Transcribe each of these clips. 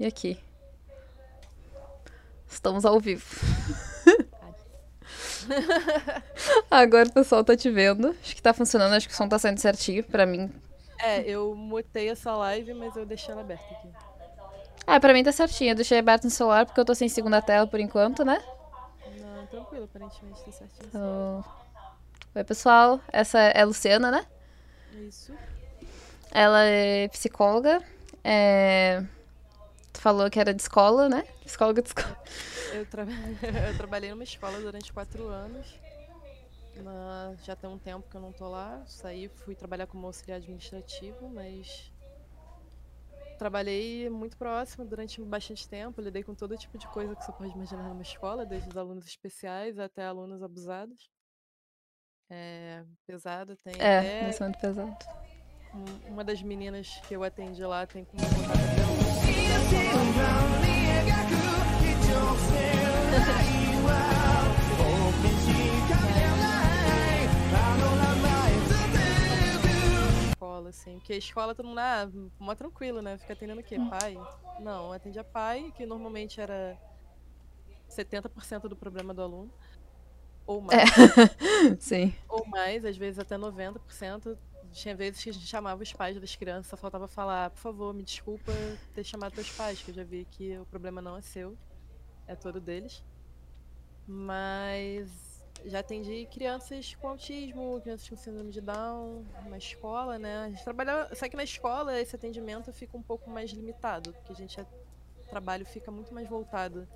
E aqui? Estamos ao vivo. Agora o pessoal tá te vendo. Acho que tá funcionando, acho que o som tá saindo certinho pra mim. É, eu mutei essa live, mas eu deixei ela aberta aqui. Ah, pra mim tá certinho. Eu deixei aberto no celular porque eu tô sem segunda tela por enquanto, né? Não, tranquilo, aparentemente tá certinho. Então... Oi, pessoal. Essa é a Luciana, né? Isso. Ela é psicóloga. É... Tu falou que era de escola, né? Psicóloga de escola. Eu, tra... eu trabalhei numa escola durante quatro anos. Na... Já tem um tempo que eu não tô lá. Saí, fui trabalhar como auxiliar administrativo, mas trabalhei muito próximo durante bastante tempo. Lidei com todo tipo de coisa que você pode imaginar numa escola, desde os alunos especiais até alunos abusados. É pesado, tem É, até nossa, muito pesado. um- uma das meninas que eu atendi lá tem como contato assim. Porque a escola todo mundo, ah, mó tranquilo, né? Fica atendendo o quê? Pai? Não, eu atendia pai, que normalmente era 70% do problema do aluno. Ou mais. Sim. Ou mais, às vezes até 90%. Tinha vezes que a gente chamava os pais das crianças, só faltava falar, por favor, me desculpa ter chamado teus pais, que eu já vi que o problema não é seu, é todo deles. Mas já atendi crianças com autismo, crianças com síndrome de Down, na escola, né? A gente trabalha, só que na escola esse atendimento fica um pouco mais limitado, porque a gente o trabalho fica muito mais voltado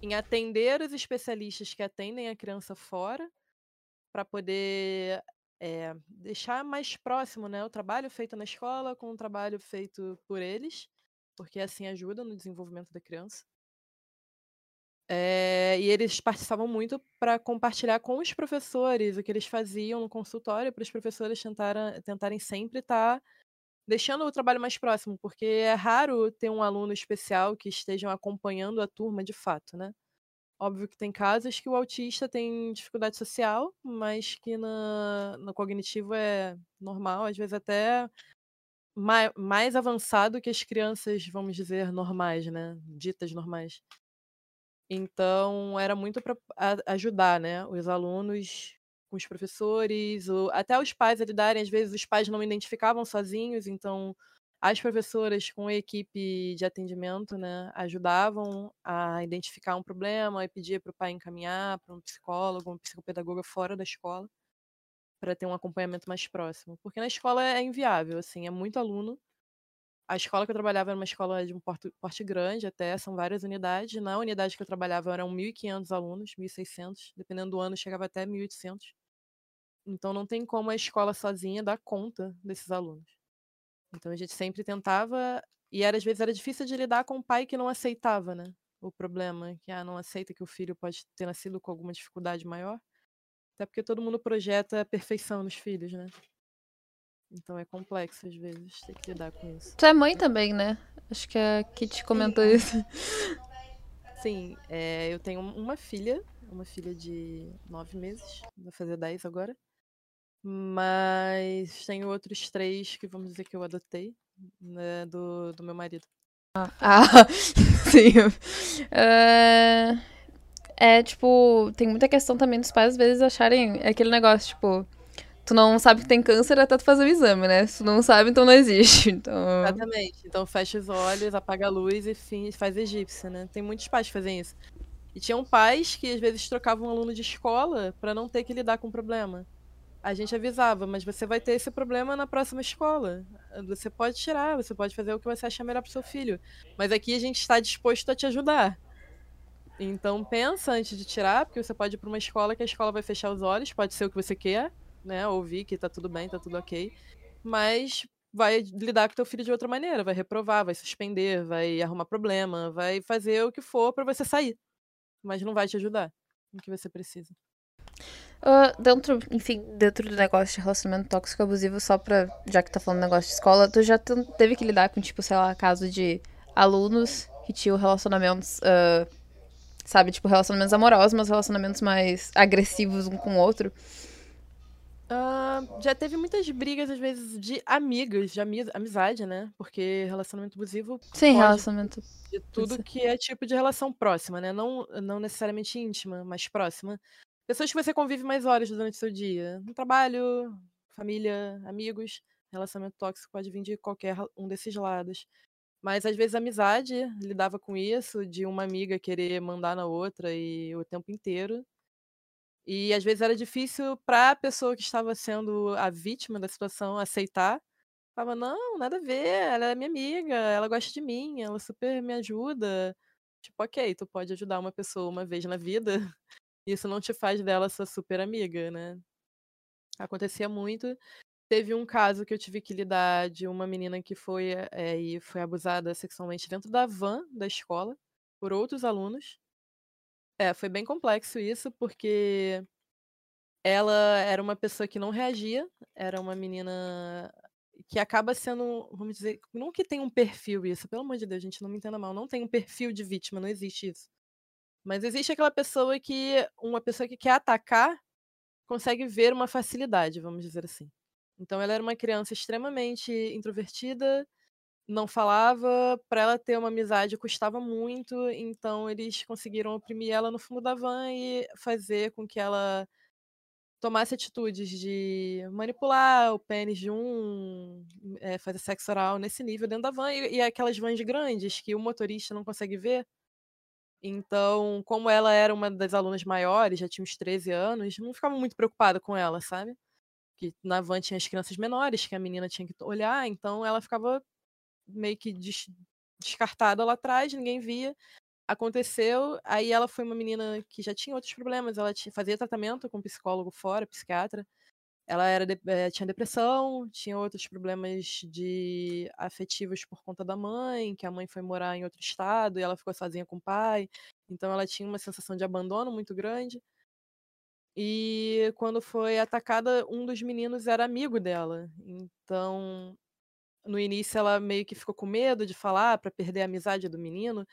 em atender os especialistas que atendem a criança fora, para poder é, deixar mais próximo, né, o trabalho feito na escola com o trabalho feito por eles, porque assim ajuda no desenvolvimento da criança. É, e eles participavam muito para compartilhar com os professores o que eles faziam no consultório, para os professores tentara- tentarem sempre estar deixando o trabalho mais próximo, porque é raro ter um aluno especial que estejam acompanhando a turma de fato, né? Óbvio que tem casos que o autista tem dificuldade social, mas que na, no cognitivo é normal, às vezes até mai- mais avançado que as crianças, vamos dizer, normais, né? Ditas normais. Então, era muito para ajudar, né, os alunos com os professores, o até os pais a lidarem, às vezes os pais não identificavam sozinhos, então as professoras com a equipe de atendimento, né, ajudavam a identificar um problema e pedia para o pai encaminhar para um psicólogo, um psicopedagoga fora da escola, para ter um acompanhamento mais próximo. Porque na escola é inviável, assim, é muito aluno. A escola que eu trabalhava era uma escola de um porte, porte grande, até são várias unidades. Na unidade que eu trabalhava eram 1.500 alunos, 1.600, dependendo do ano chegava até 1.800. Então não tem como a escola sozinha dar conta desses alunos. Então a gente sempre tentava, e era, às vezes era difícil de lidar com o pai que não aceitava, né? O problema, que ah, não aceita que o filho pode ter nascido com alguma dificuldade maior. Até porque todo mundo projeta a perfeição nos filhos, né? Então é complexo às vezes ter que lidar com isso. Tu é mãe também, né? Acho que a Kit comentou isso. Sim, é, eu tenho uma filha, uma filha de nove meses, vai fazer dez agora. Mas tenho outros três que vamos dizer que eu adotei, né, do, do meu marido. Ah, sim. É, é, tipo, tem muita questão também dos pais às vezes acharem aquele negócio, tipo, tu não sabe que tem câncer até tu fazer o exame, né? Se tu não sabe, então não existe. Então. Exatamente. Então fecha os olhos, apaga a luz e faz egípcia, né? Tem muitos pais que fazem isso. E tinham pais que às vezes trocavam um aluno de escola para não ter que lidar com o problema. A gente avisava, mas você vai ter esse problema na próxima escola. Você pode tirar, você pode fazer o que você achar melhor pro seu filho. Mas aqui a gente está disposto a te ajudar. Então pensa antes de tirar, porque você pode ir para uma escola que a escola vai fechar os olhos, pode ser o que você quer, né? Ouvir que tá tudo bem, tá tudo ok. Mas vai lidar com teu filho de outra maneira, vai reprovar, vai suspender, vai arrumar problema, vai fazer o que for para você sair. Mas não vai te ajudar no que você precisa. Ah, dentro, enfim, dentro do negócio de relacionamento tóxico abusivo, só pra. Já que tá falando negócio de escola, tu já te- teve que lidar com, tipo, sei lá, caso de alunos que tinham relacionamentos. ah, sabe, tipo, relacionamentos amorosos, mas relacionamentos mais agressivos um com o outro. Uh, já teve muitas brigas, às vezes, de amigas, de ami amizade, né? Porque relacionamento abusivo. Sim, relacionamento. De tudo que é tipo de relação próxima, né? Não, não necessariamente íntima, mas próxima. Pessoas que você convive mais horas durante o seu dia. No trabalho, família, amigos. Relacionamento tóxico pode vir de qualquer um desses lados. Mas às vezes a amizade lidava com isso, de uma amiga querer mandar na outra e o tempo inteiro. E às vezes era difícil para a pessoa que estava sendo a vítima da situação aceitar. Falava, não, nada a ver, ela é minha amiga, ela gosta de mim, ela super me ajuda. Tipo, ok, tu pode ajudar uma pessoa uma vez na vida, isso não te faz dela sua super amiga, né? Acontecia muito. Teve um caso que eu tive que lidar de uma menina que foi, é, e foi abusada sexualmente dentro da van da escola por outros alunos. É, foi bem complexo isso, porque ela era uma pessoa que não reagia, era uma menina que acaba sendo, vamos dizer, não que tem um perfil isso, pelo amor de Deus, gente, não me entenda mal, não tem um perfil de vítima, não existe isso. Mas existe aquela pessoa que, uma pessoa que quer atacar, consegue ver uma facilidade, vamos dizer assim. Então ela era uma criança extremamente introvertida, não falava, para ela ter uma amizade custava muito, então eles conseguiram oprimir ela no fundo da van e fazer com que ela tomasse atitudes de manipular o pênis de um, é, fazer sexo oral nesse nível dentro da van, e, e aquelas vans grandes que o motorista não consegue ver. Então, como ela era uma das alunas maiores, já tinha uns 13 anos, não ficava muito preocupada com ela, sabe? Que na van tinha as crianças menores, que a menina tinha que olhar, então ela ficava meio que des descartada lá atrás, ninguém via. Aconteceu, aí ela foi uma menina que já tinha outros problemas, ela tinha, fazia tratamento com psicólogo fora, psiquiatra. Ela era de, é, tinha depressão, tinha outros problemas de afetivos por conta da mãe, que a mãe foi morar em outro estado e ela ficou sozinha com o pai. Então ela tinha uma sensação de abandono muito grande. E quando foi atacada, um dos meninos era amigo dela. Então no início ela meio que ficou com medo de falar para perder a amizade do menino.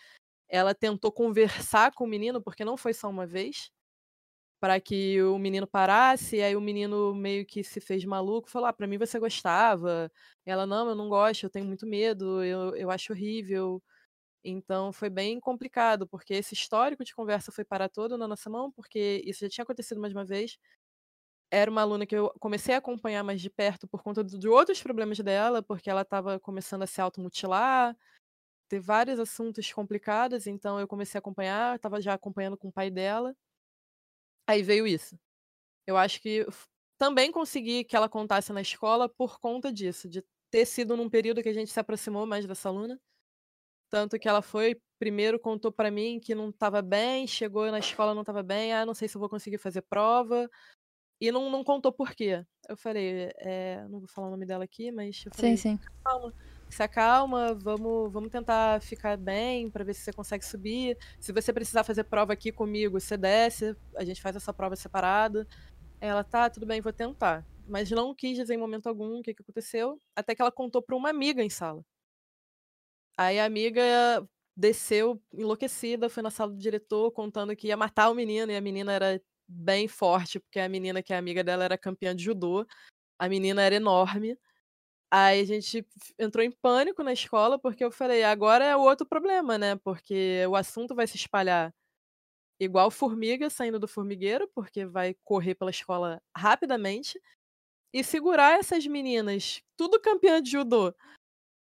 Ela tentou conversar com o menino, porque não foi só uma vez, para que o menino parasse, e aí o menino meio que se fez maluco, falou: ah, para mim você gostava. Ela: não, eu não gosto, eu tenho muito medo, eu, eu acho horrível. Então foi bem complicado, porque esse histórico de conversa foi parar todo na nossa mão, porque isso já tinha acontecido mais uma vez era uma aluna que eu comecei a acompanhar mais de perto por conta de outros problemas dela, porque ela estava começando a se automutilar, ter vários assuntos complicados, então eu comecei a acompanhar, estava já acompanhando com o pai dela. Aí veio isso. Eu acho que também consegui que ela contasse na escola por conta disso, de ter sido num período que a gente se aproximou mais dessa aluna. Tanto que ela foi, primeiro contou para mim que não estava bem, chegou na escola não estava bem, ah, não sei se eu vou conseguir fazer prova, e não, não contou por quê. Eu falei, é, não vou falar o nome dela aqui, mas eu falei, sim, sim. calma, se acalma, vamos, vamos tentar ficar bem para ver se você consegue subir. Se você precisar fazer prova aqui comigo, você desce, a gente faz essa prova separada. Ela, tá, tudo bem, vou tentar. Mas não quis dizer em momento algum o que, que aconteceu, até que ela contou para uma amiga em sala. Aí a amiga desceu enlouquecida, foi na sala do diretor contando que ia matar o menino e a menina era bem forte, porque a menina que é amiga dela era campeã de judô. A menina era enorme. Aí a gente entrou em pânico na escola, porque eu falei, agora é o outro problema, né? Porque o assunto vai se espalhar igual formiga saindo do formigueiro, porque vai correr pela escola rapidamente. E segurar essas meninas, tudo campeã de judô,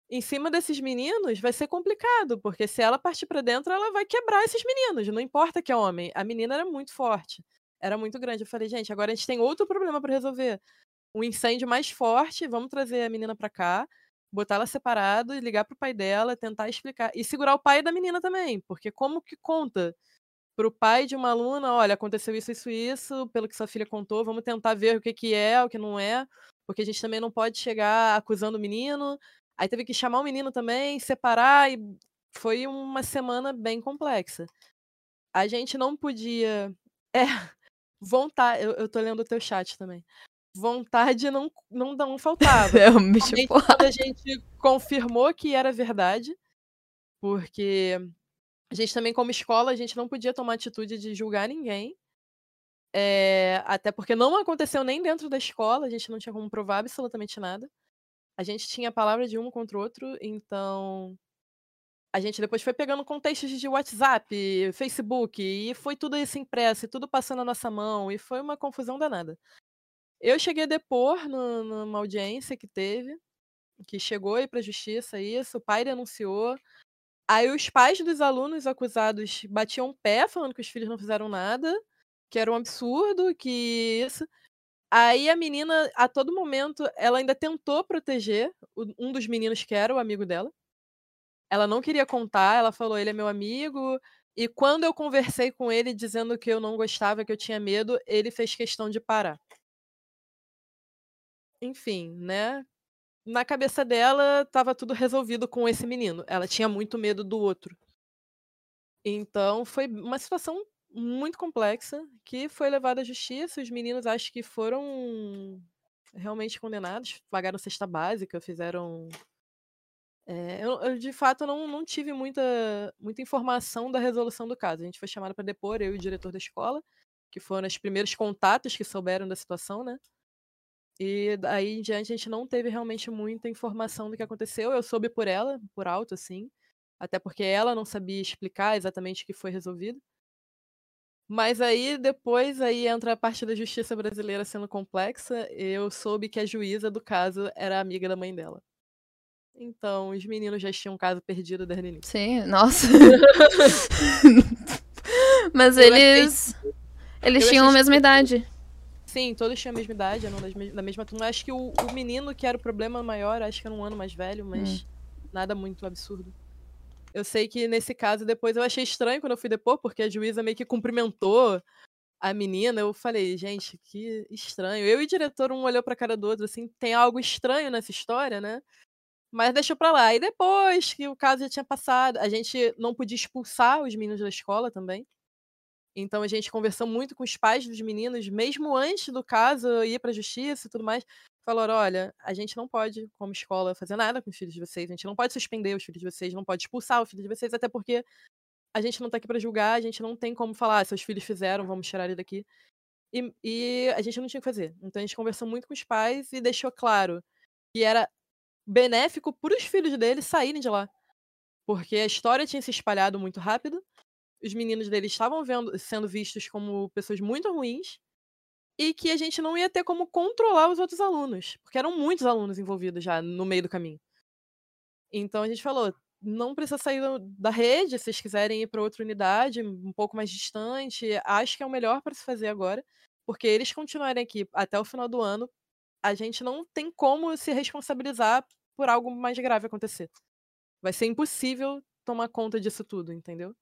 em cima desses meninos vai ser complicado, porque se ela partir para dentro, ela vai quebrar esses meninos, não importa que é homem. A menina era muito forte era muito grande. Eu falei, gente, agora a gente tem outro problema para resolver. Um incêndio mais forte, vamos trazer a menina para cá, botar ela separado e ligar pro pai dela, tentar explicar. E segurar o pai da menina também, porque como que conta pro pai de uma aluna, olha, aconteceu isso, isso, isso, pelo que sua filha contou, vamos tentar ver o que que é, o que não é, porque a gente também não pode chegar acusando o menino. Aí teve que chamar o menino também, separar, e foi uma semana bem complexa. A gente não podia. É, Vontade, eu, eu tô lendo o teu chat também. Vontade não, não, não faltava. É um bicho quando a gente confirmou que era verdade, porque a gente também, como escola, a gente não podia tomar atitude de julgar ninguém. É, até porque não aconteceu nem dentro da escola, a gente não tinha como provar absolutamente nada. A gente tinha a palavra de um contra o outro, então a gente depois foi pegando contextos de WhatsApp, Facebook, e foi tudo isso impresso, e tudo passando na nossa mão, e foi uma confusão danada. Eu cheguei a depor no, numa audiência que teve, que chegou aí pra justiça isso, o pai denunciou. Aí os pais dos alunos acusados batiam o pé, falando que os filhos não fizeram nada, que era um absurdo, que isso. Aí a menina, a todo momento, ela ainda tentou proteger um dos meninos que era o amigo dela. Ela não queria contar, ela falou: ele é meu amigo. E quando eu conversei com ele dizendo que eu não gostava, que eu tinha medo, ele fez questão de parar. Enfim, né? Na cabeça dela, estava tudo resolvido com esse menino. Ela tinha muito medo do outro. Então, foi uma situação muito complexa que foi levada à justiça. Os meninos acho que foram realmente condenados, pagaram cesta básica, fizeram é, eu, eu, de fato, não, não tive muita, muita informação da resolução do caso. A gente foi chamado para depor, eu e o diretor da escola, que foram os primeiros contatos que souberam da situação, né? E daí em diante a gente não teve realmente muita informação do que aconteceu. Eu soube por ela, por alto, assim. Até porque ela não sabia explicar exatamente o que foi resolvido. Mas aí depois aí entra a parte da justiça brasileira sendo complexa. Eu soube que a juíza do caso era amiga da mãe dela. Então, os meninos já tinham um caso perdido desde o início. Sim, nossa. Mas eu eles. Eles eu tinham a mesma idade. Sim, todos tinham a mesma idade, eram da mesma turma. Acho que o, o, menino que era o problema maior, acho que era um ano mais velho, mas hum. nada muito absurdo. Eu sei que nesse caso, depois eu achei estranho quando eu fui depor, porque a juíza meio que cumprimentou a menina. Eu falei, gente, que estranho. Eu e o diretor, um olhou pra cara do outro, assim, tem algo estranho nessa história, né? Mas deixou pra lá. E depois que o caso já tinha passado, a gente não podia expulsar os meninos da escola também. Então a gente conversou muito com os pais dos meninos, mesmo antes do caso ir pra justiça e tudo mais. Falaram: olha, a gente não pode, como escola, fazer nada com os filhos de vocês. A gente não pode suspender os filhos de vocês, não pode expulsar os filhos de vocês, até porque a gente não tá aqui para julgar, a gente não tem como falar, ah, seus filhos fizeram, vamos tirar ele daqui. E, e a gente não tinha o que fazer. Então a gente conversou muito com os pais e deixou claro que era benéfico para os filhos dele saírem de lá. Porque a história tinha se espalhado muito rápido, os meninos dele estavam vendo, sendo vistos como pessoas muito ruins, e que a gente não ia ter como controlar os outros alunos, porque eram muitos alunos envolvidos já no meio do caminho. Então a gente falou: não precisa sair da rede, se vocês quiserem ir para outra unidade, um pouco mais distante, acho que é o melhor para se fazer agora, porque eles continuarem aqui até o final do ano, a gente não tem como se responsabilizar por algo mais grave acontecer. Vai ser impossível tomar conta disso tudo, entendeu?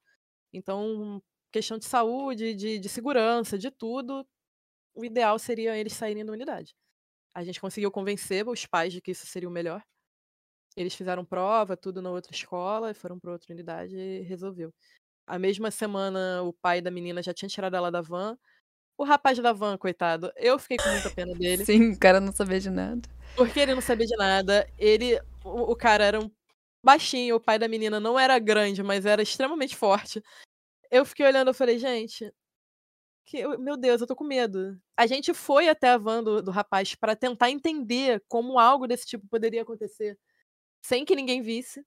Então, questão de saúde, de, de segurança, de tudo, o ideal seria eles saírem da unidade. A gente conseguiu convencer os pais de que isso seria o melhor. Eles fizeram prova, tudo na outra escola, foram para outra unidade e resolveu. A mesma semana, o pai da menina já tinha tirado ela da van. O rapaz da van, coitado, eu fiquei com muita pena dele. Sim, o cara não sabia de nada. Porque ele não sabia de nada. Ele. O, o cara era um baixinho, o pai da menina não era grande, mas era extremamente forte. Eu fiquei olhando, eu falei, gente. Que, meu Deus, eu tô com medo. A gente foi até a van do, do rapaz para tentar entender como algo desse tipo poderia acontecer sem que ninguém visse.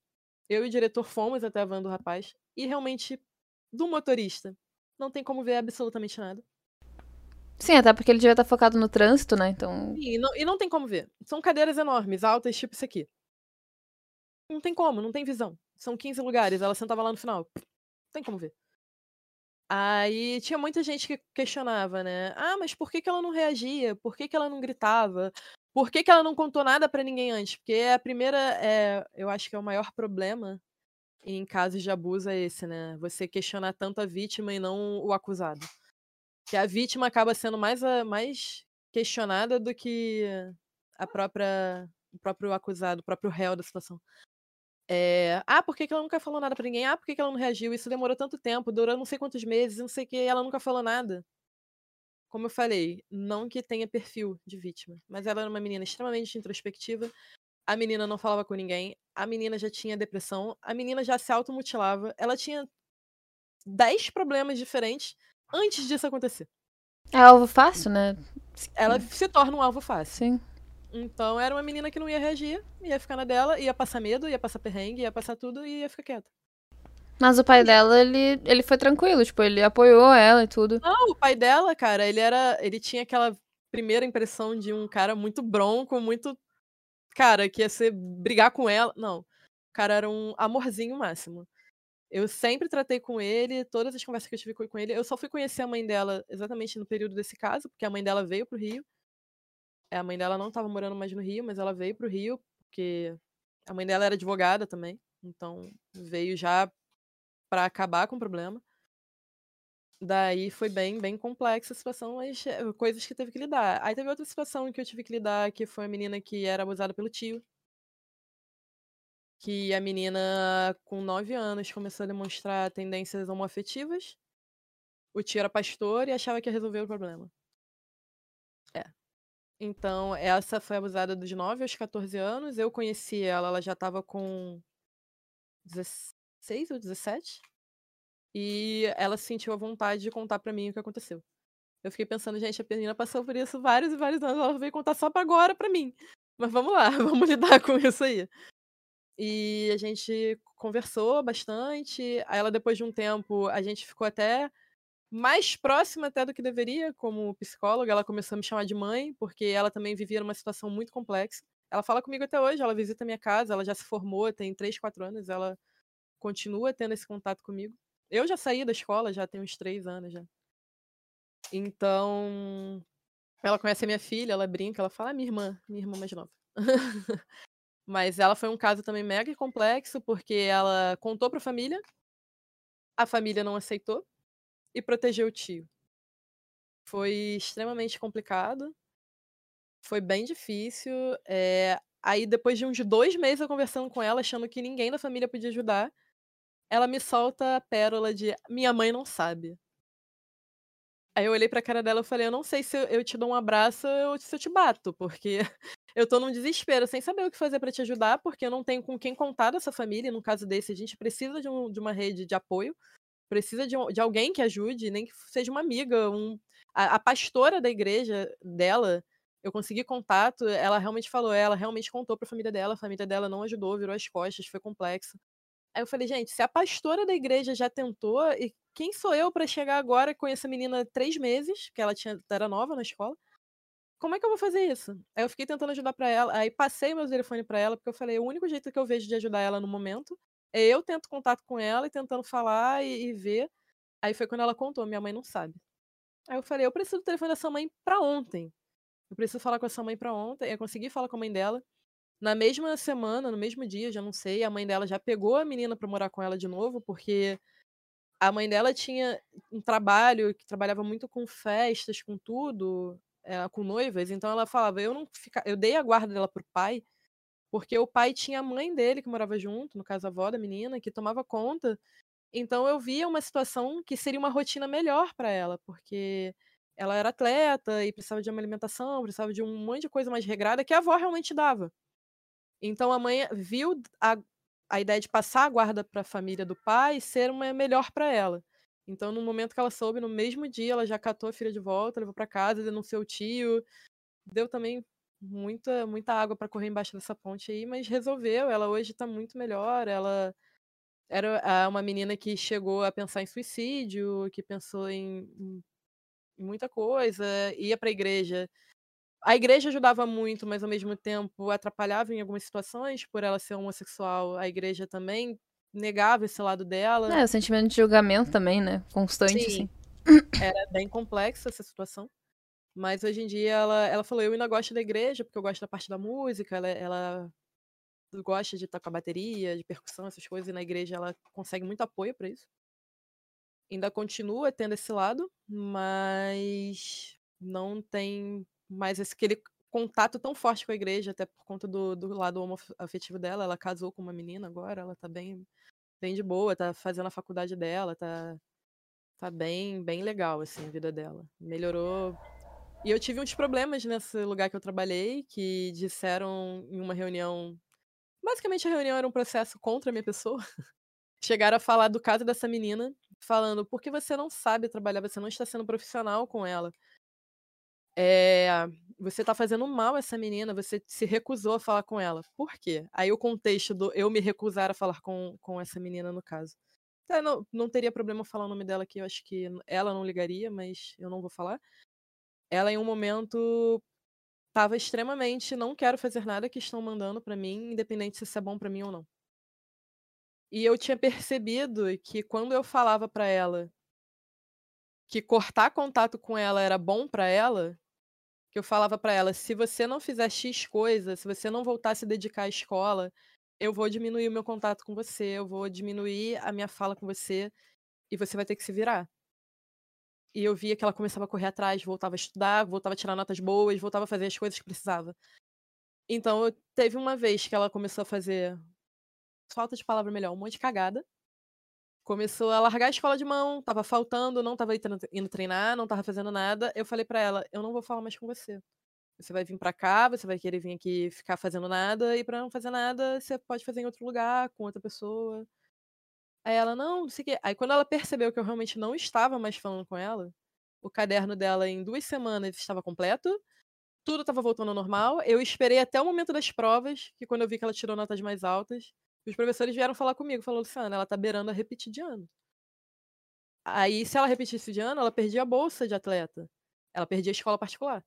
Eu e o diretor fomos até a van do rapaz. E realmente, do motorista, não tem como ver absolutamente nada. Sim, até porque ele devia estar focado no trânsito, né? Então. E não, e não tem como ver. São cadeiras enormes, altas, tipo isso aqui. Não tem como, não tem visão. São 15 lugares, ela sentava lá no final. Não tem como ver. Aí tinha muita gente que questionava, né? Ah, mas por que, que ela não reagia? Por que, que ela não gritava? Por que, que ela não contou nada para ninguém antes? Porque a primeira, é, eu acho que é o maior problema em casos de abuso é esse, né? Você questionar tanto a vítima e não o acusado que a vítima acaba sendo mais, a, mais questionada do que a própria o próprio acusado, o próprio réu da situação. É, ah, por que, que ela nunca falou nada para ninguém? Ah, por que, que ela não reagiu? Isso demorou tanto tempo, durou não sei quantos meses, não sei o que, ela nunca falou nada. Como eu falei, não que tenha perfil de vítima, mas ela era uma menina extremamente introspectiva. A menina não falava com ninguém, a menina já tinha depressão, a menina já se automutilava, ela tinha 10 problemas diferentes antes disso acontecer. É alvo fácil, né? Ela se torna um alvo fácil. Sim. Então era uma menina que não ia reagir, ia ficar na dela, ia passar medo, ia passar perrengue, ia passar tudo e ia ficar quieta. Mas o pai dela, ele, ele foi tranquilo, tipo, ele apoiou ela e tudo. Não, o pai dela, cara, ele era. Ele tinha aquela primeira impressão de um cara muito bronco, muito. Cara, que ia ser brigar com ela. Não. O cara era um amorzinho máximo. Eu sempre tratei com ele, todas as conversas que eu tive com ele. Eu só fui conhecer a mãe dela exatamente no período desse caso, porque a mãe dela veio pro Rio. É, a mãe dela não estava morando mais no Rio, mas ela veio pro Rio, porque a mãe dela era advogada também. Então veio já para acabar com o problema. Daí foi bem, bem complexa a situação, mas coisas que teve que lidar. Aí teve outra situação que eu tive que lidar, que foi a menina que era abusada pelo tio. Que a menina, com 9 anos, começou a demonstrar tendências homoafetivas. O tio era pastor e achava que ia resolver o problema. Então, essa foi abusada dos 9 aos 14 anos. Eu conheci ela, ela já estava com 16 ou 17. E ela sentiu a vontade de contar para mim o que aconteceu. Eu fiquei pensando, gente, a menina passou por isso vários e vários anos, ela veio contar só pra agora pra mim. Mas vamos lá, vamos lidar com isso aí. E a gente conversou bastante. Aí ela, depois de um tempo, a gente ficou até mais próxima até do que deveria como psicóloga. Ela começou a me chamar de mãe, porque ela também vivia numa situação muito complexa. Ela fala comigo até hoje, ela visita a minha casa, ela já se formou, tem 3, 4 anos, ela continua tendo esse contato comigo. Eu já saí da escola, já tem uns 3 anos já. Então, ela conhece a minha filha, ela brinca, ela fala, ah, minha irmã, minha irmã mais nova. Mas ela foi um caso também mega complexo, porque ela contou pra família, a família não aceitou e protegeu o tio. Foi extremamente complicado, foi bem difícil. É... Aí, depois de uns dois meses eu conversando com ela, achando que ninguém da família podia ajudar, ela me solta a pérola de minha mãe não sabe. Aí eu olhei pra cara dela e falei, eu não sei se eu te dou um abraço ou se eu te bato, porque eu tô num desespero, sem saber o que fazer para te ajudar, porque eu não tenho com quem contar dessa família, num caso desse a gente precisa de, um, de uma rede de apoio, precisa de, de, alguém que ajude, nem que seja uma amiga, um, a, a pastora da igreja dela, eu consegui contato, ela realmente falou, ela realmente contou pra família dela, a família dela não ajudou, virou as costas, foi complexo. Aí eu falei, gente, se a pastora da igreja já tentou, e quem sou eu para chegar agora com essa menina três meses, que ela tinha, era nova na escola? Como é que eu vou fazer isso? Aí eu fiquei tentando ajudar para ela, aí passei meu telefone para ela, porque eu falei, o único jeito que eu vejo de ajudar ela no momento é eu tento contato com ela e tentando falar e, e ver. Aí foi quando ela contou, minha mãe não sabe. Aí eu falei, eu preciso do telefone dessa mãe pra ontem. Eu preciso falar com essa mãe pra ontem. Eu consegui falar com a mãe dela. Na mesma semana, no mesmo dia, já não sei, a mãe dela já pegou a menina para morar com ela de novo, porque a mãe dela tinha um trabalho que trabalhava muito com festas, com tudo, é, com noivas, então ela falava, eu não fica... eu dei a guarda dela pro pai, porque o pai tinha a mãe dele que morava junto, no caso a avó da menina, que tomava conta. Então eu via uma situação que seria uma rotina melhor para ela, porque ela era atleta e precisava de uma alimentação, precisava de um monte de coisa mais regrada que a avó realmente dava. Então a mãe viu a, a ideia de passar a guarda para a família do pai ser uma melhor para ela. Então, no momento que ela soube, no mesmo dia, ela já catou a filha de volta, levou para casa, denunciou o tio. Deu também muita muita água para correr embaixo dessa ponte aí, mas resolveu. Ela hoje está muito melhor. Ela era uma menina que chegou a pensar em suicídio, que pensou em, em muita coisa, ia para a igreja a igreja ajudava muito, mas ao mesmo tempo atrapalhava em algumas situações, por ela ser homossexual, a igreja também negava esse lado dela. É, o sentimento de julgamento também, né? Constante, Sim. assim. Era bem complexa essa situação. Mas hoje em dia ela, ela falou: eu ainda gosto da igreja, porque eu gosto da parte da música, ela, ela gosta de tocar bateria, de percussão, essas coisas, e na igreja ela consegue muito apoio para isso. Ainda continua tendo esse lado, mas não tem mas aquele contato tão forte com a igreja, até por conta do, do lado homoafetivo dela. Ela casou com uma menina agora, ela tá bem, bem de boa, tá fazendo a faculdade dela, tá, tá bem, bem legal, assim, a vida dela. Melhorou. E eu tive uns problemas nesse lugar que eu trabalhei, que disseram em uma reunião. Basicamente, a reunião era um processo contra a minha pessoa. Chegaram a falar do caso dessa menina, falando, porque você não sabe trabalhar, você não está sendo profissional com ela. É, você está fazendo mal essa menina, você se recusou a falar com ela. Por quê? Aí o contexto do eu me recusar a falar com, com essa menina, no caso. É, não, não teria problema falar o nome dela aqui, eu acho que ela não ligaria, mas eu não vou falar. Ela, em um momento, estava extremamente não quero fazer nada que estão mandando para mim, independente se isso é bom para mim ou não. E eu tinha percebido que quando eu falava para ela que cortar contato com ela era bom para ela, que eu falava para ela, se você não fizer X coisa, se você não voltar a se dedicar à escola, eu vou diminuir o meu contato com você, eu vou diminuir a minha fala com você e você vai ter que se virar. E eu via que ela começava a correr atrás, voltava a estudar, voltava a tirar notas boas, voltava a fazer as coisas que precisava. Então, teve uma vez que ela começou a fazer falta de palavra melhor, um monte de cagada. Começou a largar a escola de mão, tava faltando, não tava indo treinar, não tava fazendo nada. Eu falei para ela, eu não vou falar mais com você. Você vai vir para cá, você vai querer vir aqui ficar fazendo nada, e para não fazer nada, você pode fazer em outro lugar, com outra pessoa. Aí ela, não, não sei o quê. Aí quando ela percebeu que eu realmente não estava mais falando com ela, o caderno dela em duas semanas estava completo, tudo estava voltando ao normal. Eu esperei até o momento das provas, que quando eu vi que ela tirou notas mais altas, os professores vieram falar comigo, falou, Luciana, ela tá beirando a repetir de ano. Aí, se ela repetisse de ano, ela perdia a bolsa de atleta. Ela perdia a escola particular.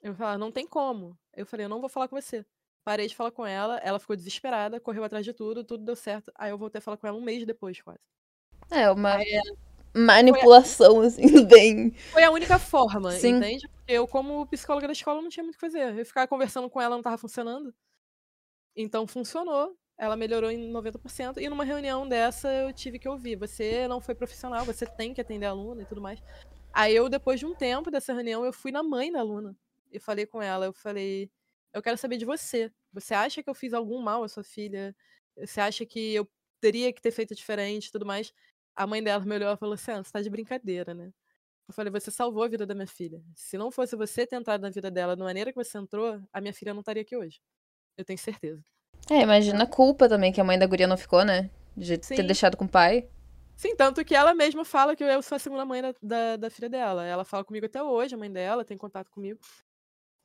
Eu falei, não tem como. Eu falei, eu não vou falar com você. Parei de falar com ela, ela ficou desesperada, correu atrás de tudo, tudo deu certo. Aí eu voltei a falar com ela um mês depois, quase. É, uma manipulação, a... assim, bem. Foi a única forma, Sim. entende? Eu, como psicóloga da escola, não tinha muito o que fazer. Eu ficava conversando com ela, não tava funcionando. Então funcionou ela melhorou em 90%. E numa reunião dessa eu tive que ouvir: você não foi profissional, você tem que atender a aluna e tudo mais. Aí eu, depois de um tempo dessa reunião, eu fui na mãe da aluna e falei com ela: eu falei, eu quero saber de você. Você acha que eu fiz algum mal à sua filha? Você acha que eu teria que ter feito diferente e tudo mais? A mãe dela me olhou e falou assim: ah, você tá de brincadeira, né? Eu falei, você salvou a vida da minha filha. Se não fosse você ter entrado na vida dela da maneira que você entrou, a minha filha não estaria aqui hoje. Eu tenho certeza. É, imagina a culpa também que a mãe da guria não ficou, né? De Sim. ter deixado com o pai. Sim, tanto que ela mesma fala que eu sou a segunda mãe da, da, da, filha dela. Ela fala comigo até hoje, a mãe dela tem contato comigo.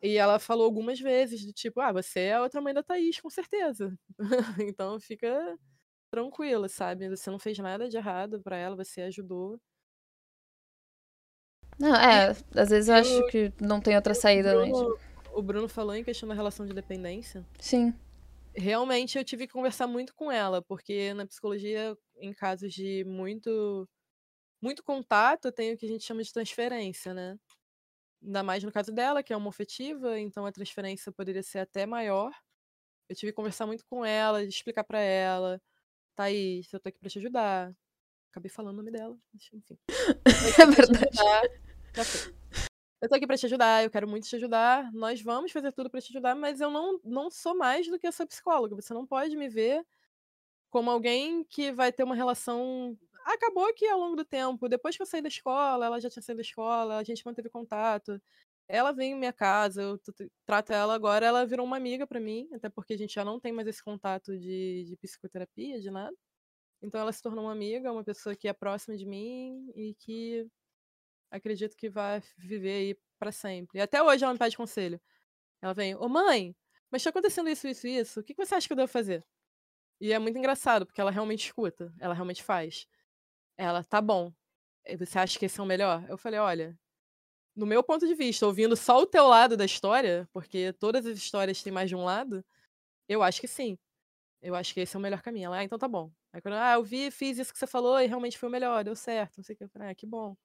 E ela falou algumas vezes, do tipo, ah, você é a outra mãe da Thaís, com certeza. então fica tranquila, sabe? Você não fez nada de errado para ela, você ajudou. Não, é, às vezes eu acho que não tem outra saída, o Bruno? O Bruno falou em questão da relação de dependência. Sim realmente eu tive que conversar muito com ela, porque na psicologia, em casos de muito muito contato, tem o que a gente chama de transferência, né? Ainda mais no caso dela, que é homofetiva, então a transferência poderia ser até maior. Eu tive que conversar muito com ela, explicar para ela, Thaís, eu tô aqui pra te ajudar. Acabei falando o nome dela, enfim. É verdade. Já foi eu tô aqui para te ajudar, eu quero muito te ajudar, nós vamos fazer tudo para te ajudar, mas eu não, não sou mais do que essa psicóloga. Você não pode me ver como alguém que vai ter uma relação. Acabou que ao longo do tempo, depois que eu saí da escola, ela já tinha saído da escola, a gente manteve contato. Ela vem em minha casa, eu trato ela agora, ela virou uma amiga para mim, até porque a gente já não tem mais esse contato de, de psicoterapia, de nada. Então ela se tornou uma amiga, uma pessoa que é próxima de mim e que acredito que vai viver aí para sempre. E até hoje ela me pede conselho. Ela vem, ô mãe, mas tá acontecendo isso, isso, isso. O que você acha que eu devo fazer? E é muito engraçado, porque ela realmente escuta, ela realmente faz. Ela, tá bom. Você acha que esse é o melhor? Eu falei, olha, no meu ponto de vista, ouvindo só o teu lado da história, porque todas as histórias têm mais de um lado, eu acho que sim. Eu acho que esse é o melhor caminho. Ela, ah, então tá bom. Aí quando, ah, eu vi, fiz isso que você falou e realmente foi o melhor, deu certo, não sei o que. Eu falei, ah, que bom.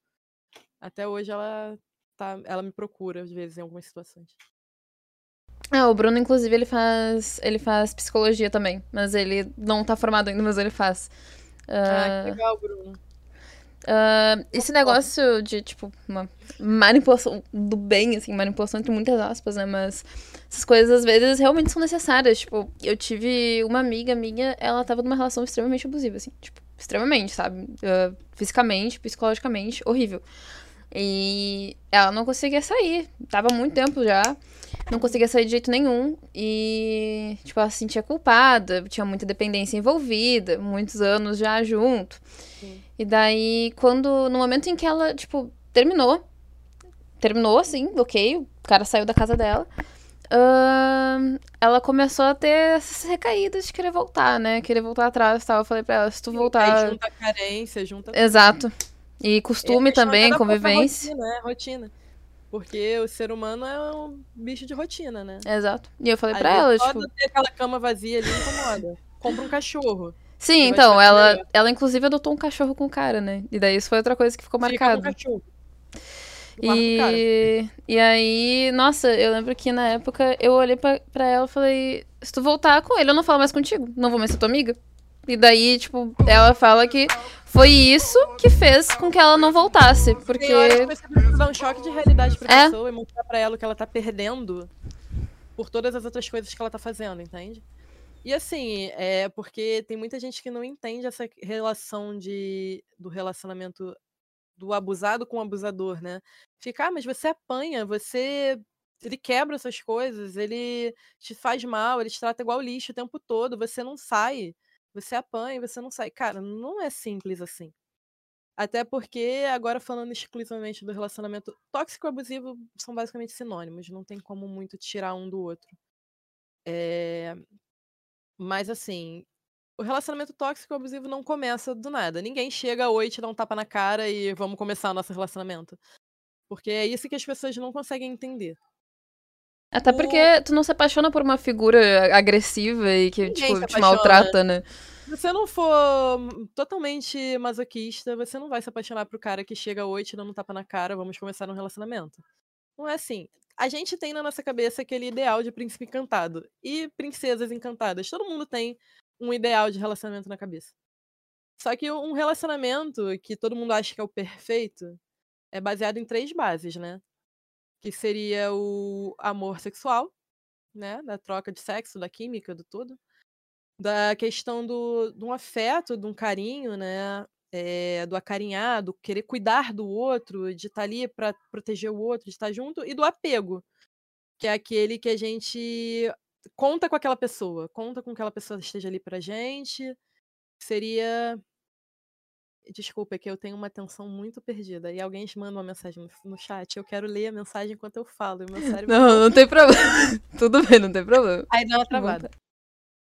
Até hoje ela tá, ela me procura às vezes em algumas situações. Ah, o Bruno, inclusive, ele faz. Ele faz psicologia também. Mas ele não tá formado ainda, mas ele faz. Ah, que ah, legal, Bruno. Uh, esse negócio de, tipo, uma manipulação do bem, assim, manipulação entre muitas aspas, né? Mas essas coisas às vezes realmente são necessárias. Tipo, eu tive uma amiga minha, ela tava numa relação extremamente abusiva, assim, tipo, extremamente, sabe? Uh, fisicamente, psicologicamente, horrível. E ela não conseguia sair. Tava muito tempo já. Não conseguia sair de jeito nenhum. E, tipo, ela se sentia culpada. Tinha muita dependência envolvida. Muitos anos já junto. Sim. E daí, quando... No momento em que ela, tipo, terminou. Terminou, assim, ok. O cara saiu da casa dela. Uh, ela começou a ter essas recaídas de querer voltar, né? Querer voltar atrás e tal. Eu falei pra ela, se tu voltar. Aí junta carência, junta. Exato. E costume é também, convivência. Rotina, é, rotina. Porque o ser humano é um bicho de rotina, né? Exato. E eu falei pra ela, tipo. ter aquela cama vazia ali incomoda. Compra um cachorro. Sim, então, ela, ela inclusive adotou um cachorro com cara, né? E daí isso foi outra coisa que ficou marcada. Um cachorro. E, e aí, nossa, eu lembro que na época eu olhei pra, pra ela e falei: se tu voltar com ele, eu não falo mais contigo. Não vou mais ser tua amiga. E daí, tipo, ela fala que foi isso que fez com que ela não voltasse. Porque. Tem hora que você precisa dar um choque de realidade pra é. pessoa e mostrar pra ela o que ela tá perdendo por todas as outras coisas que ela tá fazendo, entende? E assim, é porque tem muita gente que não entende essa relação de, do relacionamento do abusado com o abusador, né? Ficar, ah, mas você apanha, você. Ele quebra essas coisas, ele te faz mal, ele te trata igual lixo o tempo todo, você não sai. Você apanha, você não sai. Cara, não é simples assim. Até porque, agora falando exclusivamente do relacionamento tóxico e abusivo, são basicamente sinônimos, não tem como muito tirar um do outro. É... Mas assim, o relacionamento tóxico e abusivo não começa do nada. Ninguém chega oi, te dá um tapa na cara e vamos começar o nosso relacionamento. Porque é isso que as pessoas não conseguem entender. Até porque tu não se apaixona por uma figura agressiva e que, Ninguém tipo, te maltrata, né? Se você não for totalmente masoquista, você não vai se apaixonar pro cara que chega oi, te dando um tapa na cara, vamos começar um relacionamento. Não é assim. A gente tem na nossa cabeça aquele ideal de príncipe encantado. E princesas encantadas. Todo mundo tem um ideal de relacionamento na cabeça. Só que um relacionamento que todo mundo acha que é o perfeito é baseado em três bases, né? Que seria o amor sexual, né? Da troca de sexo, da química, do tudo. Da questão do, de um afeto, de um carinho, né? É, do acarinhar, do querer cuidar do outro, de estar tá ali para proteger o outro, de estar junto, e do apego, que é aquele que a gente conta com aquela pessoa, conta com que aquela pessoa esteja ali pra gente. Seria. Desculpa, é que eu tenho uma atenção muito perdida. E alguém manda uma mensagem no, no chat, eu quero ler a mensagem enquanto eu falo. E meu cérebro não, não tem problema. Tudo bem, não tem problema. Aí dá uma travada.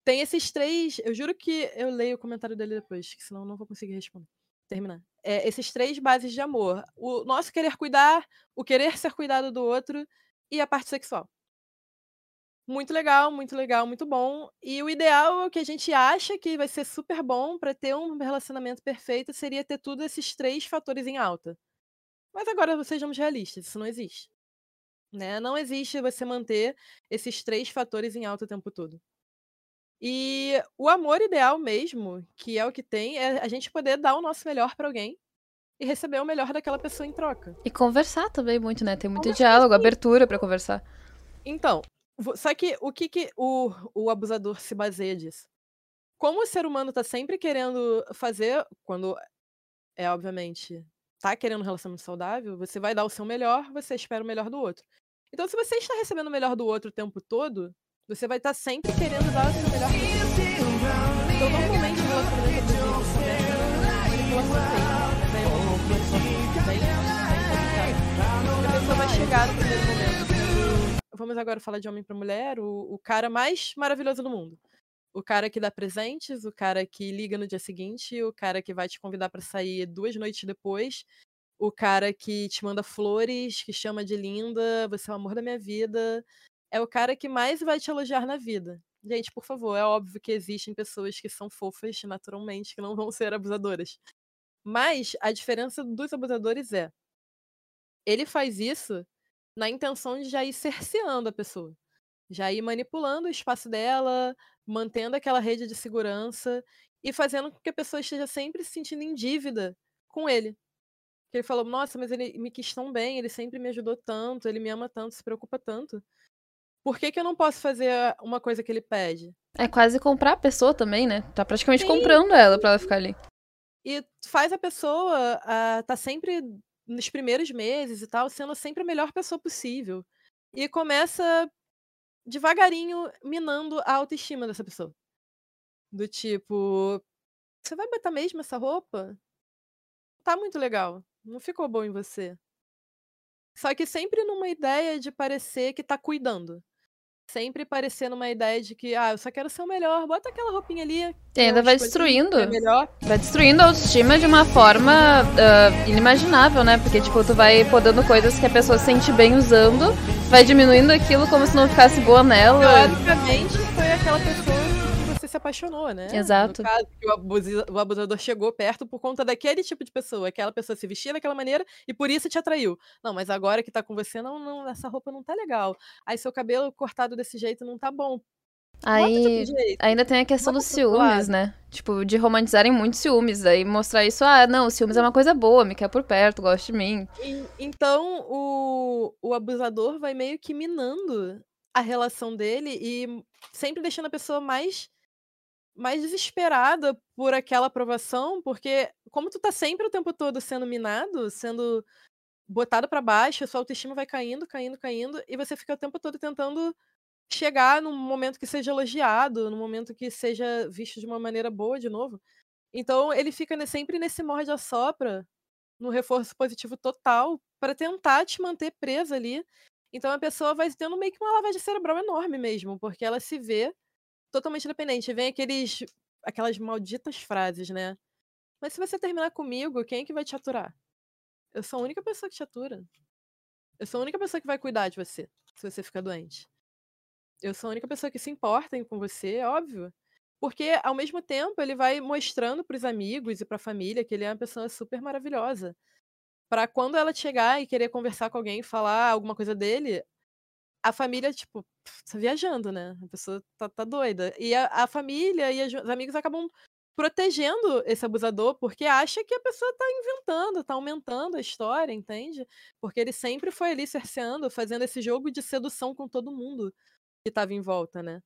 Tem esses três. Eu juro que eu leio o comentário dele depois, que senão eu não vou conseguir responder. Terminar. É, esses três bases de amor. O nosso querer cuidar, o querer ser cuidado do outro e a parte sexual. Muito legal, muito legal, muito bom. E o ideal, o que a gente acha que vai ser super bom para ter um relacionamento perfeito, seria ter tudo esses três fatores em alta. Mas agora sejamos realistas, isso não existe. Né? Não existe você manter esses três fatores em alta o tempo todo. E o amor ideal mesmo, que é o que tem, é a gente poder dar o nosso melhor para alguém e receber o melhor daquela pessoa em troca. E conversar também muito, né? Tem muito conversar, diálogo, sim. abertura para conversar. Então, só que o que, que o, o abusador se baseia disso? Como o ser humano tá sempre querendo fazer, quando é obviamente tá querendo um relacionamento saudável, você vai dar o seu melhor, você espera o melhor do outro. Então, se você está recebendo o melhor do outro o tempo todo, você vai estar tá sempre querendo dar o seu melhor do outro. Então, normalmente, o relacionamento é manipulação A pessoa vai chegar no primeiro momento vamos agora falar de homem para mulher, o, o cara mais maravilhoso do mundo. O cara que dá presentes, o cara que liga no dia seguinte, o cara que vai te convidar para sair duas noites depois, o cara que te manda flores, que chama de linda, você é o amor da minha vida. É o cara que mais vai te elogiar na vida. Gente, por favor, é óbvio que existem pessoas que são fofas naturalmente, que não vão ser abusadoras. Mas a diferença dos abusadores é: ele faz isso na intenção de já ir cerceando a pessoa, já ir manipulando o espaço dela, mantendo aquela rede de segurança e fazendo com que a pessoa esteja sempre se sentindo em dívida com ele. Que ele falou: Nossa, mas ele me quis tão bem, ele sempre me ajudou tanto, ele me ama tanto, se preocupa tanto. Por que, que eu não posso fazer uma coisa que ele pede? É quase comprar a pessoa também, né? Tá praticamente Sim. comprando ela pra ela ficar ali. E faz a pessoa uh, tá sempre nos primeiros meses e tal, sendo sempre a melhor pessoa possível. E começa devagarinho minando a autoestima dessa pessoa. Do tipo, você vai botar mesmo essa roupa? Tá muito legal. Não ficou bom em você. Só que sempre numa ideia de parecer que tá cuidando sempre parecendo uma ideia de que, ah, eu só quero ser o melhor, bota aquela roupinha ali. E ainda vai destruindo. É melhor. Vai destruindo a autoestima de uma forma uh, inimaginável, né? Porque, tipo, tu vai podando coisas que a pessoa se sente bem usando, vai diminuindo aquilo como se não ficasse boa nela. Teoricamente, foi aquela pessoa se apaixonou, né? Exato. No caso, que o, abusador, o abusador chegou perto por conta daquele tipo de pessoa. Aquela pessoa se vestia daquela maneira e por isso te atraiu. Não, mas agora que tá com você, não, não, essa roupa não tá legal. Aí seu cabelo cortado desse jeito não tá bom. Aí ainda tem a questão Bota dos ciúmes, né? Tipo, de romantizarem muito ciúmes. Aí mostrar isso, ah, não, ciúmes é uma coisa boa, me quer por perto, gosta de mim. E, então o, o abusador vai meio que minando a relação dele e sempre deixando a pessoa mais mais desesperada por aquela aprovação, porque como tu tá sempre o tempo todo sendo minado, sendo botado para baixo, a sua autoestima vai caindo, caindo, caindo, e você fica o tempo todo tentando chegar num momento que seja elogiado, num momento que seja visto de uma maneira boa de novo. Então ele fica sempre nesse morde a sopra, no reforço positivo total, para tentar te manter presa ali. Então a pessoa vai tendo meio que uma lavagem cerebral enorme mesmo, porque ela se vê totalmente dependente. Vem aqueles aquelas malditas frases, né? Mas se você terminar comigo, quem é que vai te aturar? Eu sou a única pessoa que te atura. Eu sou a única pessoa que vai cuidar de você, se você ficar doente. Eu sou a única pessoa que se importa com você, é óbvio. Porque, ao mesmo tempo, ele vai mostrando para os amigos e para a família que ele é uma pessoa super maravilhosa. Para quando ela chegar e querer conversar com alguém, falar alguma coisa dele, a família, tipo, tá viajando, né? A pessoa tá, tá doida. E a, a família e os amigos acabam protegendo esse abusador porque acha que a pessoa tá inventando, tá aumentando a história, entende? Porque ele sempre foi ali cerceando, fazendo esse jogo de sedução com todo mundo que tava em volta, né?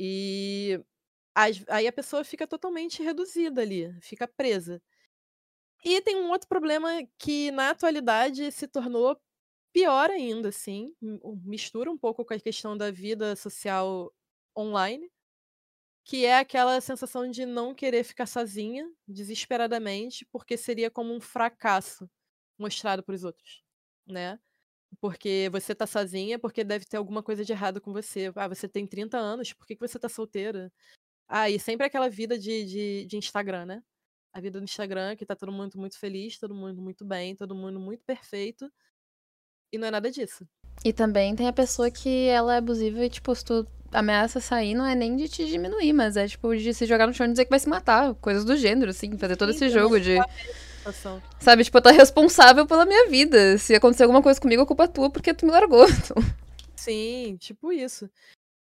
E aí a pessoa fica totalmente reduzida ali, fica presa. E tem um outro problema que na atualidade se tornou Pior ainda, assim, mistura um pouco com a questão da vida social online, que é aquela sensação de não querer ficar sozinha, desesperadamente, porque seria como um fracasso mostrado para os outros, né? Porque você tá sozinha, porque deve ter alguma coisa de errado com você. Ah, você tem 30 anos, por que, que você tá solteira? Ah, e sempre aquela vida de, de, de Instagram, né? A vida do Instagram, que tá todo mundo muito feliz, todo mundo muito bem, todo mundo muito perfeito. E não é nada disso. E também tem a pessoa que ela é abusiva e, tipo, se tu ameaça sair, não é nem de te diminuir, mas é, tipo, de se jogar no chão e dizer que vai se matar. Coisas do gênero, assim. Fazer todo Sim, esse jogo de. Sabe, tipo, eu tô responsável pela minha vida. Se acontecer alguma coisa comigo, a culpa é tua porque tu me largou. Então. Sim, tipo isso.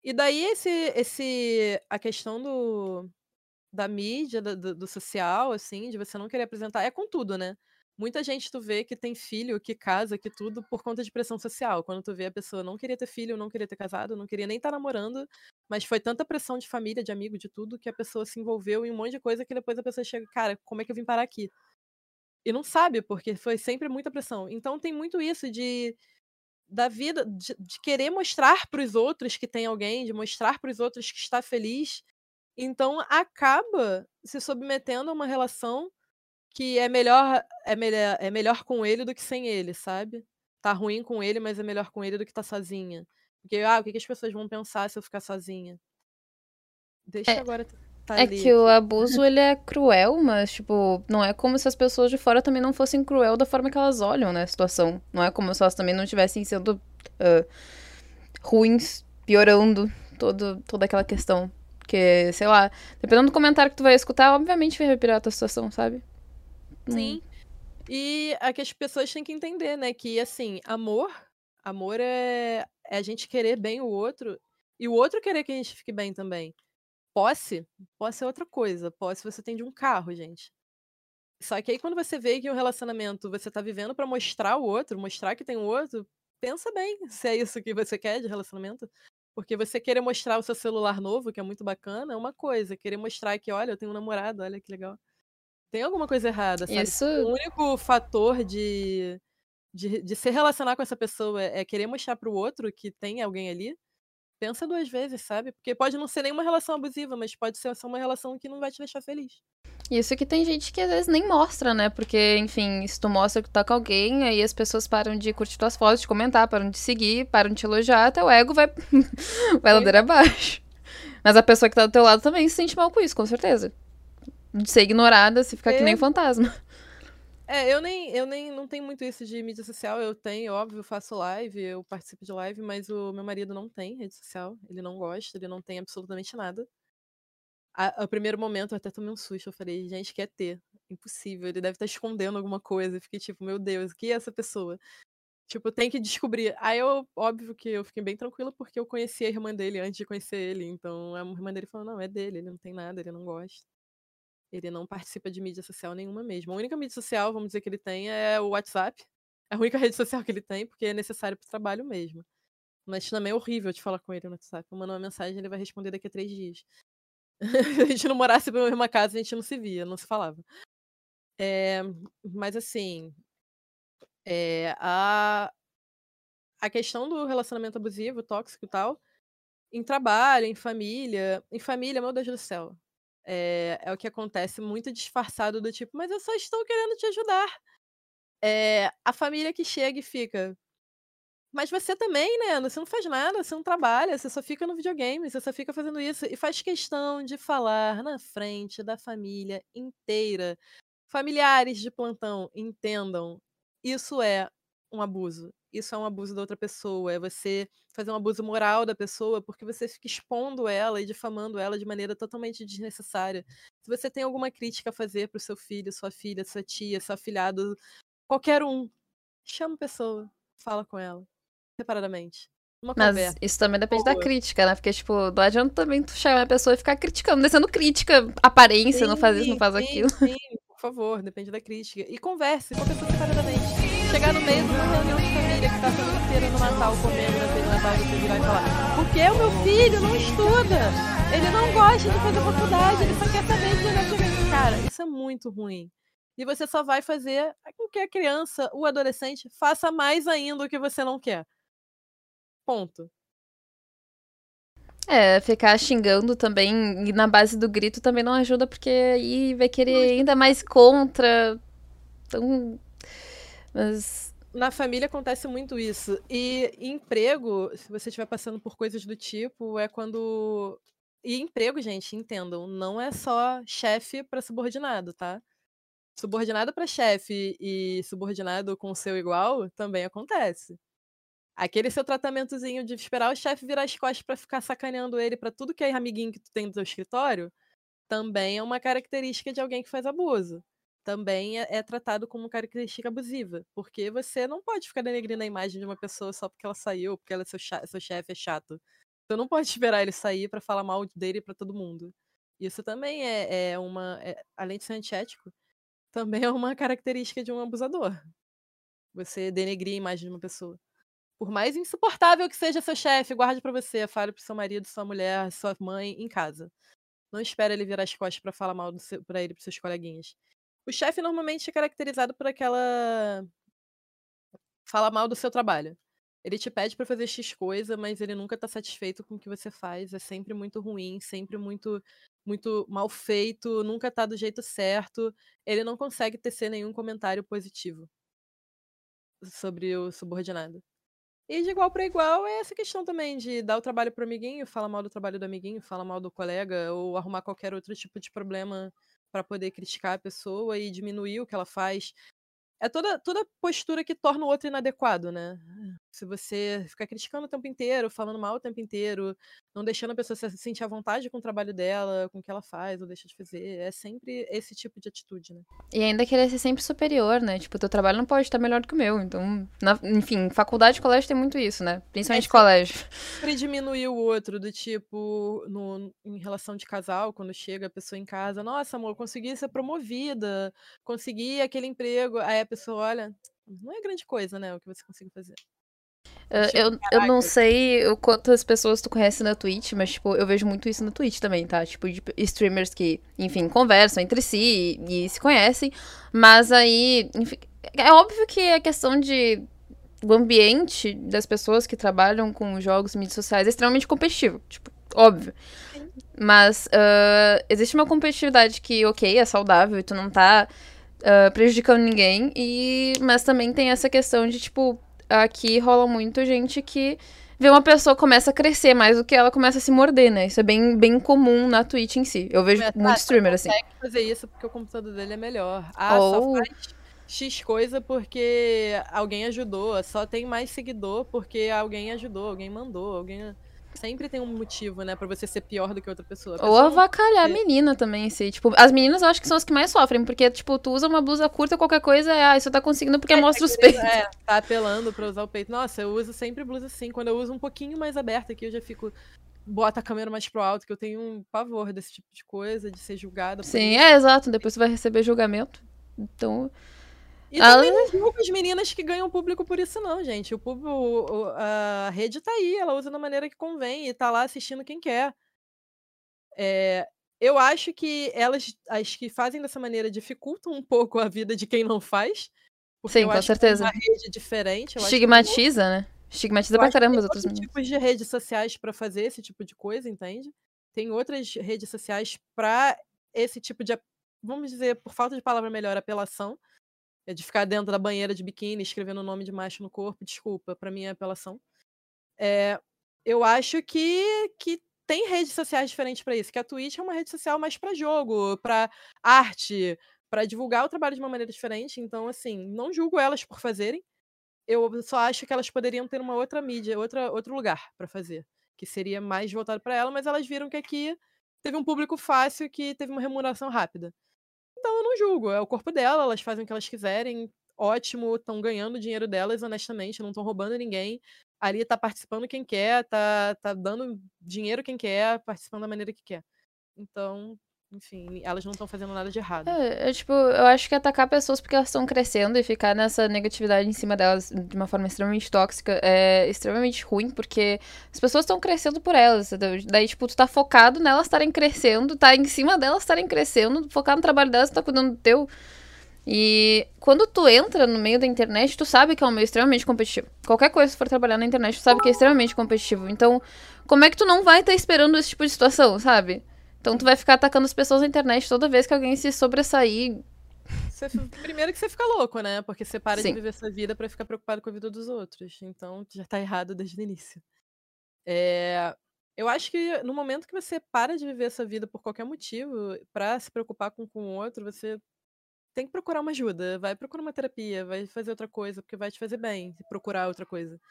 E daí esse, esse a questão do da mídia, do, do social, assim, de você não querer apresentar, é com tudo, né? Muita gente tu vê que tem filho, que casa, que tudo por conta de pressão social. Quando tu vê a pessoa não queria ter filho, não queria ter casado, não queria nem estar tá namorando, mas foi tanta pressão de família, de amigo, de tudo, que a pessoa se envolveu em um monte de coisa que depois a pessoa chega, cara, como é que eu vim parar aqui? E não sabe, porque foi sempre muita pressão. Então tem muito isso de da vida, de, de querer mostrar para os outros que tem alguém, de mostrar para os outros que está feliz. Então acaba se submetendo a uma relação que é melhor, é melhor é melhor com ele do que sem ele, sabe? Tá ruim com ele, mas é melhor com ele do que tá sozinha. Porque, ah, o que, que as pessoas vão pensar se eu ficar sozinha? Deixa é, agora tá É ali. que o abuso, ele é cruel, mas, tipo, não é como se as pessoas de fora também não fossem cruel da forma que elas olham, né, a situação. Não é como se elas também não estivessem sendo uh, ruins, piorando todo, toda aquela questão. Porque, sei lá, dependendo do comentário que tu vai escutar, obviamente vai repirar a tua situação, sabe? Sim. Hum. E é que as pessoas têm que entender, né? Que, assim, amor. Amor é, é a gente querer bem o outro e o outro querer que a gente fique bem também. Posse, posse é outra coisa. Posse você tem de um carro, gente. Só que aí quando você vê que um relacionamento você tá vivendo para mostrar o outro, mostrar que tem o outro, pensa bem se é isso que você quer de relacionamento. Porque você querer mostrar o seu celular novo, que é muito bacana, é uma coisa. Querer mostrar que, olha, eu tenho um namorado, olha que legal. Tem alguma coisa errada, sabe? Isso. O único fator de, de, de se relacionar com essa pessoa é querer mostrar pro outro que tem alguém ali. Pensa duas vezes, sabe? Porque pode não ser nenhuma relação abusiva, mas pode ser só uma relação que não vai te deixar feliz. Isso que tem gente que às vezes nem mostra, né? Porque, enfim, se tu mostra que tá com alguém, aí as pessoas param de curtir tuas fotos, de comentar, param de seguir, param de te elogiar, até o ego vai, vai ladeira abaixo. Mas a pessoa que tá do teu lado também se sente mal com isso, com certeza. De ser ignorada, se ficar que nem É. um fantasma. É, eu nem, eu nem não tenho muito isso de mídia social. Eu tenho, óbvio, eu faço live, eu participo de live, mas o meu marido não tem rede social. Ele não gosta, ele não tem absolutamente nada. A, ao primeiro momento eu até tomei um susto. Eu falei, gente, quer ter? Impossível. Ele deve estar escondendo alguma coisa. Eu fiquei tipo, meu Deus, o que é essa pessoa? Tipo, tem que descobrir. Aí eu, óbvio que eu fiquei bem tranquila porque eu conheci a irmã dele antes de conhecer ele. Então a irmã dele falou: não, é dele, ele não tem nada, ele não gosta. Ele não participa de mídia social nenhuma mesmo. A única mídia social, vamos dizer, que ele tem é o WhatsApp. É a única rede social que ele tem, porque é necessário pro trabalho mesmo. Mas também é horrível de falar com ele no WhatsApp. Eu mando uma mensagem ele vai responder daqui a três dias. A gente não morasse na mesma casa, a gente não se via, não se falava. É, mas assim, é, a, a questão do relacionamento abusivo, tóxico e tal, em trabalho, em família. Em família, meu Deus do céu. É, é o que acontece muito disfarçado do tipo, mas eu só estou querendo te ajudar. É, a família que chega e fica. Mas você também, né? Você não faz nada, você não trabalha, você só fica no videogame, você só fica fazendo isso. E faz questão de falar na frente da família inteira. Familiares de plantão, entendam. Isso é um abuso. Isso é um abuso da outra pessoa. É você fazer um abuso moral da pessoa porque você fica expondo ela e difamando ela de maneira totalmente desnecessária. Se você tem alguma crítica a fazer pro seu filho, sua filha, sua tia, seu afilhado, qualquer um, chama a pessoa, fala com ela, separadamente. Uma Mas conversa. isso também depende da Boa. crítica, né? Porque, tipo, não adianta também tu chamar a pessoa e ficar criticando, descendo crítica, aparência, não faz isso, não faz Sim, aquilo. Sim, por favor, depende da crítica. E converse com a pessoa separadamente. Chegar no meio de uma reunião de família que tá família inteira no Natal comendo na ceia de Natal e você virar e falar porque o meu filho não estuda, ele não gosta de fazer faculdade, ele só quer saber de jogar videogame. Cara, isso é muito ruim. E você só vai fazer com que a criança, o adolescente, faça mais ainda o que você não quer. Ponto. É, ficar xingando também, e na base do grito também não ajuda, porque aí vai querer ainda mais contra. Então. Mas. Na família acontece muito isso. E emprego, se você estiver passando por coisas do tipo, é quando. E emprego, gente, entendam, não é só chefe para subordinado, tá? Subordinado para chefe e subordinado com seu igual também acontece. Aquele seu tratamentozinho de esperar o chefe virar as costas pra ficar sacaneando ele pra tudo que é amiguinho que tu tem no teu escritório, também é uma característica de alguém que faz abuso. Também é, é tratado como característica abusiva. Porque você não pode ficar denegrindo a imagem de uma pessoa só porque ela saiu, porque ela é seu, seu chefe é chato. Você não pode esperar ele sair pra falar mal dele pra todo mundo. Isso também é, é uma. é- além de ser antiético, também é uma característica de um abusador. Você denegrir a imagem de uma pessoa. Por mais insuportável que seja seu chefe, guarde pra você, fale pro seu marido, sua mulher, sua mãe em casa. Não espere ele virar as costas pra falar mal pra ele, pros seus coleguinhas. O chefe normalmente é caracterizado por aquela. Fala mal do seu trabalho. Ele te pede pra fazer X coisa, mas ele nunca tá satisfeito com o que você faz. É sempre muito ruim, sempre muito muito mal feito, nunca tá do jeito certo. Ele não consegue tecer nenhum comentário positivo sobre o subordinado. E de igual para igual é essa questão também de dar o trabalho pro amiguinho, fala mal do trabalho do amiguinho, fala mal do colega, ou arrumar qualquer outro tipo de problema para poder criticar a pessoa e diminuir o que ela faz. É toda, toda postura que torna o outro inadequado, né? Se você ficar criticando o tempo inteiro, falando mal o tempo inteiro, não deixando a pessoa se sentir à vontade com o trabalho dela, com o que ela faz ou deixa de fazer, é sempre esse tipo de atitude, né? E ainda querer ser sempre superior, né? Tipo, teu trabalho não pode estar melhor do que o meu. Então, na- enfim, faculdade e colégio tem muito isso, né? Principalmente sim. colégio. sempre diminuir o outro, do tipo, no, em relação de casal, quando chega a pessoa em casa, nossa, amor, consegui ser promovida, consegui aquele emprego. Aí a pessoa olha, não é grande coisa, né, o que você conseguiu fazer. Tipo, eu, eu não sei o quantas pessoas tu conhece na Twitch, mas, tipo, eu vejo muito isso na Twitch também, tá? Tipo, de streamers que, enfim, conversam entre si e, e se conhecem. Mas aí, enfim, é óbvio que a questão de o ambiente das pessoas que trabalham com jogos e mídias sociais é extremamente competitivo. Tipo, óbvio. Sim. Mas uh, existe uma competitividade que, ok, é saudável e tu não tá uh, prejudicando ninguém. E, mas também tem essa questão de, tipo, aqui rola muito gente que vê uma pessoa começa a crescer mais do que ela começa a se morder, né? Isso é bem, bem comum na Twitch em si. Eu vejo Mas, muito ah, streamer assim. consegue fazer isso porque o computador dele é melhor. Ah, Ou- só faz X coisa porque alguém ajudou. Só tem mais seguidor porque alguém ajudou, alguém mandou, alguém. Sempre tem um motivo, né, pra você ser pior do que outra pessoa. Ou avacalhar a é. menina também, em si. Tipo, as meninas eu acho que são as que mais sofrem, porque, tipo, tu usa uma blusa curta, qualquer coisa, é, ah, isso tá conseguindo porque É, mostra os querendo- peitos. É, tá apelando pra usar o peito. Nossa, eu uso sempre blusa assim. Quando eu uso um pouquinho mais aberta aqui, eu já fico. Bota a câmera mais pro alto, que eu tenho um pavor desse tipo de coisa, de ser julgada. Sim, isso. é, exato. Depois tu vai receber julgamento. Então, E Ah, também não julgo as meninas que ganham público por isso, não, gente. O público, a rede tá aí, ela usa da maneira que convém e tá lá assistindo quem quer. É, eu acho que elas, as que fazem dessa maneira, dificultam um pouco a vida de quem não faz. Sim, com que é certeza. uma rede diferente. acho que estigmatiza, né? Estigmatiza eu pra caramba tem as outras meninas. tipos de redes sociais pra fazer esse tipo de coisa, entende? Tem outras redes sociais pra esse tipo de, vamos dizer, por falta de palavra melhor, apelação. É de ficar dentro da banheira de biquíni escrevendo o nome de macho no corpo. Desculpa, pra mim é apelação. É, eu acho que, que tem redes sociais diferentes pra isso. Que a Twitch é uma rede social mais pra jogo, pra arte, pra divulgar o trabalho de uma maneira diferente. Então, assim, não julgo elas por fazerem. Eu só acho que elas poderiam ter uma outra mídia, outra, outro lugar pra fazer, que seria mais voltado pra ela, mas elas viram que aqui teve um público fácil que teve uma remuneração rápida. Então eu não julgo, é o corpo dela, elas fazem o que elas quiserem, ótimo, estão ganhando o dinheiro delas honestamente, não estão roubando ninguém. Ali tá participando quem quer, tá, tá dando dinheiro quem quer, participando da maneira que quer. Então, enfim, elas não estão fazendo nada de errado. É, é, tipo, eu acho que atacar pessoas porque elas estão crescendo e ficar nessa negatividade em cima delas de uma forma extremamente tóxica é extremamente ruim, porque as pessoas estão crescendo por elas, entendeu? Daí, tipo, tu tá focado nelas estarem crescendo, tá em cima delas estarem crescendo, focar no trabalho delas, tá cuidando do teu. E quando tu entra no meio da internet, tu sabe que é um meio extremamente competitivo. Qualquer coisa que for trabalhar na internet, tu sabe que é extremamente competitivo. Então, como é que tu não vai estar esperando esse tipo de situação, sabe? Então tu vai ficar atacando as pessoas na internet toda vez que alguém se sobressair. Você primeiro que você fica louco, né? Porque você para Sim. de viver sua vida pra ficar preocupado com a vida dos outros. Então já tá errado desde o início. É, Eu acho que no momento que você para de viver sua vida por qualquer motivo, pra se preocupar com com o outro, você tem que procurar uma ajuda. Vai procurar uma terapia, vai fazer outra coisa, porque vai te fazer bem procurar outra coisa.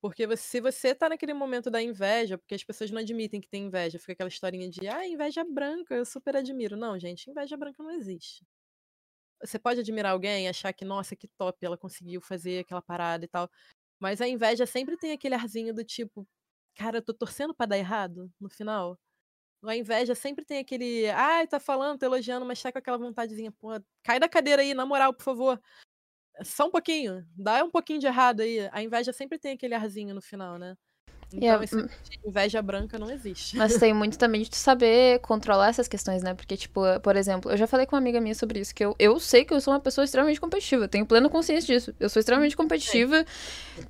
Porque você- se você tá naquele momento da inveja, porque as pessoas não admitem que tem inveja, fica aquela historinha de, ah, inveja branca, eu super admiro. Não, gente, inveja branca não existe. Você pode admirar alguém achar que, nossa, que top, ela conseguiu fazer aquela parada e tal. Mas a inveja sempre tem aquele arzinho do tipo, cara, eu tô torcendo pra dar errado no final. A inveja sempre tem aquele, ai, tá falando, tá elogiando, mas tá com aquela vontadezinha, pô, cai da cadeira aí, na moral, por favor. Só um pouquinho, dá um pouquinho de errado aí. A inveja sempre tem aquele arzinho no final, né? Então, Yeah, de inveja branca não existe. Mas tem muito também de tu saber controlar essas questões, né? Porque, tipo, por exemplo, eu já falei com uma amiga minha sobre isso, que eu, eu sei que eu sou uma pessoa extremamente competitiva. Eu tenho plena consciência disso. Eu sou extremamente competitiva.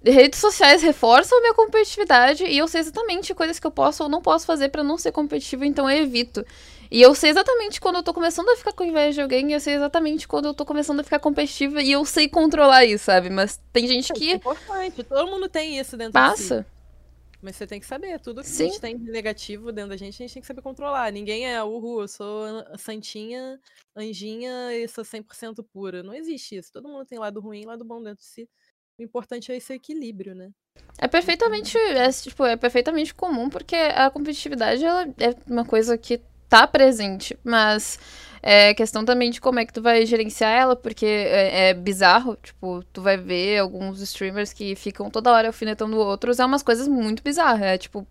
Redes sociais reforçam a minha competitividade e eu sei exatamente coisas que eu posso ou não posso fazer pra não ser competitiva, então eu evito. E eu sei exatamente quando eu tô começando a ficar com inveja de alguém, eu sei exatamente quando eu tô começando a ficar competitiva e eu sei controlar isso, sabe? Mas tem gente É que importante, todo mundo tem isso dentro de si. passa. Mas você tem que saber, tudo que a Sim. gente tem de negativo dentro da gente, a gente tem que saber controlar. Ninguém é, uhul, eu sou an- santinha, anjinha e sou 100% pura. Não existe isso. Todo mundo tem lado ruim e lado bom dentro de si. O importante é esse equilíbrio, né? É perfeitamente, é, tipo, é perfeitamente comum, porque a competitividade ela é uma coisa que tá presente, mas é questão também de como é que tu vai gerenciar ela, porque é, é bizarro, tipo, tu vai ver alguns streamers que ficam toda hora alfinetando outros, é umas coisas muito bizarras, é tipo,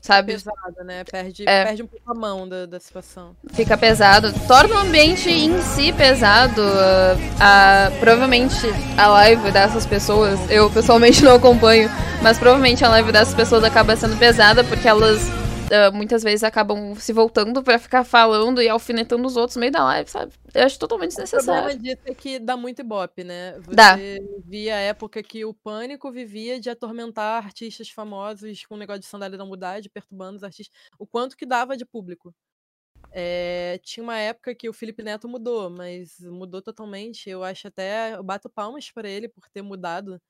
sabe? Pesado, né? Perde, É. perde um pouco a mão da, da situação. Fica pesado. Torna o ambiente em si pesado. ah, ah, provavelmente a live dessas pessoas, eu pessoalmente não acompanho, mas provavelmente a live dessas pessoas acaba sendo pesada porque elas ah, muitas vezes acabam se voltando pra ficar falando e alfinetando os outros no meio da live, sabe? Eu acho totalmente O problema desnecessário. disso é que dá muito ibope, né? Dá. Você via a época que o Pânico vivia de atormentar artistas famosos com o negócio de sandália da mudade, perturbando os artistas. O quanto que dava de público. É, tinha uma época que o Felipe Neto mudou, mas mudou totalmente. Eu acho até. Eu bato palmas para ele por ter mudado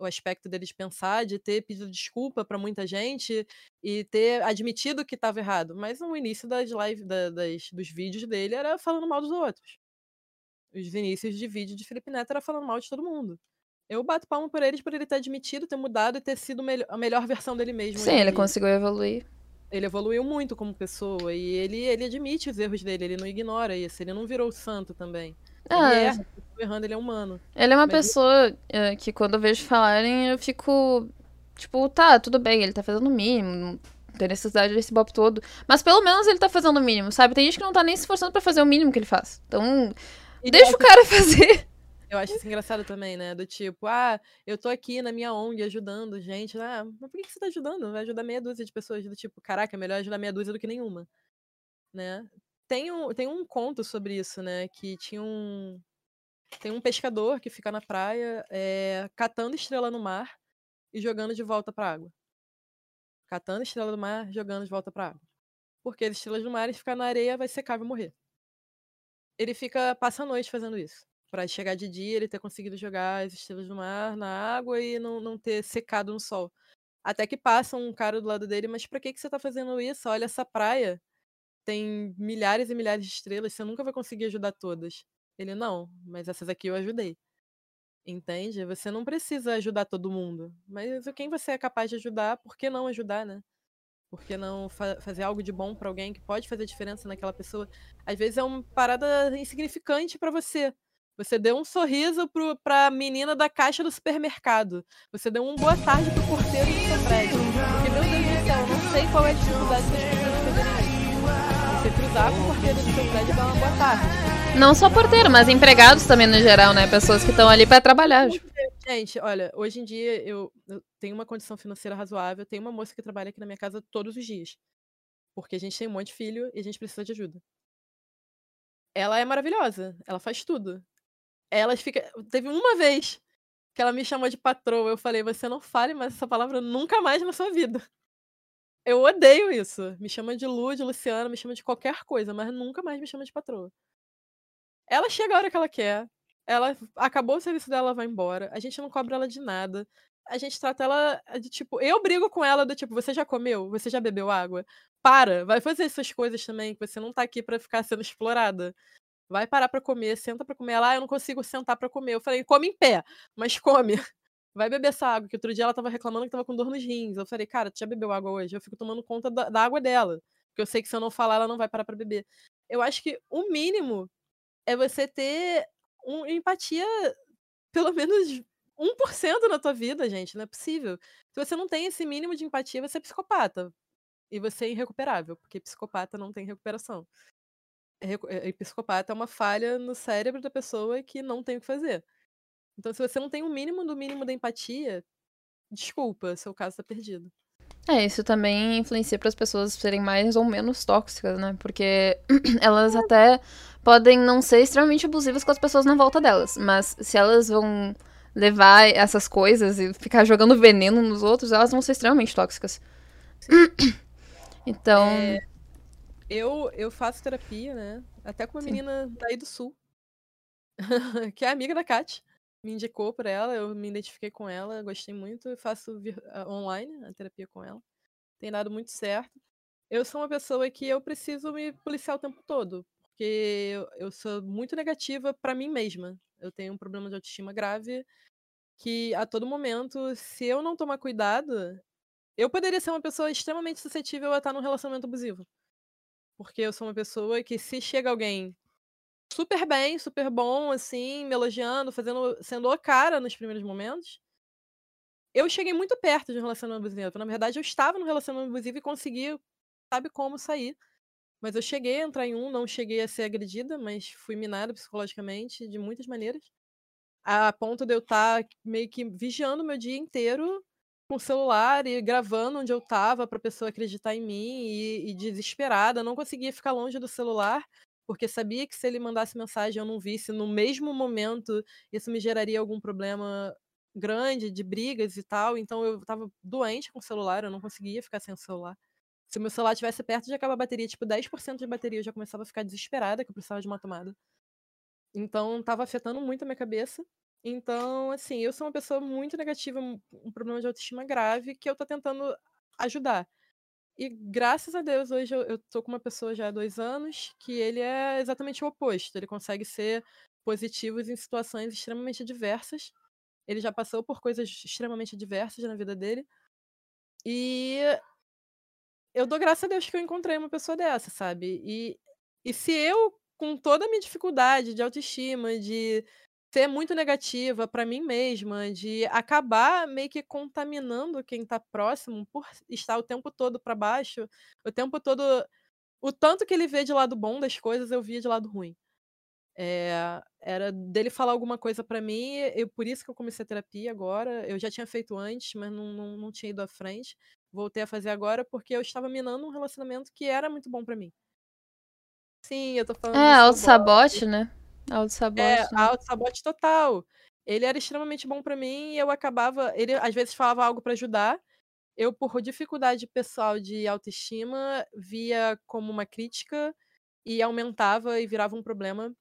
o aspecto dele de pensar, de ter pedido desculpa para muita gente e ter admitido que estava errado. Mas no início das lives, da- das, dos vídeos dele era falando mal dos outros. Os inícios de vídeo de Felipe Neto era falando mal de todo mundo. Eu bato palma por eles por ele ter admitido, ter mudado e ter sido a melhor versão dele mesmo. Sim, ele conseguiu evoluir. Ele evoluiu muito como pessoa e ele, ele admite os erros dele, ele não ignora isso, ele não virou santo também. Ele Ah, erra, continua errando, ele é humano. Ele é uma Mas pessoa eh, que quando eu vejo falarem, eu fico. Tipo, tá, tudo bem, ele tá fazendo o mínimo, não tem necessidade desse bop todo. Mas pelo menos ele tá fazendo o mínimo, sabe? Tem gente que não tá nem se esforçando pra fazer o mínimo que ele faz. Então, E deixa o cara fazer. Eu acho isso engraçado também, né? Do tipo, ah, eu tô aqui na minha ONG ajudando gente. Ah, mas por que que você tá ajudando? Vai ajudar meia dúzia de pessoas. Do tipo, caraca, é melhor ajudar meia dúzia do que nenhuma. Né? Tem um, tem um conto sobre isso, né? Que tinha um. Tem um pescador que fica na praia é, catando estrela no mar e jogando de volta pra água. Catando estrela do mar, jogando de volta pra água. Porque as estrelas do mar, ele ficar na areia, vai secar e vai morrer. Ele fica, passa a noite fazendo isso. Pra chegar de dia, ele ter conseguido jogar as estrelas do mar na água e não, não ter secado no sol. Até que passa um cara do lado dele, mas pra que, que você tá fazendo isso? Olha essa praia. Tem milhares e milhares de estrelas, você nunca vai conseguir ajudar todas. Ele, não, mas essas aqui eu ajudei. Entende? Você não precisa ajudar todo mundo. Mas quem você é capaz de ajudar, por que não ajudar, né? Por que não fa- fazer algo de bom pra alguém que pode fazer diferença naquela pessoa? Às vezes é uma parada insignificante pra você. Você deu um sorriso pro, pra menina da caixa do supermercado. Você deu um boa tarde pro porteiro do seu prédio. Porque, meu Deus do céu, eu não sei qual é a dificuldade das pessoas fazerem isso. Você cruzar com o porteiro do seu prédio e dar uma boa tarde. Não só porteiro, mas empregados também no geral, né? Pessoas que estão ali pra trabalhar. Gente, olha, hoje em dia eu, eu tenho uma condição financeira razoável. Tem uma moça que trabalha aqui na minha casa todos os dias. Porque a gente tem um monte de filho e a gente precisa de ajuda. Ela é maravilhosa. Ela faz tudo. Ela fica. Teve uma vez que ela me chamou de patroa. Eu falei, você não fale mais essa palavra nunca mais na sua vida. Eu odeio isso. Me chama de Lu, de Luciana, me chama de qualquer coisa, mas nunca mais me chama de patroa. Ela chega a hora que ela quer. Ela acabou o serviço dela, ela vai embora. A gente não cobra ela de nada. A gente trata ela de tipo. Eu brigo com ela do tipo, você já comeu? Você já bebeu água? Para, vai fazer essas coisas também, que você não tá aqui pra ficar sendo explorada. Vai parar pra comer, senta pra comer. Ela, ah, eu não consigo sentar pra comer. Eu falei, come em pé, mas come. Vai beber essa água, que outro dia ela tava reclamando que tava com dor nos rins. Eu falei, cara, tu já bebeu água hoje? Eu fico tomando conta da, da água dela. Porque eu sei que se eu não falar, ela não vai parar pra beber. Eu acho que o mínimo é você ter um, empatia, pelo menos 1% na tua vida, gente. Não é possível. Se você não tem esse mínimo de empatia, você é psicopata. E você é irrecuperável, porque psicopata não tem recuperação. É é- é- psicopata é uma falha no cérebro da pessoa que não tem o que fazer. Então, se você não tem o mínimo do mínimo da empatia, desculpa, seu caso tá perdido. É, isso também influencia para as pessoas serem mais ou menos tóxicas, né? Porque elas até podem não ser extremamente abusivas com as pessoas na volta delas, mas se elas vão levar essas coisas e ficar jogando veneno nos outros, elas vão ser extremamente tóxicas. Então, É, eu, eu faço terapia, né? Até com uma Sim. menina daí do sul, que é amiga da Kat. Me indicou por ela, eu me identifiquei com ela, gostei muito. Faço ah, online a terapia com ela. Tem dado muito certo. Eu sou uma pessoa que eu preciso me policiar o tempo todo, porque eu, eu sou muito negativa pra mim mesma. Eu tenho um problema de autoestima grave que a todo momento, se eu não tomar cuidado, eu poderia ser uma pessoa extremamente suscetível a estar num relacionamento abusivo. Porque eu sou uma pessoa que se chega alguém super bem, super bom, assim, me elogiando, fazendo, sendo o cara nos primeiros momentos, eu cheguei muito perto de um relacionamento abusivo. Na verdade, eu estava no relacionamento abusivo e consegui, sabe como sair. Mas eu cheguei a entrar em um, não cheguei a ser agredida, mas fui minada psicologicamente de muitas maneiras. A ponto de eu estar meio que vigiando meu dia inteiro com o celular e gravando onde eu estava para a pessoa acreditar em mim e, e desesperada. Não conseguia ficar longe do celular, porque sabia que se ele mandasse mensagem eu não visse no mesmo momento, isso me geraria algum problema grande de brigas e tal. Então eu estava doente com o celular, eu não conseguia ficar sem o celular. Se o meu celular estivesse perto de acabar a bateria, tipo 10% de bateria, eu já começava a ficar desesperada que eu precisava de uma tomada. Então tava afetando muito a minha cabeça. Então, assim, eu sou uma pessoa muito negativa, um problema de autoestima grave, que eu tô tentando ajudar. E graças a Deus, hoje eu, eu tô com uma pessoa já há dois anos que ele é exatamente o oposto. Ele consegue ser positivo em situações extremamente diversas. Ele já passou por coisas extremamente diversas na vida dele. E eu dou graças a Deus que eu encontrei uma pessoa dessa, sabe? E, e se eu, com toda a minha dificuldade de autoestima, de ser muito negativa para mim mesma, de acabar meio que contaminando quem tá próximo por estar o tempo todo para baixo, o tempo todo. O tanto que ele vê de lado bom das coisas, eu via de lado ruim. É, era dele falar alguma coisa para mim, eu, por isso que eu comecei a terapia agora. Eu já tinha feito antes, mas não, não, não tinha ido à frente. Voltei a fazer agora porque eu estava minando um relacionamento que era muito bom para mim. Sim, eu tô falando. É, auto-sabote, né? Auto-sabote. É, né? auto-sabote total. Ele era extremamente bom para mim e eu acabava. Ele às vezes falava algo para ajudar. Eu, por dificuldade pessoal de autoestima, via como uma crítica e aumentava e virava um problema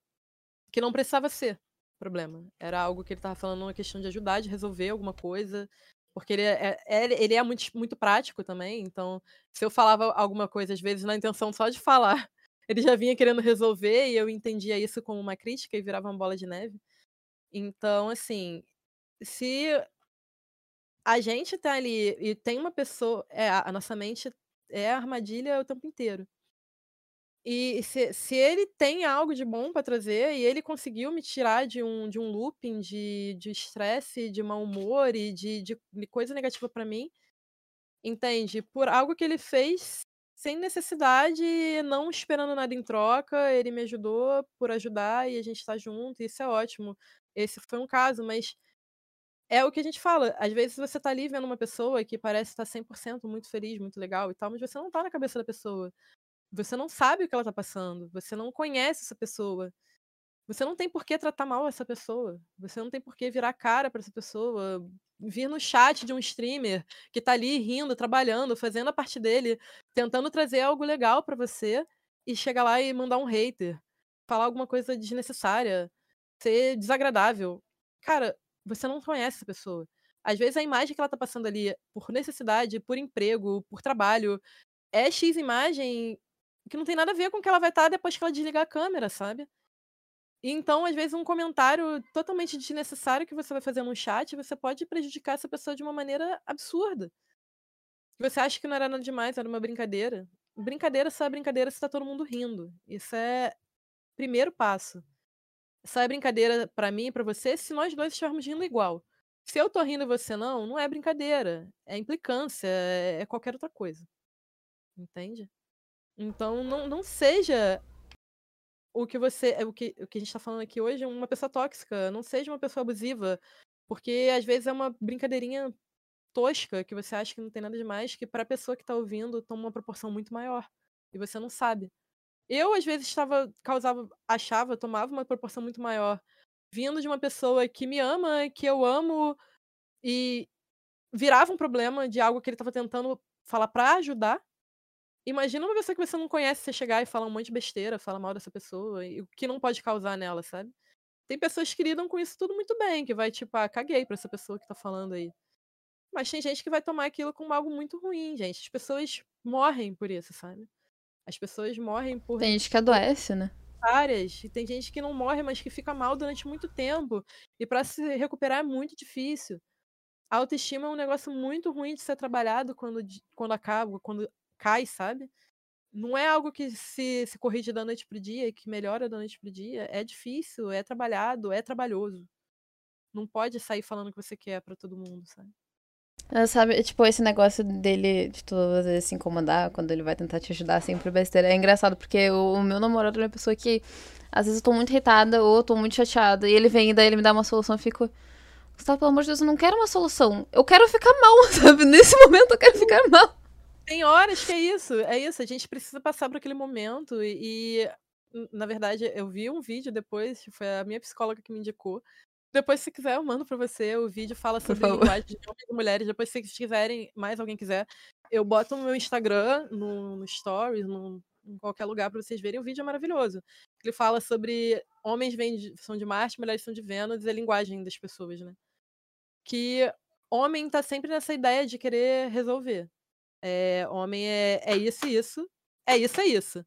que não precisava ser problema. Era algo que ele estava falando uma questão de ajudar, de resolver alguma coisa. Porque ele é, é, ele é muito, muito prático também, então se eu falava alguma coisa, às vezes, na intenção só de falar, ele já vinha querendo resolver e eu entendia isso como uma crítica e virava uma bola de neve. Então, assim, se a gente tá ali e tem uma pessoa. É, a nossa mente é armadilha o tempo inteiro. E se, se ele tem algo de bom para trazer e ele conseguiu me tirar de um, de um looping de estresse, de mau humor e de, de, de coisa negativa para mim, entende? Por algo que ele fez sem necessidade, não esperando nada em troca, ele me ajudou por ajudar e a gente tá junto, e isso é ótimo. Esse foi um caso, mas é o que a gente fala. Às vezes você tá ali vendo uma pessoa que parece estar 100% muito feliz, muito legal e tal, mas você não tá na cabeça da pessoa. Você não sabe o que ela tá passando, você não conhece essa pessoa. Você não tem por que tratar mal essa pessoa. Você não tem por que virar cara para essa pessoa, vir no chat de um streamer que tá ali rindo, trabalhando, fazendo a parte dele, tentando trazer algo legal para você e chegar lá e mandar um hater, falar alguma coisa desnecessária, ser desagradável. Cara, você não conhece essa pessoa. Às vezes a imagem que ela tá passando ali por necessidade, por emprego, por trabalho, é X imagem que não tem nada a ver com o que ela vai estar depois que ela desligar a câmera, sabe? Então, às vezes, um comentário totalmente desnecessário que você vai fazer num chat, você pode prejudicar essa pessoa de uma maneira absurda. Você acha que não era nada demais, era uma brincadeira. Brincadeira só é brincadeira se tá todo mundo rindo. Isso é primeiro passo. Só é brincadeira para mim e pra você se nós dois estivermos rindo igual. Se eu tô rindo e você não, não é brincadeira. É implicância, é qualquer outra coisa. Entende? Então, não, não seja o que você. O que, o que a gente tá falando aqui hoje, uma pessoa tóxica. Não seja uma pessoa abusiva. Porque às vezes é uma brincadeirinha tosca que você acha que não tem nada demais, que pra pessoa que tá ouvindo toma uma proporção muito maior. E você não sabe. Eu, às vezes, estava. causava. achava, tomava uma proporção muito maior. Vindo de uma pessoa que me ama, que eu amo, e virava um problema de algo que ele estava tentando falar para ajudar Imagina uma pessoa que você não conhece, você chegar e falar um monte de besteira, falar mal dessa pessoa, e o que não pode causar nela, sabe? Tem pessoas que lidam com isso tudo muito bem, que vai, tipo, ah, caguei pra essa pessoa que tá falando aí. Mas tem gente que vai tomar aquilo como algo muito ruim, gente. As pessoas morrem por isso, sabe? As pessoas morrem por. Tem gente que adoece, né? Áreas. E tem gente que não morre, mas que fica mal durante muito tempo. E para se recuperar é muito difícil. A autoestima é um negócio muito ruim de ser trabalhado quando, quando acaba, quando cai, sabe? Não é algo que se, se corrige da noite pro dia, que melhora da noite pro dia. É difícil, é trabalhado, é trabalhoso. Não pode sair falando o que você quer para todo mundo, sabe? Ah, Sabe, tipo, esse negócio dele de tu às vezes se incomodar quando ele vai tentar te ajudar sempre besteira. É engraçado, porque o, o meu namorado é uma pessoa que às vezes eu tô muito irritada ou eu tô muito chateada e ele vem e daí ele me dá uma solução eu fico. Gustavo, pelo amor de Deus, eu não quero uma solução. Eu quero ficar mal, sabe? Nesse momento eu quero ficar mal. Tem horas que é isso, é isso. A gente precisa passar por aquele momento e, e, na verdade, eu vi um vídeo depois, foi a minha psicóloga que me indicou. Depois, se quiser, eu mando pra você. O vídeo fala sobre favor. linguagem de homens e mulheres. Depois, se vocês quiserem, mais alguém quiser, eu boto no meu Instagram, no, no Stories, no, em qualquer lugar pra vocês verem. O vídeo é maravilhoso. Ele fala sobre homens de- são de Marte, mulheres são de Vênus, e a linguagem das pessoas, né? Que homem tá sempre nessa ideia de querer resolver. É, homem é, é isso e isso. É isso, é isso.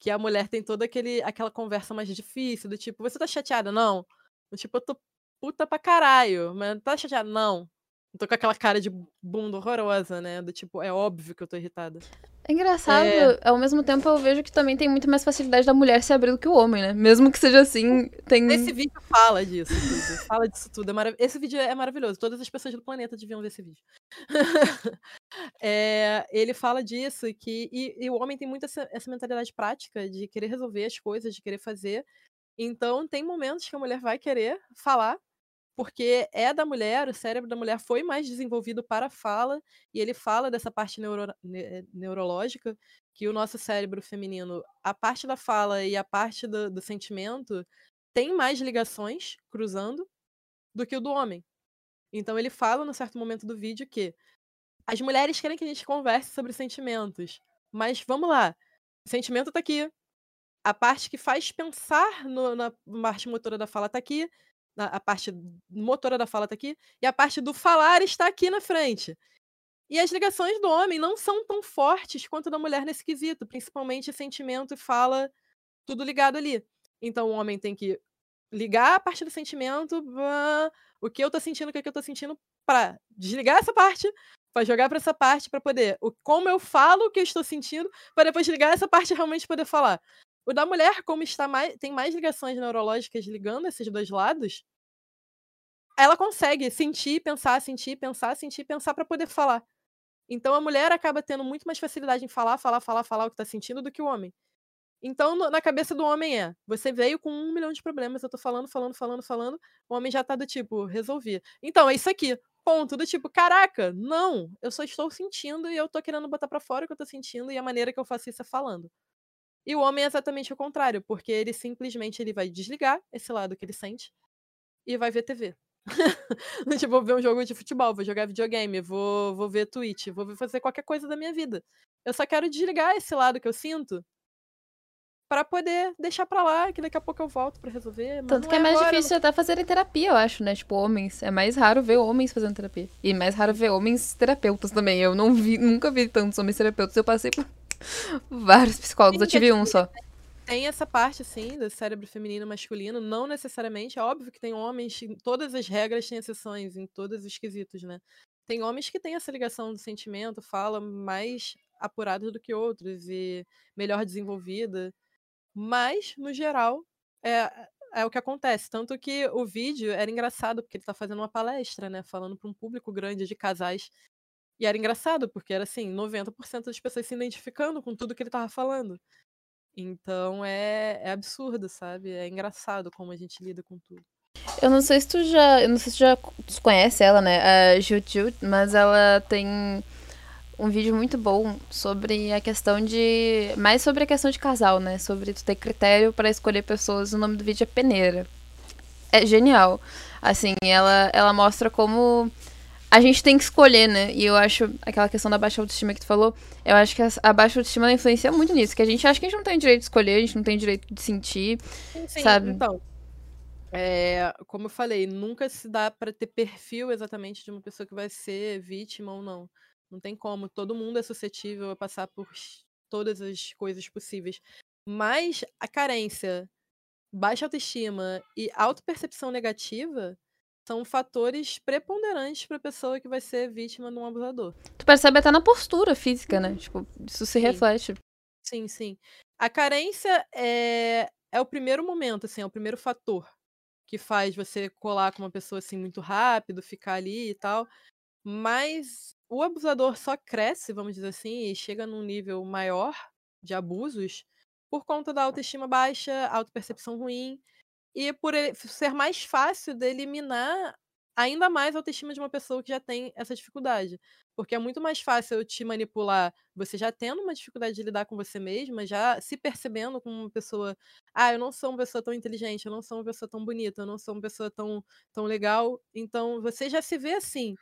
Que a mulher tem toda aquele, aquela conversa mais difícil, do tipo, você tá chateada? Não. Do tipo, eu tô puta pra caralho. Mas tá chateada? Não. Eu tô com aquela cara de bunda horrorosa, né? Do tipo, é óbvio que eu tô irritada. É engraçado, É. ao mesmo tempo eu vejo que também tem muito mais facilidade da mulher se abrir do que o homem, né? Mesmo que seja assim, tem. Esse vídeo fala disso tudo. Fala disso tudo. É marav- Esse vídeo é maravilhoso. Todas as pessoas do planeta deviam ver esse vídeo. É, ele fala disso que e, e o homem tem muito essa, essa mentalidade prática de querer resolver as coisas, de querer fazer. Então tem momentos que a mulher vai querer falar, porque é da mulher, o cérebro da mulher foi mais desenvolvido para a fala, e ele fala dessa parte neuro- ne- neurológica, que o nosso cérebro feminino, a parte da fala e a parte do, do sentimento, tem mais ligações cruzando do que o do homem. Então ele fala, no certo momento do vídeo, que as mulheres querem que a gente converse sobre sentimentos. Mas vamos lá. O sentimento tá aqui. A parte que faz pensar no- na parte motora da fala tá aqui. Na- A parte motora da fala tá aqui. E a parte do falar está aqui na frente. E as ligações do homem não são tão fortes quanto da mulher nesse quesito. Principalmente sentimento e fala, tudo ligado ali. Então o homem tem que ligar a parte do sentimento, o que eu tô sentindo, o que, é que eu tô sentindo, pra desligar essa parte, pra jogar pra essa parte, pra poder. O, como eu falo o que eu estou sentindo, pra depois ligar essa parte e realmente poder falar. O da mulher, como está mais, tem mais ligações neurológicas ligando esses dois lados, ela consegue sentir, pensar, sentir, pensar, sentir, pensar pra poder falar. Então a mulher acaba tendo muito mais facilidade em falar, falar, falar, falar o que tá sentindo do que o homem. Então, no- na cabeça do homem é: você veio com um milhão de problemas, eu tô falando, falando, falando, falando, o homem já tá do tipo, resolvi. Então, é isso aqui. Ponto. Do tipo, caraca, não, eu só estou sentindo e eu tô querendo botar pra fora o que eu tô sentindo e a maneira que eu faço isso é falando. E o homem é exatamente o contrário, porque ele simplesmente ele vai desligar esse lado que ele sente e vai ver TV. tipo, vou ver um jogo de futebol, vou jogar videogame, vou, vou ver Twitch, vou fazer qualquer coisa da minha vida. Eu só quero desligar esse lado que eu sinto Pra poder deixar pra lá, que daqui a pouco eu volto pra resolver. Tanto não que é mais agora, difícil até fazerem terapia, eu acho, né? Tipo, homens. É mais raro ver homens fazendo terapia. E mais raro ver homens terapeutas também. Eu não vi, nunca vi tantos homens terapeutas. Eu passei por vários psicólogos. Eu Sim, tive é um só. Tem essa parte, assim, do cérebro feminino e masculino, não necessariamente. É óbvio que tem homens, todas as regras têm exceções, em todos os quesitos, né? Tem homens que têm essa ligação do sentimento, fala mais apurada do que outros e melhor desenvolvida. Mas, no geral, é, é o que acontece. Tanto que o vídeo era engraçado, porque ele tá fazendo uma palestra, né? Falando para um público grande de casais. E era engraçado, porque era assim, 90% das pessoas se identificando com tudo que ele tava falando. Então é, é absurdo, sabe? É engraçado como a gente lida com tudo. Eu não sei se tu já. Eu não sei se tu já conhece ela, né? A Juju, mas ela tem um vídeo muito bom sobre a questão de. Mais sobre a questão de casal, né? Sobre tu ter critério pra escolher pessoas. O nome do vídeo é Peneira. É genial. Assim, ela, ela mostra como a gente tem que escolher, né? E eu acho aquela questão da baixa autoestima que tu falou, eu acho que a, a baixa autoestima influencia muito nisso, que a gente acha que a gente não tem direito de escolher, a gente não tem direito de sentir. Sim, sim. Sabe? Então, é, como eu falei, nunca se dá pra ter perfil exatamente de uma pessoa que vai ser vítima ou não. Não tem como. Todo mundo é suscetível a passar por todas as coisas possíveis. Mas a carência, baixa autoestima e autopercepção negativa são fatores preponderantes para a pessoa que vai ser vítima de um abusador. Tu percebe até na postura física, né? Tipo, isso se Sim. reflete. Sim, sim. A carência é, é o primeiro momento, assim, é o primeiro fator que faz você colar com uma pessoa assim muito rápido, ficar ali e tal. mas o abusador só cresce, vamos dizer assim, e chega num nível maior de abusos por conta da autoestima baixa, autopercepção ruim e por ser mais fácil de eliminar ainda mais a autoestima de uma pessoa que já tem essa dificuldade. Porque é muito mais fácil eu te manipular, você já tendo uma dificuldade de lidar com você mesma, já se percebendo como uma pessoa. Ah, eu não sou uma pessoa tão inteligente, eu não sou uma pessoa tão bonita, eu não sou uma pessoa tão, tão legal. Então você já se vê assim.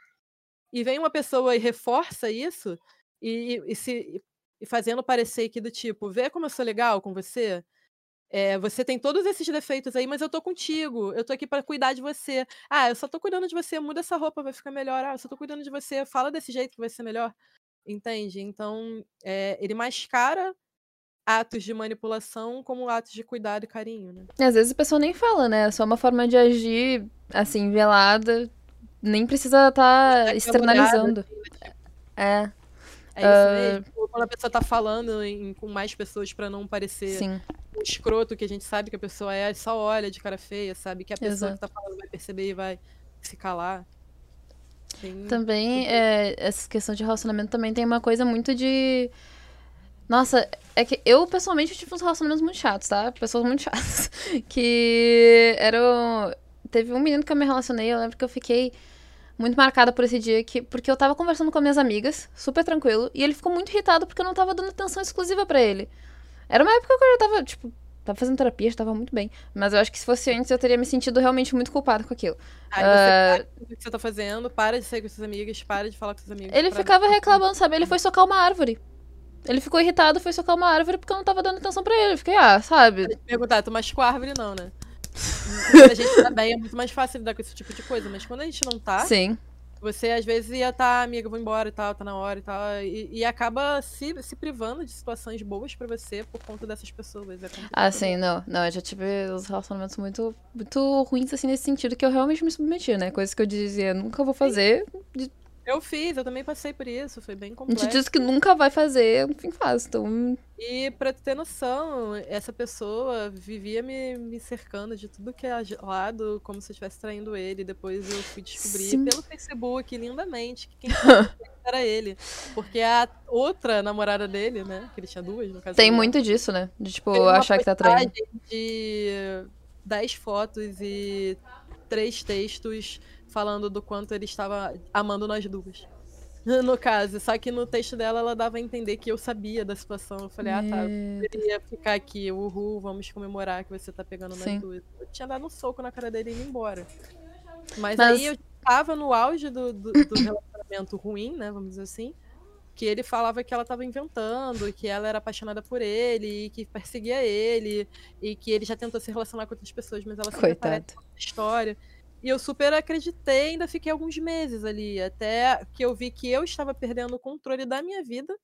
E vem uma pessoa e reforça isso, e, e, e se e fazendo parecer que do tipo, vê como eu sou legal com você, é, você tem todos esses defeitos aí, mas eu tô contigo. Eu tô aqui para cuidar de você. Ah, eu só tô cuidando de você. Muda essa roupa, vai ficar melhor. Ah, eu só tô cuidando de você. Fala desse jeito que vai ser melhor. Entende? Então, é, ele mascara atos de manipulação como atos de cuidado e carinho, né? Às vezes a pessoa nem fala, né? É só uma forma de agir, assim, velada. Nem precisa estar tá externalizando. Né, tipo... É. É isso uh... mesmo. Quando a pessoa tá falando em, com mais pessoas para não parecer Sim o escroto que a gente sabe que a pessoa é, só olha de cara feia, sabe? Que a pessoa Exato. que tá falando vai perceber e vai se calar. Tem... Também, é, essa questão de relacionamento também tem uma coisa muito de. Nossa, é que eu pessoalmente tive uns relacionamentos muito chatos, tá? Pessoas muito chatas. que eram. Teve um menino que eu me relacionei, eu lembro que eu fiquei muito marcada por esse dia, que, porque eu tava conversando com minhas amigas, super tranquilo, e ele ficou muito irritado porque eu não tava dando atenção exclusiva para ele. Era uma época que eu já tava, tipo, tava fazendo terapia, já tava muito bem. Mas eu acho que se fosse antes, eu teria me sentido realmente muito culpada com aquilo. Aí você uh... o que você tá fazendo, para de sair com suas amigas, para de falar com seus amigos. Ele ficava reclamando, sabe? Ele foi socar uma árvore. Ele ficou irritado, foi socar uma árvore porque eu não tava dando atenção pra ele. Eu fiquei, ah, sabe? Perguntar, tu machucou a árvore não, né? Quando a gente tá bem, é muito mais fácil lidar com esse tipo de coisa. Mas quando a gente não tá. Sim. Você às vezes ia estar, tá, amiga, vou embora e tal, tá na hora e tal. E, e acaba se, se privando de situações boas para você por conta dessas pessoas. É ah, sim, não. Não, eu já tive os relacionamentos muito, muito ruins, assim, nesse sentido, que eu realmente me submetia, né? Coisas que eu dizia, nunca vou fazer. De... Eu fiz, eu também passei por isso, foi bem complexo. A gente diz que nunca vai fazer, enfim, faz. Então, e pra ter noção, essa pessoa vivia me, me cercando de tudo que é lado, como se eu estivesse traindo ele. Depois eu fui descobrir Sim. pelo Facebook, lindamente, que quem era ele. Porque a outra namorada dele, né? Que ele tinha duas, no caso. Tem muito disso, né? De, tipo, achar que tá traindo. De 10 fotos e três textos falando do quanto ele estava amando nós duas. no caso. Só que no texto dela, ela dava a entender que eu sabia da situação. Eu falei, ah, tá, eu queria ficar aqui, uhul, vamos comemorar que você tá pegando nas duas. Eu tinha dado um soco na cara dele e indo embora. Mas, Mas... aí eu tava no auge do, do, do relacionamento ruim, né, vamos dizer assim, que ele falava que ela tava inventando, que ela era apaixonada por ele, e que perseguia ele, e que ele já tentou se relacionar com outras pessoas, mas ela sempre Coitado. aparece história. E eu super acreditei, ainda fiquei alguns meses ali, até que eu vi que eu estava perdendo o controle da minha vida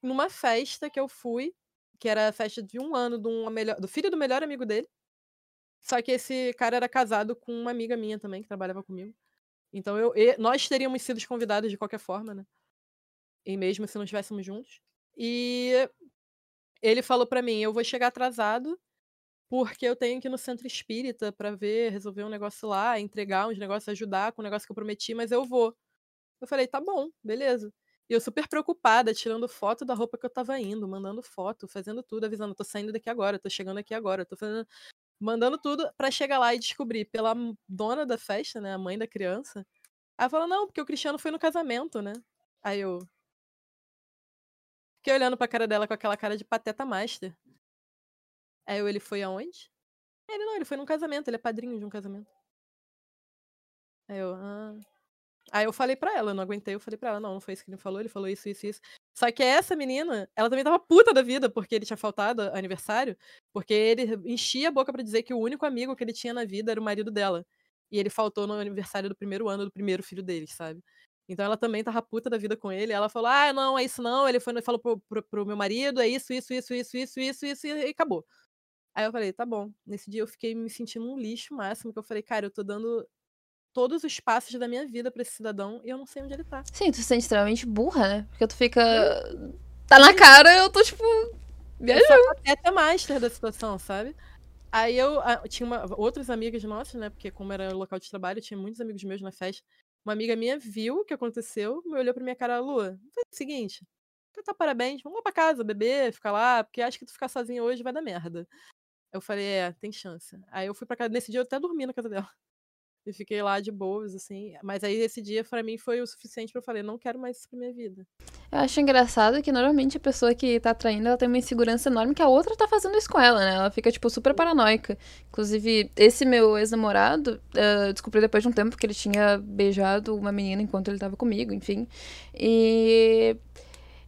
numa festa que eu fui, que era a festa de um ano do, melhor, do filho do melhor amigo dele. Só que esse cara era casado com uma amiga minha também, que trabalhava comigo. Então eu, nós teríamos sido convidados de qualquer forma, né? E mesmo se não estivéssemos juntos. E ele falou para mim: eu vou chegar atrasado porque eu tenho que ir no centro espírita para ver, resolver um negócio lá, entregar uns negócios, ajudar com o negócio que eu prometi, mas eu vou. Eu falei, tá bom, beleza. E eu super preocupada, tirando foto da roupa que eu tava indo, mandando foto, fazendo tudo, avisando, tô saindo daqui agora, tô chegando aqui agora, tô fazendo. Mandando tudo para chegar lá e descobrir pela dona da festa, né, a mãe da criança. Aí falou, não, porque o Cristiano foi no casamento, né? Aí eu. Fiquei olhando pra cara dela com aquela cara de pateta master. Aí eu, ele foi aonde? Ele não, ele foi num casamento, ele é padrinho de um casamento. Aí eu, ah. Aí eu falei pra ela, eu não aguentei, eu falei pra ela, não, não foi isso que ele falou, ele falou isso, isso, isso. Só que essa menina, ela também tava puta da vida porque ele tinha faltado aniversário, porque ele enchia a boca para dizer que o único amigo que ele tinha na vida era o marido dela. E ele faltou no aniversário do primeiro ano do primeiro filho deles, sabe? Então ela também tava puta da vida com ele. Ela falou: Ah, não, é isso não. Ele foi, falou pro, pro, pro meu marido, é isso, isso, isso, isso, isso, isso, isso, e acabou. Aí eu falei, tá bom. Nesse dia eu fiquei me sentindo um lixo máximo, que eu falei, cara, eu tô dando todos os passos da minha vida para esse cidadão e eu não sei onde ele tá. Sim, tu se sente extremamente burra, né? Porque tu fica. Tá na cara, eu tô tipo. Viajando. Eu sou até master da situação, sabe? Aí eu, eu tinha uma, outras amigas nossas, né? Porque como era local de trabalho, tinha muitos amigos meus na festa. Uma amiga minha viu o que aconteceu, me olhou pra minha cara, Lua, faz o seguinte, cantar parabéns, vamos lá pra casa, beber, ficar lá, porque acho que tu ficar sozinha hoje vai dar merda. Eu falei, é, tem chance. Aí eu fui pra casa, nesse dia eu até dormi na casa dela. E fiquei lá de boas, assim. Mas aí esse dia, pra mim, foi o suficiente pra eu falar, não quero mais isso pra minha vida. Eu acho engraçado que normalmente a pessoa que tá traindo, ela tem uma insegurança enorme que a outra tá fazendo isso com ela, né? Ela fica, tipo, super paranoica. Inclusive, esse meu ex-namorado, uh, descobri depois de um tempo que ele tinha beijado uma menina enquanto ele tava comigo, enfim. E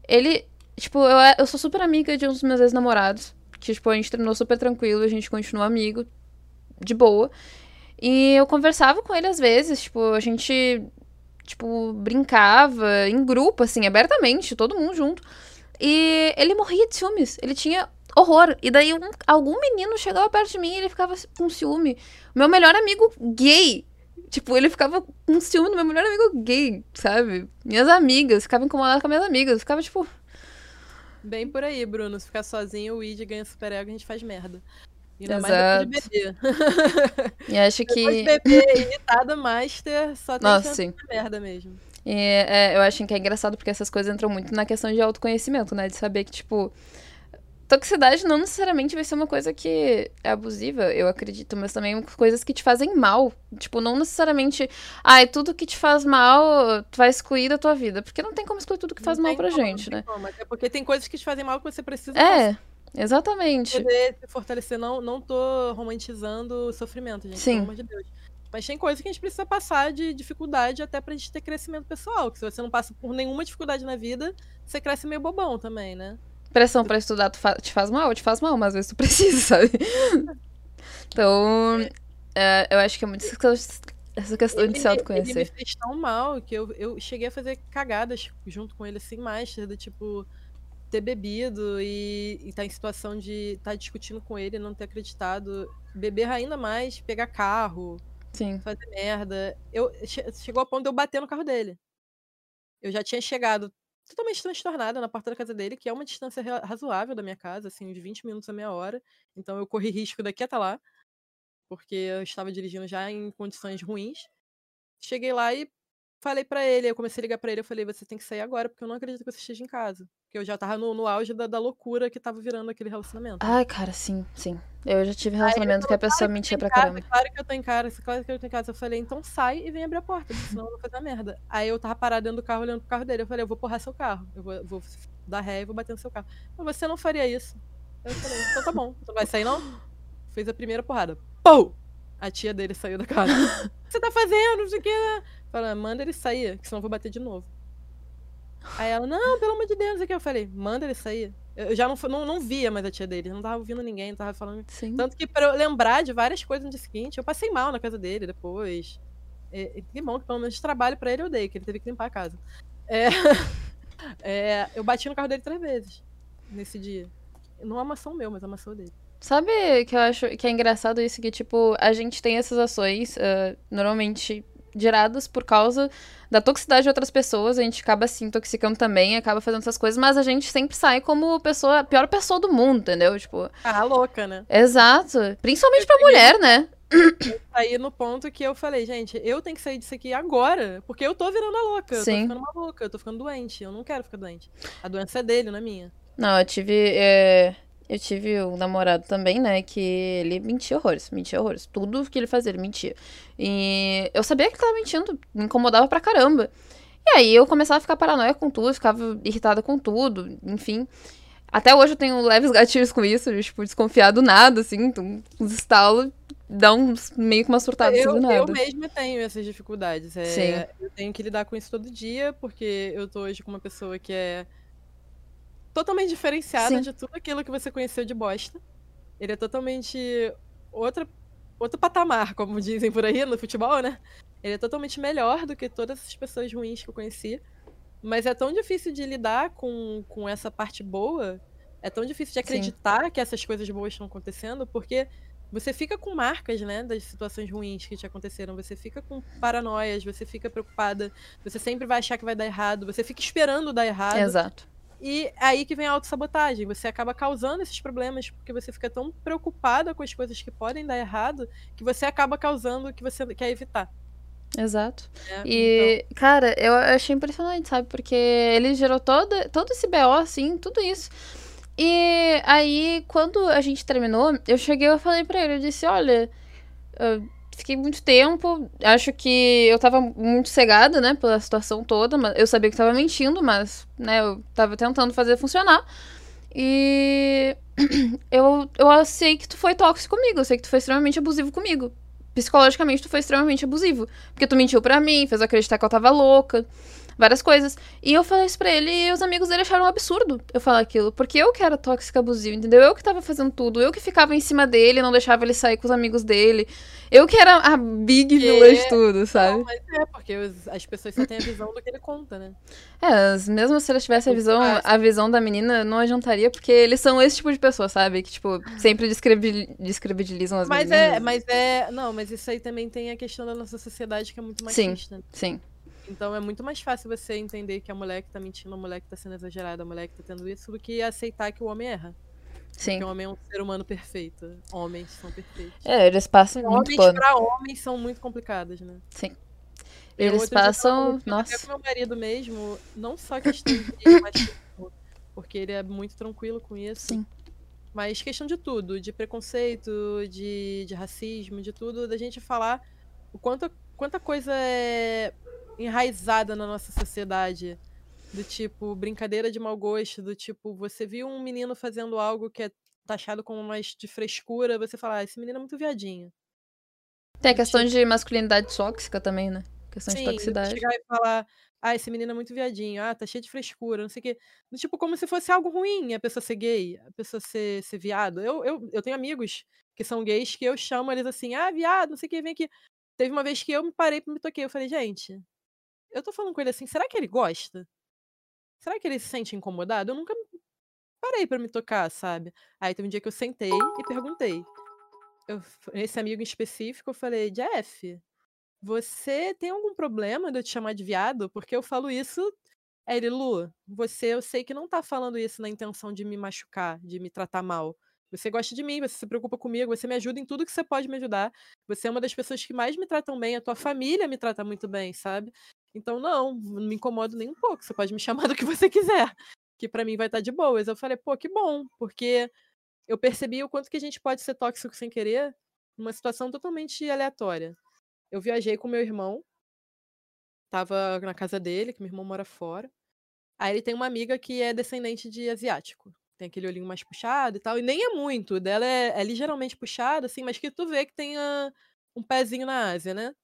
ele, tipo, eu, eu sou super amiga de um dos meus ex-namorados. Tipo, a gente terminou super tranquilo, a gente continua amigo, de boa. E eu conversava com ele às vezes, tipo, a gente, tipo, brincava em grupo, assim, abertamente, todo mundo junto. E ele morria de ciúmes. Ele tinha horror. E daí um, algum menino chegava perto de mim e ele ficava com ciúme. Meu melhor amigo gay. Tipo, ele ficava com ciúme do meu melhor amigo gay, sabe? Minhas amigas, ficava incomodada com minhas amigas. Ficava, tipo. Bem por aí, Bruno. Se ficar sozinho, o Weed ganha super ego e a gente faz merda. Ainda Exato. mais depois de beber. E acho que. Depois de beber irritada, master, só tem Nossa, sim. merda mesmo. E é, eu acho que é engraçado porque essas coisas entram muito na questão de autoconhecimento, né? De saber que, tipo, toxicidade não necessariamente vai ser uma coisa que é abusiva, eu acredito, mas também coisas que te fazem mal. Tipo, não necessariamente, ah, é tudo que te faz mal, tu vai excluir da tua vida. Porque não tem como excluir tudo que faz mal pra como, gente, né? Como. Até porque tem coisas que te fazem mal que você precisa. É. Passar. Exatamente. Poder se fortalecer, não, não tô romantizando o sofrimento, gente, Sim. pelo amor de Deus. Mas tem coisas que a gente precisa passar de dificuldade até pra gente ter crescimento pessoal. Que se você não passa por nenhuma dificuldade na vida, você cresce meio bobão também, né? Pressão pra estudar te faz mal? Te faz mal, mas às vezes tu precisa, sabe? Então, é, eu acho que é muito essa questão ele, de se autoconhecer. Ele me fez tão mal que eu, eu cheguei a fazer cagadas junto com ele, assim, mais, do tipo ter bebido e estar tá em situação de estar tá discutindo com ele, não ter acreditado, beber ainda mais, pegar carro, Sim. fazer merda. Eu chegou a ponto de eu bater no carro dele. Eu já tinha chegado totalmente transtornada na porta da casa dele, que é uma distância razoável da minha casa, assim, uns 20 minutos a meia hora. Então eu corri risco daqui até lá, porque eu estava dirigindo já em condições ruins. Cheguei lá e falei para ele, eu comecei a ligar para ele, eu falei, você tem que sair agora, porque eu não acredito que você esteja em casa. Porque eu já tava no, no auge da, da, loucura que tava virando aquele relacionamento. Ai, cara, sim, sim. Eu já tive relacionamento que a pessoa claro mentia pra caramba. Claro que eu tô em casa, claro que eu tô em casa. Eu falei, então sai e vem abrir a porta, senão eu vou fazer merda. Aí eu tava parado dentro do carro, olhando pro carro dele. Eu falei, eu vou porrar seu carro. Eu vou, vou dar ré e vou bater no seu carro. Mas você não faria isso. Eu falei, então tá bom. Você não vai sair, não? Fez a primeira porrada. Pou! A tia dele saiu da casa. o que você tá fazendo? Não sei o que. Fala, manda ele sair, que senão eu vou bater de novo. Aí ela, não, pelo amor de Deus, aqui eu falei, manda ele sair. Eu já não, não, não via mais a tia dele, não tava ouvindo ninguém, não tava falando. Sim. Tanto que pra eu lembrar de várias coisas no dia seguinte, eu passei mal na casa dele depois. E, que bom que pelo menos de trabalho pra ele eu dei, que ele teve que limpar a casa. É, é, eu bati no carro dele três vezes nesse dia. Não amassou o meu, mas amassou o dele. Sabe que eu acho que é engraçado isso? Que, tipo, a gente tem essas ações, uh, normalmente geradas por causa da toxicidade de outras pessoas, a gente acaba se intoxicando também, acaba fazendo essas coisas, mas a gente sempre sai como pessoa, a pior pessoa do mundo, entendeu? Tipo. Ah, louca, né? Exato. Principalmente pra mulher, né? Aí no ponto que eu falei, gente, eu tenho que sair disso aqui agora, porque eu tô virando a louca, eu Sim. tô ficando maluca, eu tô ficando doente, eu não quero ficar doente. A doença é dele, não é minha. Não, eu tive. É... Eu tive um namorado também, né, que ele mentia horrores, mentia horrores. Tudo que ele fazia, ele mentia. E eu sabia que ele tava mentindo, me incomodava pra caramba. E aí eu começava a ficar paranoia com tudo, ficava irritada com tudo, enfim. Até hoje eu tenho leves gatilhos com isso, tipo, desconfiar do nada, assim, então, uns estalos, dá uns, meio que uma surtada eu, do nada. Eu mesma tenho essas dificuldades. É, Sim. Eu tenho que lidar com isso todo dia, porque eu tô hoje com uma pessoa que é totalmente diferenciada Sim. de tudo aquilo que você conheceu de bosta. Ele é totalmente outra, outro patamar, como dizem por aí no futebol, né? Ele é totalmente melhor do que todas essas pessoas ruins que eu conheci. Mas é tão difícil de lidar com, com essa parte boa, é tão difícil de acreditar Sim. que essas coisas boas estão acontecendo, porque você fica com marcas, né, das situações ruins que te aconteceram, você fica com paranoias, você fica preocupada, você sempre vai achar que vai dar errado, você fica esperando dar errado. Exato. E é aí que vem a autossabotagem. Você acaba causando esses problemas porque você fica tão preocupada com as coisas que podem dar errado que você acaba causando o que você quer evitar. Exato. né? E, cara, eu achei impressionante, sabe? Porque ele gerou todo, todo esse BO, assim, tudo isso. E aí, quando a gente terminou, eu cheguei e falei pra ele, eu disse, olha, eu fiquei muito tempo, acho que eu tava muito cegada, né, pela situação toda, mas eu sabia que tava mentindo, mas, né, eu tava tentando fazer funcionar. E eu, eu sei que tu foi tóxico comigo, eu sei que tu foi extremamente abusivo comigo. Psicologicamente, tu foi extremamente abusivo. Porque tu mentiu pra mim, fez eu acreditar que eu tava louca, várias coisas. E eu falei isso pra ele e os amigos dele acharam um absurdo eu falar aquilo. Porque eu que era tóxica abusiva, entendeu? Eu que tava fazendo tudo. Eu que ficava em cima dele, não deixava ele sair com os amigos dele. Eu que era a big vilã de tudo, sabe? Não, mas é, porque os- as pessoas só têm a visão do que ele conta, né? É, mesmo se eles tivessem a visão, a visão da menina, não adiantaria, porque eles são esse tipo de pessoa, sabe? Que, tipo, sempre descredibilizam as Mas meninas. é, mas é. Não, mas isso aí também tem a questão da nossa sociedade que é muito Sim. machista. Sim, Então é muito mais fácil você entender que a mulher que tá mentindo, a mulher que tá sendo exagerada, a mulher que tá tendo isso, do que aceitar que o homem erra. sim. Porque o homem é um ser humano perfeito. Homens são perfeitos. É, eles passam muito Homens pano. pra homens são muito complicados, né? Sim. Eles outro dia, passam. conversando Até Nossa. com meu marido mesmo, não só questão de machismo, porque ele é muito tranquilo com isso. Sim. Mas questão de tudo, de preconceito, de, de racismo, de tudo, da gente falar o quanto, quanta coisa é enraizada na nossa sociedade. Do tipo, brincadeira de mau gosto, do tipo, você viu um menino fazendo algo que é taxado como mais de frescura, você fala, ah, esse menino é muito viadinho. Tem a questão de masculinidade tóxica também, né? Questão de Sim, toxicidade. chegar e falar, ah, esse menino é muito viadinho, ah, tá cheio de frescura, não sei o quê. Do tipo, como se fosse algo ruim a pessoa ser gay, a pessoa ser, ser viado. Eu, eu, eu tenho amigos que são gays que eu chamo eles assim, ah, viado, não sei o que, vem aqui. Teve uma vez que eu me parei e me toquei. Eu falei, gente, eu tô falando com ele assim, será que ele gosta? Será que ele se sente incomodado? Eu nunca parei pra me tocar, sabe? Aí teve um dia que eu sentei e perguntei. Eu, esse amigo em específico, eu falei, Jeff, você tem algum problema de eu te chamar de viado? Porque eu falo isso. Aí ele, Lu, você eu sei que não tá falando isso na intenção de me machucar, de me tratar mal. Você gosta de mim, você se preocupa comigo, você me ajuda em tudo que você pode me ajudar. Você é uma das pessoas que mais me tratam bem, a tua família me trata muito bem, sabe? Então, não, não me incomodo nem um pouco. Você pode me chamar do que você quiser, que pra mim vai estar de boas. Eu falei, pô, que bom, porque eu percebi o quanto que a gente pode ser tóxico sem querer numa situação totalmente aleatória. Eu viajei com meu irmão, tava na casa dele, que meu irmão mora fora. Aí ele tem uma amiga que é descendente de asiático. Tem aquele olhinho mais puxado e tal. E nem é muito. O dela é, é ligeiramente puxado, assim, mas que tu vê que tem ah, um pezinho na Ásia, né?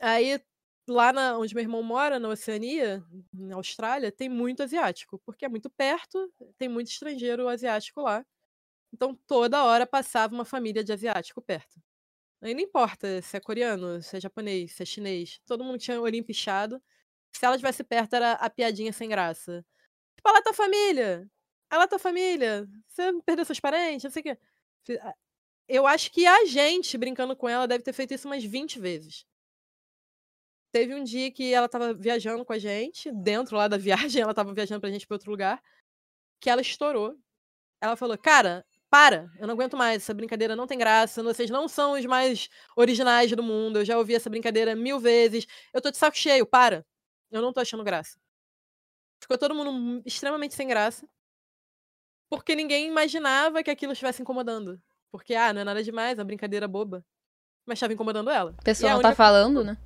Aí, lá na, onde meu irmão mora, na Oceania, na Austrália, tem muito asiático. Porque é muito perto, tem muito estrangeiro asiático lá. Então, toda hora passava uma família de asiático perto. Aí não importa se é coreano, se é japonês, se é chinês. Todo mundo tinha o olhinho pichado. Se ela estivesse perto, era a piadinha sem graça. Tipo, é tua família. Ela tua família. Você perdeu seus parentes, não sei o quê. Eu acho que a gente, brincando com ela, deve ter feito isso umas 20 vezes. Teve um dia que ela tava viajando com a gente, dentro lá da viagem, ela tava viajando pra gente pra outro lugar, que ela estourou. Ela falou, cara, para, eu não aguento mais, essa brincadeira não tem graça, vocês não são os mais originais do mundo, eu já ouvi essa brincadeira mil vezes, eu tô de saco cheio, para. Eu não tô achando graça. Ficou todo mundo mu- extremamente sem graça, porque ninguém imaginava que aquilo estivesse incomodando. Porque, ah, não é nada demais, é uma brincadeira boba. Mas estava incomodando ela. A pessoa E a não tá única- falando, né?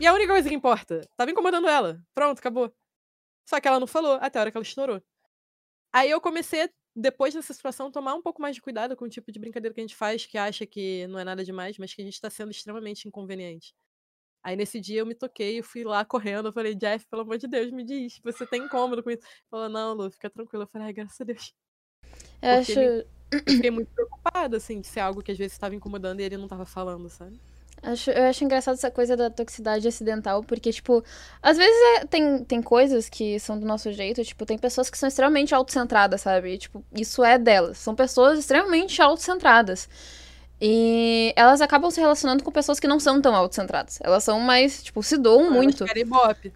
E a única coisa que importa, tava incomodando ela. Pronto, acabou. Só que ela não falou, até a hora que ela estourou. Aí eu comecei, depois dessa situação, tomar um pouco mais de cuidado com o tipo de brincadeira que a gente faz, que acha que não é nada demais, mas que a gente tá sendo extremamente inconveniente. Aí nesse dia eu me toquei, eu fui lá correndo, eu falei, Jeff, pelo amor de Deus, me diz, você tem incômodo com isso? Ele Falou, não, Lu, fica tranquila. Eu falei, ai, graças a Deus. Eu acho. ele- Eu fiquei muito preocupada, assim, de ser algo que às vezes estava incomodando e ele não tava falando, sabe? Acho, eu acho engraçado essa coisa da toxicidade acidental, porque, tipo, às vezes é- tem, tem coisas que são do nosso jeito, tipo, tem pessoas que são extremamente autocentradas, sabe? E, tipo, isso é delas. São pessoas extremamente autocentradas. E elas acabam se relacionando com pessoas que não são tão autocentradas. Elas são mais, tipo, se doam muito. Elas querem ibope.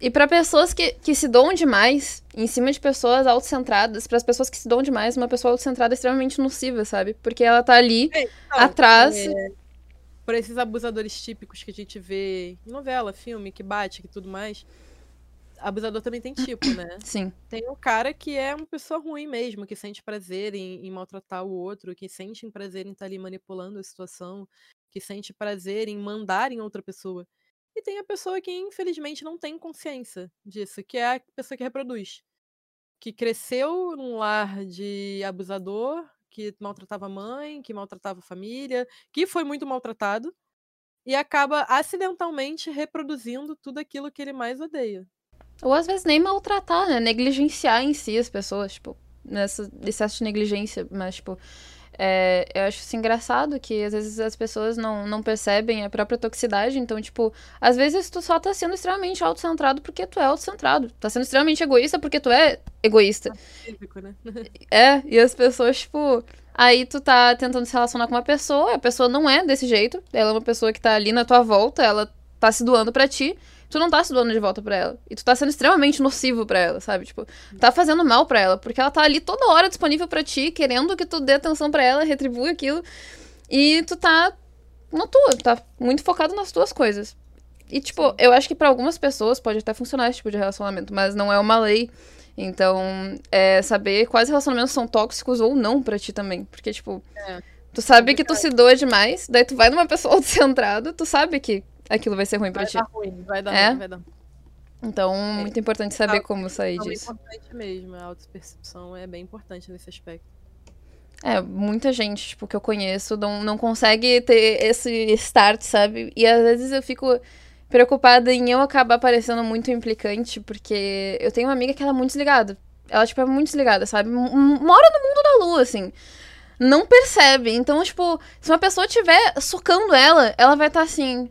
E pra pessoas que, que se doam demais, em cima de pessoas autocentradas, pras pessoas que se doam demais, uma pessoa autocentrada é extremamente nociva, sabe? Porque ela tá ali Então, atrás. é, por esses abusadores típicos que a gente vê em novela, filme, que bate, que tudo mais. Abusador também tem tipo, né? Sim. Tem o cara que é uma pessoa ruim mesmo, que sente prazer em, em maltratar o outro, que sente prazer em estar tá ali manipulando a situação, que sente prazer em mandar em outra pessoa. E tem a pessoa que, infelizmente, não tem consciência disso, que é a pessoa que reproduz. Que cresceu num lar de abusador, que maltratava a mãe, que maltratava a família, que foi muito maltratado, e acaba acidentalmente reproduzindo tudo aquilo que ele mais odeia. Ou às vezes nem maltratar, né? Negligenciar em si as pessoas, tipo, nessa excesso de negligência, mas, tipo, é, eu acho isso engraçado que às vezes as pessoas não, não percebem a própria toxicidade. Então, tipo, às vezes tu só tá sendo extremamente autocentrado porque tu é autocentrado. Tá sendo extremamente egoísta porque tu é egoísta. Físico, né? é, e as pessoas, tipo. Aí tu tá tentando se relacionar com uma pessoa, a pessoa não é desse jeito. Ela é uma pessoa que tá ali na tua volta, ela tá se doando para ti tu não tá se doando de volta pra ela. E tu tá sendo extremamente nocivo pra ela, sabe? Tipo, tá fazendo mal pra ela, porque ela tá ali toda hora disponível para ti, querendo que tu dê atenção para ela, retribua aquilo. E tu tá na tua, tá muito focado nas tuas coisas. E, tipo, Sim. eu acho que para algumas pessoas pode até funcionar esse tipo de relacionamento, mas não é uma lei. Então, é saber quais relacionamentos são tóxicos ou não para ti também. Porque, tipo, é. tu sabe que tu se doa demais, daí tu vai numa pessoa autocentrada, tu sabe que aquilo vai ser ruim pra vai ti. Dar ruim, vai dar é? ruim, vai dar Então, é. muito importante saber é, como sair é disso. É importante mesmo, a autopercepção é bem importante nesse aspecto. É, muita gente, tipo, que eu conheço não, não consegue ter esse start, sabe? E às vezes eu fico preocupada em eu acabar parecendo muito implicante, porque eu tenho uma amiga que ela é muito desligada. Ela, tipo, é muito desligada, sabe? M mora no mundo da lua, assim. Não percebe. Então, tipo, se uma pessoa estiver socando ela, ela vai estar tá assim.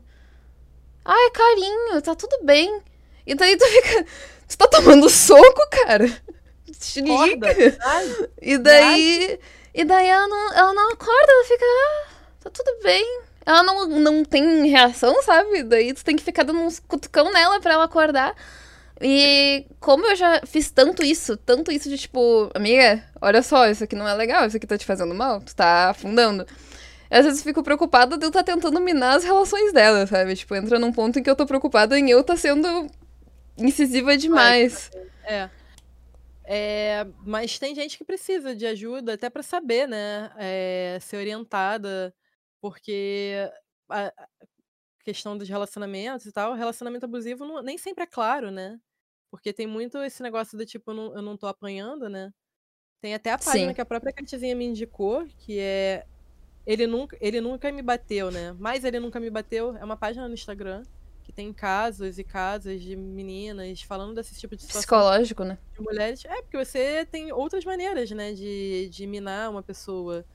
Ah, é carinho, tá tudo bem. E daí tu fica. Tu tá tomando soco, cara? Te liga. E daí. E daí ela não, ela não acorda, ela fica. Ah, tá tudo bem. Ela não, não tem reação, sabe? Daí tu tem que ficar dando uns cutucão nela pra ela acordar. E como eu já fiz tanto isso, tanto isso de tipo, amiga, olha só, isso aqui não é legal, isso aqui tá te fazendo mal, tu tá afundando às vezes fico preocupada de eu estar tá tentando minar as relações dela, sabe? Tipo, entra num ponto em que eu tô preocupada em eu estar tá sendo incisiva demais. É. é. Mas tem gente que precisa de ajuda até para saber, né? É, ser orientada, porque a questão dos relacionamentos e tal, relacionamento abusivo não, nem sempre é claro, né? Porque tem muito esse negócio do tipo, eu não, eu não tô apanhando, né? Tem até a página Sim. que a própria Catizinha me indicou, que é ele nunca, ele nunca me bateu, né? Mas ele nunca me bateu. É uma página no Instagram que tem casos e casos de meninas falando desse tipo de situação. Psicológico, né? De mulheres. É, porque você tem outras maneiras, né? De, de minar uma pessoa.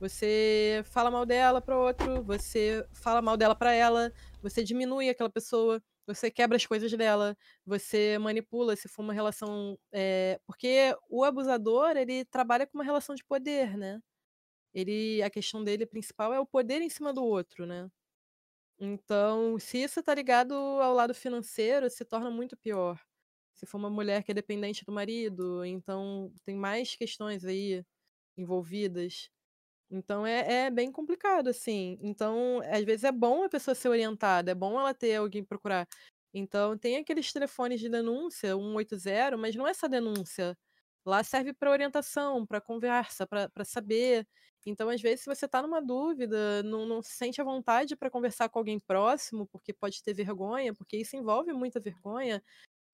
Você fala mal dela para outro, você fala mal dela para ela, você diminui aquela pessoa, você quebra as coisas dela, você manipula se for uma relação. É... Porque o abusador, ele trabalha com uma relação de poder, né? Ele a questão dele principal é o poder em cima do outro, né. Então, se isso tá ligado ao lado financeiro, se torna muito pior. Se for uma mulher que é dependente do marido, então tem mais questões aí envolvidas. Então é, é bem complicado, assim. Então, às vezes é bom a pessoa ser orientada, é bom ela ter alguém procurar. Então, tem aqueles telefones de denúncia, 180, mas não é essa denúncia. Lá serve para orientação, para conversa, para saber então, às vezes, se você está numa dúvida, não, não se sente à vontade para conversar com alguém próximo, porque pode ter vergonha, porque isso envolve muita vergonha.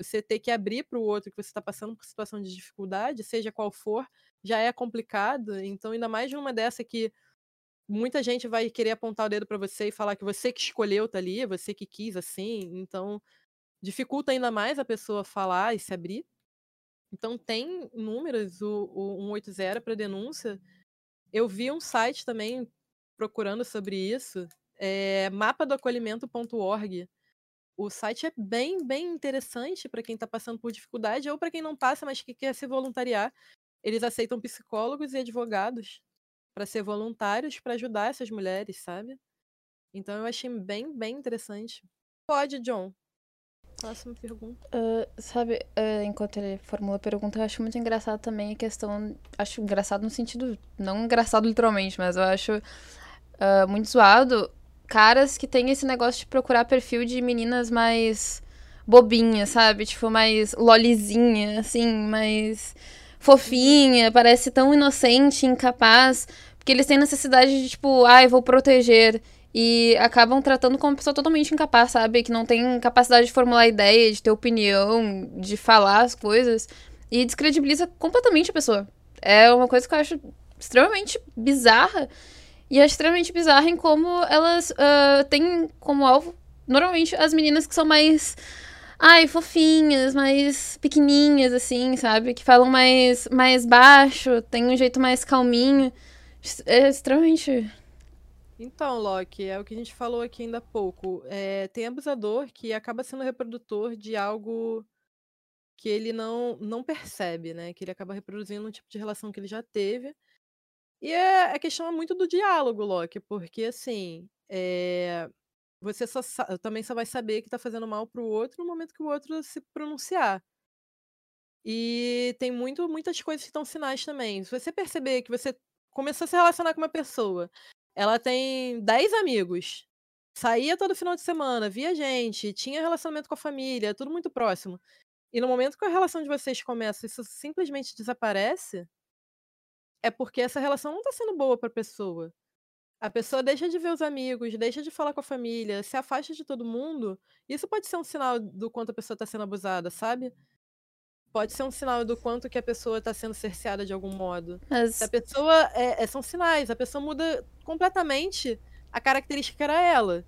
Você ter que abrir para o outro que você está passando por situação de dificuldade, seja qual for, já é complicado. Então, ainda mais numa dessa que muita gente vai querer apontar o dedo para você e falar que você que escolheu tá ali, você que quis assim. Então, dificulta ainda mais a pessoa falar e se abrir. Então, tem números, o, o 180 para denúncia eu vi um site também procurando sobre isso, é mapadoacolhimento.org. O site é bem, bem interessante para quem está passando por dificuldade ou para quem não passa, mas que quer se voluntariar. Eles aceitam psicólogos e advogados para ser voluntários para ajudar essas mulheres, sabe? Então eu achei bem, bem interessante. Pode, John. Próxima pergunta. Uh, sabe, uh, enquanto ele formula a pergunta, eu acho muito engraçado também a questão. Acho engraçado no sentido. Não engraçado literalmente, mas eu acho uh, muito zoado caras que têm esse negócio de procurar perfil de meninas mais bobinha, sabe? Tipo, mais lolizinha, assim, mais fofinha, parece tão inocente, incapaz, porque eles têm necessidade de, tipo, ai, ah, vou proteger. E acabam tratando como uma pessoa totalmente incapaz, sabe? Que não tem capacidade de formular ideia, de ter opinião, de falar as coisas. E descredibiliza completamente a pessoa. É uma coisa que eu acho extremamente bizarra. E é extremamente bizarra em como elas uh, têm como alvo, normalmente, as meninas que são mais ai, fofinhas, mais pequenininhas, assim, sabe? Que falam mais, mais baixo, tem um jeito mais calminho. É extremamente. Então, Loki, é o que a gente falou aqui ainda há pouco. É, tem abusador que acaba sendo reprodutor de algo que ele não, não percebe, né? Que ele acaba reproduzindo um tipo de relação que ele já teve. E é, a questão é muito do diálogo, Loki, porque assim. É, você só também só vai saber que tá fazendo mal pro outro no momento que o outro se pronunciar. E tem muito, muitas coisas que estão sinais também. Se você perceber que você começou a se relacionar com uma pessoa, ela tem 10 amigos, saía todo final de semana, via gente, tinha relacionamento com a família, tudo muito próximo. E no momento que a relação de vocês começa, isso simplesmente desaparece, é porque essa relação não tá sendo boa pra pessoa. A pessoa deixa de ver os amigos, deixa de falar com a família, se afasta de todo mundo. Isso pode ser um sinal do quanto a pessoa está sendo abusada, sabe? Pode ser um sinal do quanto que a pessoa está sendo cerceada de algum modo. Mas... A pessoa. É, é, são sinais. A pessoa muda completamente a característica que era ela.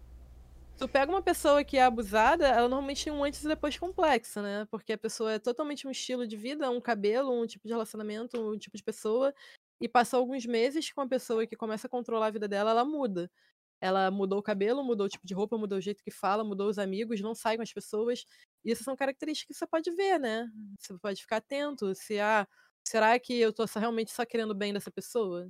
Tu pega uma pessoa que é abusada, ela normalmente tem um antes e depois complexo, né? Porque a pessoa é totalmente um estilo de vida, um cabelo, um tipo de relacionamento, um tipo de pessoa. E passou alguns meses com a pessoa que começa a controlar a vida dela, ela muda. Ela mudou o cabelo, mudou o tipo de roupa, mudou o jeito que fala, mudou os amigos, não sai com as pessoas. Isso são características que você pode ver, né? Você pode ficar atento. Se ah, será que eu tô realmente só querendo bem dessa pessoa?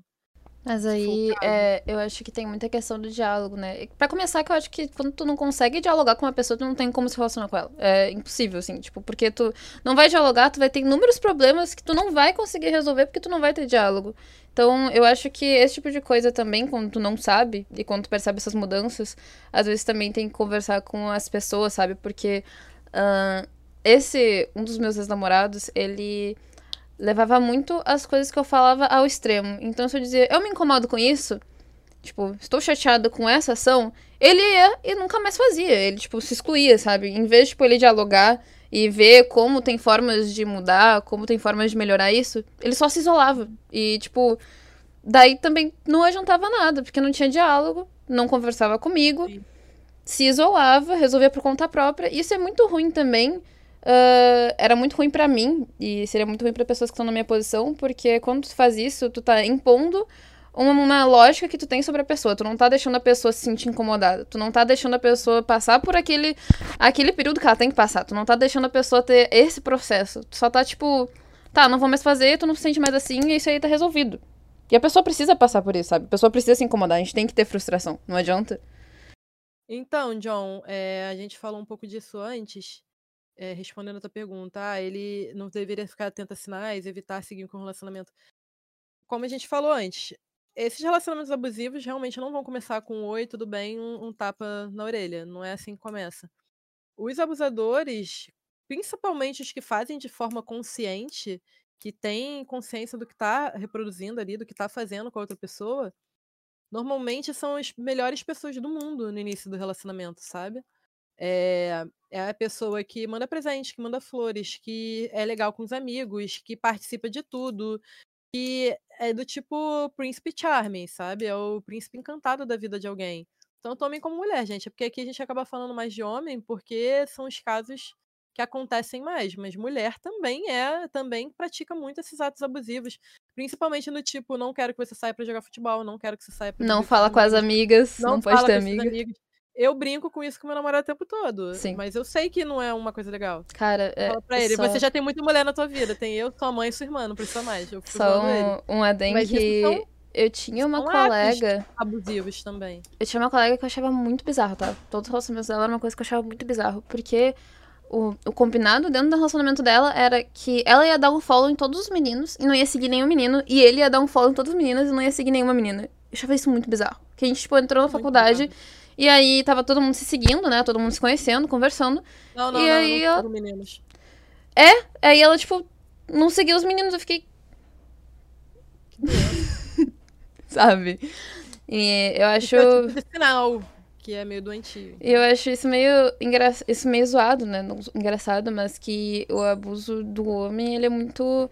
Mas aí, é, eu acho que tem muita questão do diálogo, né? Pra começar, que eu acho que quando tu não consegue dialogar com uma pessoa, tu não tem como se relacionar com ela. É impossível, assim, tipo, porque tu não vai dialogar, tu vai ter inúmeros problemas que tu não vai conseguir resolver porque tu não vai ter diálogo. Então, eu acho que esse tipo de coisa também, quando tu não sabe, e quando tu percebe essas mudanças, às vezes também tem que conversar com as pessoas, sabe? Porque esse, um dos meus ex-namorados, ele levava muito as coisas que eu falava ao extremo. Então, se eu dizia, eu me incomodo com isso, tipo, estou chateada com essa ação, ele ia e nunca mais fazia. Ele, tipo, se excluía, sabe? Em vez, tipo, ele dialogar e ver como tem formas de mudar, como tem formas de melhorar isso, ele só se isolava. E, tipo, daí também não adiantava nada, porque não tinha diálogo, não conversava comigo, Sim. Se isolava, resolvia por conta própria. Isso é muito ruim também uh, era muito ruim para mim e seria muito ruim para pessoas que estão na minha posição, porque quando tu faz isso, tu tá impondo uma, uma, lógica que tu tem sobre a pessoa. Tu não tá deixando a pessoa se sentir incomodada. Tu não tá deixando a pessoa passar por aquele, aquele período que ela tem que passar. Tu não tá deixando a pessoa ter esse processo. Tu só tá tipo, tá, não vou mais fazer, tu não se sente mais assim e isso aí tá resolvido. E a pessoa precisa passar por isso, sabe? A pessoa precisa se incomodar. A gente tem que ter frustração. Não adianta. Então, John, é, a gente falou um pouco disso antes é, respondendo a tua pergunta, ah, ele não deveria ficar atento a sinais, evitar seguir com o relacionamento. Como a gente falou antes, esses relacionamentos abusivos realmente não vão começar com oi, tudo bem, um, um tapa na orelha. Não é assim que começa. Os abusadores, principalmente os que fazem de forma consciente, que têm consciência do que está reproduzindo ali, do que está fazendo com a outra pessoa, normalmente são as melhores pessoas do mundo no início do relacionamento, sabe? É, é a pessoa que manda presente, que manda flores, que é legal com os amigos, que participa de tudo, que é do tipo príncipe charming, sabe? É o príncipe encantado da vida de alguém. Então tomem como mulher, gente. É porque aqui a gente acaba falando mais de homem, porque são os casos que acontecem mais, mas mulher também é, também pratica muito esses atos abusivos, principalmente no tipo, não quero que você saia para jogar futebol, não quero que você saia para Não fala com as amigas, não, não pode ter amigas. Eu brinco com isso com meu namorado o tempo todo. Sim. Mas eu sei que não é uma coisa legal. Cara, é. Fala pra ele, só... você já tem muita mulher na tua vida. Tem eu, sua mãe e sua irmã, não precisa mais. Eu só um, um adem que. São, eu tinha uma colega. Abusivos também. Eu tinha uma colega que eu achava muito bizarro, tá? Todos os relacionamentos dela era uma coisa que eu achava muito bizarro. Porque o, o combinado dentro do relacionamento dela era que ela ia dar um follow em todos os meninos e não ia seguir nenhum menino. E ele ia dar um follow em todas as meninas e não ia seguir nenhuma menina. Eu achava isso muito bizarro. Que a gente, tipo, entrou na muito faculdade. Bizarro E aí tava todo mundo se seguindo, né? Todo mundo se conhecendo, conversando. Não, não, E não, aí não ela- meninos. É, aí ela, tipo, não seguiu os meninos. Eu fiquei, sabe? E eu acho. Isso é tipo de sinal, que é meio doentio. Eu acho isso meio engra... isso meio zoado, né? Não engraçado, mas que o abuso do homem, ele é muito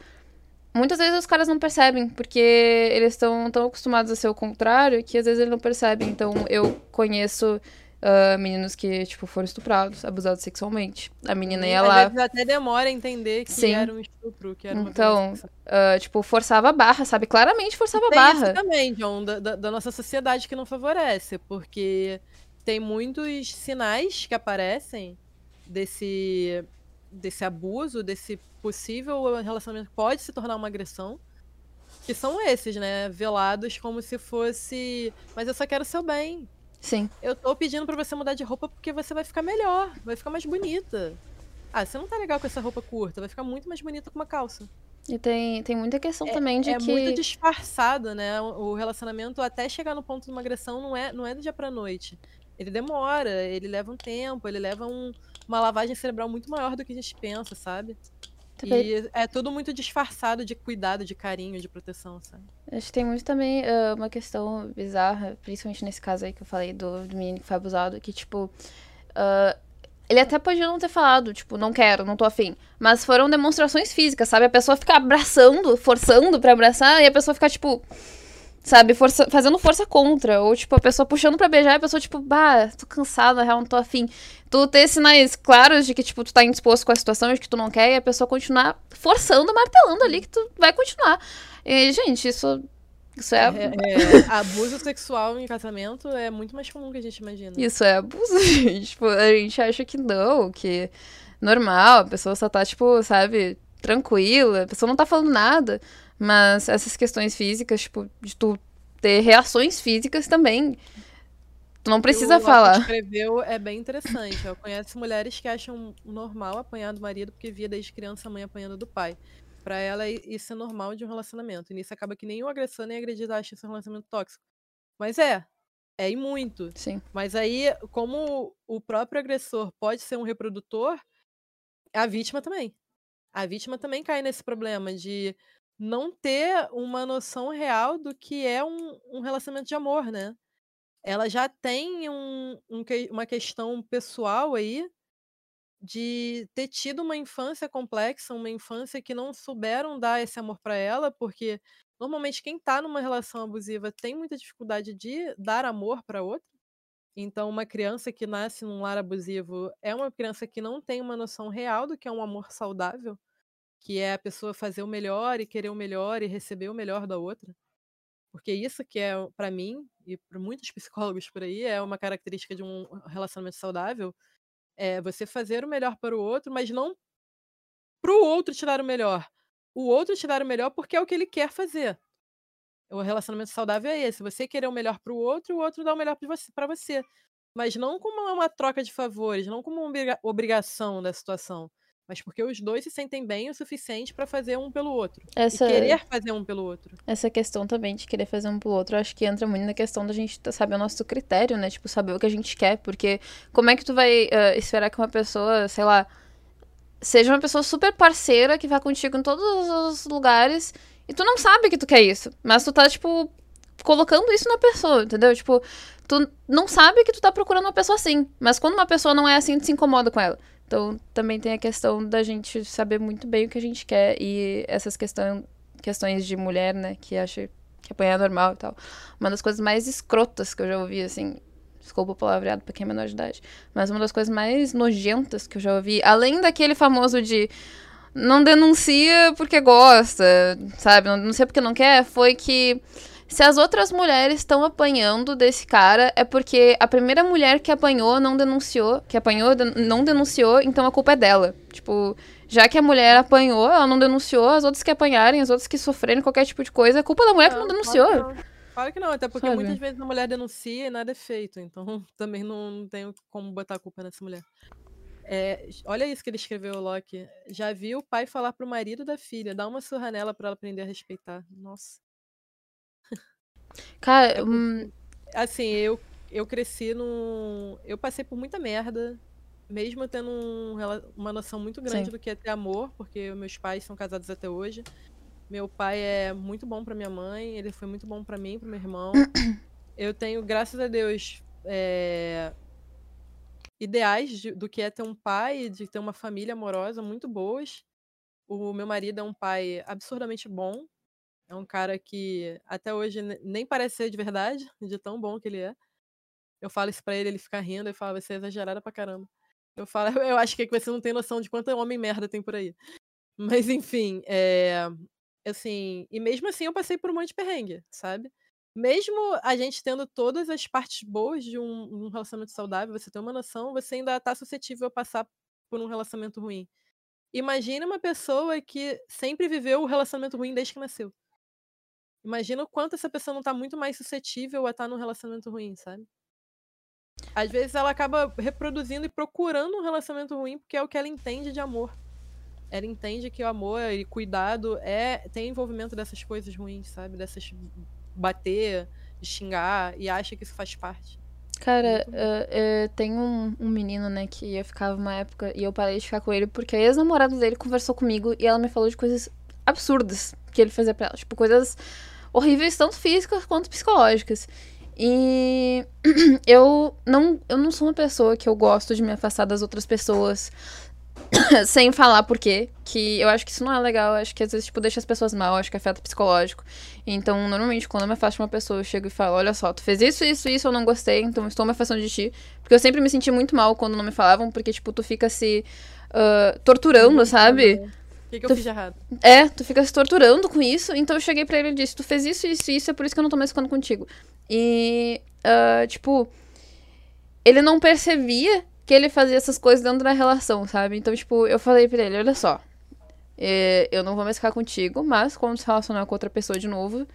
Muitas vezes os caras não percebem, porque eles estão tão acostumados a ser o contrário que às vezes eles não percebem. Então eu conheço ah, meninos que, tipo, foram estuprados, abusados sexualmente. A menina ia Às lá, vezes até demora a entender que Sim. era um estupro, que era uma Então, ah, tipo, forçava a barra, sabe? Claramente forçava a Tem isso barra. também, John, da- da nossa sociedade que não favorece, porque tem muitos sinais que aparecem desse, desse abuso, desse possível relacionamento que pode se tornar uma agressão, que são esses, né? Velados como se fosse. Mas eu só quero o seu bem. Sim. Eu tô pedindo pra você mudar de roupa porque você vai ficar melhor, vai ficar mais bonita. Ah, você não tá legal com essa roupa curta, vai ficar muito mais bonita com uma calça. E tem, tem muita questão também de é que. muito disfarçado, né? O o relacionamento até chegar no ponto de uma agressão não é, não é do dia pra noite. Ele demora, ele leva um tempo, ele leva um- uma lavagem cerebral muito maior do que a gente pensa, sabe? E é tudo muito disfarçado de cuidado, de carinho, de proteção, sabe? Acho que tem muito também ah, uma questão bizarra, principalmente nesse caso aí que eu falei do, do menino que foi abusado, que, tipo, ah, ele até podia não ter falado, tipo, não quero, não tô afim. Mas foram demonstrações físicas, sabe? A pessoa ficar abraçando, forçando pra abraçar, e a pessoa ficar, tipo, sabe, força, fazendo força contra. Ou, tipo, a pessoa puxando pra beijar, e a pessoa, tipo, bah, tô cansada, na real, não tô afim. Tu ter sinais claros de que, tipo, tu tá indisposto com a situação, de que tu não quer, e a pessoa continuar forçando, martelando ali, que tu vai continuar. E, gente, isso. Isso é, É- é, abuso sexual em casamento é muito mais comum que a gente imagina. isso é abuso, gente. Tipo, a gente acha que não, que normal, a pessoa só tá, tipo, sabe, tranquila, a pessoa não tá falando nada. Mas essas questões físicas, tipo, de tu ter reações físicas também. Tu não precisa o falar. escreveu é bem interessante. Eu conheço mulheres que acham normal apanhar do marido porque via desde criança a mãe apanhando do pai. Pra ela, isso é normal de um relacionamento. E nisso acaba que nem o agressor nem a agredida acha esse relacionamento tóxico. Mas é. É e muito. Sim. Mas aí, como o próprio agressor pode ser um reprodutor, a vítima também. A vítima também cai nesse problema de não ter uma noção real do que é um, um relacionamento de amor, né? Ela já tem um, um uma questão pessoal aí de ter tido uma infância complexa, uma infância que não souberam dar esse amor pra ela, porque normalmente quem tá numa relação abusiva tem muita dificuldade de dar amor pra outra. Então, uma criança que nasce num lar abusivo é uma criança que não tem uma noção real do que é um amor saudável, que é a pessoa fazer o melhor e querer o melhor e receber o melhor da outra. Porque isso que é, pra mim, e para muitos psicólogos por aí, é uma característica de um relacionamento saudável, é você fazer o melhor para o outro, mas não pro outro te dar o melhor. O outro te dar o melhor porque é o que ele quer fazer. O relacionamento saudável é esse, você querer o melhor pro outro e o outro dar o melhor pra você-. Mas não como uma troca de favores, não como uma obriga- obrigação da situação, mas porque os dois se sentem bem o suficiente pra fazer um pelo outro. Essa, E querer fazer um pelo outro. essa questão também de querer fazer um pro outro, acho que entra muito na questão da gente saber o nosso critério, né? Tipo, saber o que a gente quer. Porque como é que tu vai ah, esperar que uma pessoa, sei lá, seja uma pessoa super parceira que vá contigo em todos os lugares e tu não sabe que tu quer isso. Mas tu tá, tipo, colocando isso na pessoa, entendeu? Tipo, tu não sabe que tu tá procurando uma pessoa assim. Mas quando uma pessoa não é assim, tu se incomoda com ela. Então também tem a questão da gente saber muito bem o que a gente quer e essas questão, questões de mulher, né, que acha que apanhar é normal e tal. Uma das coisas mais escrotas que eu já ouvi, assim, desculpa o palavreado pra quem é menor de idade, mas uma das coisas mais nojentas que eu já ouvi, além daquele famoso de não denuncia porque gosta, sabe? Não denuncia porque não quer, foi que se as outras mulheres estão apanhando desse cara, é porque a primeira mulher que apanhou não denunciou, que apanhou não denunciou, então a culpa é dela. Tipo, já que a mulher apanhou, ela não denunciou, as outras que apanharem, as outras que sofrerem qualquer tipo de coisa, é culpa da mulher que não denunciou. Claro que não. Claro que não, até porque Sabe? muitas vezes a mulher denuncia e nada é feito. Então também não, não tenho como botar a culpa nessa mulher. É, olha isso que ele escreveu, Loki. Já vi o pai falar pro marido da filha, dá uma surra nela pra ela aprender a respeitar. Nossa. Cara, É hum, Assim, eu, eu cresci num. Eu passei por muita merda, mesmo tendo um, uma noção muito grande Sim. do que é ter amor, porque meus pais são casados até hoje. Meu pai é muito bom para minha mãe, ele foi muito bom para mim, para meu irmão. Eu tenho, graças a Deus, é... ideais de, do que é ter um pai, de ter uma família amorosa muito boas. O meu marido é um pai absurdamente bom. É um cara que até hoje nem parece ser de verdade, de tão bom que ele é. Eu falo isso pra ele, ele fica rindo e fala, você é exagerada pra caramba. Eu falo, eu acho que você não tem noção de quanto homem merda tem por aí. Mas enfim, é. Assim, e mesmo assim eu passei por um monte de perrengue, sabe? Mesmo a gente tendo todas as partes boas de um, um relacionamento saudável, você tem uma noção, você ainda tá suscetível a passar por um relacionamento ruim. Imagina uma pessoa que sempre viveu o relacionamento ruim desde que nasceu. Imagina o quanto essa pessoa não tá muito mais suscetível a estar tá num relacionamento ruim, sabe? Às vezes ela acaba reproduzindo e procurando um relacionamento ruim porque é o que ela entende de amor. Ela entende que o amor e cuidado é tem envolvimento dessas coisas ruins, sabe? Dessas bater, xingar e acha que isso faz parte. Cara, uh, uh, tem um, um, menino, né, que eu ficava uma época e eu parei de ficar com ele porque a ex-namorada dele conversou comigo e ela me falou de coisas absurdas que ele fazia pra ela. Tipo, coisas horríveis, tanto físicas quanto psicológicas. E eu não, eu não sou uma pessoa que eu gosto de me afastar das outras pessoas sem falar por quê. Que eu acho que isso não é legal. Eu acho que às vezes, tipo, deixa as pessoas mal, acho que afeta psicológico. Então, normalmente, quando eu me afasto de uma pessoa, eu chego e falo: Olha só, tu fez isso, isso, isso, eu não gostei, então estou me afastando de ti. Porque eu sempre me senti muito mal quando não me falavam, porque, tipo, tu fica se uh, torturando, sabe? O que, que eu tu, fiz de errado? É, tu fica se torturando com isso. Então eu cheguei pra ele e disse: Tu fez isso, isso, isso, é por isso que eu não tô mais ficando contigo. E, uh, tipo, ele não percebia que ele fazia essas coisas dentro da relação, sabe? Então, tipo, eu falei pra ele, olha só, é, eu não vou mais ficar contigo, mas quando se relacionar com outra pessoa de novo,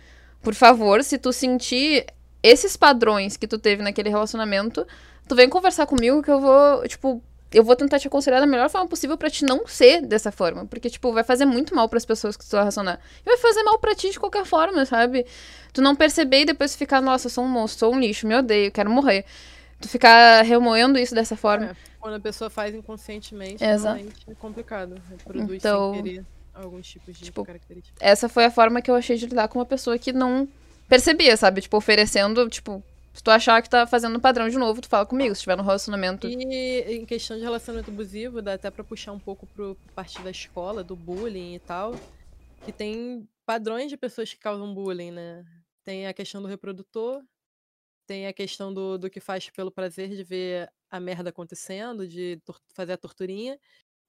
por favor, se tu sentir esses padrões que tu teve naquele relacionamento, tu vem conversar comigo que eu vou, tipo, eu vou tentar te aconselhar da melhor forma possível para te não ser dessa forma. Porque, tipo, vai fazer muito mal para as pessoas que tu relacionar. E vai fazer mal para ti de qualquer forma, sabe? Tu não perceber e depois ficar, nossa, eu sou um monstro, sou um lixo, me odeio, quero morrer tu ficar remoendo isso dessa forma. É, quando a pessoa faz inconscientemente, Exato. é complicado. Reproduz então, sem querer alguns tipos de tipo, características. Essa foi a forma que eu achei de lidar com uma pessoa que não percebia, sabe? Tipo, oferecendo, tipo, se tu achar que tá fazendo um padrão de novo, tu fala comigo, se tiver no relacionamento. E em questão de relacionamento abusivo, dá até pra puxar um pouco pro, parte da escola, do bullying e tal. Que tem padrões de pessoas que causam bullying, né? Tem a questão do reprodutor, tem a questão do, do que faz pelo prazer de ver a merda acontecendo, de fazer a torturinha.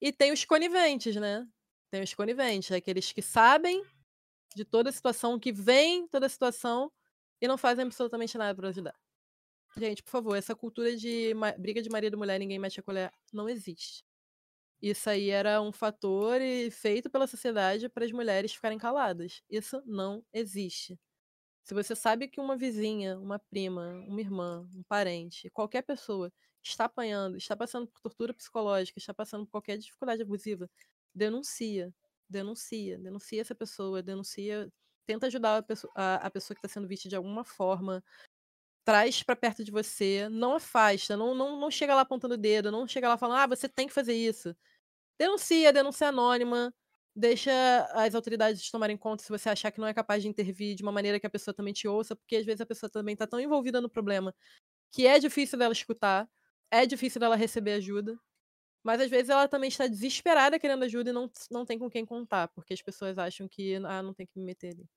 E tem os coniventes, né? Tem os coniventes, aqueles que sabem de toda a situação, que veem toda a situação e não fazem absolutamente nada para ajudar. Gente, por favor, essa cultura de briga de marido e mulher, ninguém mete a colher, não existe. Isso aí era um fator feito pela sociedade para as mulheres ficarem caladas. Isso não existe. Se você sabe que uma vizinha, uma prima, uma irmã, um parente, qualquer pessoa está apanhando, está passando por tortura psicológica, está passando por qualquer dificuldade abusiva, denuncia, denuncia, denuncia essa pessoa, denuncia, tenta ajudar a pessoa, a, a pessoa que está sendo vítima de alguma forma, traz para perto de você, não afasta, não, não, não chega lá apontando o dedo, não chega lá falando, ah, você tem que fazer isso. Denuncia, denúncia anônima, deixa as autoridades tomarem conta se você achar que não é capaz de intervir de uma maneira que a pessoa também te ouça, porque às vezes a pessoa também está tão envolvida no problema que é difícil dela escutar, é difícil dela receber ajuda, mas às vezes ela também está desesperada querendo ajuda e não, não tem com quem contar, porque as pessoas acham que ah, não tem que me meter ali.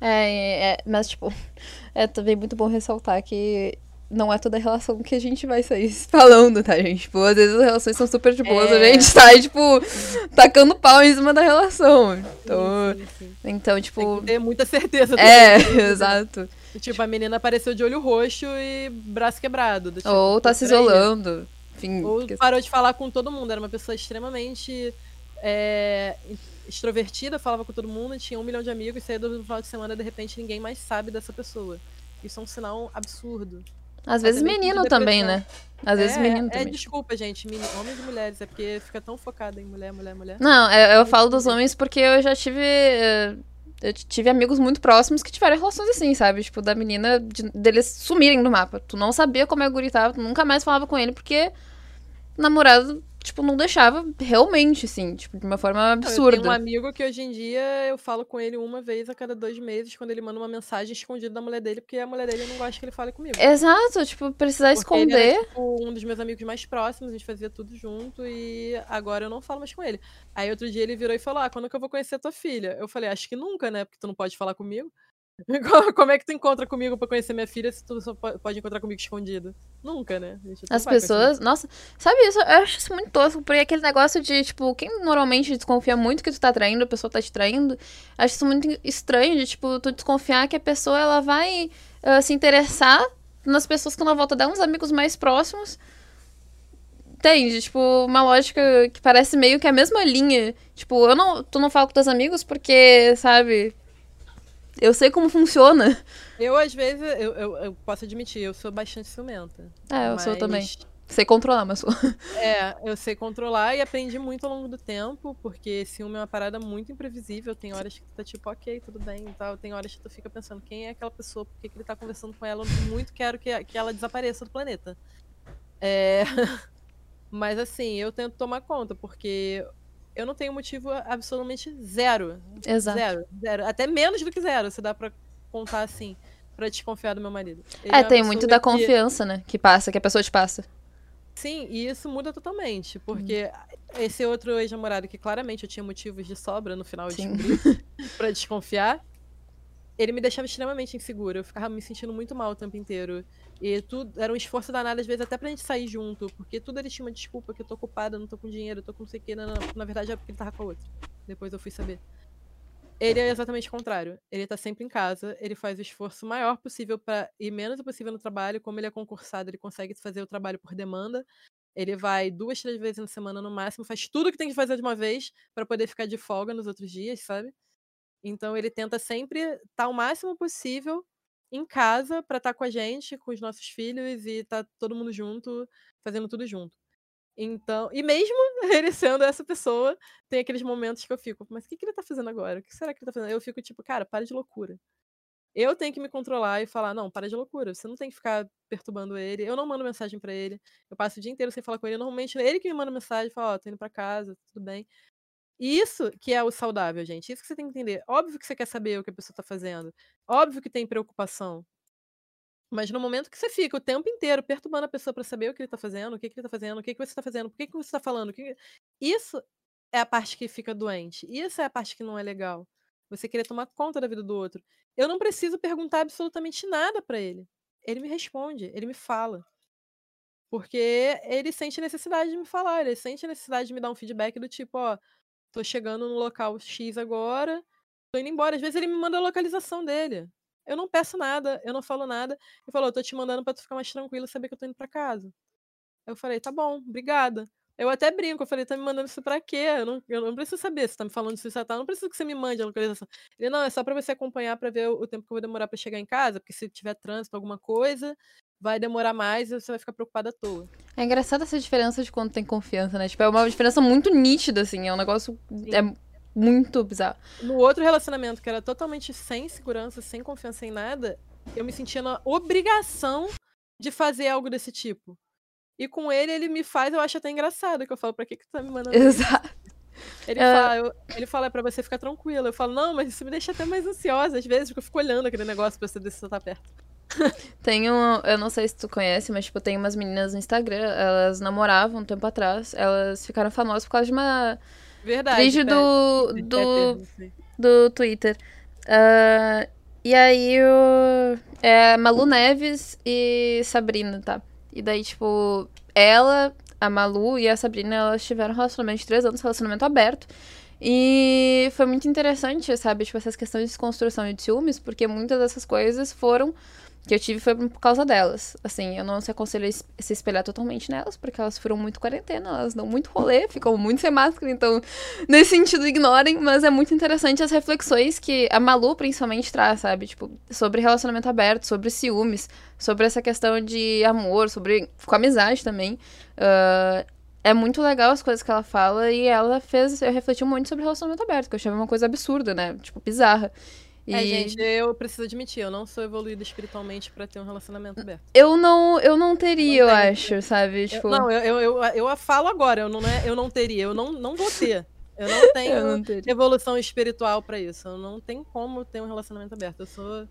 É, é, mas, tipo, é também muito bom ressaltar que não é toda relação que a gente vai sair falando, tá, gente? Tipo, às vezes as relações são super de boas, é. a gente sai, tipo, tacando pau em cima da relação. Então, sim, sim, sim. então tipo... Tem que ter muita certeza. É, exato. Tipo, a menina apareceu de olho roxo e braço quebrado. Tipo, Ou tá se isolando. Enfim, Ou porque... parou de falar com todo mundo. Era uma pessoa extremamente é, extrovertida, falava com todo mundo, tinha um milhão de amigos, saía do final de semana, de repente ninguém mais sabe dessa pessoa. Isso é um sinal absurdo. Às vezes menino também, né? Às vezes é, menino é, também. É, desculpa, gente. Homens e mulheres. É porque fica tão focado em mulher, mulher, mulher. Não, eu, eu falo dos homens porque eu já tive uh, eu tive amigos muito próximos que tiveram relações assim, sabe? Tipo, da menina, de, deles sumirem do mapa. Tu não sabia como é o guri tava, tu nunca mais falava com ele, porque namorado tipo, não deixava realmente, assim, tipo, de uma forma absurda. Eu tenho um amigo que hoje em dia eu falo com ele uma vez a cada dois meses, quando ele manda uma mensagem escondida da mulher dele, porque a mulher dele não gosta que ele fale comigo. Exato, tipo, precisar porque esconder. Ele era, tipo, um dos meus amigos mais próximos, a gente fazia tudo junto e agora eu não falo mais com ele. Aí outro dia ele virou e falou: Ah, quando que eu vou conhecer tua filha? Eu falei, acho que nunca, né? Porque tu não pode falar comigo. Como é que tu encontra comigo para conhecer minha filha se tu só pode encontrar comigo escondido? Nunca, né? As pessoas. Nossa, sabe isso? Eu acho isso muito tosco, porque aquele negócio de, tipo, quem normalmente desconfia muito que tu tá traindo, a pessoa tá te traindo, acho isso muito estranho, de, tipo, tu desconfiar que a pessoa ela vai uh, se interessar nas pessoas que estão na volta dela, uns amigos mais próximos. Entende? Tipo, uma lógica que parece meio que a mesma linha. Tipo, eu não, tu não fala com teus amigos porque, sabe, eu sei como funciona. Eu, às vezes, eu, eu, eu posso admitir, eu sou bastante ciumenta. É, eu mas... sou também. Sei controlar, mas sou. É, eu sei controlar e aprendi muito ao longo do tempo, porque ciúme é uma parada muito imprevisível. Tem horas que tu tá tipo, ok, tudo bem e tal. Tem horas que tu fica pensando, quem é aquela pessoa? Por que, que ele tá conversando com ela? Eu muito quero que, que ela desapareça do planeta. É... Mas assim, eu tento tomar conta, porque eu não tenho motivo absolutamente zero. Exato. Zero, zero. Até menos do que zero, se dá pra contar assim, pra desconfiar do meu marido. Ele é, é tem muito da confiança, que... né? Que passa, que a pessoa te passa. Sim, e isso muda totalmente, porque hum. esse outro ex-namorado que claramente eu tinha motivos de sobra no final de pra desconfiar, ele me deixava extremamente insegura. Eu ficava me sentindo muito mal o tempo inteiro. E tudo era um esforço danado, às vezes, até pra gente sair junto. Porque tudo ele tinha uma desculpa que eu tô ocupada, não tô com dinheiro, tô com não sei o que. Não, não. Na verdade, é porque ele tava com a outra. Depois eu fui saber. Ele é exatamente o contrário. Ele tá sempre em casa, ele faz o esforço maior possível para ir menos possível no trabalho. Como ele é concursado, ele consegue fazer o trabalho por demanda. Ele vai duas, três vezes na semana no máximo, faz tudo que tem que fazer de uma vez para poder ficar de folga nos outros dias, sabe? Então ele tenta sempre estar tá o máximo possível em casa para estar tá com a gente, com os nossos filhos e tá todo mundo junto, fazendo tudo junto. Então, e mesmo ele sendo essa pessoa, tem aqueles momentos que eu fico, mas o que, que ele tá fazendo agora? O que será que ele tá fazendo? Eu fico tipo, cara, para de loucura. Eu tenho que me controlar e falar, não, para de loucura. Você não tem que ficar perturbando ele. Eu não mando mensagem para ele. Eu passo o dia inteiro sem falar com ele. Normalmente ele que me manda mensagem, fala, ó, oh, tô indo pra casa, tudo bem. Isso que é o saudável, gente. Isso que você tem que entender. Óbvio que você quer saber o que a pessoa tá fazendo. Óbvio que tem preocupação. Mas no momento que você fica o tempo inteiro perturbando a pessoa para saber o que ele tá fazendo, o que, que ele tá fazendo, o que, que você tá fazendo, por que, que você tá falando, que... isso é a parte que fica doente. Isso é a parte que não é legal. Você querer tomar conta da vida do outro. Eu não preciso perguntar absolutamente nada para ele. Ele me responde, ele me fala. Porque ele sente necessidade de me falar, ele sente necessidade de me dar um feedback do tipo, ó, tô chegando no local X agora, tô indo embora. Às vezes ele me manda a localização dele. Eu não peço nada, eu não falo nada. Ele falou, tô te mandando pra tu ficar mais tranquilo saber que eu tô indo pra casa. Eu falei, tá bom, obrigada. Eu até brinco, eu falei, tá me mandando isso pra quê? Eu não, eu não preciso saber se tá me falando isso, tá? Eu não preciso que você me mande a localização. Ele, não, é só pra você acompanhar pra ver o, o tempo que eu vou demorar pra chegar em casa, porque se tiver trânsito, alguma coisa, vai demorar mais e você vai ficar preocupada à toa. É engraçada essa diferença de quando tem confiança, né? Tipo, é uma diferença muito nítida, assim. É um negócio. Sim. É muito bizarro. No outro relacionamento, que era totalmente sem segurança, sem confiança em nada, eu me sentia na obrigação de fazer algo desse tipo. E com ele, ele me faz, eu acho até engraçado, que eu falo, pra que, que tu tá me mandando Exato. Isso? Ele, uh... fala, eu, ele fala, é pra você ficar tranquilo. Eu falo, não, mas isso me deixa até mais ansiosa, às vezes, porque eu fico olhando aquele negócio pra saber se você tá perto. tem um, eu não sei se tu conhece, mas tipo, tem umas meninas no Instagram, elas namoravam um tempo atrás, elas ficaram famosas por causa de uma Verdade, vídeo do, do, do Twitter. Uh, e aí o, é Malu Neves e Sabrina, tá? E daí, tipo, ela, a Malu e a Sabrina, elas tiveram um relacionamento de três anos, relacionamento aberto. E foi muito interessante, sabe? Tipo, essas questões de desconstrução e de ciúmes, porque muitas dessas coisas foram que eu tive foi por causa delas. Assim, eu não se aconselho a se espelhar totalmente nelas, porque elas foram muito quarentena, elas dão muito rolê, ficam muito sem máscara, então, nesse sentido, ignorem, mas é muito interessante as reflexões que a Malu, principalmente, traz, sabe? Tipo, sobre relacionamento aberto, sobre ciúmes, sobre essa questão de amor, sobre. com amizade também. Uh, é muito legal as coisas que ela fala e ela fez eu refleti muito sobre relacionamento aberto, que eu achava uma coisa absurda, né? Tipo, bizarra. E... É, gente, eu preciso admitir, eu não sou evoluída espiritualmente pra ter um relacionamento aberto. Eu não, eu não teria, eu acho, sabe? Tipo... Eu, não, eu, eu, eu, eu falo agora, eu não, é, eu não teria, eu não, não vou ter. Eu não tenho eu não evolução espiritual pra isso. Eu não tenho como ter um relacionamento aberto. Eu sou.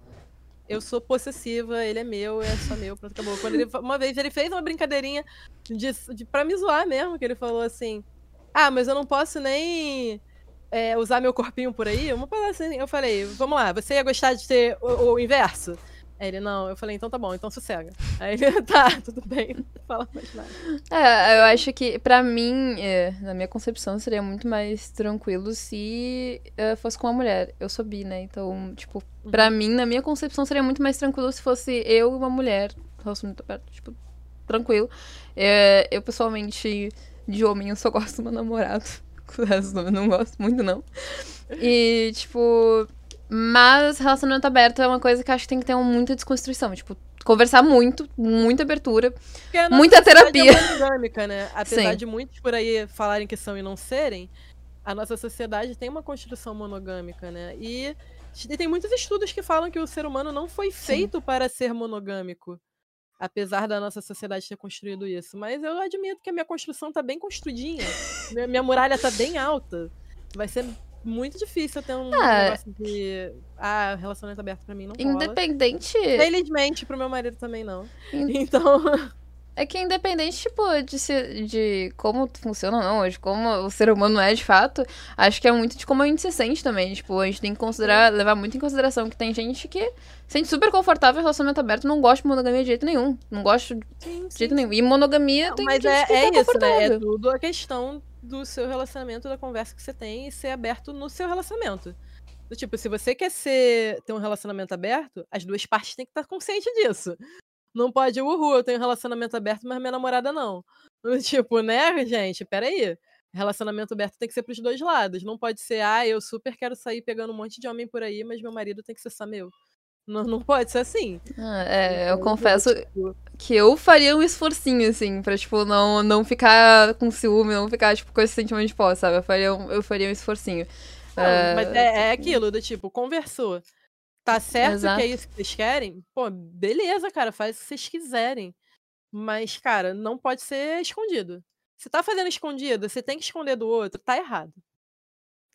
Eu sou possessiva, ele é meu, é só meu, pronto, acabou. Quando ele, uma vez ele fez uma brincadeirinha de, de, pra me zoar mesmo, que ele falou assim: Ah, mas eu não posso nem é, usar meu corpinho por aí? Uma coisa assim. Eu falei: Vamos lá, você ia gostar de ter o, o inverso? Aí ele, não, eu falei, então tá bom, então sossega. Aí ele, tá, tudo bem, não fala mais nada. É, eu acho que, pra mim, é, na minha concepção, seria muito mais tranquilo se uh, fosse com uma mulher. Eu sou bi, né? Então, tipo, uhum. pra mim, na minha concepção, seria muito mais tranquilo se fosse eu e uma mulher. Relacionamento aberto, tipo, tranquilo. É, eu, pessoalmente, de homem, eu só gosto do meu namorado. Eu não gosto muito, não. E, tipo, mas relacionamento aberto é uma coisa que acho que tem que ter muita desconstrução. Tipo, conversar muito, muita abertura, muita terapia. É monogâmica, né? Apesar Sim. de muitos por aí falarem que são e não serem, a nossa sociedade tem uma construção monogâmica, né? E tem muitos estudos que falam que o ser humano não foi feito Sim. para ser monogâmico. Apesar da nossa sociedade ter construído isso. Mas eu admito que a minha construção tá bem construidinha. minha, minha muralha tá bem alta. Vai ser muito difícil ter um ah, negócio de. Ah, relacionamento aberto pra mim não Independente. Rola. Felizmente pro meu marido também não. Então. É que independente, tipo, de, se, de como funciona ou não, de como o ser humano é de fato, acho que é muito de como a gente se sente também. Tipo, a gente tem que considerar, levar muito em consideração que tem gente que se sente super confortável em relacionamento aberto não gosta de monogamia de jeito nenhum. Não gosta de sim, sim. jeito nenhum. E monogamia não, tem mas é, é isso, né? É tudo a questão do seu relacionamento, da conversa que você tem e ser aberto no seu relacionamento. Do tipo, se você quer ser, ter um relacionamento aberto, as duas partes têm que estar conscientes disso. Não pode, uhul, eu tenho um relacionamento aberto, mas minha namorada não. Tipo, né, gente, peraí. Relacionamento aberto tem que ser pros dois lados. Não pode ser, ah, eu super quero sair pegando um monte de homem por aí, mas meu marido tem que ser só meu. Não, não pode ser assim. Ah, é, eu confesso tipo... que eu faria um esforcinho, assim, pra, tipo, não, não ficar com ciúme, não ficar, tipo, com esse sentimento de pó, sabe? Eu faria um, eu faria um esforcinho. Não, uh... Mas é, é aquilo, do tipo, conversou. Tá certo Exato. que é isso que vocês querem? Pô, beleza, cara, faz o que vocês quiserem. Mas, cara, não pode ser escondido. Se tá fazendo escondido, você tem que esconder do outro, tá errado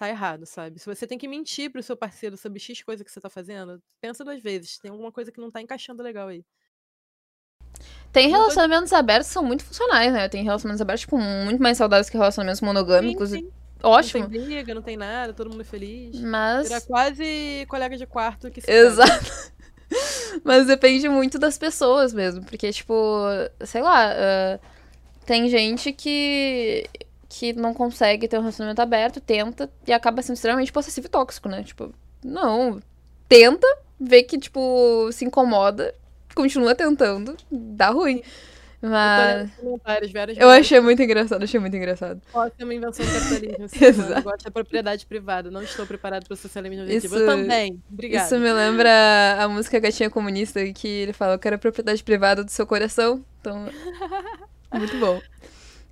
tá errado, sabe? Se você tem que mentir pro seu parceiro sobre X coisa que você tá fazendo, pensa duas vezes. Tem alguma coisa que não tá encaixando legal aí. Tem relacionamentos abertos que são muito funcionais, né? Tem relacionamentos abertos, tipo, muito mais saudáveis que relacionamentos monogâmicos. Sim, sim. Ótimo. Não tem briga, não tem nada, todo mundo feliz. Mas. Era quase colega de quarto que se Exato. Mas depende muito das pessoas mesmo. Porque, tipo, sei lá, uh, tem gente que que não consegue ter um relacionamento aberto, tenta e acaba sendo extremamente possessivo e tóxico, né? Tipo, não. Tenta, vê que, tipo, se incomoda, continua tentando, dá ruim. Mas. Eu, achei muito engraçado, achei muito engraçado. Pode ser uma invenção do capitalismo. Exato. Eu gosto da propriedade privada, não estou preparado para o socialismo objetivo. Isso, eu também. Obrigada. Isso me lembra a música Gatinha Comunista, que ele fala: Eu quero a propriedade privada do seu coração. Então. muito bom.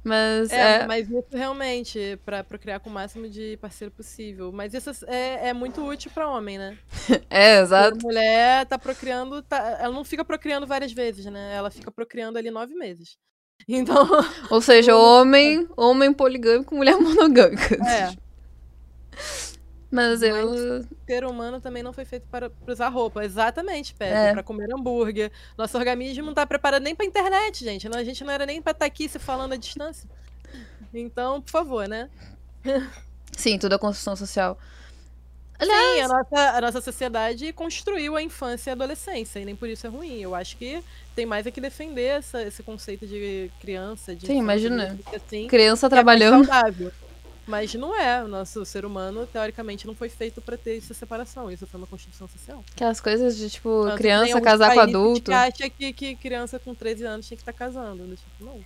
Mas é, é... mas isso realmente, para procriar com o máximo de parceiro possível. Mas isso é, é muito útil para homem, né? é, exato. a mulher tá procriando, tá, ela não fica procriando várias vezes, né? Ela fica procriando ali nove meses. Então. Ou seja, homem, homem poligâmico, mulher monogâmica. É. Mas eu. Mas o ser humano também não foi feito para, usar roupa. Exatamente, Pedro. É. Para comer hambúrguer. Nosso organismo não está preparado nem para internet, gente. A gente não era nem para estar tá aqui se falando à distância. Então, por favor, né? Sim, tudo é construção social. Aliás... Sim, a nossa, a nossa sociedade construiu a infância e a adolescência, e nem por isso é ruim. Eu acho que tem mais é que defender essa, esse conceito de criança. De Sim, imagina. Assim, criança é trabalhando. saudável. Mas não é. O nosso ser humano, teoricamente, não foi feito para ter essa separação. Isso foi uma construção social. Aquelas coisas de, tipo, Tanto criança casar com adulto. Que acha que, que criança com 13 anos tinha que estar tá casando. Né? Tipo, não.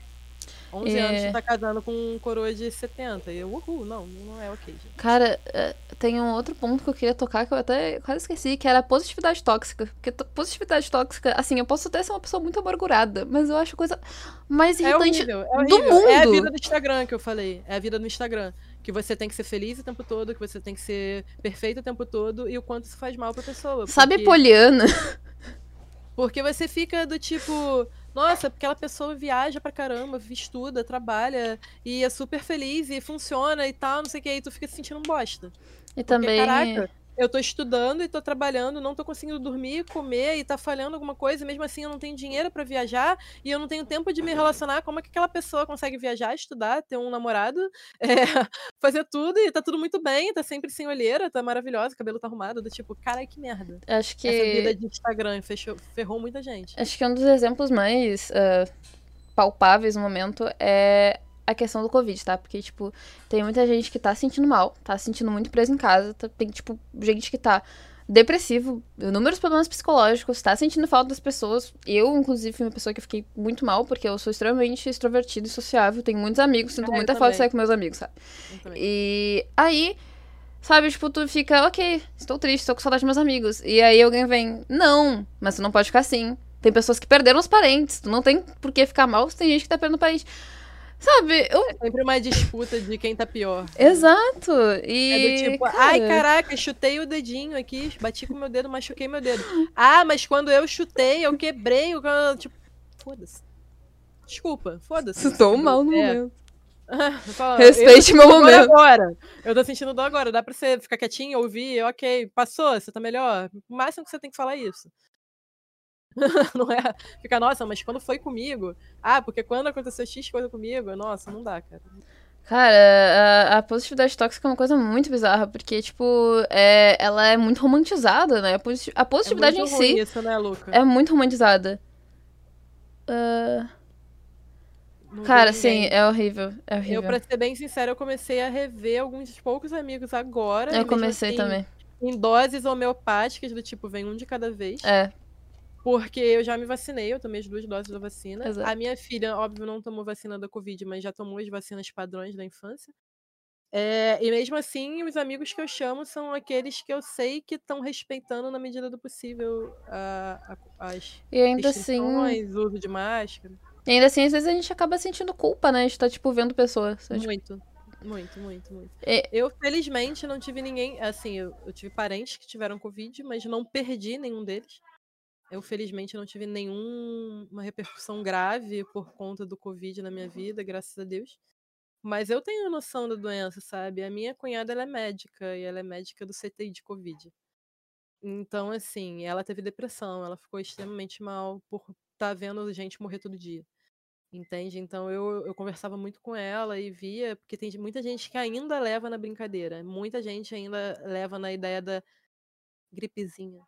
11 É. anos você tá casando com um coroa de 70. E eu, uhul, não, não é ok, gente. Cara, é, tem um outro ponto que eu queria tocar que eu até quase esqueci, que era a positividade tóxica. Porque positividade tóxica, assim, eu posso até ser uma pessoa muito amargurada, mas eu acho coisa mais É irritante horrível, é do horrível. É a mundo. vida do Instagram que eu falei. É a vida do Instagram. Que você tem que ser feliz o tempo todo, que você tem que ser perfeito o tempo todo e o quanto isso faz mal pra pessoa. Sabe, porque, Poliana? porque você fica do tipo, nossa, aquela pessoa viaja pra caramba, estuda, trabalha e é super feliz e funciona e tal, não sei o que, aí tu fica se sentindo um bosta. E Porque, também. caraca, eu tô estudando e tô trabalhando, não tô conseguindo dormir, comer e tá falhando alguma coisa, e mesmo assim eu não tenho dinheiro pra viajar e eu não tenho tempo de me relacionar. Como é que aquela pessoa consegue viajar, estudar, ter um namorado, é, fazer tudo e tá tudo muito bem, tá sempre sem olheira, tá maravilhosa, o cabelo tá arrumado, do tipo, cara, que merda. Acho que. Essa vida de Instagram fechou, ferrou muita gente. Acho que um dos exemplos mais ah, palpáveis no momento é a questão do Covid, tá? Porque, tipo, tem muita gente que tá se sentindo mal, tá se sentindo muito preso em casa, tá- tem, tipo, gente que tá depressivo, inúmeros problemas psicológicos, tá sentindo falta das pessoas. Eu, inclusive, fui uma pessoa que fiquei muito mal, porque eu sou extremamente extrovertida e sociável, tenho muitos amigos, sinto Ah, muita falta de sair com meus amigos, sabe? E aí, sabe, tipo, tu fica, ok, estou triste, estou com saudade dos meus amigos. E aí alguém vem, não, mas tu não pode ficar assim. Tem pessoas que perderam os parentes, tu não tem por que ficar mal se tem gente que tá perdendo parente. Sabe, eu. É sempre uma disputa de quem tá pior. Exato! E. É do tipo, ai, caraca, chutei o dedinho aqui, bati com meu dedo, machuquei meu dedo. Ah, mas quando eu chutei, eu quebrei. o Tipo, foda-se. Desculpa, foda-se. Estou mal no É. momento. Fala, Respeite eu meu momento. agora. Eu tô sentindo dor agora. Dá pra você ficar quietinho, ouvir, ok, passou, você tá melhor. O máximo que você tem que falar é isso. não é ficar, nossa, mas quando foi comigo? Ah, porque quando aconteceu X coisa comigo, nossa, não dá, cara. Cara, a, a positividade tóxica é uma coisa muito bizarra, porque, tipo, é, ela é muito romantizada, né? A, posi- a positividade é em si isso, né, é muito romantizada. Não cara, sim, é horrível. É horrível. Eu, pra ser bem sincera, eu comecei a rever alguns poucos amigos agora. Eu comecei assim, também. Em doses homeopáticas, do tipo, vem um de cada vez. É, Porque eu já me vacinei, eu tomei as duas doses da vacina. Exato. A minha filha, óbvio, não tomou vacina da Covid, mas já tomou as vacinas padrões da infância. É, e mesmo assim, os amigos que eu chamo são aqueles que eu sei que estão respeitando na medida do possível a- a- as e ainda assim. uso de máscara. E ainda assim, às vezes a gente acaba sentindo culpa, né? A gente tá, tipo, vendo pessoas. sabe? Muito, muito, muito, muito. É. Eu, felizmente, não tive ninguém. Assim, eu, eu tive parentes que tiveram Covid, mas não perdi nenhum deles. Eu, felizmente, não tive nenhuma repercussão grave por conta do Covid na minha vida, graças a Deus. Mas eu tenho noção da doença, sabe? A minha cunhada, ela é médica, e ela é médica do CTI de Covid. Então, assim, ela teve depressão, ela ficou extremamente mal por estar vendo gente morrer todo dia. Entende? Então eu, eu conversava muito com ela e via, porque tem muita gente que ainda leva na brincadeira. Muita gente ainda leva na ideia da gripezinha.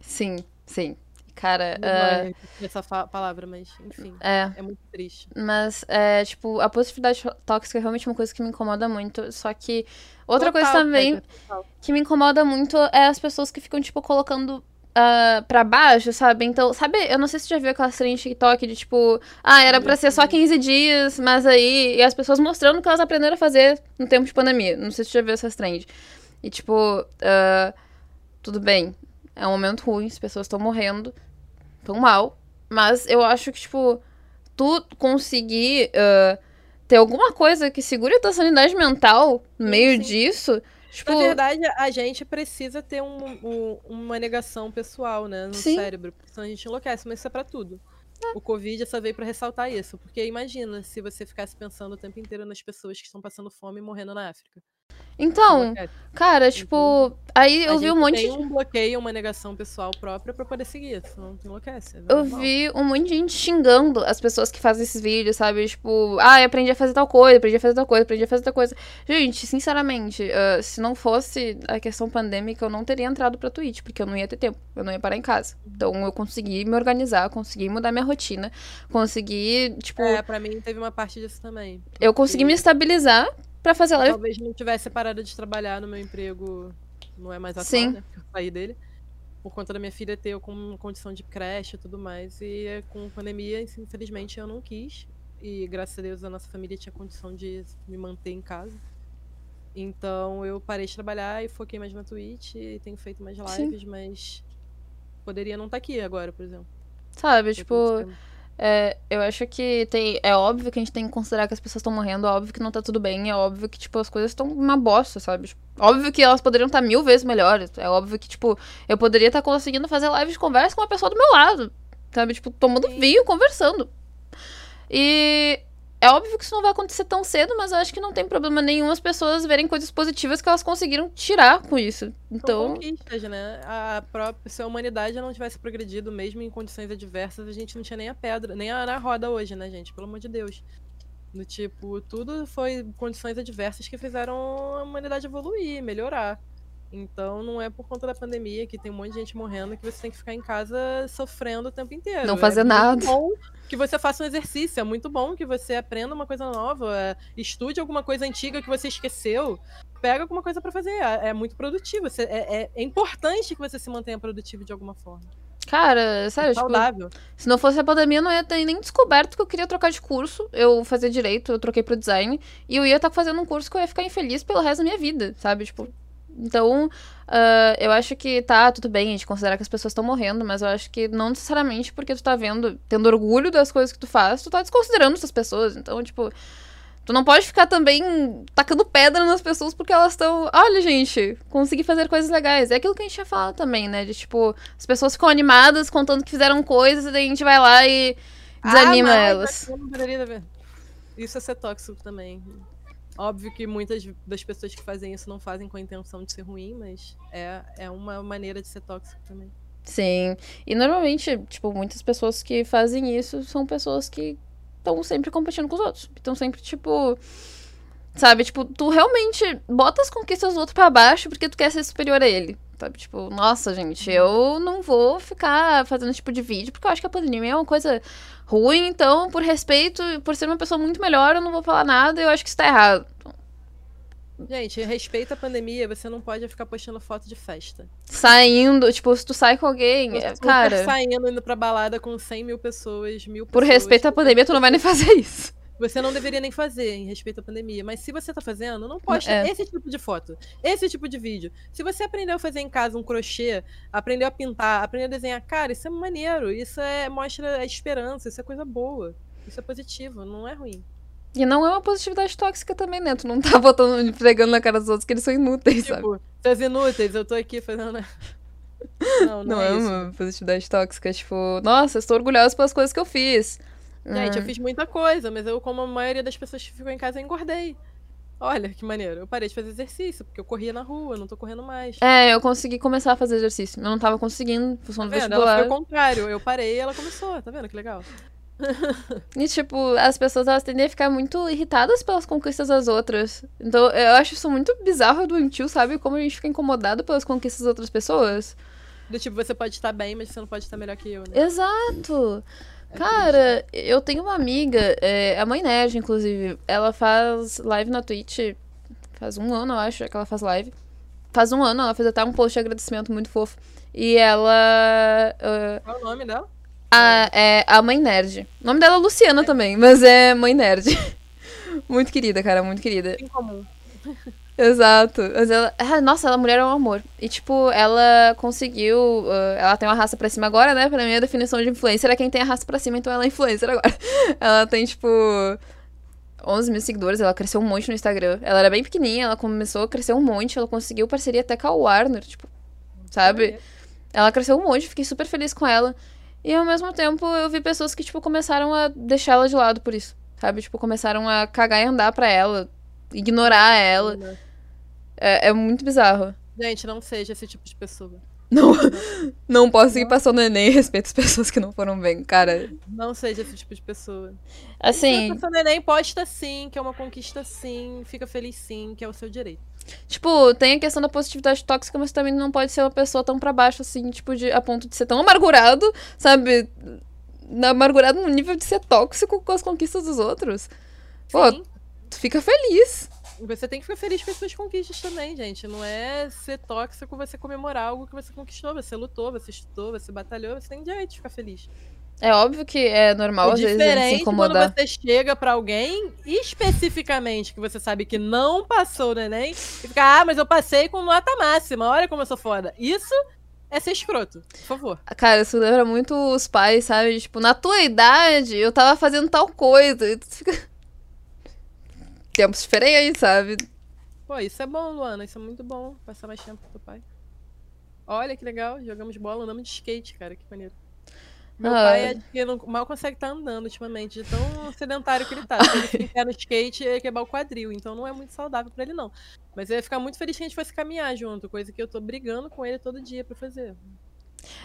Sim, sim. Cara, Não repetir essa palavra, mas enfim, é. é muito triste. Mas, é, tipo, a positividade tóxica é realmente uma coisa que me incomoda muito. Só que outra coisa Total, também Peter, total. que me incomoda muito é as pessoas que ficam, tipo, colocando ah, pra baixo, sabe? Então, sabe, eu não sei se você já viu aquela trend TikTok de, tipo, ah, era pra ser só 15 dias, mas aí. E as pessoas mostrando o que elas aprenderam a fazer no tempo de pandemia. Não sei se você já viu essas trends. E, tipo, ah, tudo bem. É um momento ruim, as pessoas estão morrendo, estão mal. Mas eu acho que, tipo, tu conseguir ah, ter alguma coisa que segure a tua sanidade mental no meio sim. disso. Tipo, Na verdade, a gente precisa ter um- um- uma negação pessoal, né, no Sim. cérebro, porque senão a gente enlouquece, mas isso é pra tudo. O Covid só veio pra ressaltar isso, porque imagina se você ficasse pensando o tempo inteiro nas pessoas que estão passando fome e morrendo na África. Então, cara, tipo, aí eu vi um monte tem de. um bloqueio, uma negação pessoal própria pra poder seguir, senão tu enlouquece. é Eu vi um monte de gente xingando as pessoas que fazem esses vídeos, sabe? Tipo, ah, eu aprendi a fazer tal coisa, aprendi a fazer tal coisa, aprendi a fazer tal coisa. Gente, sinceramente, ah, se não fosse a questão pandêmica, eu não teria entrado pra Twitch, porque eu não ia ter tempo, eu não ia parar em casa. Então eu consegui me organizar, consegui mudar minha rotina, consegui, tipo, É, pra mim teve uma parte disso também. eu consegui me porque estabilizar pra fazer live. Talvez não tivesse parado de trabalhar no meu emprego, não é mais atual, Sim. né? Porque eu saí dele. Por conta da minha filha ter com condição de creche e tudo mais. E com pandemia, infelizmente, eu não quis. e graças a Deus a nossa família tinha condição de me manter em casa. Então eu parei de trabalhar e foquei mais na Twitch e tenho feito mais lives, Sim. mas poderia não estar tá aqui agora, por exemplo. Sabe, tipo, é, eu acho que tem. É óbvio que a gente tem que considerar que as pessoas estão morrendo, é óbvio que não tá tudo bem, é óbvio que, tipo, as coisas estão uma bosta, sabe? Tipo, óbvio que elas poderiam estar tá mil vezes melhores. É óbvio que, tipo, eu poderia estar tá conseguindo fazer live de conversa com uma pessoa do meu lado. Sabe? Tipo, tomando vinho, conversando. E é óbvio que isso não vai acontecer tão cedo, mas eu acho que não tem problema nenhum as pessoas verem coisas positivas que elas conseguiram tirar com isso. Então. Conquistas, né? A própria, se a humanidade não tivesse progredido, mesmo em condições adversas, a gente não tinha nem a pedra, nem a, a roda hoje, né, gente? Pelo amor de Deus. Do tipo, tudo foi condições adversas que fizeram a humanidade evoluir, melhorar. Então não é por conta da pandemia que tem um monte de gente morrendo que você tem que ficar em casa sofrendo o tempo inteiro. Não fazer é nada. bom que você faça um exercício, é muito bom que você aprenda uma coisa nova, estude alguma coisa antiga que você esqueceu, pega alguma coisa para fazer. É, é, muito produtivo. Você, é, é, é, importante que você se mantenha produtivo de alguma forma. Cara, sério, é saudável. Tipo, se não fosse a pandemia, eu não ia ter nem descoberto que eu queria trocar de curso. Eu fazia direito, eu troquei pro design. E eu ia estar tá fazendo um curso que eu ia ficar infeliz pelo resto da minha vida, sabe? Tipo, então, uh, eu acho que tá, tudo bem a gente considerar que as pessoas estão morrendo, mas eu acho que não necessariamente porque tu tá vendo, tendo orgulho das coisas que tu faz, tu tá desconsiderando essas pessoas. Então, tipo, tu não pode ficar também tacando pedra nas pessoas porque elas estão, olha, gente, consegui fazer coisas legais. É aquilo que a gente ia falar também, né? De tipo, as pessoas ficam animadas contando que fizeram coisas e daí a gente vai lá e desanima ah, não, elas. Isso é ser tóxico também. Óbvio que muitas das pessoas que fazem isso não fazem com a intenção de ser ruim, mas é, é uma maneira de ser tóxico também. Sim. E normalmente, tipo, muitas pessoas que fazem isso são pessoas que estão sempre competindo com os outros. Estão sempre, tipo. Sabe, tipo, tu realmente bota as conquistas do outro pra baixo porque tu quer ser superior a ele. Sabe, tipo, nossa, gente, eu não vou ficar fazendo esse tipo de vídeo porque eu acho que a pandemia é uma coisa ruim, então, por respeito, por ser uma pessoa muito melhor, eu não vou falar nada e eu acho que isso tá errado. Gente, respeita a pandemia, você não pode ficar postando foto de festa. Saindo, tipo, se tu sai com alguém, é, cara... saindo, indo pra balada com 100 mil pessoas, mil Por pessoas, respeito à pandemia, tu não vai nem fazer isso. Você não deveria nem fazer em respeito à pandemia. Mas se você tá fazendo, não poste é. esse tipo de foto, esse tipo de vídeo. Se você aprendeu a fazer em casa um crochê, aprendeu a pintar, aprendeu a desenhar, cara, isso é maneiro. Isso é, mostra a esperança, isso é coisa boa. Isso é positivo, não é ruim. E não é uma positividade tóxica também, né? Tu não tá botando, pregando na cara dos outros que eles são inúteis, tipo, sabe? Seus inúteis, eu tô aqui fazendo. Não, não, não é, é uma positividade tóxica. Tipo, nossa, estou orgulhosa pelas coisas que eu fiz. Gente, eu fiz muita coisa, mas eu, como a maioria das pessoas que ficam em casa, eu engordei. Olha que maneiro. Eu parei de fazer exercício, porque eu corria na rua, não tô correndo mais. É, eu consegui começar a fazer exercício. Eu não tava conseguindo, função tá do vestibular. Ela foi o contrário. Eu parei e ela começou. Tá vendo que legal? e, tipo, as pessoas elas tendem a ficar muito irritadas pelas conquistas das outras. Então, eu acho isso muito bizarro e doentio, sabe? Como a gente fica incomodado pelas conquistas das outras pessoas. Do tipo, você pode estar bem, mas você não pode estar melhor que eu, né? Exato! Cara, eu tenho uma amiga, é, a mãe nerd, inclusive. Ela faz live na Twitch. Faz um ano, eu acho, que ela faz live. Faz um ano, ela fez até um post de agradecimento muito fofo. E ela. Uh, Qual é o nome dela? A, é a Mãe Nerd. O nome dela é Luciana é. também, mas é Mãe Nerd. muito querida, cara, muito querida. Em comum. Exato. Mas ela, ah, nossa, ela mulher é um amor. E, tipo, ela conseguiu. Uh, ela tem uma raça pra cima agora, né? Pra mim, a definição de influencer é quem tem a raça pra cima, então ela é influencer agora. ela tem, tipo. 11 mil seguidores, ela cresceu um monte no Instagram. Ela era bem pequenininha, ela começou a crescer um monte, ela conseguiu parceria até com a Warner, tipo, sabe? Ela cresceu um monte, fiquei super feliz com ela. E ao mesmo tempo eu vi pessoas que, tipo, começaram a deixar ela de lado por isso, sabe? Tipo, começaram a cagar e andar pra ela, ignorar ela. É, é muito bizarro. Gente, não seja esse tipo de pessoa. Não, não posso ir passando Enem e respeito as pessoas que não foram bem, cara. Não seja esse tipo de pessoa. Assim. Se passando Enem, posta sim, que é uma conquista sim, fica feliz sim, que é o seu direito. Tipo, tem a questão da positividade tóxica, mas também não pode ser uma pessoa tão pra baixo, assim, tipo, de, a ponto de ser tão amargurado, sabe? Amargurado no nível de ser tóxico com as conquistas dos outros. Pô, sim. tu fica feliz. Você tem que ficar feliz com as suas conquistas também, gente. Não é ser tóxico você comemorar algo que você conquistou. Você lutou, você estudou, você batalhou, você tem direito de ficar feliz. É óbvio que é normal, É às vezes, a gente se quando incomodar. você chega pra alguém, especificamente, que você sabe que não passou o Enem, e fica, ah, mas eu passei com nota máxima, olha como eu sou foda. Isso é ser escroto, por favor. Cara, isso lembra muito os pais, sabe? Tipo, na tua idade, eu tava fazendo tal coisa. E tu fica. Tempos diferentes, sabe? Pô, isso é bom, Luana, isso é muito bom, passar mais tempo com teu pai. Olha que legal, jogamos bola, andamos de skate, cara, que maneiro. Meu Ah. pai que não, mal consegue estar andando ultimamente, de tão sedentário que ele tá. Se ele ficar no skate, ia quebrar o quadril, então não é muito saudável pra ele, não. Mas eu ia ficar muito feliz se a gente fosse caminhar junto, coisa que eu tô brigando com ele todo dia pra fazer.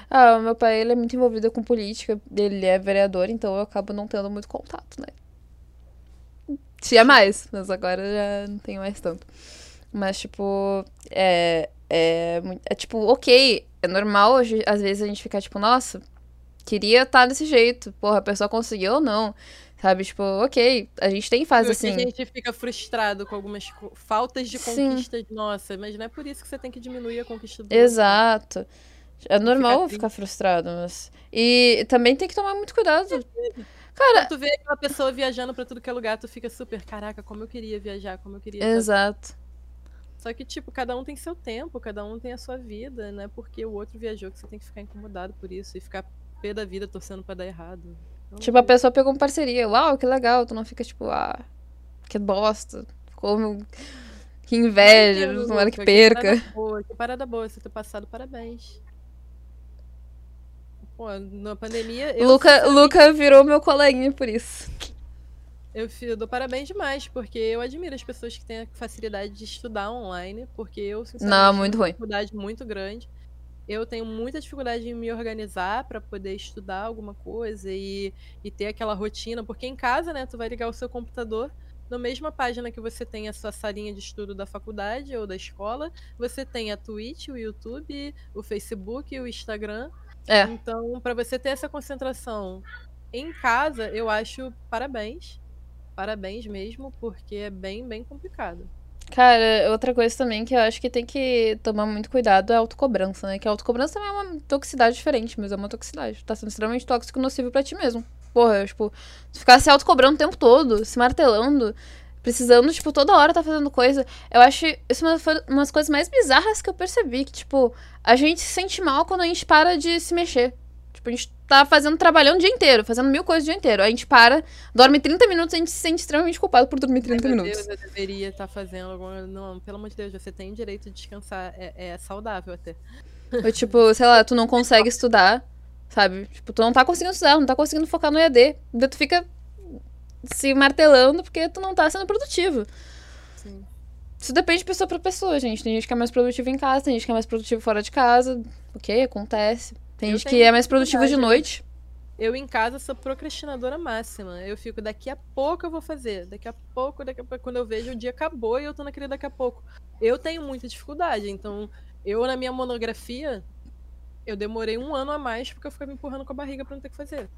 Ah, o meu pai, ele é muito envolvido com política. Ele é vereador, então eu acabo não tendo muito contato, né? Tinha mais, mas agora já não tenho mais tanto. Mas, tipo, é. É, é tipo, ok, é normal hoje, às vezes a gente ficar tipo, nossa, queria estar desse jeito. Porra, a pessoa conseguiu ou não. Sabe, tipo, ok, a gente tem fase Porque assim. A gente fica frustrado com algumas faltas de conquistas nossa, mas não é por isso que você tem que diminuir a conquista do outro. Exato. É normal triste. ficar frustrado, mas. E também tem que tomar muito cuidado. Cara, Quando tu vê aquela pessoa viajando pra tudo que é lugar, tu fica super, caraca, como eu queria viajar, como eu queria. exato. Só que, tipo, cada um tem seu tempo, cada um tem a sua vida, né? Porque o outro viajou que você tem que ficar incomodado por isso e ficar pé da vida torcendo pra dar errado. Então, Tipo, a pessoa pegou uma parceria. Uau, que legal. Tu não fica tipo, ah, que bosta. Como. Que inveja. Tomara que perca. parada boa, que parada boa você ter passado, parabéns. Pô, na pandemia. Eu, Luca, Luca virou meu coleguinha por isso. Eu fi- dou parabéns demais, porque eu admiro as pessoas que têm a facilidade de estudar online, porque eu, sinceramente, Não, tenho muito uma ruim. dificuldade muito grande. Eu tenho muita dificuldade em me organizar para poder estudar alguma coisa e, e ter aquela rotina, porque em casa, né, tu vai ligar o seu computador, na mesma página que você tem a sua salinha de estudo da faculdade ou da escola, você tem a Twitch, o YouTube, o Facebook, o Instagram. É. Então, para você ter essa concentração em casa, eu acho parabéns. Parabéns mesmo, porque é bem, bem complicado. Cara, outra coisa também que eu acho que tem que tomar muito cuidado é a autocobrança, né? Que a autocobrança também é uma toxicidade diferente, mas é uma toxicidade. Tá sendo extremamente tóxico e nocivo pra ti mesmo. Porra, tipo, tu ficar se autocobrando o tempo todo, se martelando, precisando, tipo, toda hora tá fazendo coisa. Eu acho isso uma das umas coisas mais bizarras que eu percebi, que, tipo, a gente se sente mal quando a gente para de se mexer. Tipo, a gente tá fazendo, trabalhando o dia inteiro, fazendo mil coisas o dia inteiro. A gente para, dorme 30 minutos, a gente se sente extremamente culpado por dormir 30 Ai, meu minutos. Deus, eu deveria estar fazendo alguma. Não, pelo amor de Deus, você tem direito de descansar. É, é saudável até. Ou, tipo, sei lá, tu não consegue estudar, sabe? Tipo, tu não tá conseguindo estudar, não tá conseguindo focar no EAD. Daí tu fica se martelando porque tu não tá sendo produtivo. Sim. Isso depende de pessoa pra pessoa, gente. Tem gente que é mais produtiva em casa, tem gente que é mais produtiva fora de casa. Ok, acontece. Tem Eu gente que é mais produtiva de noite. Eu em casa sou procrastinadora máxima. Eu fico, daqui a pouco eu vou fazer. Daqui a pouco, daqui a pouco. Quando eu vejo o dia acabou e eu tô naquele daqui a pouco. Eu tenho muita dificuldade. Então, eu na minha monografia, eu demorei um ano a mais porque eu ficava me empurrando com a barriga pra não ter que fazer.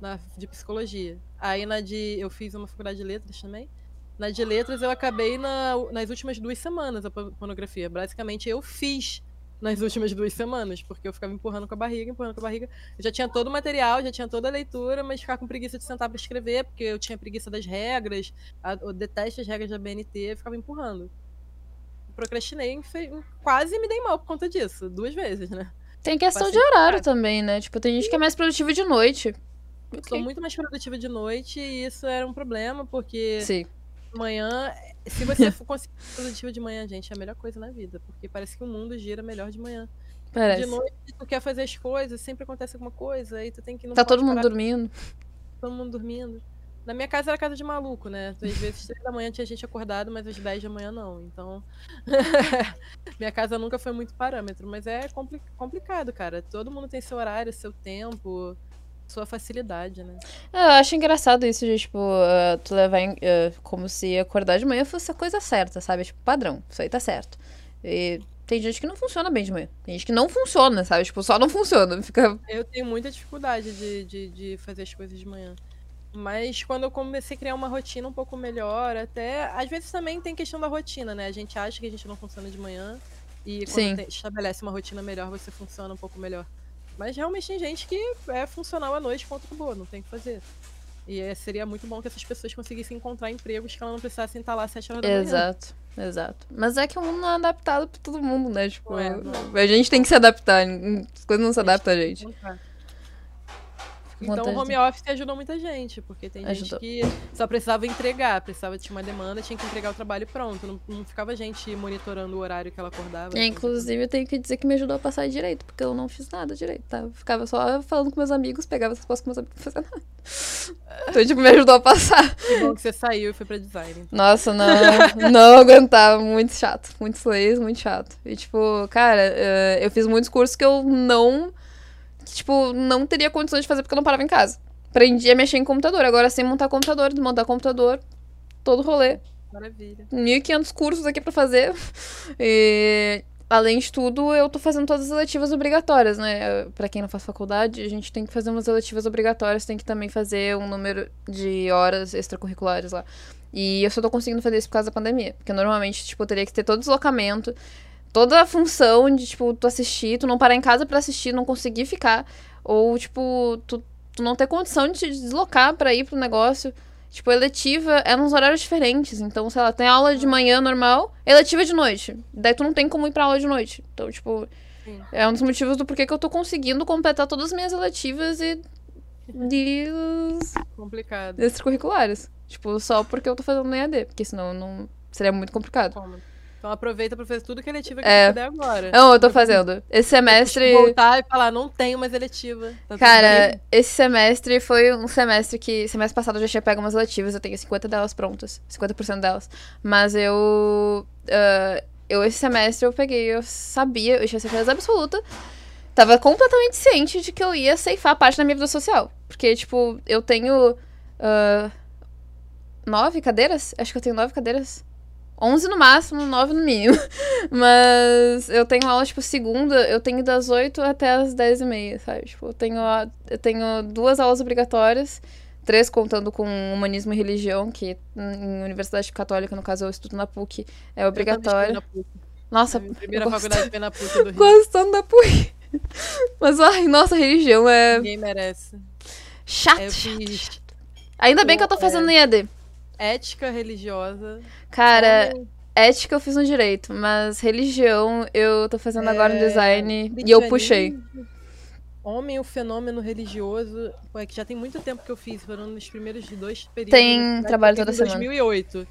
Na, de psicologia. Aí na de. Eu fiz uma faculdade de letras também. Na de letras eu acabei na- nas últimas duas semanas a po- monografia. Basicamente eu fiz nas últimas duas semanas, porque eu ficava empurrando com a barriga, empurrando com a barriga. Eu já tinha todo o material, já tinha toda a leitura, mas ficava com preguiça de sentar pra escrever, porque eu tinha preguiça das regras, a- eu detesto as regras da BNT, eu ficava empurrando. Procrastinei, quase me dei mal por conta disso, duas vezes, né? Tem questão de Bastante horário também, né? Tipo, tem gente que é mais produtiva de noite. Eu sou muito mais produtiva de noite e isso era um problema, porque Sim. manhã, se você for conseguir ser produtiva de manhã, gente, é a melhor coisa na vida, porque parece que o mundo gira melhor de manhã. Parece. De noite, tu quer fazer as coisas, sempre acontece alguma coisa, aí tu tem que Tá todo mundo parar, dormindo. todo mundo dormindo. Na minha casa era casa de maluco, né? Às vezes, três da manhã tinha gente acordado, mas às 10 da manhã não. Então. minha casa nunca foi muito parâmetro, mas é compli- complicado, cara. Todo mundo tem seu horário, seu tempo, sua facilidade, né? É, Eu acho engraçado isso de, tipo, ah, tu levar em, ah, como se acordar de manhã fosse a coisa certa, sabe? Tipo, padrão. Isso aí tá certo. E tem gente que não funciona bem de manhã. Tem gente que não funciona, sabe? Tipo, só não funciona. Fica. Eu tenho muita dificuldade de, de, de fazer as coisas de manhã. Mas quando eu comecei a criar uma rotina um pouco melhor, até. Às vezes também tem questão da rotina, né? A gente acha que a gente não funciona de manhã. E quando Sim. tem- estabelece uma rotina melhor, você funciona um pouco melhor. Mas realmente tem gente que é funcional à noite contra boa, não tem o que fazer. E é, seria muito bom que essas pessoas conseguissem encontrar empregos que elas não precisassem estar lá às 7 horas da manhã. Exato, exato. Mas é que o mundo não é adaptado pra todo mundo, né? Tipo, É, a gente tem que se adaptar. As coisas não se adaptam a gente. Então, o home office ajudou muita gente, porque tem Ajudou. gente que só precisava entregar, precisava de uma demanda, tinha que entregar o trabalho pronto. Não, não ficava gente monitorando o horário que ela acordava. É, inclusive, eu tenho que dizer que me ajudou a passar direito, porque eu não fiz nada direito, tá? Eu ficava só falando com meus amigos, pegava as respostas com meus amigos, não fazia nada. Então, tipo, me ajudou a passar. Que bom que você saiu e foi pra design. então. Nossa, não, não aguentava. Muito chato. Muitos leis, muito chato. E, tipo, cara, eh, eu fiz muitos cursos que eu não. Que, Tipo, não teria condições de fazer porque eu não parava em casa. Aprendi a mexer em computador. Agora, sem montar computador, desmontar computador, todo rolê. Maravilha. 1.500 cursos aqui pra fazer. E, além de tudo, eu tô fazendo todas as eletivas obrigatórias, né? Pra quem não faz faculdade, a gente tem que fazer umas eletivas obrigatórias, tem que também fazer um número de horas extracurriculares lá. E eu só tô conseguindo fazer isso por causa da pandemia. Porque normalmente, tipo, eu teria que ter todo deslocamento, toda a função de, tipo, tu assistir, tu não parar em casa pra assistir, não conseguir ficar. Ou, tipo, tu, tu não ter condição de te deslocar pra ir pro negócio. Tipo, eletiva é nos horários diferentes. Então, sei lá, tem aula de manhã normal, eletiva de noite. Daí tu não tem como ir pra aula de noite. Então, tipo, Sim. é um dos motivos do porquê que eu tô conseguindo completar todas as minhas eletivas e de Complicado. extracurriculares. Tipo, só porque eu tô fazendo EAD, porque senão não seria muito complicado. Como? Então aproveita pra fazer tudo que é eletiva que É. você puder agora. Não, eu tô fazendo. Esse semestre. Voltar e falar, não tenho mais eletiva. Tá Cara, esse semestre foi um semestre que. Semestre passado eu já tinha pego umas letivas, eu tenho 50 delas prontas. 50% delas. Mas eu. ah, eu, esse semestre, eu peguei, eu sabia, eu tinha certeza absoluta. Tava completamente ciente de que eu ia ceifar a parte da minha vida social. Porque, tipo, eu tenho. ah, nove cadeiras? Acho que eu tenho nove cadeiras. 11 no máximo, 9 no mínimo. Mas eu tenho aula, tipo, segunda, eu tenho das 8 até as 10 e meia, sabe? Tipo, eu tenho, a- eu tenho duas aulas obrigatórias, três contando com humanismo e religião, que em Universidade Católica, no caso, eu estudo na PUC, é obrigatório. PUC. Nossa, minha primeira faculdade foi na PUC do Rio. gosto tanto da PUC. Mas, ai, nossa, religião é Ninguém merece. chato, Eu chato. fiz Ainda bem que eu tô fazendo no EAD. Ética religiosa. Cara, homem, ética eu fiz no direito, mas religião eu tô fazendo agora no é, design e eu puxei. Homem, o fenômeno religioso. É que já tem muito tempo que eu fiz, foram nos primeiros dois períodos. Tem trabalho toda em semana. 2008.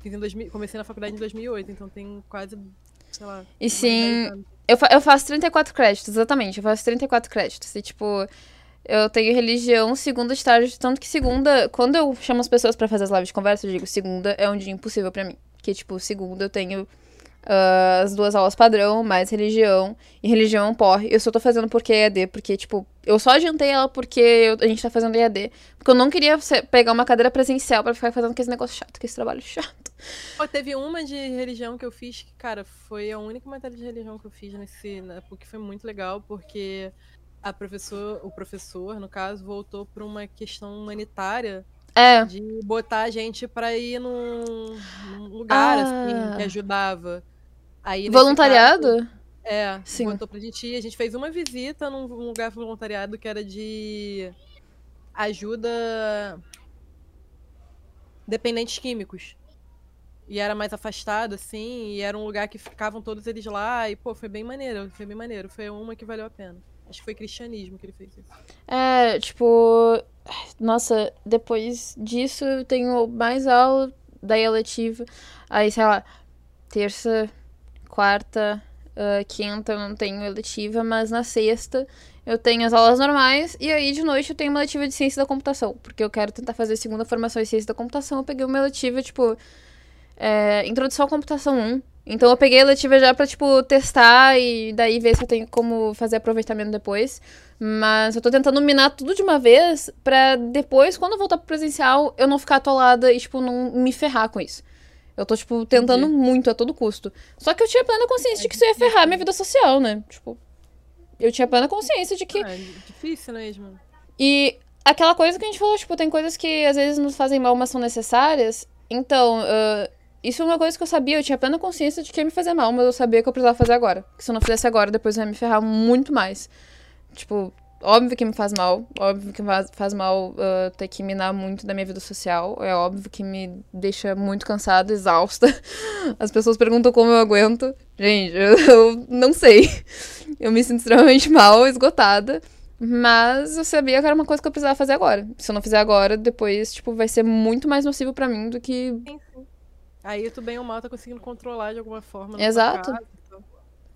Fiz em 2000, comecei na faculdade em 2008, então tem quase, sei lá. E sim, 10 anos. Eu, fa- eu faço 34 créditos, exatamente. Eu faço 34 créditos. E, tipo, eu tenho religião segunda tarde. Tanto que segunda, quando eu chamo as pessoas pra fazer as lives de conversa, eu digo segunda é um dia impossível pra mim. Porque, tipo, segunda eu tenho ah, as duas aulas padrão, mais religião. E religião é um porre. Eu só tô fazendo porque é EAD, porque, tipo, eu só adiantei ela porque eu- a gente tá fazendo EAD. Porque eu não queria se- pegar uma cadeira presencial pra ficar fazendo aquele negócio chato, que esse trabalho chato. Pô, teve uma de religião que eu fiz que, cara, foi a única matéria de religião que eu fiz nesse. Na, porque foi muito legal, porque a professor, o professor, no caso, voltou pra uma questão humanitária É, de botar a gente pra ir num, num lugar, Ah. assim, que ajudava. Aí, voluntariado? caso, é, Sim. botou pra gente ir. A gente fez uma visita num num lugar voluntariado que era de ajuda dependentes químicos. E era mais afastado, assim, e era um lugar que ficavam todos eles lá, e, pô, foi bem maneiro, foi bem maneiro. Foi uma que valeu a pena. Acho que foi cristianismo que ele fez isso. É, tipo. Nossa, depois disso eu tenho mais aula, daí eletiva. Aí, sei lá, terça, quarta, ah, quinta eu não tenho eletiva, mas na sexta eu tenho as aulas normais. E aí de noite eu tenho uma eletiva de ciência da computação. Porque eu quero tentar fazer segunda formação em ciência da computação. Eu peguei uma eletiva, tipo. é, Introdução à Computação 1. Então eu peguei a eletiva já pra, tipo, testar e daí ver se eu tenho como fazer aproveitamento depois. Mas eu tô tentando minar tudo de uma vez pra depois, quando eu voltar pro presencial, eu não ficar atolada e, tipo, não me ferrar com isso. Eu tô, tipo, tentando Entendi. muito a todo custo. Só que eu tinha plena consciência de que isso ia ferrar minha vida social, né? Tipo, eu tinha plena consciência de que Ah, é difícil mesmo. e aquela coisa que a gente falou, tipo, tem coisas que às vezes nos fazem mal, mas são necessárias. Então, ah, isso é uma coisa que eu sabia, eu tinha plena consciência de que ia me fazer mal, mas eu sabia que eu precisava fazer agora. Que se eu não fizesse agora, depois eu ia me ferrar muito mais. Tipo, óbvio que me faz mal. Óbvio que faz, mal uh, ter que minar muito da minha vida social. É óbvio que me deixa muito cansada, exausta. As pessoas perguntam como eu aguento. Gente, eu, eu não sei. Eu me sinto extremamente mal, esgotada. Mas eu sabia que era uma coisa que eu precisava fazer agora. Se eu não fizer agora, depois, tipo, vai ser muito mais nocivo para mim do que. Sim, sim. Aí tu bem ou mal tá conseguindo controlar de alguma forma. Exato. Casa, então.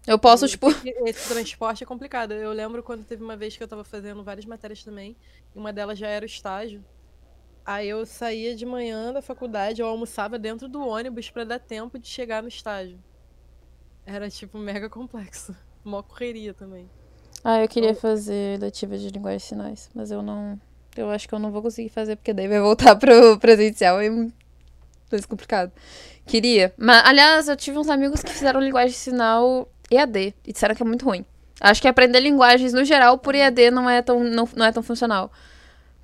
Eu posso, tipo. Esse transporte é complicado. Eu lembro quando teve uma vez que eu tava fazendo várias matérias também. E uma delas já era o estágio. Aí eu saía de manhã da faculdade, eu almoçava dentro do ônibus para dar tempo de chegar no estágio. Era, tipo, mega complexo. Mó correria também. Ah, eu queria fazer letiva de linguagem de sinais, mas eu não. Eu acho que eu não vou conseguir fazer, porque daí vai voltar pro presencial e mais complicado. Queria. Mas, aliás, eu tive uns amigos que fizeram linguagem de sinal EAD e disseram que é muito ruim. Acho que aprender linguagens no geral por EAD não é tão, não, não é tão funcional.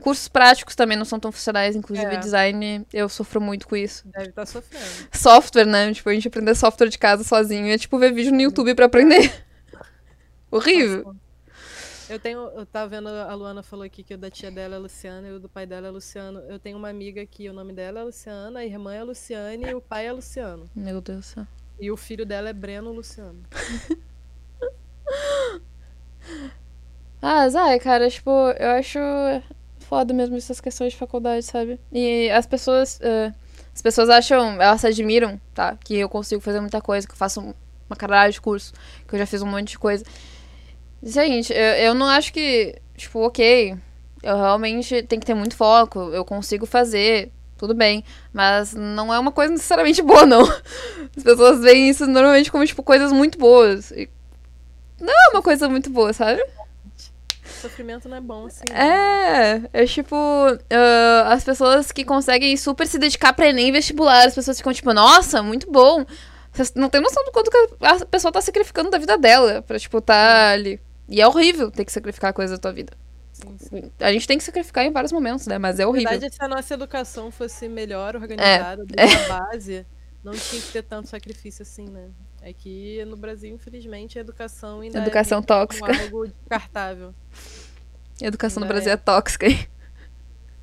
Cursos práticos também não são tão funcionais, inclusive é. design, eu sofro muito com isso. Deve estar tá sofrendo. Software, né? Tipo, a gente aprender software de casa sozinho é tipo ver vídeo no YouTube para aprender. Horrível. Eu tenho, eu tava vendo, a Luana falou aqui que o da tia dela é Luciana e o do pai dela é Luciano. Eu tenho uma amiga que o nome dela é Luciana, a irmã é Luciane e o pai é Luciano. Meu Deus do céu. E o filho dela é Breno Luciano. ah, Zay, cara, tipo, eu acho foda mesmo essas questões de faculdade, sabe? E as pessoas. Uh, as pessoas acham, elas se admiram, tá? Que eu consigo fazer muita coisa, que eu faço uma caralho de curso, que eu já fiz um monte de coisa. Gente, eu, eu não acho que, tipo, ok, eu realmente tenho que ter muito foco, eu consigo fazer, tudo bem. Mas não é uma coisa necessariamente boa, não. As pessoas veem isso normalmente como, tipo, coisas muito boas. E não é uma coisa muito boa, sabe? Sofrimento não é bom, assim. Né? É, é tipo, uh, as pessoas que conseguem super se dedicar pra Enem vestibular, as pessoas ficam tipo, nossa, muito bom. Você não tem noção do quanto a pessoa tá sacrificando da vida dela pra, tipo, tá ali. E é horrível ter que sacrificar coisa da tua vida. Sim, sim. A gente tem que sacrificar em vários momentos, né? Mas é horrível. Na verdade, se a nossa educação fosse melhor organizada, é. é. base, não tinha que ter tanto sacrifício assim, né? É que no Brasil, infelizmente, a educação ainda educação é tóxica. algo descartável. A educação ainda no Brasil é, é tóxica, hein?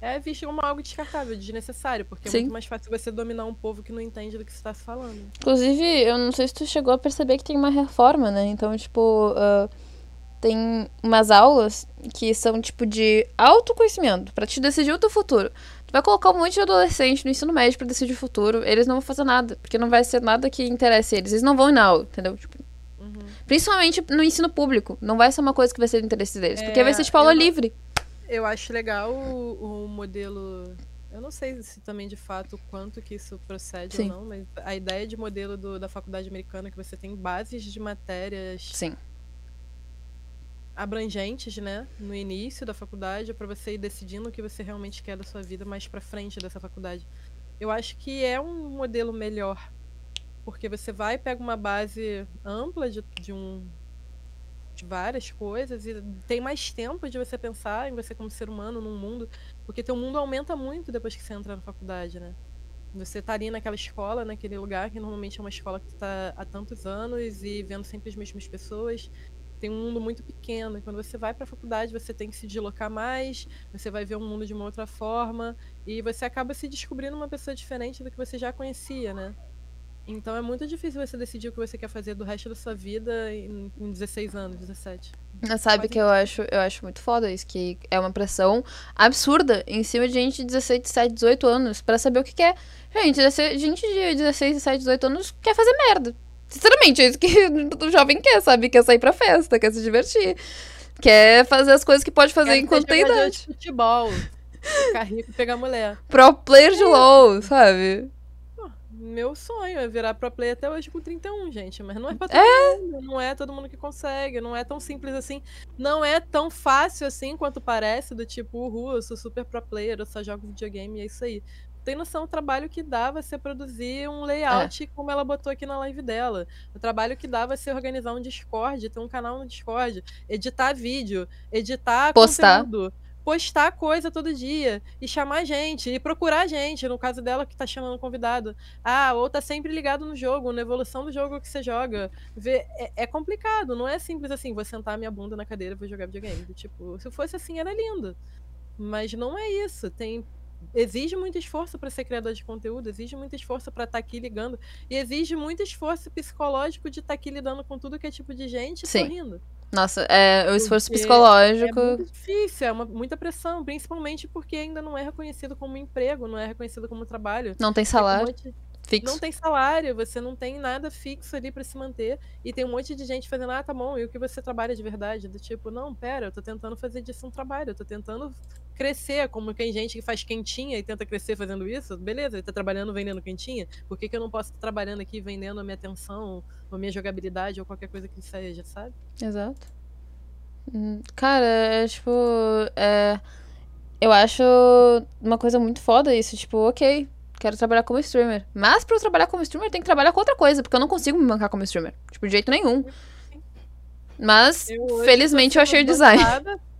É visto como algo descartável, desnecessário, porque Sim. é muito mais fácil você dominar um povo que não entende do que você está falando. Inclusive, eu não sei se tu chegou a perceber que tem uma reforma, né? Então, tipo, uh, tem umas aulas que são tipo de autoconhecimento, para te decidir o teu futuro. Tu vai colocar um monte de adolescente no ensino médio para decidir o futuro, eles não vão fazer nada, porque não vai ser nada que interesse eles. Eles não vão ir na aula, entendeu? Tipo, uhum. Principalmente no ensino público. Não vai ser uma coisa que vai ser do interesse deles, é, porque vai ser tipo aula eu, livre. Eu acho legal o, o, modelo. Eu não sei se também de fato quanto que isso procede Sim. ou não, mas a ideia de modelo do, da faculdade americana que você tem bases de matérias Sim abrangentes, né, no início da faculdade, para você ir decidindo o que você realmente quer da sua vida mais para frente dessa faculdade. Eu acho que é um modelo melhor, porque você vai pega uma base ampla de, de um de várias coisas e tem mais tempo de você pensar em você como ser humano num mundo, porque teu mundo aumenta muito depois que você entra na faculdade, né? Você tá ali naquela escola, naquele lugar que normalmente é uma escola que está há tantos anos e vendo sempre as mesmas pessoas tem um mundo muito pequeno. E quando você vai para a faculdade, você tem que se deslocar mais, você vai ver o um mundo de uma outra forma, e você acaba se descobrindo uma pessoa diferente do que você já conhecia, né? Então é muito difícil você decidir o que você quer fazer do resto da sua vida em, em 16 anos, 17. Mas sabe que eu acho, eu acho muito foda isso, que é uma pressão absurda em cima de gente de 16, 17, 18 anos para saber o que quer. Gente, gente de 16, 17, 18 anos quer fazer merda. Sinceramente, é isso que o jovem quer, sabe? Quer sair pra festa, quer se divertir. Quer fazer as coisas que pode fazer quer enquanto tem idade. De futebol. Ficar rico e pegar mulher. Pro player de é. LOL, sabe? Meu sonho é virar pro player até hoje com 31, gente. Mas não é pra todo é. mundo. Não é todo mundo que consegue. Não é tão simples assim. Não é tão fácil assim quanto parece. Do tipo, uhul, eu sou super pro player, eu só jogo videogame e é isso aí tem noção do trabalho que dá você produzir um layout é. como ela botou aqui na live dela. O trabalho que dá você organizar um Discord, ter um canal no Discord, editar vídeo, editar Postar. conteúdo, postar coisa todo dia e chamar gente e procurar gente, no caso dela que tá chamando convidado. Ah, ou tá sempre ligado no jogo, na evolução do jogo que você joga. Vê, é, é complicado, não é simples assim, vou sentar minha bunda na cadeira e vou jogar videogame. Tipo, se fosse assim, era lindo. Mas não é isso. Tem exige muito esforço para ser criador de conteúdo, exige muito esforço para estar tá aqui ligando e exige muito esforço psicológico de estar tá aqui lidando com tudo que é tipo de gente Sim. sorrindo. Nossa, é o esforço porque psicológico. É muito difícil, é uma, muita pressão, principalmente porque ainda não é reconhecido como emprego, não é reconhecido como trabalho. Não tem salário. Fixo. Não tem salário, você não tem nada fixo ali para se manter. E tem um monte de gente fazendo, ah, tá bom, e o que você trabalha de verdade? Do tipo, não, pera, eu tô tentando fazer disso um trabalho, eu tô tentando crescer, como tem gente que faz quentinha e tenta crescer fazendo isso, beleza, ele tá trabalhando vendendo quentinha, por que, que eu não posso estar trabalhando aqui vendendo a minha atenção, a minha jogabilidade ou qualquer coisa que seja, sabe? Exato. Hum, cara, é tipo. É, eu acho uma coisa muito foda isso, tipo, ok, quero trabalhar como streamer. Mas pra eu trabalhar como streamer, tem que trabalhar com outra coisa, porque eu não consigo me bancar como streamer. Tipo, de jeito nenhum. Mas, eu felizmente, eu achei o design.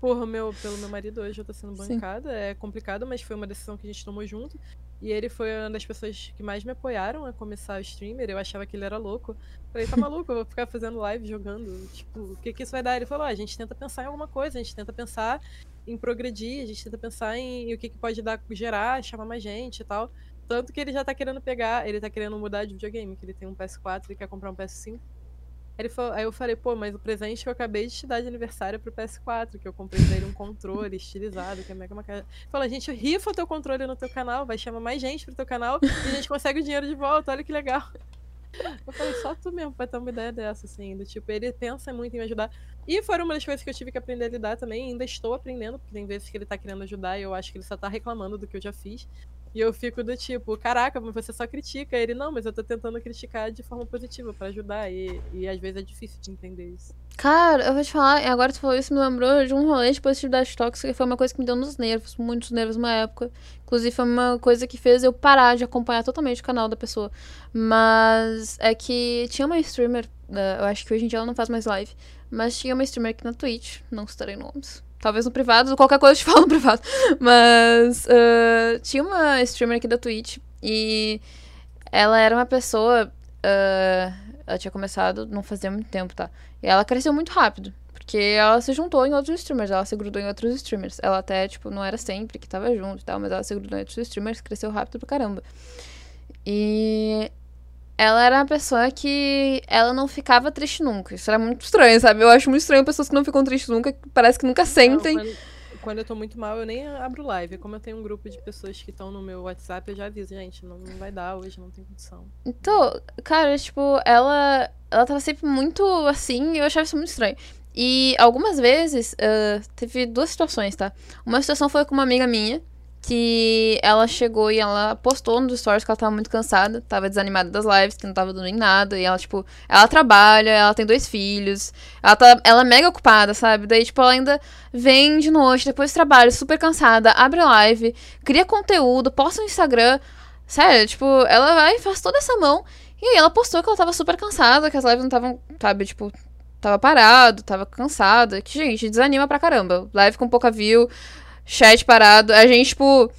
Por meu, pelo meu marido hoje eu tô sendo bancada. Sim. É complicado, mas foi uma decisão que a gente tomou junto. E ele foi uma das pessoas que mais me apoiaram a começar o streamer. Eu achava que ele era louco. Falei, tá maluco, eu vou ficar fazendo live jogando. Tipo, o que, que isso vai dar? Ele falou, ah, a gente tenta pensar em alguma coisa, a gente tenta pensar em progredir, a gente tenta pensar em, em o que, que pode dar, gerar, chamar mais gente e tal. Tanto que ele já tá querendo pegar, ele tá querendo mudar de videogame, que ele tem um PS4 e quer comprar um PS5. Ele falou, aí eu falei, pô, mas o presente que eu acabei de te dar de aniversário é pro PS4, que eu comprei pra ele um controle estilizado, que é mega. Ele falou, a gente rifa o teu controle no teu canal, vai chamar mais gente pro teu canal e a gente consegue o dinheiro de volta, olha que legal. Eu falei, só tu mesmo pra ter uma ideia dessa, assim, do tipo, ele pensa muito em me ajudar. E foram uma das coisas que eu tive que aprender a lidar também, ainda estou aprendendo, porque tem vezes que ele tá querendo ajudar e eu acho que ele só tá reclamando do que eu já fiz. E eu fico do tipo, caraca, mas você só critica. Ele, não, mas eu tô tentando criticar de forma positiva para ajudar. E, e às vezes é difícil de entender isso. Cara, eu vou te falar, agora tu falou isso, me lembrou de um rolê de positividade tóxica que foi uma coisa que me deu nos nervos, muitos nervos uma época. Inclusive, foi uma coisa que fez eu parar de acompanhar totalmente o canal da pessoa. Mas é que tinha uma streamer, né, eu acho que hoje em dia ela não faz mais live, mas tinha uma streamer aqui na Twitch, não citarei nomes Talvez no privado, qualquer coisa eu te falo no privado. Mas uh, tinha uma streamer aqui da Twitch e ela era uma pessoa. Uh, ela tinha começado não fazia muito tempo, tá? E ela cresceu muito rápido. Porque ela se juntou em outros streamers, ela se grudou em outros streamers. Ela até, tipo, não era sempre que tava junto e tal, mas ela se grudou em outros streamers, cresceu rápido pra caramba. E ela era uma pessoa que ela não ficava triste nunca. Isso era muito estranho, sabe? Eu acho muito estranho pessoas que não ficam tristes nunca, que parece que nunca sentem. Não, quando, quando, eu tô muito mal, eu nem abro live. Como eu tenho um grupo de pessoas que estão no meu WhatsApp, eu já aviso, gente, não, não vai dar hoje, não tem condição. Então, cara, tipo, ela, ela tava sempre muito assim, e eu achava isso muito estranho. E algumas vezes, uh, teve duas situações, tá? Uma situação foi com uma amiga minha, que ela chegou e ela postou nos stories que ela tava muito cansada, tava desanimada das lives, que não tava dando em nada, e ela, tipo, ela trabalha, ela tem dois filhos, ela tá, ela é mega ocupada, sabe? Daí, tipo, ela ainda vem de noite, depois do trabalho, super cansada, abre live, cria conteúdo, posta no Instagram, sério, tipo, ela vai e faz toda essa mão, e aí ela postou que ela tava super cansada, que as lives não estavam, sabe, tipo, tava parado, tava cansada, que, gente, desanima pra caramba, live com pouca view, chat parado. A gente, tipo.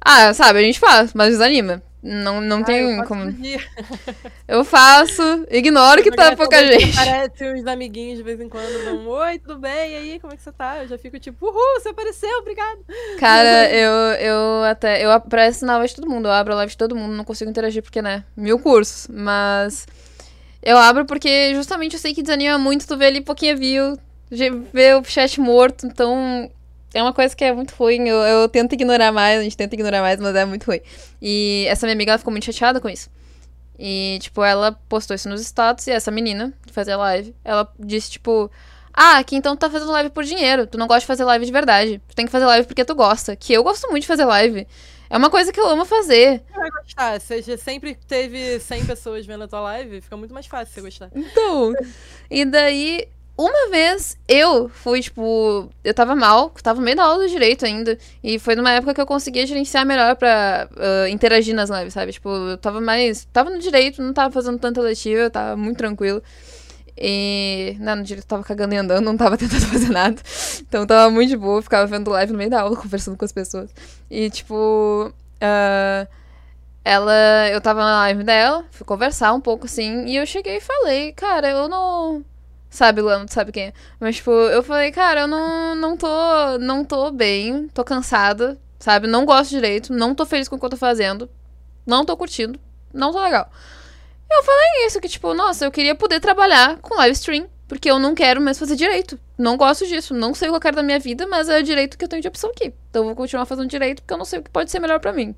Ah, sabe, a gente faz, mas desanima. Não, não ah, tem eu como. eu faço, ignoro que tá pouca gente. Aparece uns amiguinhos de vez em quando, dão oi, tudo bem? E aí, como é que você tá? Eu já fico tipo, uhul, você apareceu, obrigado. Cara, eu, eu até. Eu apareço na live de todo mundo, eu abro a live de todo mundo, não consigo interagir porque, né? Mil cursos. Mas. Eu abro porque justamente eu sei que desanima muito tu ver ali pouquinho view, ver o chat morto, então é uma coisa que é muito ruim. Eu, eu tento ignorar mais, a gente tenta ignorar mais, mas é muito ruim. E essa minha amiga ela ficou muito chateada com isso. E, tipo, ela postou isso nos status e essa menina que fazia live, ela disse, tipo. Ah, aqui então tu tá fazendo live por dinheiro. Tu não gosta de fazer live de verdade. Tu tem que fazer live porque tu gosta. Que eu gosto muito de fazer live. É uma coisa que eu amo fazer. Vai gostar. Você sempre teve 100 pessoas vendo a tua live, fica muito mais fácil você gostar. Então. E daí uma vez eu fui, tipo, eu tava mal, tava meio da aula do direito ainda. E foi numa época que eu conseguia gerenciar melhor pra uh, interagir nas lives, sabe? Tipo, eu tava mais. Tava no direito, não tava fazendo tanta letiva, tava muito tranquilo. E. Não, no dia eu tava cagando e andando, não tava tentando fazer nada. Então tava muito de boa, ficava vendo live no meio da aula, conversando com as pessoas. E, tipo. Uh, ela. Eu tava na live dela, fui conversar um pouco assim, e eu cheguei e falei, cara, eu não. Sabe, Luana, tu sabe quem é? Mas, tipo, eu falei, cara, eu não, não tô. Não tô bem, tô cansada, sabe? Não gosto direito, não tô feliz com o que eu tô fazendo, não tô curtindo, não tô legal. Eu falei isso, que, tipo, nossa, eu queria poder trabalhar com live stream, porque eu não quero mais fazer direito. Não gosto disso, não sei o que eu quero da minha vida, mas é o direito que eu tenho de opção aqui. Então eu vou continuar fazendo direito, porque eu não sei o que pode ser melhor para mim.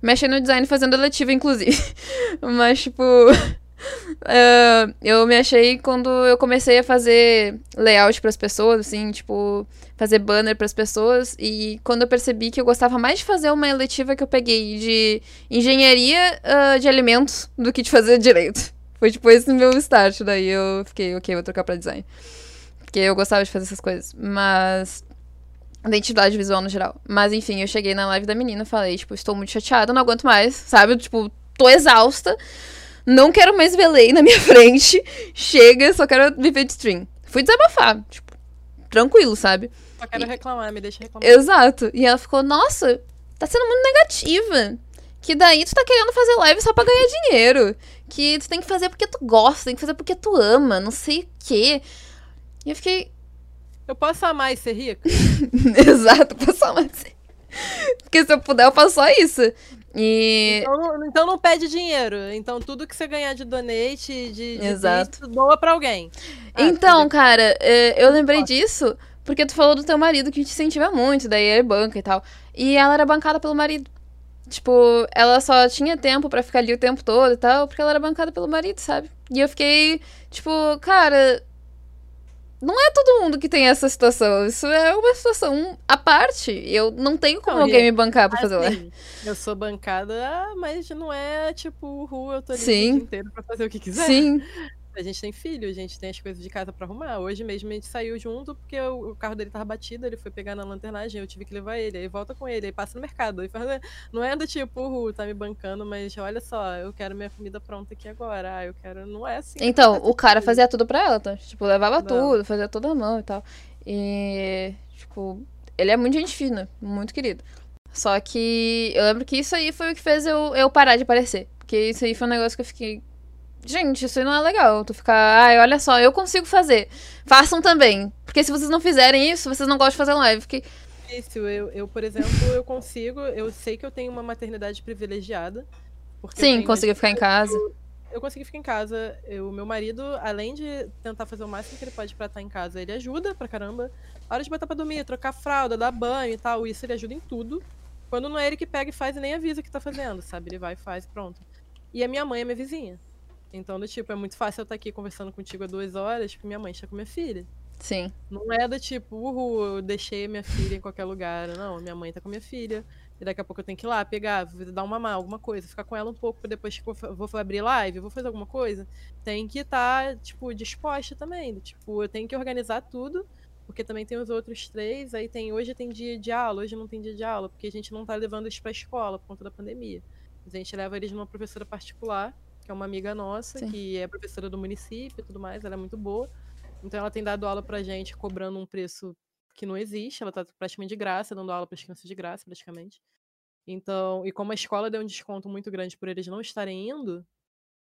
Mexendo no design fazendo eletiva, inclusive. mas, tipo. Uh, eu me achei quando eu comecei a fazer layout para as pessoas, assim, tipo, fazer banner para as pessoas. E quando eu percebi que eu gostava mais de fazer uma eletiva que eu peguei de engenharia uh, de alimentos do que de fazer direito. Foi tipo esse meu start. Daí eu fiquei, ok, vou trocar para design. Porque eu gostava de fazer essas coisas. Mas. Identidade visual no geral. Mas enfim, eu cheguei na live da menina falei, tipo, estou muito chateada, não aguento mais, sabe? Tipo, tô exausta não quero mais ver lei na minha frente. Chega, só quero viver de stream. Fui desabafar, tipo, tranquilo, sabe? Só quero e... reclamar, me deixa reclamar. Exato. E ela ficou, nossa, tá sendo muito negativa. Que daí tu tá querendo fazer live só pra ganhar dinheiro. Que tu tem que fazer porque tu gosta, tem que fazer porque tu ama, não sei o quê. E eu fiquei. Eu posso amar e ser rica? Exato, posso amar e ser Porque se eu puder, eu faço só isso. E... Então, não, então não pede dinheiro. Então tudo que você ganhar de donate, de, de Exato. Visto, doa pra alguém. Ah, então, cara, é, eu lembrei disso porque tu falou do teu marido que te incentiva muito, daí é banca e tal. E ela era bancada pelo marido. Tipo, ela só tinha tempo para ficar ali o tempo todo e tal, porque ela era bancada pelo marido, sabe? E eu fiquei, tipo, cara, não é todo mundo que tem essa situação. Isso é uma situação à parte. Eu não tenho como não, alguém me bancar pra assim, fazer lá. Eu sou bancada, mas não é tipo, rua, eu tô ali Sim. o dia inteiro pra fazer o que quiser. Sim. A gente tem filho, a gente tem as coisas de casa para arrumar. Hoje mesmo a gente saiu junto porque o, carro dele tava batido, ele foi pegar na lanternagem, eu tive que levar ele, aí volta com ele, aí passa no mercado. Aí faz... Não é do tipo, uh, tá me bancando, mas olha só, eu quero minha comida pronta aqui agora. Ah, eu quero. Não é assim. Então, o cara fazia tudo pra ela, tá? Tipo, levava não. tudo, fazia toda a mão e tal. E, tipo, ele é muito gente fina, muito querido. Só que eu lembro que isso aí foi o que fez eu, eu parar de aparecer. Porque isso aí foi um negócio que eu fiquei Gente, isso aí não é legal. Tu ficar, ai, olha só, eu consigo fazer. Façam também. Porque se vocês não fizerem isso, vocês não gostam de fazer live. Porque... Isso, eu, eu, por exemplo, eu consigo, eu sei que eu tenho uma maternidade privilegiada. Sim, consigo ficar em casa. Eu, eu consegui ficar em casa. O meu marido, além de tentar fazer o máximo que ele pode pra estar em casa, ele ajuda pra caramba. A hora de botar pra dormir, trocar fralda, dar banho e tal, isso ele ajuda em tudo. Quando não é ele que pega e faz e nem avisa que tá fazendo, sabe? Ele vai e faz pronto. E a minha mãe é minha vizinha. Então, do tipo, é muito fácil eu estar aqui conversando contigo há duas horas, porque minha mãe está com minha filha. Sim. Não é do tipo, uhul, eu deixei minha filha em qualquer lugar. Não, minha mãe tá com minha filha. E daqui a pouco eu tenho que ir lá pegar, dar uma mamar, alguma coisa, ficar com ela um pouco, pra depois que tipo, vou abrir live, vou fazer alguma coisa. Tem que estar, tá, tipo, disposta também. Tipo, eu tenho que organizar tudo, porque também tem os outros três. Aí tem, hoje tem dia de aula, hoje não tem dia de aula, porque a gente não tá levando eles pra escola por conta da pandemia. A gente leva eles numa professora particular que é uma amiga nossa, Sim. que é professora do município e tudo mais, ela é muito boa. Então ela tem dado aula pra gente cobrando um preço que não existe, ela tá praticamente de graça, dando aula para as crianças de graça, praticamente. Então, e como a escola deu um desconto muito grande por eles não estarem indo,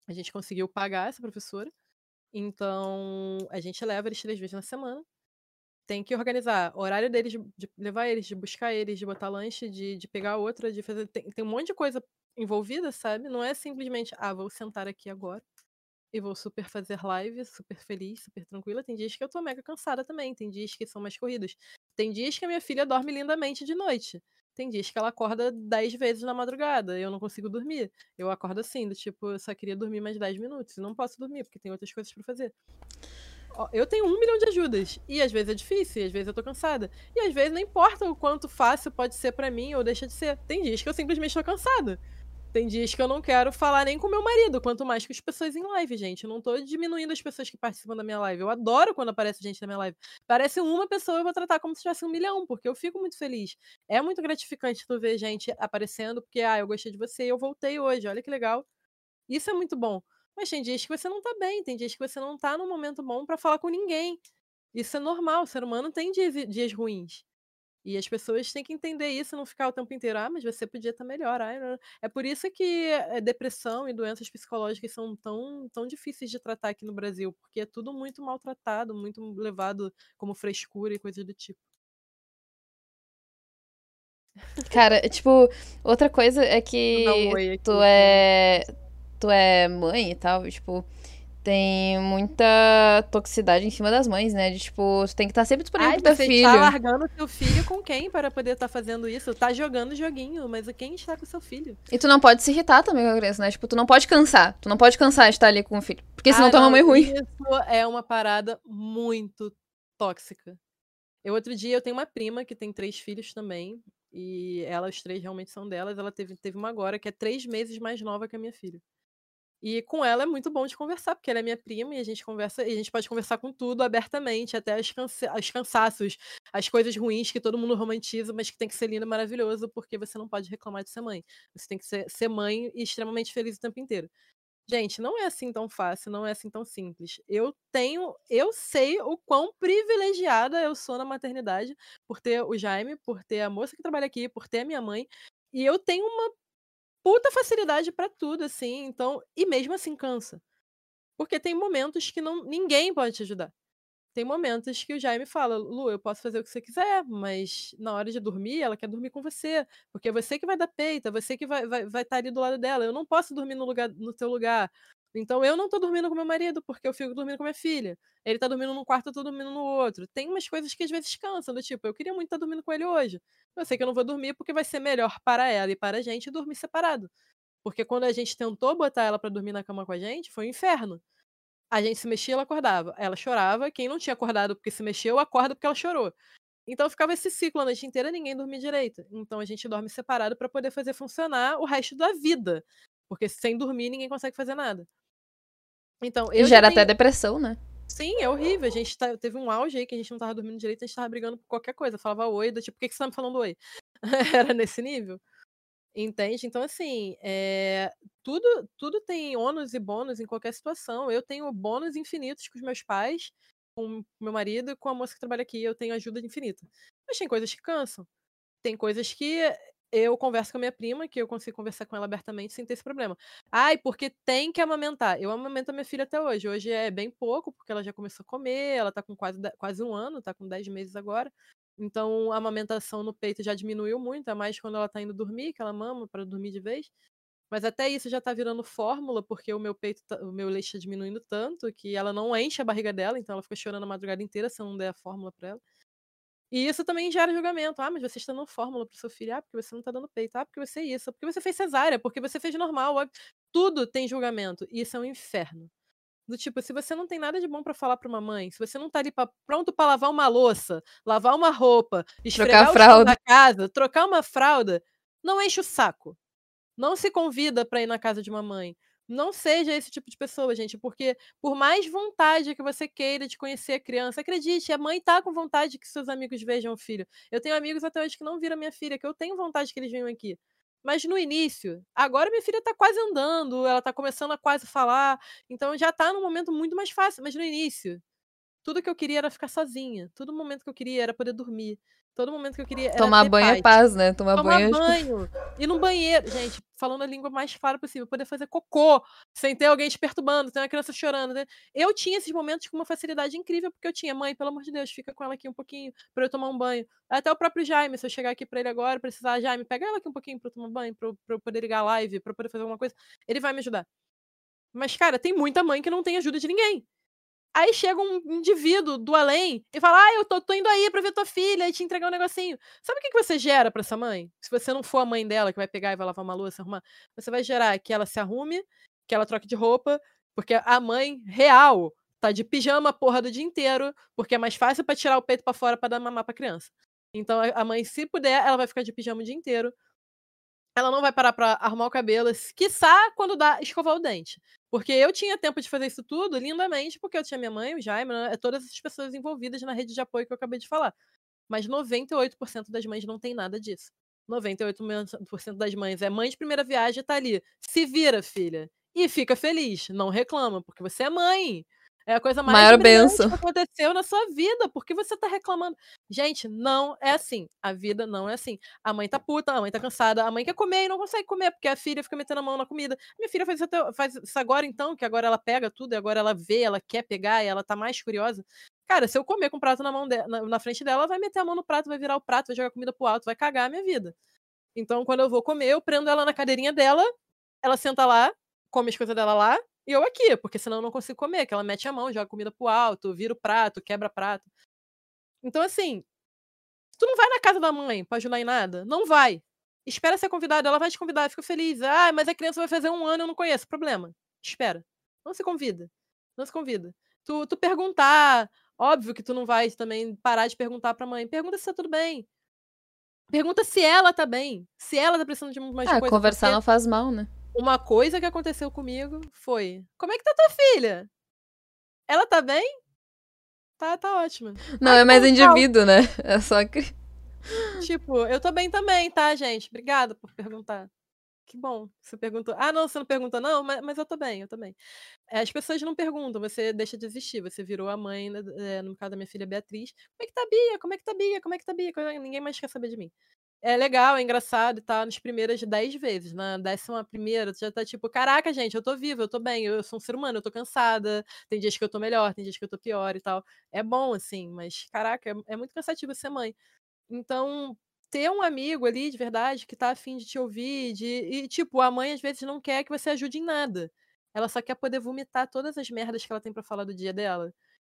a gente conseguiu pagar essa professora. Então, a gente leva eles três vezes na semana. Tem que organizar o horário deles, de, de levar eles, de buscar eles, de botar lanche, de, de pegar outra, de fazer. Tem, tem um monte de coisa envolvida, sabe? Não é simplesmente, ah, vou sentar aqui agora e vou super fazer live, super feliz, super tranquila. Tem dias que eu tô mega cansada também, tem dias que são mais corridos. Tem dias que a minha filha dorme lindamente de noite. Tem dias que ela acorda 10 vezes na madrugada eu não consigo dormir. Eu acordo assim, do tipo, eu só queria dormir mais 10 minutos. Não posso dormir, porque tem outras coisas para fazer. Eu tenho um milhão de ajudas. E às vezes é difícil, e às vezes eu tô cansada. E às vezes não importa o quanto fácil pode ser para mim ou deixa de ser. Tem dias que eu simplesmente tô cansada. Tem dias que eu não quero falar nem com meu marido, quanto mais com as pessoas em live, gente. Eu não tô diminuindo as pessoas que participam da minha live. Eu adoro quando aparece gente na minha live. Parece uma pessoa, eu vou tratar como se tivesse um milhão, porque eu fico muito feliz. É muito gratificante tu ver gente aparecendo, porque, ah, eu gostei de você e eu voltei hoje, olha que legal. Isso é muito bom. Mas tem dias que você não tá bem, tem dias que você não tá num momento bom para falar com ninguém. Isso é normal, o ser humano tem dias, dias ruins. E as pessoas têm que entender isso, não ficar o tempo inteiro, ah, mas você podia estar melhor. é por isso que é, depressão e doenças psicológicas são tão, tão difíceis de tratar aqui no Brasil, porque é tudo muito maltratado, muito levado como frescura e coisas do tipo. Cara, tipo, outra coisa é que tu é. Tu é mãe e tal, tipo tem muita toxicidade em cima das mães, né? De tipo, você tem que estar sempre disponível Ai, pro teu você filho. Você tá largando teu filho com quem para poder estar tá fazendo isso? Tá jogando joguinho, mas quem está com seu filho? E tu não pode se irritar também com a criança, né? Tipo, tu não pode cansar. Tu não pode cansar de estar ali com o filho. Porque senão ah, tu é uma mãe ruim. Isso é uma parada muito tóxica. Eu, outro dia, eu tenho uma prima que tem três filhos também. E elas três realmente são delas. Ela teve, teve uma agora que é três meses mais nova que a minha filha. E com ela é muito bom de conversar, porque ela é minha prima e a gente conversa, e a gente pode conversar com tudo abertamente, até os, cansa os cansaços, as coisas ruins que todo mundo romantiza, mas que tem que ser lindo e maravilhoso, porque você não pode reclamar de ser mãe. Você tem que ser, ser mãe e extremamente feliz o tempo inteiro. Gente, não é assim tão fácil, não é assim tão simples. Eu tenho, eu sei o quão privilegiada eu sou na maternidade por ter o Jaime, por ter a moça que trabalha aqui, por ter a minha mãe. E eu tenho uma puta facilidade para tudo, assim. Então, e mesmo assim cansa. Porque tem momentos que não ninguém pode te ajudar. Tem momentos que o Jaime fala, Lu, eu posso fazer o que você quiser, mas na hora de dormir, ela quer dormir com você. Porque é você que vai dar peito, é você que vai estar vai, vai tá ali do lado dela. Eu não posso dormir no, lugar, no teu lugar. Então eu não tô dormindo com meu marido, porque eu fico dormindo com minha filha. Ele tá dormindo num quarto, eu tô dormindo no outro. Tem umas coisas que às vezes cansam, do tipo, eu queria muito estar tá dormindo com ele hoje. Eu sei que eu não vou dormir porque vai ser melhor para ela e para a gente dormir separado. Porque quando a gente tentou botar ela para dormir na cama com a gente, foi um inferno. A gente se mexia, ela acordava. Ela chorava. Quem não tinha acordado porque se mexeu, acorda porque ela chorou. Então ficava esse ciclo a noite inteira, ninguém dormia direito. Então a gente dorme separado para poder fazer funcionar o resto da vida. Porque sem dormir ninguém consegue fazer nada. Então, eu gera tenho... até depressão, né? Sim, é horrível. A gente tá... teve um auge aí que a gente não tava dormindo direito, a gente tava brigando por qualquer coisa. Falava oi, do tipo, por que, que você tá me falando oi? Era nesse nível. Entende? Então, assim, é... tudo, tudo tem ônus e bônus em qualquer situação. Eu tenho bônus infinitos com os meus pais, com meu marido e com a moça que trabalha aqui. Eu tenho ajuda infinita. Mas tem coisas que cansam. Tem coisas que eu converso com a minha prima, que eu consigo conversar com ela abertamente sem ter esse problema. Ai, porque tem que amamentar. Eu amamento a minha filha até hoje. Hoje é bem pouco, porque ela já começou a comer, ela tá com quase, quase um ano, tá com 10 meses agora. Então a amamentação no peito já diminuiu muito, é mais quando ela tá indo dormir, que ela mama para dormir de vez. Mas até isso já tá virando fórmula, porque o meu peito, tá, o meu leite tá diminuindo tanto que ela não enche a barriga dela, então ela fica chorando a madrugada inteira se eu não der a fórmula para ela. E isso também gera julgamento. Ah, mas você está dando fórmula pro seu filho. Ah, porque você não está dando peito. Ah, porque você é isso. Porque você fez cesárea. Porque você fez normal. Tudo tem julgamento. E isso é um inferno. Do tipo, se você não tem nada de bom para falar para uma mãe, se você não tá ali pra, pronto para lavar uma louça, lavar uma roupa, esfregar trocar o da casa, trocar uma fralda, não enche o saco. Não se convida para ir na casa de uma mãe. Não seja esse tipo de pessoa, gente, porque por mais vontade que você queira de conhecer a criança, acredite, a mãe tá com vontade que seus amigos vejam o filho. Eu tenho amigos até hoje que não viram minha filha, que eu tenho vontade que eles venham aqui. Mas no início, agora minha filha tá quase andando, ela tá começando a quase falar, então já tá num momento muito mais fácil, mas no início, tudo que eu queria era ficar sozinha, todo momento que eu queria era poder dormir. Todo momento que eu queria. Tomar banho paz. é paz, né? Tomar, Tomar banho. Tomar é, banho. E no banheiro, gente, falando a língua mais clara possível, poder fazer cocô, sem ter alguém te perturbando, sem uma criança chorando. Né? Eu tinha esses momentos com uma facilidade incrível, porque eu tinha, mãe, pelo amor de Deus, fica com ela aqui um pouquinho pra eu tomar um banho. Até o próprio Jaime, se eu chegar aqui pra ele agora, precisar, Jaime, pega ela aqui um pouquinho pra eu tomar banho, pra eu, pra eu poder ligar a live, pra eu poder fazer alguma coisa, ele vai me ajudar. Mas, cara, tem muita mãe que não tem ajuda de ninguém. Aí chega um indivíduo do além e fala: Ah, eu tô, tô indo aí pra ver tua filha e te entregar um negocinho. Sabe o que, que você gera para essa mãe? Se você não for a mãe dela que vai pegar e vai lavar uma louça, arrumar, você vai gerar que ela se arrume, que ela troque de roupa, porque a mãe real tá de pijama porra do dia inteiro, porque é mais fácil para tirar o peito para fora para dar mamar pra criança. Então a mãe, se puder, ela vai ficar de pijama o dia inteiro. Ela não vai parar pra arrumar o cabelo, quiçá quando dá escovar o dente. Porque eu tinha tempo de fazer isso tudo lindamente, porque eu tinha minha mãe, o Jaime, né, todas as pessoas envolvidas na rede de apoio que eu acabei de falar. Mas 98% das mães não tem nada disso. 98% das mães é mãe de primeira viagem, tá ali. Se vira, filha. e fica feliz. Não reclama, porque você é mãe. É a coisa mais Maior benção. que aconteceu na sua vida. Por que você tá reclamando? Gente, não é assim. A vida não é assim. A mãe tá puta, a mãe tá cansada, a mãe quer comer e não consegue comer, porque a filha fica metendo a mão na comida. Minha filha faz isso, até- faz isso agora, então, que agora ela pega tudo, e agora ela vê, ela quer pegar, e ela tá mais curiosa. Cara, se eu comer com o prato na, mão de- na, na frente dela, ela vai meter a mão no prato, vai virar o prato, vai jogar comida pro alto, vai cagar a minha vida. Então, quando eu vou comer, eu prendo ela na cadeirinha dela, ela senta lá, come as coisas dela lá, e eu aqui, porque senão eu não consigo comer, que ela mete a mão, joga comida pro alto, vira o prato, quebra prato. Então, assim, tu não vai na casa da mãe pra ajudar em nada? Não vai. Espera ser convidada, ela vai te convidar, fica feliz. Ah, mas a criança vai fazer um ano, eu não conheço. Problema. Espera. Não se convida. Não se convida. Tu, tu perguntar, óbvio que tu não vai também parar de perguntar pra mãe. Pergunta se tá tudo bem. Pergunta se ela tá bem. Se ela tá precisando de mais Ah, coisa. conversar porque- não faz mal, né? Uma coisa que aconteceu comigo foi: Como é que tá tua filha? Ela tá bem? Tá, tá ótima. Não, Ah, é mais indivíduo, né? É só que. Tipo, eu tô bem também, tá, gente? Obrigada por perguntar. Que bom você perguntou. Ah, não, você não perguntou, não, mas, mas eu tô bem, eu tô bem. É, As pessoas não perguntam, você deixa de existir. Você virou a mãe, é, no caso da minha filha Beatriz. Como é que tá Bia? Como é que tá Bia? Como é que tá Bia? Ninguém mais quer saber de mim. É legal, é engraçado e tal, nas primeiras 10 vezes. Na décima primeira, tu já tá tipo, caraca, gente, eu tô viva, eu tô bem, eu sou um ser humano, eu tô cansada. Tem dias que eu tô melhor, tem dias que eu tô pior e tal. É bom, assim, mas, caraca, é, é muito cansativo ser mãe. Então, ter um amigo ali de verdade que tá afim de te ouvir, de, e, tipo, a mãe às vezes não quer que você ajude em nada. Ela só quer poder vomitar todas as merdas que ela tem pra falar do dia dela.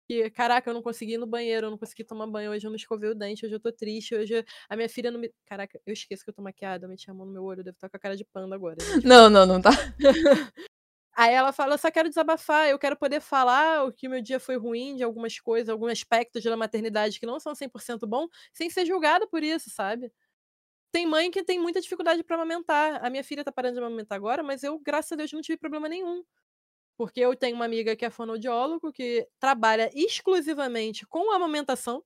Que, caraca, eu não consegui ir no banheiro, eu não consegui tomar banho, hoje eu não escovei o dente, hoje eu tô triste, hoje a minha filha não me. Caraca, eu esqueço que eu tô maquiada, eu meti a mão no meu olho, eu devo estar com a cara de panda agora. gente. Não, não, não tá. Aí ela fala, eu só quero desabafar, eu quero poder falar o que o meu dia foi ruim de algumas coisas, alguns aspectos da maternidade que não são 100% bom, sem ser julgada por isso, sabe? Tem mãe que tem muita dificuldade pra amamentar. A minha filha tá parando de amamentar agora, mas eu, graças a Deus, não tive problema nenhum. Porque eu tenho uma amiga que é fonoaudiólogo, que trabalha exclusivamente com amamentação.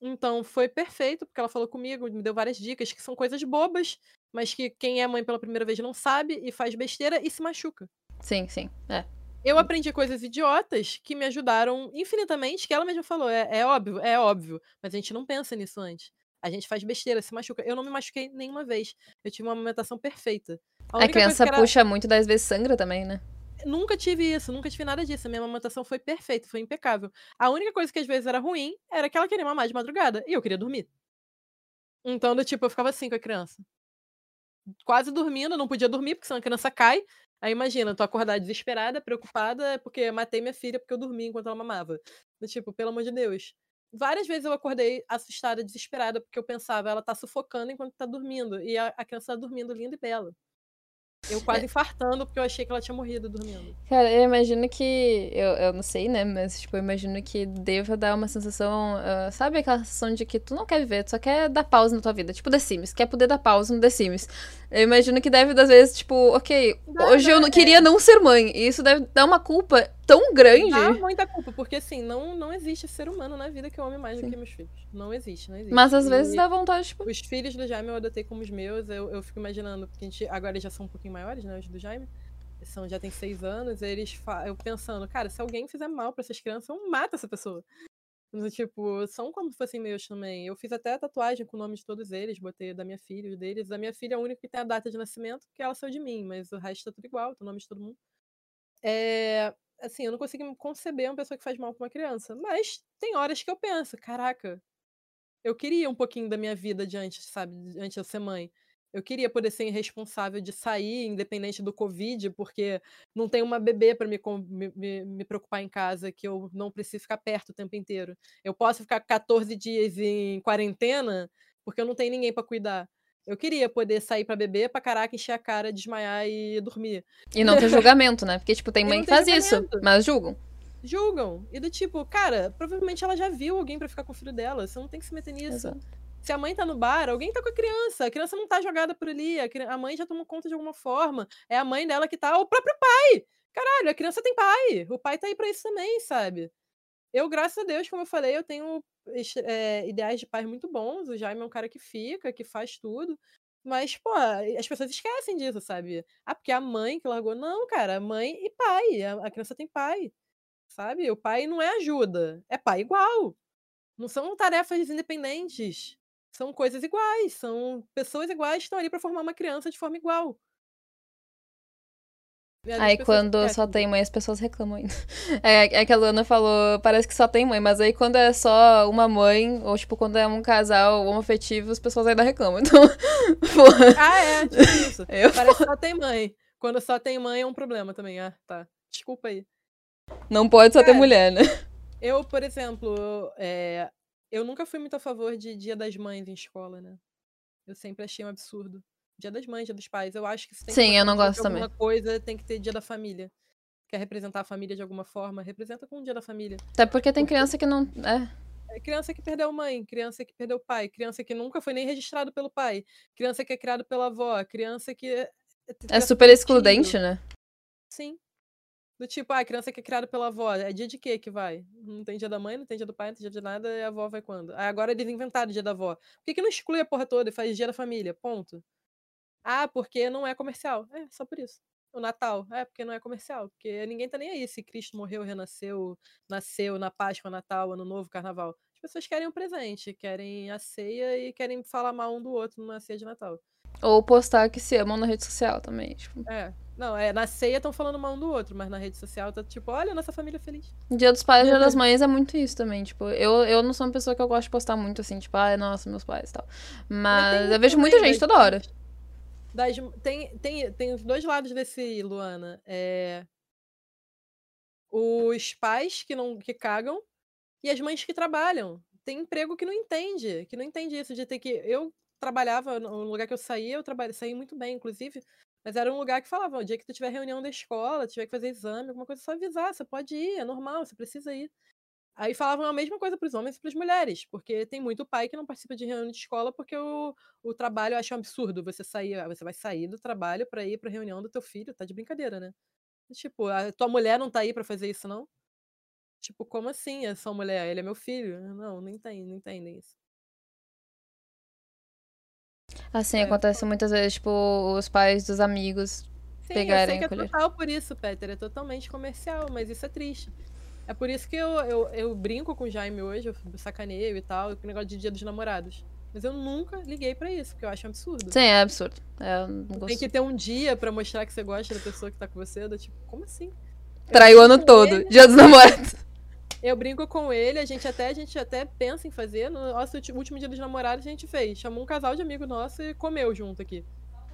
Então foi perfeito, porque ela falou comigo, me deu várias dicas que são coisas bobas, mas que quem é mãe pela primeira vez não sabe e faz besteira e se machuca. Sim, sim. É. Eu aprendi coisas idiotas que me ajudaram infinitamente, que ela mesma falou. É, é óbvio, é óbvio. Mas a gente não pensa nisso antes. A gente faz besteira, se machuca. Eu não me machuquei nenhuma vez. Eu tive uma amamentação perfeita. A, coisa criança era- puxa muito, das vezes sangra também, né? Nunca tive isso, nunca tive nada disso. A minha amamentação foi perfeita, foi impecável. A única coisa que às vezes era ruim era que ela queria mamar de madrugada e eu queria dormir. Então, do tipo, eu ficava assim com a criança. Quase dormindo, não podia dormir, porque senão a criança cai. Aí imagina, tu acordar desesperada, preocupada, porque eu matei minha filha porque eu dormi enquanto ela mamava. Do tipo, pelo amor de Deus. Várias vezes eu acordei assustada, desesperada, porque eu pensava, ela tá sufocando enquanto tá dormindo. E a, a criança tá dormindo linda e bela. Eu quase infartando porque eu achei que ela tinha morrido dormindo. Cara, eu imagino que. Eu, eu não sei, né? Mas, tipo, eu imagino que deva dar uma sensação. ah, sabe aquela sensação de que tu não quer viver, tu só quer dar pausa na tua vida? Tipo The Sims, quer poder dar pausa no The Sims. Eu imagino que deve, às vezes, tipo, ok, Dá, hoje eu dá, não é. queria não ser mãe. E isso deve dar uma culpa tão grande. Dá muita culpa, porque assim, não, não existe ser humano na vida que eu ame mais Sim. do que meus filhos. Não existe, não existe. Mas às vezes E dá vontade, tipo. Os filhos do Jaime eu adotei como os meus, eu, eu fico imaginando, porque a gente, agora eles já são um pouquinho maiores, né, os do Jaime. São, já tem seis anos, eles eu pensando, cara, se alguém fizer mal pra essas crianças, eu mato essa pessoa. Tipo, são como se fossem meus também. Eu fiz até a tatuagem com o nome de todos eles, botei da minha filha, os deles. A minha filha é a única que tem a data de nascimento, porque ela saiu de mim, mas o resto tá tudo igual, tem o nome de todo mundo. É, assim, eu não consigo conceber uma pessoa que faz mal pra uma criança. Mas tem horas que eu penso, caraca, eu queria um pouquinho da minha vida de antes, sabe? de Antes de eu ser mãe. Eu queria poder ser responsável de sair, independente do Covid, porque não tem uma bebê pra me, me, me- preocupar em casa, que eu não preciso ficar perto o tempo inteiro. Eu posso ficar 14 dias em quarentena, porque eu não tenho ninguém pra cuidar. Eu queria poder sair pra beber, pra caraca, encher a cara, desmaiar e dormir. E não ter julgamento, né? Porque, tipo, tem mãe que faz isso, julgamento. mas julgam. Julgam. E do tipo, cara, provavelmente ela já viu alguém pra ficar com o filho dela. Você não tem que se meter nisso. Exato. Se a mãe tá no bar, alguém tá com a criança. A criança não tá jogada por ali. A mãe já tomou conta de alguma forma. É a mãe dela que tá. O próprio pai! Caralho, a criança tem pai. O pai tá aí pra isso também, sabe? Eu, graças a Deus, como eu falei, eu tenho é, ideais de pais muito bons. O Jaime é um cara que fica, que faz tudo. Mas, pô, as pessoas esquecem disso, sabe? Ah, porque a mãe que largou. Não, cara, mãe e pai. A criança tem pai. Sabe? O pai não é ajuda. É pai igual. Não são tarefas independentes. São coisas iguais. São pessoas iguais que estão ali para formar uma criança de forma igual. Aí quando só tem mãe, as pessoas reclamam ainda. É, é que a Luana falou, parece que só tem mãe, mas aí quando é só uma mãe, ou tipo, quando é um casal homoafetivo, as pessoas ainda reclamam. Então, porra. Ah, é, tipo isso. Eu, parece que só tem mãe. Quando só tem mãe é um problema também. Ah, tá. Desculpa aí. Não pode só Cara, ter mulher, né? Eu, por exemplo, é, eu nunca fui muito a favor de Dia das Mães em escola, né? Eu sempre achei um absurdo. Dia das Mães, Dia dos Pais. Eu acho que isso tem Sim, que eu não gosto também. Alguma coisa tem que ter Dia da Família. Quer representar a família de alguma forma? Representa com o Dia da Família. Até porque tem criança que não. É. é. Criança que perdeu mãe, criança que perdeu pai, criança que nunca foi nem registrado pelo pai, criança que é criado pela avó, criança que. É, é, é super excludente, né? Sim. Do tipo, ah, a criança que é criada pela avó, é dia de quê que vai? Não tem dia da mãe, não tem dia do pai, não tem dia de nada, e a avó vai quando? Aí agora eles inventaram o dia da avó. Por que, que não exclui a porra toda e faz dia da família? Ponto. Ah, porque não é comercial. É, só por isso. O Natal. É, porque não é comercial. Porque ninguém tá nem aí se Cristo morreu, renasceu, nasceu na Páscoa, Natal, Ano Novo, Carnaval. As pessoas querem um presente, querem a ceia e querem falar mal um do outro na ceia de Natal. Ou postar que se amam na rede social também. Tipo. É. Não, é, na ceia estão falando mal um do outro, mas na rede social tá tipo, olha, nossa família feliz. Dia dos pais e dia das mães é muito isso também, tipo, eu, eu não sou uma pessoa que eu gosto de postar muito assim, tipo, ai, nossa, meus pais e tal. Mas eu vejo muita gente toda hora. Das, tem, tem, tem os dois lados desse, Luana. É, os pais que não que cagam e as mães que trabalham. Tem emprego que não entende, que não entende isso de ter que eu trabalhava no lugar que eu saía, eu trabalhei, saí muito bem, inclusive, mas era um lugar que falava, o dia que tu tiver reunião da escola, tiver que fazer exame, alguma coisa, só avisar, você pode ir, é normal, você precisa ir. Aí falavam a mesma coisa para os homens e para as mulheres, porque tem muito pai que não participa de reunião de escola porque o, o trabalho acha um absurdo você sair, você vai sair do trabalho para ir para reunião do teu filho, tá de brincadeira, né? Tipo, a tua mulher não tá aí para fazer isso não? Tipo, como assim? É sua mulher, ele é meu filho? Não, não entendem, não entendem isso. Assim, é. acontece muitas vezes, tipo, os pais dos amigos Sim, pegarem eu sei que é total por isso, Peter. É totalmente comercial, mas isso é triste. É por isso que eu, eu, eu brinco com o Jaime hoje, eu sacaneio e tal, com o negócio de dia dos namorados. Mas eu nunca liguei para isso, porque eu acho um absurdo. Sim, é absurdo. É, Tem que ter um dia para mostrar que você gosta da pessoa que tá com você. Eu, tipo, como assim? Traiu o ano todo, ele... dia dos namorados. Eu brinco com ele, a gente até, a gente até pensa em fazer. No nosso último dia dos namorados a gente fez. Chamou um casal de amigo nosso e comeu junto aqui.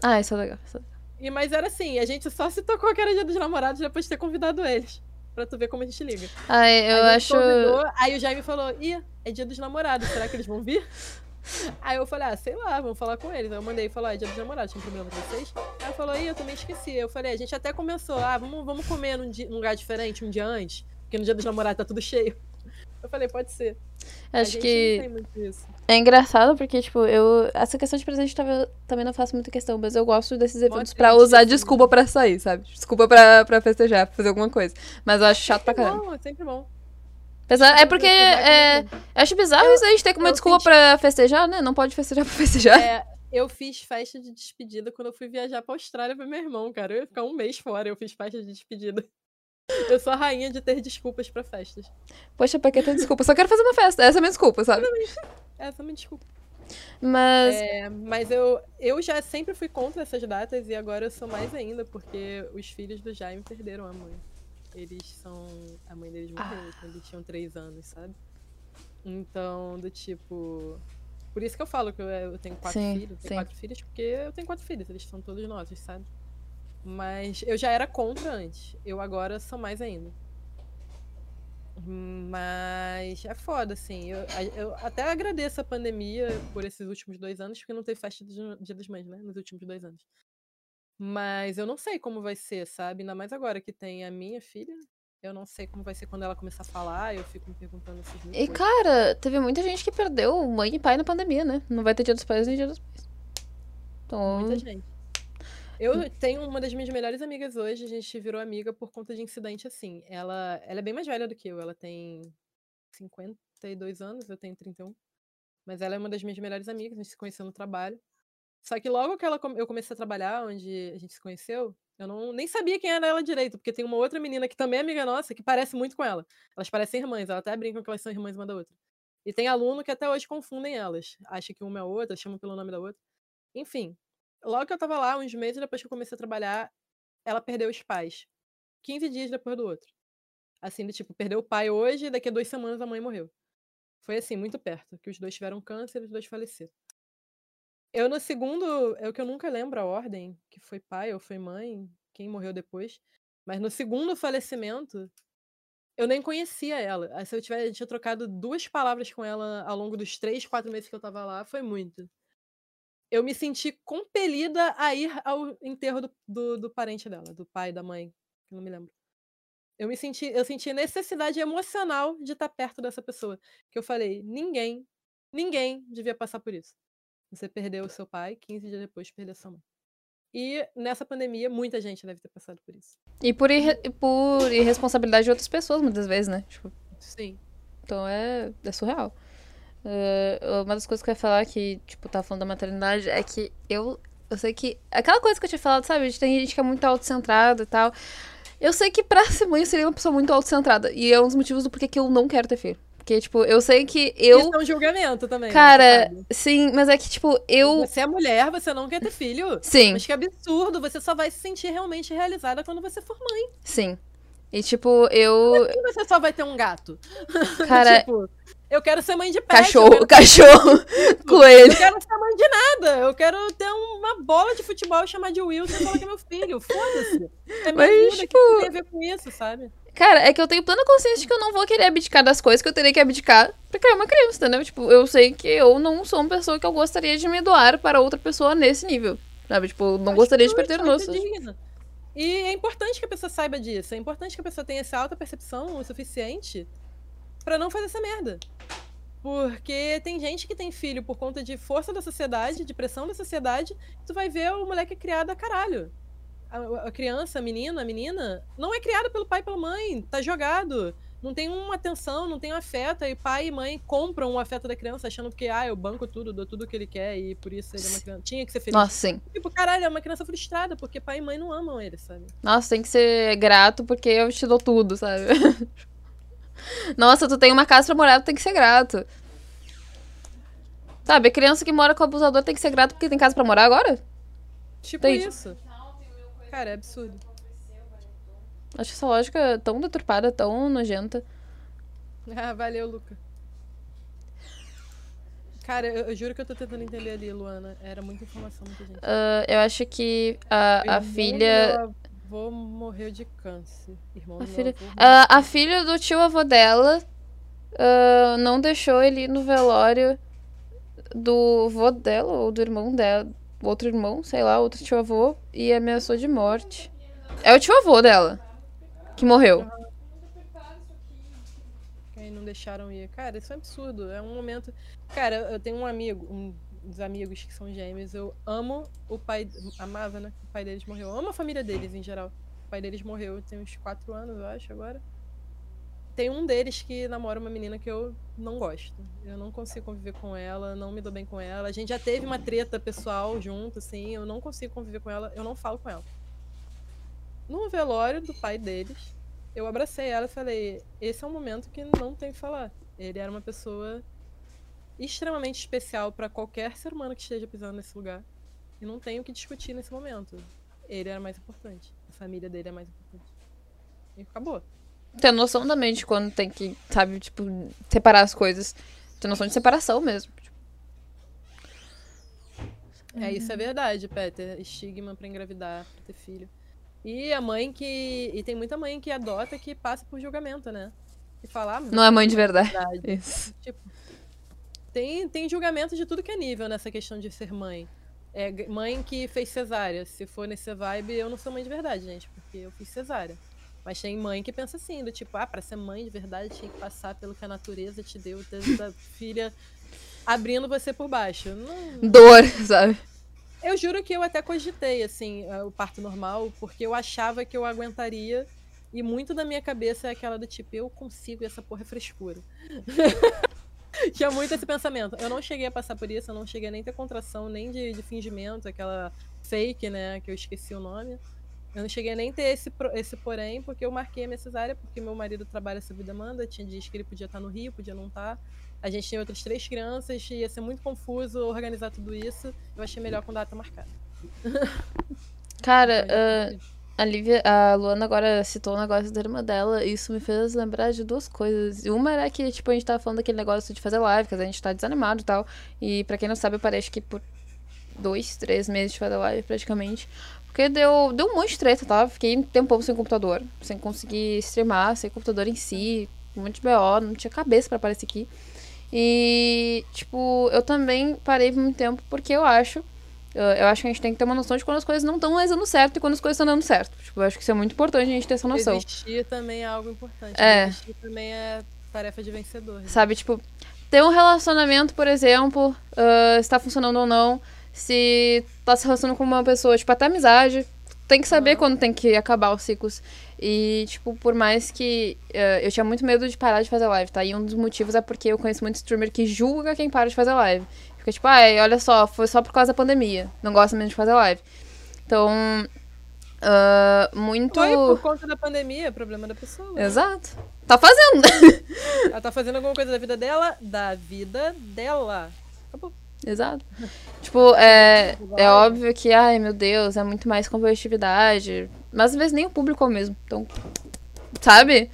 Ah, isso é legal. Isso é legal. E, mas era assim, a gente só se tocou que era dia dos namorados depois de ter convidado eles. Pra tu ver como a gente liga. Ai, eu acho. Convidou, aí o Jaime falou: Ih, é dia dos namorados, será que eles vão vir? Aí eu falei, ah, sei lá, vamos falar com eles. Aí eu mandei e falou, ah, é dia dos namorados, tem problema com vocês? Aí eu falou, ih, eu também esqueci. Eu falei, a gente até começou, ah, vamos, vamos comer num, dia, num lugar diferente um dia antes, porque no dia dos namorados tá tudo cheio. Eu falei, pode ser. Acho que. É engraçado porque, tipo, eu. Essa questão de presente também não faço muita questão, mas eu gosto desses eventos pra usar desculpa pra sair, sabe? Desculpa pra, pra festejar, pra fazer alguma coisa. Mas eu acho chato pra caramba. Não, é sempre bom. é porque é, eu acho bizarro eu, isso a gente ter como desculpa fiz... pra festejar, né? Não pode festejar pra festejar. É, eu fiz festa de despedida quando eu fui viajar pra Austrália pra meu irmão, cara. Eu ia ficar um mês fora, eu fiz festa de despedida. Eu sou a rainha de ter desculpas pra festas. Poxa, pra que ter desculpa? Só quero fazer uma festa. Essa é a minha desculpa, sabe? Essa é a minha desculpa. Mas. É, mas eu, eu já sempre fui contra essas datas e agora eu sou mais ainda, porque os filhos do Jaime perderam a mãe. Eles são. A mãe deles morreu ah. quando eles tinham três anos, sabe? Então, do tipo. Por isso que eu falo que eu, eu tenho quatro sim, filhos. Tenho sim. quatro filhos, porque eu tenho quatro filhos, eles são todos nossos, sabe? Mas eu já era contra antes. Eu agora sou mais ainda. Mas é foda, assim. Eu, eu até agradeço a pandemia por esses últimos dois anos, porque não teve festa de Dia das Mães, né? Nos últimos dois anos. Mas eu não sei como vai ser, sabe? Ainda mais agora que tem a minha filha. Eu não sei como vai ser quando ela começar a falar. Eu fico me perguntando essas E, cara, teve muita gente que perdeu mãe e pai na pandemia, né? Não vai ter Dia dos Pais nem Dia dos Pais. Então... Muita gente. Eu tenho uma das minhas melhores amigas hoje, a gente virou amiga por conta de incidente assim. Ela, ela é bem mais velha do que eu, ela tem 52 anos, eu tenho 31. Mas ela é uma das minhas melhores amigas, a gente se conheceu no trabalho. Só que logo que ela, eu comecei a trabalhar, onde a gente se conheceu, eu não, nem sabia quem era ela direito, porque tem uma outra menina que também é amiga nossa, que parece muito com ela. Elas parecem irmãs, ela até brincam que elas são irmãs uma da outra. E tem aluno que até hoje confundem elas. Acha que uma é a outra, chamam pelo nome da outra. Enfim, logo que eu tava lá, uns meses depois que eu comecei a trabalhar, ela perdeu os pais. 15 dias depois do outro. Assim, tipo, perdeu o pai hoje e daqui a duas semanas a mãe morreu. Foi assim, muito perto, que os dois tiveram câncer e os dois faleceram. Eu no segundo, é o que eu nunca lembro a ordem, que foi pai ou foi mãe, quem morreu depois. Mas no segundo falecimento, eu nem conhecia ela. Se eu tivesse trocado duas palavras com ela ao longo dos três, quatro meses que eu tava lá, foi muito. Eu me senti compelida a ir ao enterro do, do, do parente dela, do pai, da mãe, que não me lembro. Eu me senti, eu senti necessidade emocional de estar perto dessa pessoa. Que eu falei, ninguém, ninguém devia passar por isso. Você perdeu o seu pai, 15 dias depois perdeu sua mãe. E nessa pandemia, muita gente deve ter passado por isso. E por, irre por irresponsabilidade de outras pessoas, muitas vezes, né? Tipo, Sim. Então é, é surreal. Uh, uma das coisas que eu ia falar que, tipo, tá falando da maternidade é que eu, eu sei que. Aquela coisa que eu tinha falado, sabe? Tem gente que é muito autocentrada e tal. Eu sei que pra ser mãe eu seria uma pessoa muito autocentrada. E é um dos motivos do porquê que eu não quero ter filho. Porque, tipo, eu sei que eu. Isso é um julgamento também. Né, Cara, sim, mas é que, tipo, eu. Você é mulher, você não quer ter filho. Sim. Mas que absurdo, você só vai se sentir realmente realizada quando você for mãe. Sim. E, tipo, eu. Como você só vai ter um gato? Cara. tipo, eu quero ser mãe de pet. Cachorro, cachorro, coelho. Eu quero ser mãe de nada. Eu quero ter uma bola de futebol e chamar de Wilson e falar que é meu filho. Foda-se. É Mas, vida, tipo... que tem a ver com isso, sabe? Cara, é que eu tenho plena consciência de que eu não vou querer abdicar das coisas que eu teria que abdicar pra criar uma criança, entendeu? Tipo, eu sei que eu não sou uma pessoa que eu gostaria de me doar para outra pessoa nesse nível. Sabe? Tipo, eu não Acho gostaria de perder noções. E é importante que a pessoa saiba disso. É importante que a pessoa tenha essa alta percepção o suficiente para não fazer essa merda. Porque tem gente que tem filho por conta de força da sociedade, de pressão da sociedade, tu vai ver o moleque criado a caralho a, a, criança, a menina, a menina, não é criada pelo pai e pela mãe, tá jogado. Não tem uma atenção, não tem um afeto, e pai e mãe compram o afeto da criança achando que, ah, eu banco tudo, dou tudo que ele quer, e por isso ele é uma criança. Tinha que ser feliz. Nossa, sim. Tipo, caralho, é uma criança frustrada, porque pai e mãe não amam ele, sabe? Nossa, tem que ser grato porque eu te dou tudo, sabe? Nossa, tu tem uma casa pra morar, tu tem que ser grato. Sabe, a criança que mora com o abusador tem que ser grato porque tem casa pra morar agora? Tipo tem... isso. Cara, é absurdo. Acho essa lógica tão deturpada, tão nojenta. Ah, valeu, Luca. Cara, eu, eu, juro que eu tô tentando entender ali, Luana. Era muita informação, muita gente. Uh, eu acho que a, a filha. Avô morreu de câncer. Irmão a filha... Uh, a filha do tio avô dela uh, não deixou ele ir no velório do avô dela ou do irmão dela outro irmão, sei lá, outro tio avô, e ameaçou de morte. É o tio avô dela que morreu. Que não deixaram ir. Cara, isso é absurdo. É um momento. Cara, eu tenho um amigo, um dos amigos que são gêmeos. Eu amo o pai. Amava, né? O pai deles morreu. Eu amo a família deles em geral. O pai deles morreu tem uns quatro anos, eu acho, agora. Tem um deles que namora uma menina que eu não gosto. Eu não consigo conviver com ela, não me dou bem com ela. A gente já teve uma treta pessoal junto, assim, eu não consigo conviver com ela, eu não falo com ela. No velório do pai deles, eu abracei ela e falei: esse é um momento que não tem que falar. Ele era uma pessoa extremamente especial para qualquer ser humano que esteja pisando nesse lugar. E não tenho o que discutir nesse momento. Ele era mais importante. A família dele é mais importante. E acabou ter noção também de quando tem que, sabe, tipo, separar as coisas. Ter noção de separação mesmo. É, isso é verdade, Peter. Estigma para engravidar, pra ter filho. E a mãe que. E tem muita mãe que adota que passa por julgamento, né? E falar. Ah, não é mãe de verdade. verdade. Isso. Tipo, tem, tem julgamento de tudo que é nível nessa questão de ser mãe. É mãe que fez cesárea. Se for nesse vibe, eu não sou mãe de verdade, gente, porque eu fiz cesárea. Mas tem mãe que pensa assim, do tipo, ah, pra ser mãe de verdade tinha que passar pelo que a natureza te deu, essa filha abrindo você por baixo. Não... Dor, sabe? Eu juro que eu até cogitei, assim, o parto normal, porque eu achava que eu aguentaria. E muito da minha cabeça é aquela do tipo, eu consigo essa porra é frescura. tinha muito esse pensamento. Eu não cheguei a passar por isso, eu não cheguei a nem ter contração, nem de, de fingimento, aquela fake, né? Que eu esqueci o nome. Eu não cheguei nem ter esse, esse porém, porque eu marquei a minha cesárea, porque meu marido trabalha sob demanda, tinha dias que ele podia estar no Rio, podia não estar. A gente tem outras três crianças, ia ser muito confuso organizar tudo isso. Eu achei melhor com data marcada. Cara, uh, a, Lívia, a Luana agora citou o negócio da irmã dela, e isso me fez lembrar de duas coisas. Uma era que, tipo, a gente tava falando daquele negócio de fazer live, que a gente tá desanimado e tal. E pra quem não sabe, eu parei que por dois, três meses de fazer live, praticamente. Porque deu, deu um monte de treta, tá? Fiquei um tempão sem computador, sem conseguir streamar, sem computador em si, um monte de BO, não tinha cabeça para aparecer aqui. E, tipo, eu também parei por muito tempo porque eu acho. Eu acho que a gente tem que ter uma noção de quando as coisas não estão mais dando certo e quando as coisas estão dando certo. Tipo, eu acho que isso é muito importante a gente ter essa noção. Existir também é algo importante. É. Existir também é tarefa de vencedor. Né? Sabe, tipo, ter um relacionamento, por exemplo, uh, está funcionando ou não se tá se relacionando com uma pessoa, tipo, até amizade, tem que saber uhum. quando tem que acabar os ciclos. E, tipo, por mais que. Uh, eu tinha muito medo de parar de fazer live, tá? E um dos motivos é porque eu conheço muito streamer que julga quem para de fazer live. Fica tipo, ai, olha só, foi só por causa da pandemia. Não gosta mesmo de fazer live. Então. Uh, muito. Foi por conta da pandemia, problema da pessoa. Exato. Tá fazendo. Ela tá fazendo alguma coisa da vida dela? Da vida dela. Acabou. Exato. tipo, é, é óbvio que, ai meu Deus, é muito mais competitividade. Mas às vezes nem o público é o mesmo. Então, sabe?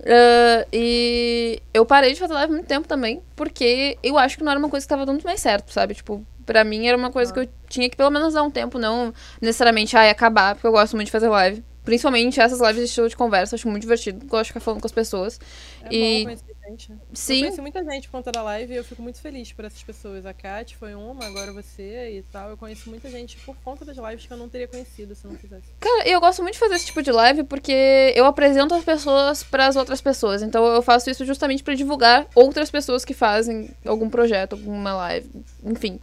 Uh, e eu parei de fazer live muito tempo também, porque eu acho que não era uma coisa que tava dando mais certo, sabe? Tipo, pra mim era uma coisa que eu tinha que pelo menos dar um tempo, não necessariamente, ai, acabar, porque eu gosto muito de fazer live. Principalmente essas lives de estilo de conversa, acho muito divertido. Gosto de ficar falando com as pessoas. É e... gente. Sim. Eu conheci muita gente por conta da live e eu fico muito feliz por essas pessoas. A Kat foi uma, agora você e tal. Eu conheço muita gente por conta das lives que eu não teria conhecido se não fizesse. Cara, eu gosto muito de fazer esse tipo de live porque eu apresento as pessoas para as outras pessoas. Então eu faço isso justamente para divulgar outras pessoas que fazem algum projeto, alguma live, enfim.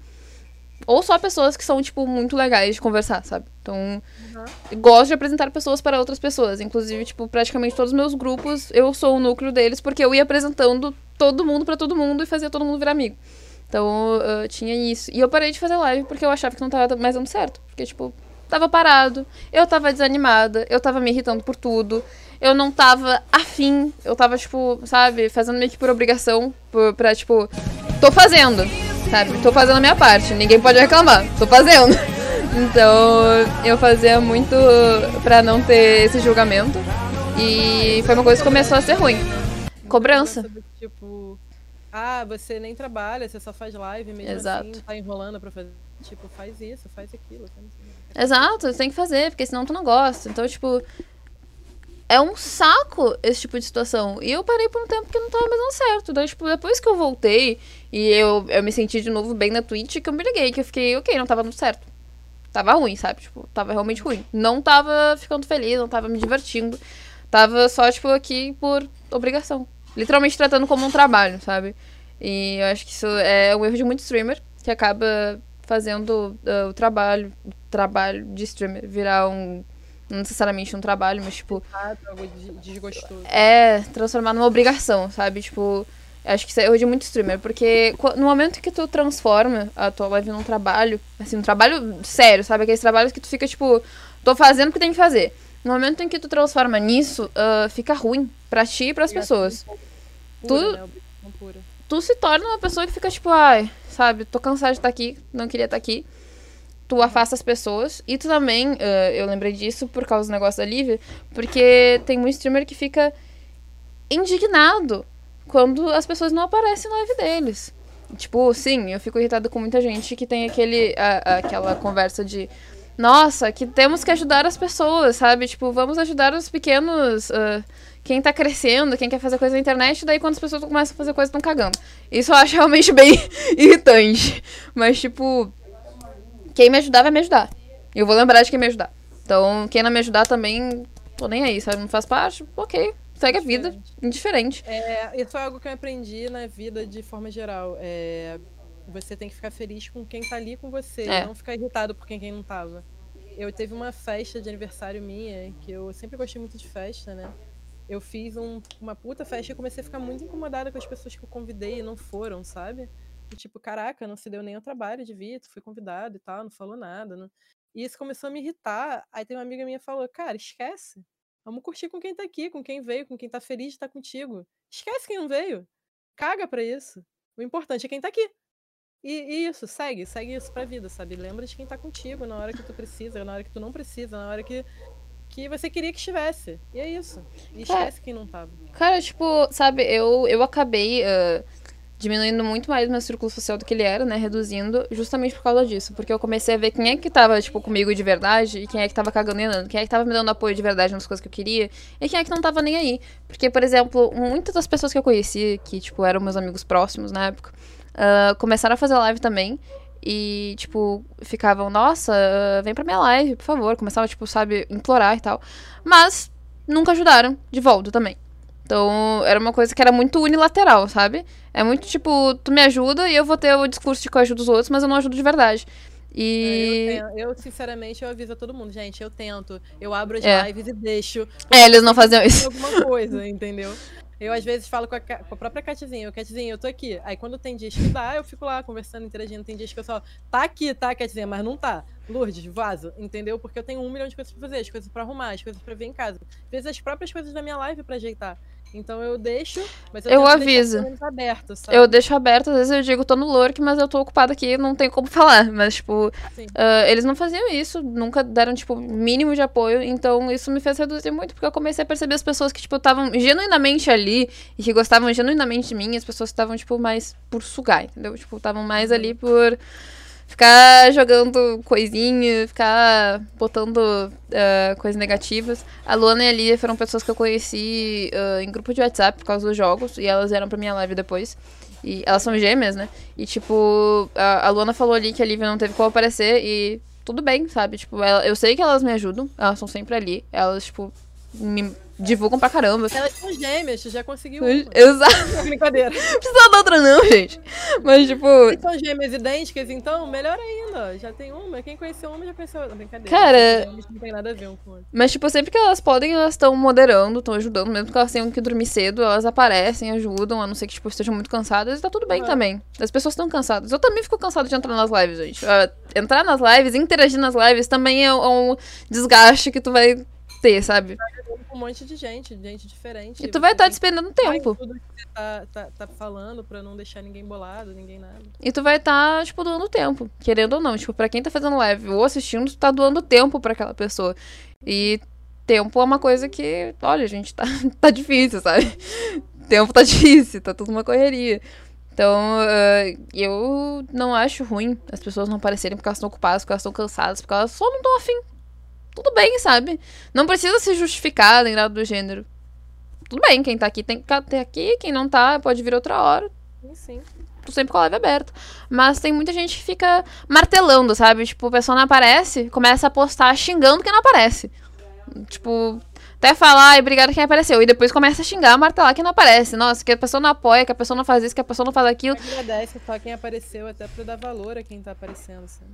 Ou só pessoas que são, tipo, muito legais de conversar, sabe? Então, uhum. gosto de apresentar pessoas para outras pessoas. Inclusive, tipo, praticamente todos os meus grupos, eu sou o núcleo deles, porque eu ia apresentando todo mundo para todo mundo e fazia todo mundo virar amigo. Então, uh, tinha isso. E eu parei de fazer live porque eu achava que não tava mais dando certo. Porque, tipo, tava parado, eu tava desanimada, eu tava me irritando por tudo, eu não tava afim, eu tava, tipo, sabe, fazendo meio que por obrigação, por, pra, tipo, tô fazendo sabe? Tô fazendo a minha parte, ninguém pode reclamar, tô fazendo. Então, eu fazia muito pra não ter esse julgamento. E foi uma coisa que começou a ser ruim. Cobrança. Tipo, ah, você nem trabalha, você só faz live mesmo Exato. assim, tá enrolando pra fazer. Tipo, faz isso, faz aquilo. Exato, você tem que fazer, porque senão tu não gosta. Então, tipo, é um saco esse tipo de situação. E eu parei por um tempo que não tava mais dando certo. Daí, tipo, depois que eu voltei e eu, eu me senti de novo bem na Twitch, que eu me liguei, que eu fiquei, ok, não tava dando certo. Tava ruim, sabe? Tipo, tava realmente ruim. Não tava ficando feliz, não tava me divertindo. Tava só, tipo, aqui por obrigação. Literalmente tratando como um trabalho, sabe? E eu acho que isso é um erro de muito streamer, que acaba fazendo uh, o trabalho, o trabalho de streamer virar um não necessariamente um trabalho, mas tipo. Algo desgostoso. É, transformar numa obrigação, sabe? Tipo, acho que isso é de muito streamer, porque no momento que tu transforma a tua live num trabalho, assim, um trabalho sério, sabe? Aqueles trabalhos que tu fica, tipo, tô fazendo porque tem que fazer. No momento em que tu transforma nisso, uh, fica ruim pra ti e pras e pessoas. Pura, tu, né? tu se torna uma pessoa que fica, tipo, ai, sabe, tô cansada de estar aqui, não queria estar aqui tu afasta as pessoas. E tu também, uh, eu lembrei disso por causa do negócio da Lívia, porque tem um streamer que fica indignado quando as pessoas não aparecem na live deles. Tipo, sim, eu fico irritada com muita gente que tem aquele, a, aquela conversa de nossa, que temos que ajudar as pessoas, sabe? Tipo, vamos ajudar os pequenos. Uh, quem tá crescendo, quem quer fazer coisa na internet, daí quando as pessoas começam a fazer coisa, estão cagando. Isso eu acho realmente bem irritante. Mas, tipo, quem me ajudar vai me ajudar. Eu vou lembrar de quem me ajudar. Então, quem não me ajudar também, tô nem aí, sabe? Não faz parte, ok. Segue a vida, indiferente. É, isso é algo que eu aprendi na vida de forma geral. É, você tem que ficar feliz com quem tá ali com você, é. não ficar irritado por quem, quem não tava. Eu teve uma festa de aniversário minha, que eu sempre gostei muito de festa, né? eu fiz um, uma puta festa e comecei a ficar muito incomodada com as pessoas que eu convidei e não foram, sabe? E, tipo, caraca, não se deu nem o trabalho de vir, tu foi convidado e tal, não falou nada. Não... E isso começou a me irritar. Aí tem uma amiga minha falou, cara, esquece. Vamos curtir com quem tá aqui, com quem veio, com quem tá feliz de estar contigo. Esquece quem não veio. Caga pra isso. O importante é quem tá aqui. E, e, isso, segue, segue isso pra vida, sabe? Lembra de quem tá contigo na hora que tu precisa, na hora que tu não precisa, na hora que, que você queria que estivesse. E é isso. E esquece quem não tava. Cara, tipo, sabe, eu, eu acabei. Uh diminuindo muito mais meu círculo social do que ele era, né? Reduzindo, justamente por causa disso. Porque eu comecei a ver quem é que tava, tipo, comigo de verdade e quem é que tava cagando e andando. Quem é que tava me dando apoio de verdade nas coisas que eu queria e quem é que não tava nem aí. Porque, por exemplo, muitas das pessoas que eu conheci, que, tipo, eram meus amigos próximos na época, uh, começaram a fazer live também. E, tipo, ficavam, nossa, uh, vem pra minha live, por favor. Começavam, tipo, sabe, implorar e tal. Mas nunca ajudaram de volta também. Então, era uma coisa que era muito unilateral, sabe? É muito tipo, tu me ajuda e eu vou ter o discurso de que eu ajudo os outros, mas eu não ajudo de verdade. E. É, eu, eu, sinceramente, eu aviso a todo mundo, gente, eu tento, eu abro as é. lives e deixo. É, eles não faziam isso. Alguma coisa, entendeu? Eu, às vezes, falo com a, com a própria Catzinha, Catzinha, eu tô aqui. Aí, quando tem dias que dá, eu fico lá conversando, interagindo. Tem dias que eu só, tá aqui, tá, Catzinha, mas não tá. Lourdes, vaza, entendeu? Porque eu tenho um milhão de coisas pra fazer, as coisas pra arrumar, as coisas pra ver em casa. Às vezes, as próprias coisas da minha live pra ajeitar. Então eu deixo, mas eu, eu aviso. Aberto, eu deixo aberto, às vezes eu digo, tô no lurk, mas eu tô ocupada aqui, não tem como falar. Mas, tipo, uh, eles não faziam isso, nunca deram, tipo, mínimo de apoio. Então isso me fez reduzir muito, porque eu comecei a perceber as pessoas que, tipo, estavam genuinamente ali e que gostavam genuinamente de mim, as pessoas que estavam, tipo, mais por sugar, entendeu? Tipo, estavam mais ali por ficar jogando coisinha, ficar botando uh, coisas negativas. A Luana e a Lia foram pessoas que eu conheci uh, em grupo de WhatsApp por causa dos jogos, e elas eram pra minha live depois. E elas são gêmeas, né? E tipo, a, a Luana falou ali que a Lívia não teve como aparecer e tudo bem, sabe? Tipo, ela, eu sei que elas me ajudam, elas são sempre ali. Elas, tipo, me divulgam pra caramba. Elas são gêmeas, já conseguiu uma. Exato. Brincadeira. Precisa da outra não, gente. Mas, tipo... Se são gêmeas idênticas, então, melhor ainda. Já tem uma. Quem conheceu uma já conheceu outra. Brincadeira. Cara... Não tem nada a ver um com o outro. Mas, tipo, sempre que elas podem, elas estão moderando, estão ajudando. Mesmo que elas tenham que dormir cedo, elas aparecem, ajudam. A não ser que, tipo, estejam muito cansadas. E tá tudo bem uhum. também. As pessoas estão cansadas. Eu também fico cansada de entrar nas lives, gente. Uh, entrar nas lives, interagir nas lives também é um desgaste que tu vai ter, sabe? Um monte de gente, gente diferente. E tu vai estar tá despendendo tempo. Tudo que você tá, tá, tá, falando pra não deixar ninguém bolado, ninguém nada. E tu vai estar, tá, tipo, doando tempo. Querendo ou não. Tipo, pra quem tá fazendo live ou assistindo, tu tá doando tempo pra aquela pessoa. E tempo é uma coisa que, olha, gente, tá, tá difícil, sabe? Tempo tá difícil, tá tudo uma correria. Então, uh, eu não acho ruim as pessoas não aparecerem porque elas estão ocupadas, porque elas estão cansadas, porque elas só não estão afim tudo bem, sabe? Não precisa se justificar nem nada do gênero. Tudo bem, quem tá aqui tem que ter aqui, quem não tá pode vir outra hora. Sim. Tô sempre com a live aberta. Mas tem muita gente que fica martelando, sabe? Tipo, a pessoa não aparece, começa a postar xingando quem não aparece. Tipo, até falar, e obrigado quem apareceu. E depois começa a xingar, martelar quem não aparece. Nossa, que a pessoa não apoia, que a pessoa não faz isso, que a pessoa não faz aquilo. Agradece só quem apareceu, até pra dar valor a quem tá aparecendo, sabe?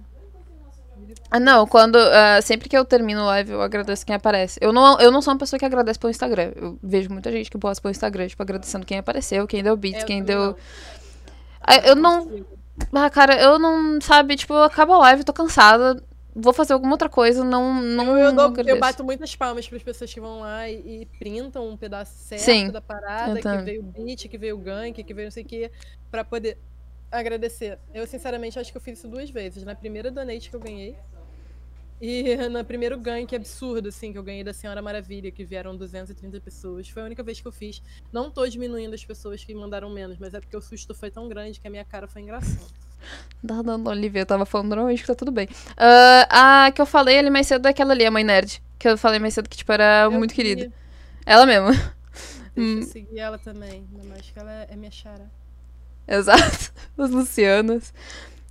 Ah, não, quando. Uh, sempre que eu termino live, eu agradeço quem aparece. Eu não, eu não sou uma pessoa que agradece pelo Instagram. Eu vejo muita gente que posta pelo Instagram, tipo, agradecendo quem apareceu, quem deu beats, quem deu. Ah, eu não. Ah, cara, eu não. Sabe, tipo, eu acabo a live, tô cansada. Vou fazer alguma outra coisa, não. não eu, eu, dou, eu bato muitas palmas para as pessoas que vão lá e, e printam um pedaço certo Sim, da parada, que veio o beat, que veio o gank, que veio não sei o que, pra poder agradecer. Eu, sinceramente, acho que eu fiz isso duas vezes. Na primeira donate que eu ganhei. E no primeiro ganho, que absurdo, assim, que eu ganhei da Senhora Maravilha, que vieram 230 pessoas. Foi a única vez que eu fiz. Não tô diminuindo as pessoas que mandaram menos, mas é porque o susto foi tão grande que a minha cara foi engraçada. Tá dando Olivia, eu tava falando normalmente que tá tudo bem. Uh, a que eu falei ali mais cedo é aquela ali, a mãe nerd. Que eu falei mais cedo que, tipo, era eu muito querida. Ela mesma. Deixa hum. eu seguir ela também. Acho que ela é minha chara. Exato. Os Lucianos.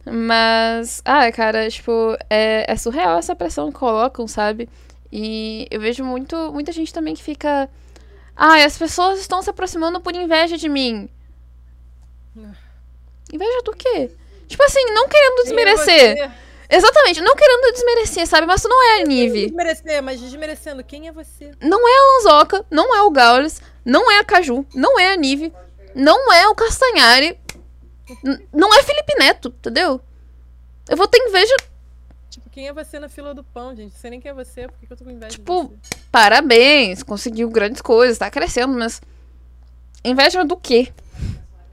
Mas, ah, cara, tipo, é, é surreal essa pressão que colocam, sabe? E eu vejo muito, muita gente também que fica. Ah, as pessoas estão se aproximando por inveja de mim. Inveja do quê? Tipo assim, não querendo desmerecer. Exatamente, não querendo desmerecer, sabe? Mas tu não é a Nive. Desmerecer, mas desmerecendo, quem é você? Não é a Lanzoca, não é o Gaules, não é a Caju, não é a Nive, não é o Castanhari, não é Felipe Neto, entendeu? Eu vou ter inveja. Tipo, quem é você na fila do pão, gente? Não sei nem quem é você, por que eu tô com inveja Tipo, de você? Parabéns, conseguiu grandes coisas, tá crescendo, mas. Inveja do quê?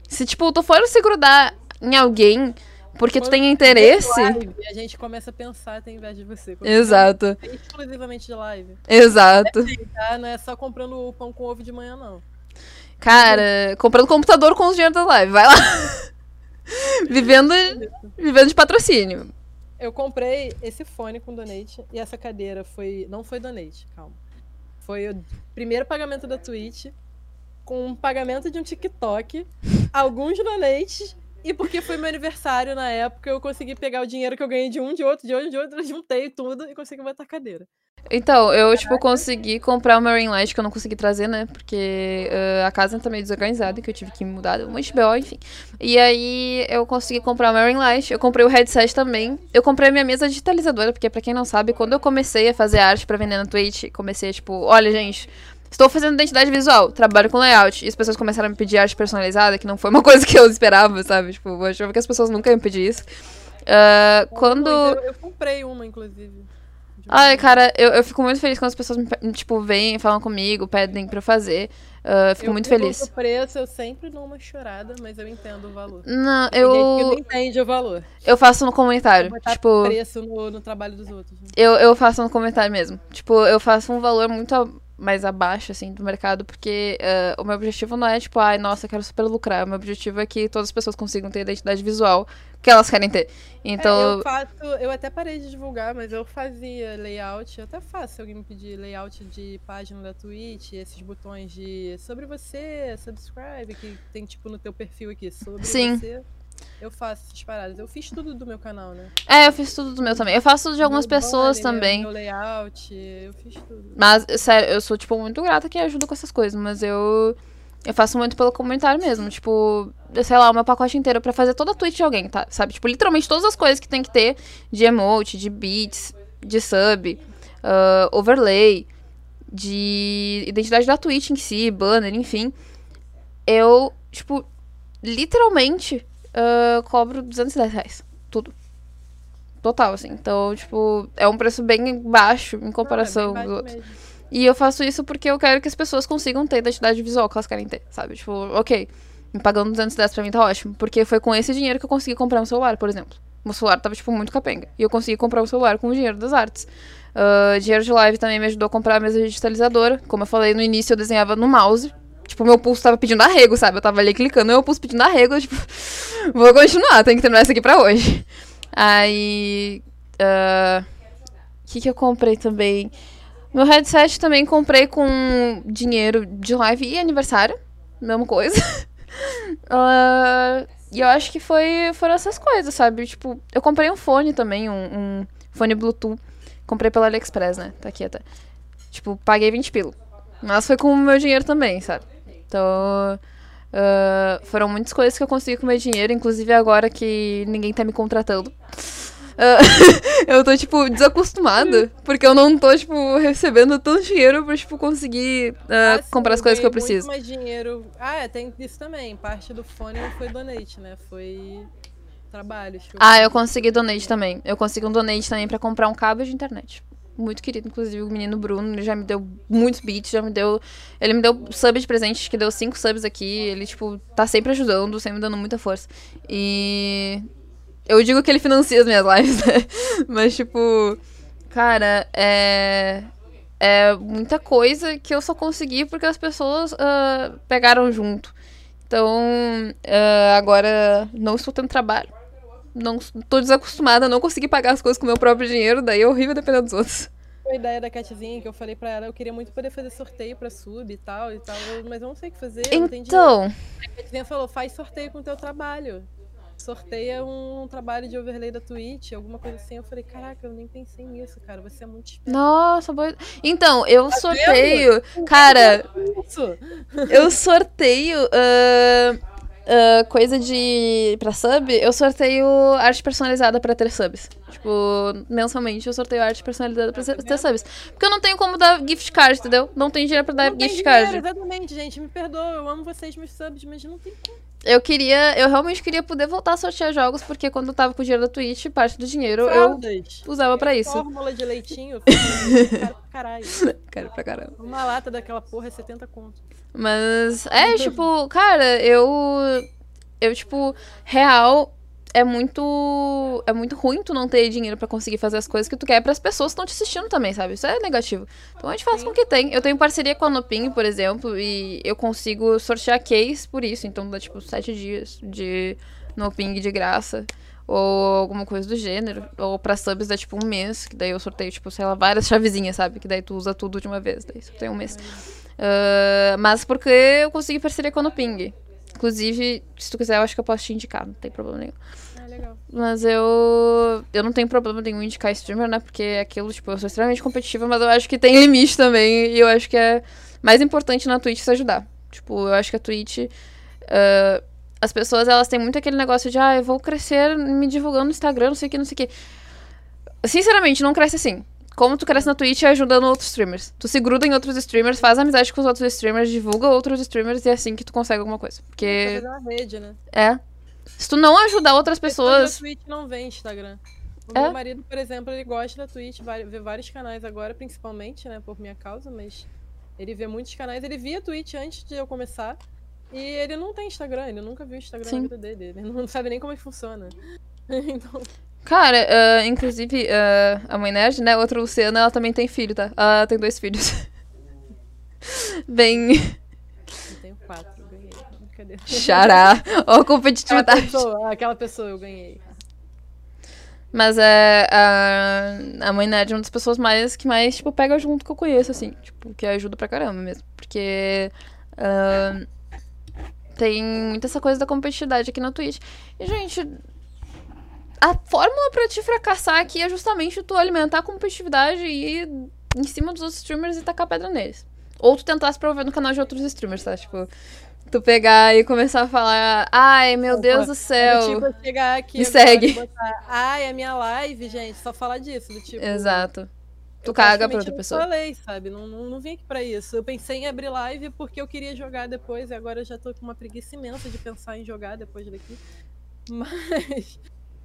Se, tipo, tu for se grudar em alguém porque tu Quando tem interesse. Live, a gente começa a pensar, tem inveja de você. Quando Exato, É exclusivamente de live. exato. Tá? Não é só comprando o pão com ovo de manhã, não. Cara, comprando computador com os dinheiro da live, vai lá. vivendo, vivendo de patrocínio. Eu comprei esse fone com donate e essa cadeira foi. Não foi donate, calma. Foi o primeiro pagamento da Twitch, com um pagamento de um TikTok, alguns donates, e porque foi meu aniversário na época, eu consegui pegar o dinheiro que eu ganhei de um, de outro, de outro, de outro, juntei tudo e consegui botar a cadeira. Então, eu, tipo, consegui comprar uma ring light que eu não consegui trazer, né? Porque eh, a casa tá meio desorganizada, que eu tive que me mudar, um monte de BO, enfim. E aí eu consegui comprar uma ring light, eu comprei o headset também. Eu comprei a minha mesa digitalizadora, porque pra quem não sabe, quando eu comecei a fazer arte pra vender na Twitch, comecei, tipo, olha, gente, estou fazendo identidade visual, trabalho com layout. E as pessoas começaram a me pedir arte personalizada, que não foi uma coisa que eu esperava, sabe? Tipo, eu achava que as pessoas nunca iam pedir isso. Ah, quando. Eu, eu comprei uma, inclusive. Ai, cara, eu, eu fico muito feliz quando as pessoas, me, tipo, vêm, falam comigo, pedem pra eu fazer. Eu fico eu muito feliz. o preço, eu sempre dou uma chorada, mas eu entendo o valor. Não, Tem gente que não eu, entende o valor. eu faço no comentário. Tipo, preço no, no trabalho dos outros. né? eu, eu faço no comentário mesmo. Tipo, eu faço um valor muito mais abaixo, assim, do mercado, porque ah, o meu objetivo não é, tipo, ai, nossa, quero super lucrar. O meu objetivo é que todas as pessoas consigam ter a identidade visual que elas querem ter. É, Então, eu faço, eu até parei de divulgar, mas eu fazia layout, eu até faço se alguém me pedir layout de página da Twitch, esses botões de sobre você, subscribe, que tem tipo no teu perfil aqui, sobre Sim. você. Eu faço essas paradas. Eu fiz tudo do meu canal, né? é, eu fiz tudo do meu também. Eu faço de algumas Meu pessoas banner, também. Meu layout, eu fiz tudo. Mas, sério, eu sou, tipo, muito grata que ajuda com essas coisas, mas eu. Eu faço muito pelo comentário mesmo. Tipo, sei lá, o meu pacote inteiro pra fazer toda a tweet de alguém, tá? Sabe? Tipo, literalmente todas as coisas que tem que ter de emote, de beats, de sub, ah, overlay, de identidade da Twitch em si, banner, enfim. Eu, tipo, literalmente ah, cobro 210 reais. Tudo. Total, assim. Então, tipo, é um preço bem baixo em comparação Não, é bem do baixo outro. mesmo. E eu faço isso porque eu quero que as pessoas consigam ter a identidade visual que elas querem ter, sabe? Tipo, ok, me pagando 210 pra mim tá ótimo. Porque foi com esse dinheiro que eu consegui comprar um celular, por exemplo. Meu celular tava, tipo, muito capenga. E eu consegui comprar um celular com o dinheiro das artes. Ah, dinheiro de live também me ajudou a comprar a mesa digitalizadora. Como eu falei no início, eu desenhava no mouse. Tipo, meu pulso tava pedindo arrego, sabe? Eu tava ali clicando, meu pulso pedindo arrego. eu, Tipo, vou continuar, tenho que terminar isso aqui pra hoje. Aí. ah, O que, que eu comprei também? Meu headset também comprei com dinheiro de live e aniversário. Mesma coisa. Ah, e eu acho que foi, foram essas coisas, sabe? Tipo, eu comprei um fone também, um, um fone Bluetooth. Comprei pela AliExpress, né? Tá aqui até. Tipo, paguei 20 pila. Mas foi com o meu dinheiro também, sabe? Então. ah, foram muitas coisas que eu consegui com meu dinheiro, inclusive agora que ninguém tá me contratando. Ah, eu tô, tipo, desacostumada. Porque eu não tô, tipo, recebendo tanto dinheiro pra, tipo, conseguir ah, Ah, sim, comprar as coisas que eu preciso. Muito mais dinheiro. Ah, é, tem isso também. Parte do fone não foi donate, né? Foi trabalhos. que Ah, eu consegui donate também. Eu consegui um donate também pra comprar um cabo de internet. Muito querido, inclusive o menino Bruno, ele já me deu muitos beats, já me deu. Ele me deu sub de presente, que deu cinco subs aqui. Ele, tipo, tá sempre ajudando, sempre dando muita força. E. Eu digo que ele financia as minhas lives, né? Mas, tipo. Cara, é. É muita coisa que eu só consegui porque as pessoas ah, pegaram junto. Então, ah, agora não estou tendo trabalho não tô desacostumada não conseguir pagar as coisas com o meu próprio dinheiro, daí é horrível depender dos outros. Foi a ideia da Catzinha que eu falei pra ela, eu queria muito poder fazer sorteio pra sub e tal e tal, mas eu não sei o que fazer. Então, A Catzinha falou, faz sorteio com o teu trabalho. Sorteia um trabalho de overlay da Twitch, alguma coisa assim. Eu falei, caraca, eu nem pensei nisso, cara. Você é muito esperto. nossa, boa... Então, eu Tá sorteio. Cara, eu sorteio. ah, uh, coisa de. pra sub, eu sorteio arte personalizada pra ter subs. Tipo, mensalmente eu sorteio arte personalizada pra ter subs. Porque eu não tenho como dar gift card, entendeu? Não tem dinheiro pra dar não gift tem card. dinheiro, exatamente, gente. Me perdoa, eu amo vocês, meus subs, mas não tem como. Eu queria, eu realmente queria poder voltar a sortear jogos, porque quando eu tava com o dinheiro da Twitch, parte do dinheiro Fraldas. eu usava pra isso. Fórmula de leitinho, cara pra caralho. Cara, pra caramba. Uma lata daquela porra é 70 conto. Mas é, tipo, cara, eu. Eu, tipo, real. É muito. É muito ruim tu não ter dinheiro pra conseguir fazer as coisas que tu quer pras pessoas que estão te assistindo também, sabe? Isso é negativo. Então a gente faz com o que tem. Eu tenho parceria com a Noping, por exemplo, e eu consigo sortear case por isso. Então dá, tipo, sete dias de Noping de graça. Ou alguma coisa do gênero. Ou pra subs dá, tipo, um mês. Que daí eu sorteio, tipo, sei lá, várias chavezinhas, sabe? Que daí tu usa tudo de uma vez. Daí sorteio um mês. Uh, mas porque eu consegui parceria com a Noping. Inclusive, se tu quiser, eu acho que eu posso te indicar, não tem problema nenhum. Ah, legal. Mas eu. Eu não tenho problema nenhum em indicar streamer, né? Porque é aquilo, tipo, eu sou extremamente competitiva, mas eu acho que tem limite também. E eu acho que é mais importante na Twitch se ajudar. Tipo, eu acho que a Twitch. Uh, as pessoas, elas têm muito aquele negócio de, ah, eu vou crescer me divulgando no Instagram, não sei o que, não sei o que. Sinceramente, não cresce assim. Como tu cresce na Twitch é ajudando outros streamers. Tu se gruda em outros streamers, faz amizade com os outros streamers, divulga outros streamers e é assim que tu consegue alguma coisa. Porque. Uma rede, né? É. Se tu não ajudar outras pessoas. A Twitch não vem Instagram. O É? meu marido, por exemplo, ele gosta da Twitch, vê vários canais agora, principalmente, né, por minha causa, mas ele vê muitos canais. Ele via Twitch antes de eu começar. E ele não tem Instagram, ele nunca viu Instagram Sim. na vida dele. Ele não sabe nem como é que funciona. então, Cara, ah, inclusive, ah, a mãe nerd, né? Outra Luciana, ela também tem filho, tá? Ela tem dois filhos. Bem. eu tenho quatro, eu ganhei. Brincadeira. Xará. Ó, Aquela competitividade. pessoa, aquela pessoa eu ganhei. Mas é. A, a mãe nerd é uma das pessoas mais que mais, tipo, pega junto que eu conheço, assim. Tipo, que ajuda pra caramba mesmo. Porque. ah, tem muita essa coisa da competitividade aqui na Twitch. E, gente. A fórmula pra te fracassar aqui é justamente tu alimentar a competitividade e ir em cima dos outros streamers e tacar pedra neles. Ou tu tentar se promover no canal de outros streamers, tá? Tipo, tu pegar e começar a falar, ai, meu Deus do Do céu. tipo, eu chegar aqui Me agora segue. e botar, Ai, é minha live, gente, só falar disso. Do tipo, Exato. Tu eu caga pra outra pessoa. falei, sabe? Não, não, não vim aqui pra isso. Eu pensei em abrir live porque eu queria jogar depois e agora eu já tô com uma preguiça imensa de pensar em jogar depois daqui. Mas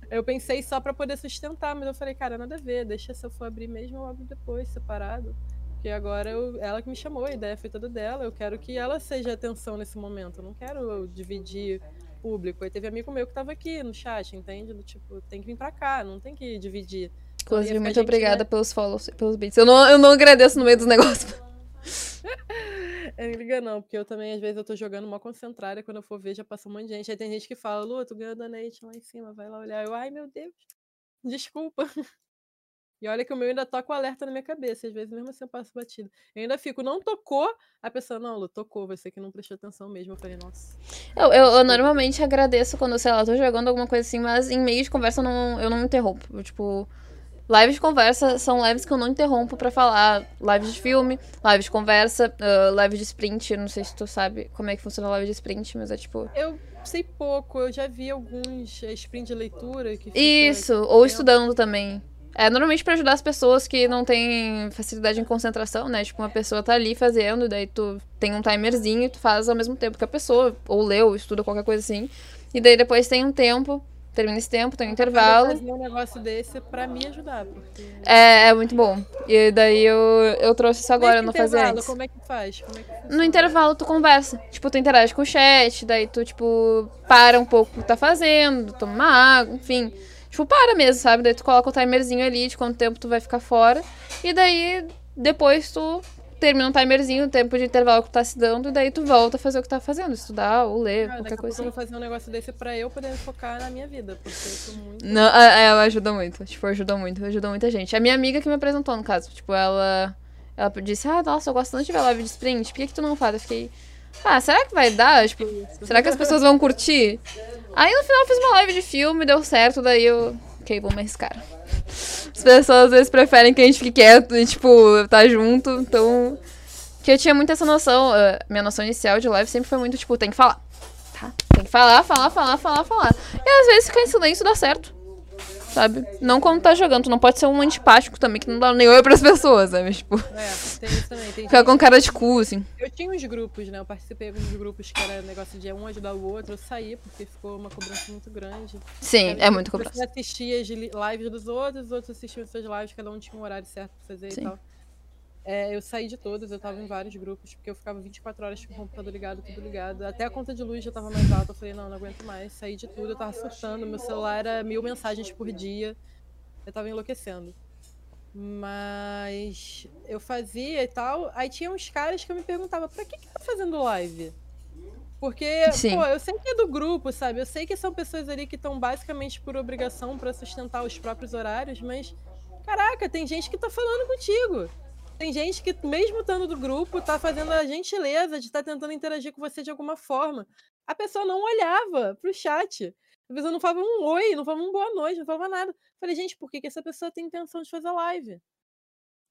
eu pensei só pra poder sustentar, mas eu falei, cara, nada a ver, deixa se eu for abrir mesmo, eu abro depois, separado. Porque agora eu- ela que me chamou, a ideia foi toda dela. Eu quero que ela seja atenção nesse momento. Eu não quero dividir público. Aí teve amigo meu que tava aqui no chat, entende? Tipo, tem que vir pra cá, não tem que dividir. Inclusive, Ia ficar muito gente, obrigada né? pelos follows, pelos beats. Eu não, eu não agradeço no meio dos negócios. É, não liga não, porque eu também, às vezes, eu tô jogando mó concentrada, quando eu for ver, já passou um monte de gente. Aí tem gente que fala, Lu, tu ganhou donate lá em cima, vai lá olhar. Eu, ai, meu Deus, desculpa. E olha que o meu ainda toca o alerta na minha cabeça, às vezes mesmo assim eu passo batido. Eu ainda fico, não tocou? A pessoa, não, Lu, tocou, você que não prestou atenção mesmo. Eu falei, nossa. Eu, eu, eu normalmente agradeço quando, sei lá, eu tô jogando alguma coisa assim, mas em meio de conversa eu não, eu não me interrompo. Eu, tipo, lives de conversa são lives que eu não interrompo pra falar. Lives de filme, lives de conversa, ah, live de sprint. Não sei se tu sabe como é que funciona a live de sprint, mas é tipo. Eu sei pouco, eu já vi alguns eh, sprint de leitura que Isso, ou tempo. estudando também. É normalmente pra ajudar as pessoas que não têm facilidade em concentração, né? Tipo, uma pessoa tá ali fazendo, daí tu tem um timerzinho e tu faz ao mesmo tempo que a pessoa, ou lê, ou estuda qualquer coisa assim. E daí depois tem um tempo, termina esse tempo, tem um intervalo. fazer um negócio desse pra me ajudar, porque... É, é muito bom. E daí eu, eu trouxe isso agora, eu não fazia antes. Como é que faz? Como é que No intervalo tu conversa. Tipo, tu interage com o chat, daí tu, tipo, para um pouco o que tá fazendo, toma uma água, enfim. Tipo, para mesmo, sabe? Daí tu coloca o timerzinho ali de quanto tempo tu vai ficar fora. E daí, depois tu termina um timerzinho, o tempo de intervalo que tu tá se dando, e daí tu volta a fazer o que tá fazendo, estudar ou ler, Cara, qualquer coisa eu assim. vou fazer um negócio desse pra eu poder focar na minha vida, porque eu tô muito... Não, é, é, ela ajuda muito. Tipo, ajuda muito, ajuda muita gente. A minha amiga que me apresentou, no caso. Tipo, ela. Ela disse, ah, nossa, eu gosto tanto de ver live de sprint, por que, que tu não faz? Eu fiquei. Ah, será que vai dar? Tipo, será que as pessoas vão curtir? Aí no final eu fiz uma live de filme, deu certo, daí eu. Ok, vou me arriscar. As pessoas às vezes preferem que a gente fique quieto e, tipo, tá junto, então. Que eu tinha muito essa noção. eh, minha noção inicial de live sempre foi muito, tipo, tem que falar. Tá? Tem que falar, falar, falar, falar, falar. E às vezes ficar em silêncio dá certo. Sabe? Não quando tá jogando. Tu não pode ser um antipático também, que não dá nem oi pras pessoas, sabe? Tipo. É, tem isso também. Tem gente com cara de cu, assim. Eu tinha uns grupos, né? Eu participei de uns grupos que era negócio de um ajudar o outro. Eu saí porque ficou uma cobrança muito grande. Sim, Aí é muito Você cobrança. assistia as li- lives dos outros, os outros assistiam as suas lives, cada um tinha um horário certo pra fazer Sim. e tal. É, eu saí de todos, eu tava em vários grupos, porque eu ficava 24 horas com o computador ligado, tudo ligado. Até a conta de luz já tava mais alta. Eu falei, não, não aguento mais. Saí de tudo, eu tava surtando. Meu celular era mil mensagens por dia. Eu tava enlouquecendo. Mas eu fazia e tal. Aí tinha uns caras que eu me perguntava, pra que que tá fazendo live? Porque, Sim. pô, eu sei que é do grupo, sabe? Eu sei que são pessoas ali que estão basicamente por obrigação pra sustentar os próprios horários, mas caraca, tem gente que tá falando contigo. Tem gente que, mesmo estando do grupo, tá fazendo a gentileza de estar tentando interagir com você de alguma forma. A pessoa não olhava pro chat. A pessoa não falava um oi, não falava um boa noite, não falava nada. Falei, gente, por que, que essa pessoa tem intenção de fazer live?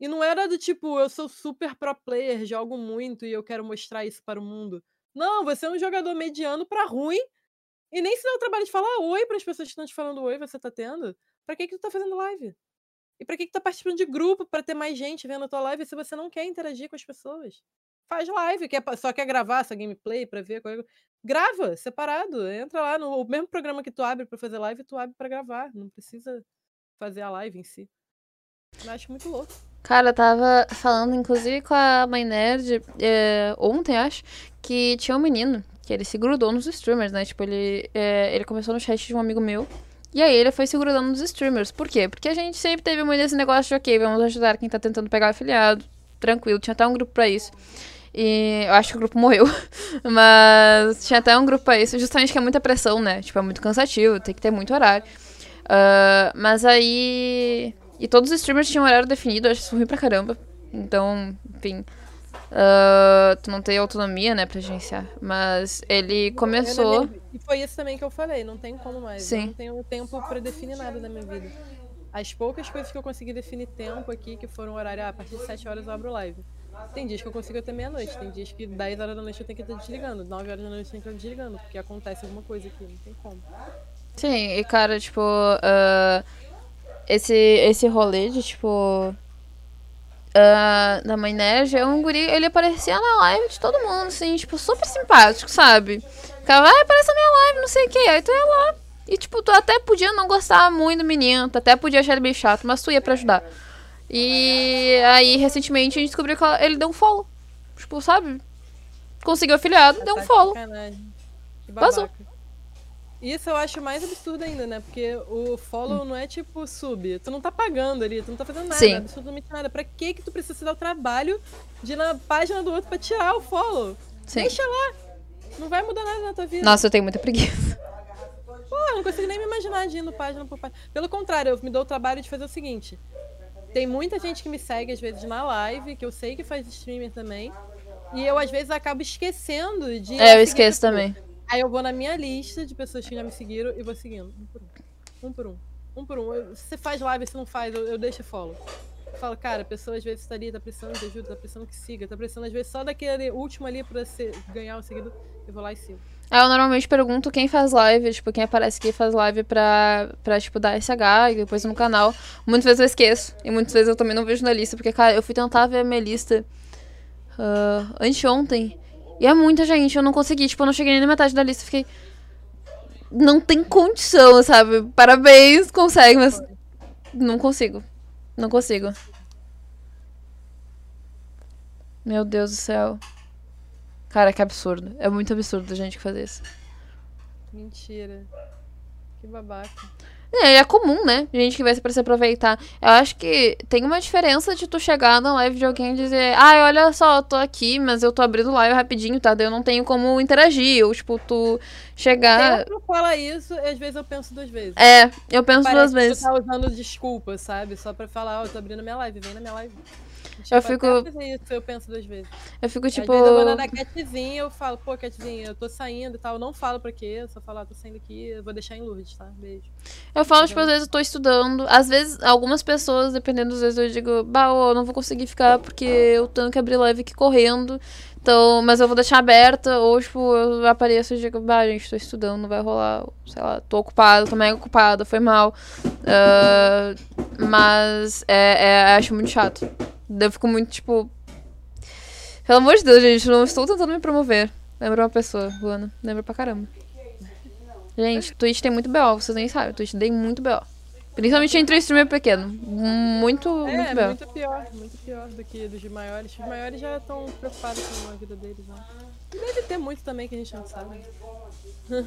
E não era do tipo, eu sou super pro player, jogo muito e eu quero mostrar isso para o mundo. Não, você é um jogador mediano pra ruim e nem se dá o trabalho de falar oi para as pessoas que estão te falando oi, você tá tendo. Pra que que tu tá fazendo live? E pra que que tá participando de grupo pra ter mais gente vendo a tua live se você não quer interagir com as pessoas? Faz live, quer, só quer gravar essa gameplay pra ver. qual é- Grava, separado. Entra lá no o mesmo programa que tu abre pra fazer live, tu abre pra gravar. Não precisa fazer a live em si. Eu acho muito louco. Cara, eu tava falando, inclusive, com a mãe nerd é, ontem, acho, que tinha um menino que ele se grudou nos streamers, né? Tipo, ele, é, ele começou no chat de um amigo meu. E aí ele foi se grudando nos streamers. Por quê? Porque a gente sempre teve muito esse negócio de, ok, vamos ajudar quem tá tentando pegar afiliado. Tranquilo, tinha até um grupo pra isso. E eu acho que o grupo morreu. Mas tinha até um grupo pra isso, justamente que é muita pressão, né? Tipo, é muito cansativo, tem que ter muito horário. Ah, mas aí. E todos os streamers tinham horário definido, acho isso ruim pra caramba. Então, enfim. Ah, tu não tem autonomia, né, pra agenciar. Mas ele Eu, começou. E foi isso também que eu falei, não tem como mais. Eu Sim. não tenho tempo pra definir nada na minha vida. As poucas coisas que eu consegui definir tempo aqui, que foram horário, ah, a partir de 7 horas eu abro live. Tem dias que eu consigo até meia-noite, tem dias que 10 horas da noite eu tenho que estar desligando, 9 horas da noite eu tenho que estar desligando, porque acontece alguma coisa aqui, não tem como. Sim, e cara, tipo. ah, esse, esse rolê de, tipo. Ah, da mãe nerd é um guri. Ele aparecia na live de todo mundo, assim, tipo, super simpático, sabe? Ficava, ah, aparece na minha live, não sei o que. Aí tu ia lá. E, tipo, tu até podia não gostar muito do menino, tu até podia achar ele bem chato, mas tu ia pra ajudar. E aí, recentemente, a gente descobriu que ele deu um follow. Tipo, sabe? Conseguiu afiliado, deu um Tá follow. Vazou. Isso eu acho mais absurdo ainda, né? Porque o follow não é tipo sub. Tu não tá pagando ali, tu não tá fazendo nada, Sim. absolutamente nada. Pra que que tu precisa se dar o trabalho de ir na página do outro pra tirar o follow? Sim. Deixa lá. Não vai mudar nada na tua vida. Nossa, eu tenho muita preguiça. Pô, eu não consigo nem me imaginar de indo página por página. Pelo contrário, eu me dou o trabalho de fazer o seguinte. Tem muita gente que me segue, às vezes, na live, que eu sei que faz streamer também. E eu, às vezes, acabo esquecendo de. É, eu esqueço a pessoa. Aí eu vou na minha lista de pessoas que já me seguiram e vou seguindo. Um por um. Um por um. Um por um. Eu- Você faz live, se não faz, eu, eu deixo follow. Falo, cara, a pessoa às vezes tá ali, tá precisando de ajuda, tá precisando que siga, tá precisando às vezes só daquele último ali pra ser, ganhar um seguidor. Eu vou lá e sigo. Aí eu normalmente pergunto quem faz live, tipo, quem aparece aqui faz live pra, pra tipo, dar SH e depois no canal. Muitas vezes eu esqueço. E muitas vezes eu também não vejo na lista, porque, cara, eu fui tentar ver a minha lista ah, anteontem. E é muita gente, eu não consegui, tipo, eu não cheguei nem na metade da lista. Fiquei. Não tem condição, sabe? Parabéns, consegue, mas. Não consigo. Não consigo. Meu Deus do céu. Cara, que absurdo. É muito absurdo a gente que faz isso. Mentira. Que babaca. É, é comum, né? Gente que vai pra se aproveitar. Eu acho que tem uma diferença de tu chegar na live de alguém e dizer, ai, olha só, eu tô aqui, mas eu tô abrindo live rapidinho, tá? Daí eu não tenho como interagir. Ou, tipo, tu chegar. Tempo fala isso, e às vezes eu penso duas vezes. É, eu penso duas Parece que vezes. tu tá usando desculpa, sabe? Só pra falar, ó, eu tô abrindo minha live, vem na minha live. Tipo, Eu fico- isso, eu penso duas vezes. Eu fico Às tipo. vezes eu vou na Catzinha, eu falo, pô, Catzinha, eu tô saindo e tal. Eu não falo pra quê, eu só falo, ah, tô saindo aqui, eu vou deixar em Lourdes, tá? Beijo. Eu falo, tipo, às vezes eu tô estudando. Às vezes, algumas pessoas, dependendo das vezes, eu digo, bah, eu não vou conseguir ficar porque eu tenho que abrir live aqui correndo. Então, mas eu vou deixar aberta. Ou, tipo, eu apareço e digo, bah, gente, tô estudando, não vai rolar. Sei lá, tô ocupado, tô mega ocupada, foi mal. Ah, mas é, é, acho muito chato. Eu fico muito, tipo. Pelo amor de Deus, gente, não estou tentando me promover. Lembra uma pessoa, Luana. Lembra pra caramba. Gente, Twitch tem muito BO, vocês nem sabem. Twitch tem muito BO. Principalmente entre o streamer pequeno. Muito, É, muito BO. muito pior, muito pior do que dos maiores. Os maiores já estão preocupados com a vida deles, né? Deve ter muito também que a gente não sabe.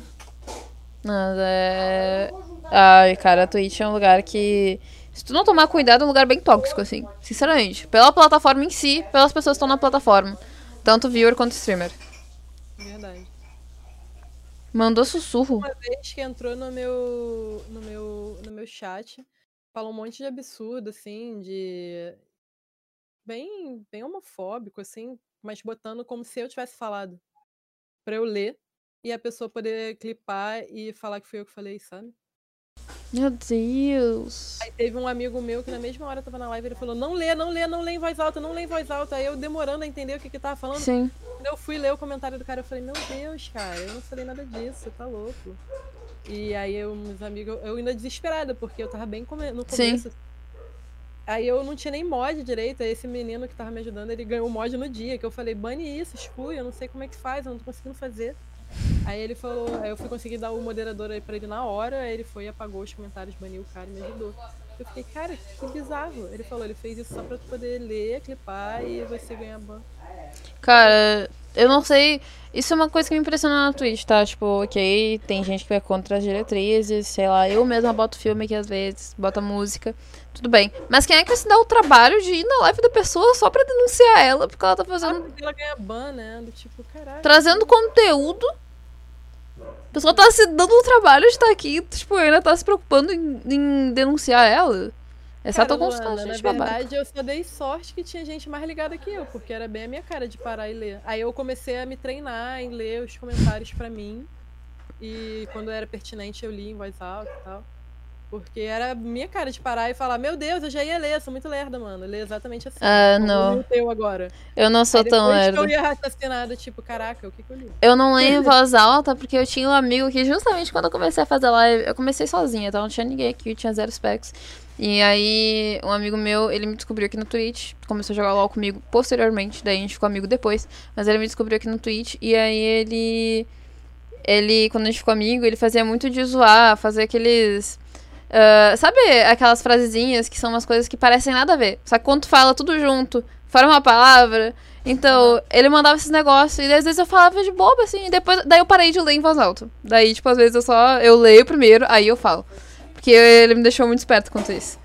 Mas é. Ai, cara, a Twitch é um lugar que. Se tu não tomar cuidado, é um lugar bem tóxico, assim. Sinceramente. Pela plataforma em si, pelas pessoas que estão na plataforma. Tanto viewer quanto streamer. Verdade. Mandou sussurro. Uma vez que entrou no meu, no meu, no meu chat, falou um monte de absurdo, assim, de. Bem, bem homofóbico, assim, mas botando como se eu tivesse falado. Pra eu ler e a pessoa poder clipar e falar que fui eu que falei, sabe? Meu Deus. Aí teve um amigo meu que na mesma hora tava na live, ele falou, não lê, não lê, não lê em voz alta, não lê em voz alta. Aí eu demorando a entender o que que tava falando. Sim. Quando eu fui ler o comentário do cara, eu falei, meu Deus, cara, eu não falei nada disso, tá louco. E aí eu, meus amigos, eu ainda desesperada, porque eu tava bem come- no Sim. começo. Aí eu não tinha nem mod direito, aí esse menino que tava me ajudando, ele ganhou mod no dia, que eu falei, bane isso, exclui, eu não sei como é que faz, eu não tô conseguindo fazer. Aí ele falou, aí eu fui conseguir dar o moderador aí pra ele na hora, aí ele foi, apagou os comentários, baniu o cara e me ajudou. Eu fiquei, cara, que bizarro. Ele falou, ele fez isso só pra tu poder ler, clipar e você ganhar ban. Cara, eu não sei. Isso é uma coisa que me impressiona na Twitch, tá? Tipo, ok, tem gente que vai contra as diretrizes, sei lá. Eu mesma boto filme aqui às vezes, boto música, tudo bem. Mas quem é que vai se dar o trabalho de ir na live da pessoa só pra denunciar ela, porque ela tá Ah, fazendo. porque ela ganha ban, né? Do tipo, caralho. trazendo conteúdo. A pessoa tá se dando o trabalho de estar aqui, tipo, ainda tá se preocupando em, em denunciar ela. Essa Cara, tô com os Luana, casos na de babaca. verdade, eu só dei sorte que tinha gente mais ligada que eu, porque era bem a minha cara de parar e ler. Aí eu comecei a me treinar em ler os comentários pra mim. E quando era pertinente, eu li em voz alta e tal. Porque era a minha cara de parar e falar: Meu Deus, eu já ia ler, eu sou muito lerda, mano. Ler exatamente assim. Ah, não. eu li agora. Eu não sou tão lerda. eu ia raciocinada, tipo, caraca, o que, que eu li? Eu não leio em voz alta porque eu tinha um amigo que justamente quando eu comecei a fazer live, eu comecei sozinha, então não tinha ninguém aqui, eu tinha zero specs. E aí, um amigo meu, ele me descobriu aqui no Twitch, começou a jogar LOL comigo posteriormente, daí a gente ficou amigo depois, mas ele me descobriu aqui no Twitch e aí ele ele quando a gente ficou amigo, ele fazia muito de zoar, fazer aqueles ah, sabe aquelas frasezinhas que são umas coisas que parecem nada a ver, só que quando tu fala tudo junto, forma uma palavra, então, ele mandava esses negócios e às vezes eu falava de boba, assim, e depois. Daí eu parei de ler em voz alta. Daí, tipo, às vezes eu só. Eu leio primeiro, aí eu falo. Porque ele me deixou muito esperto quanto isso.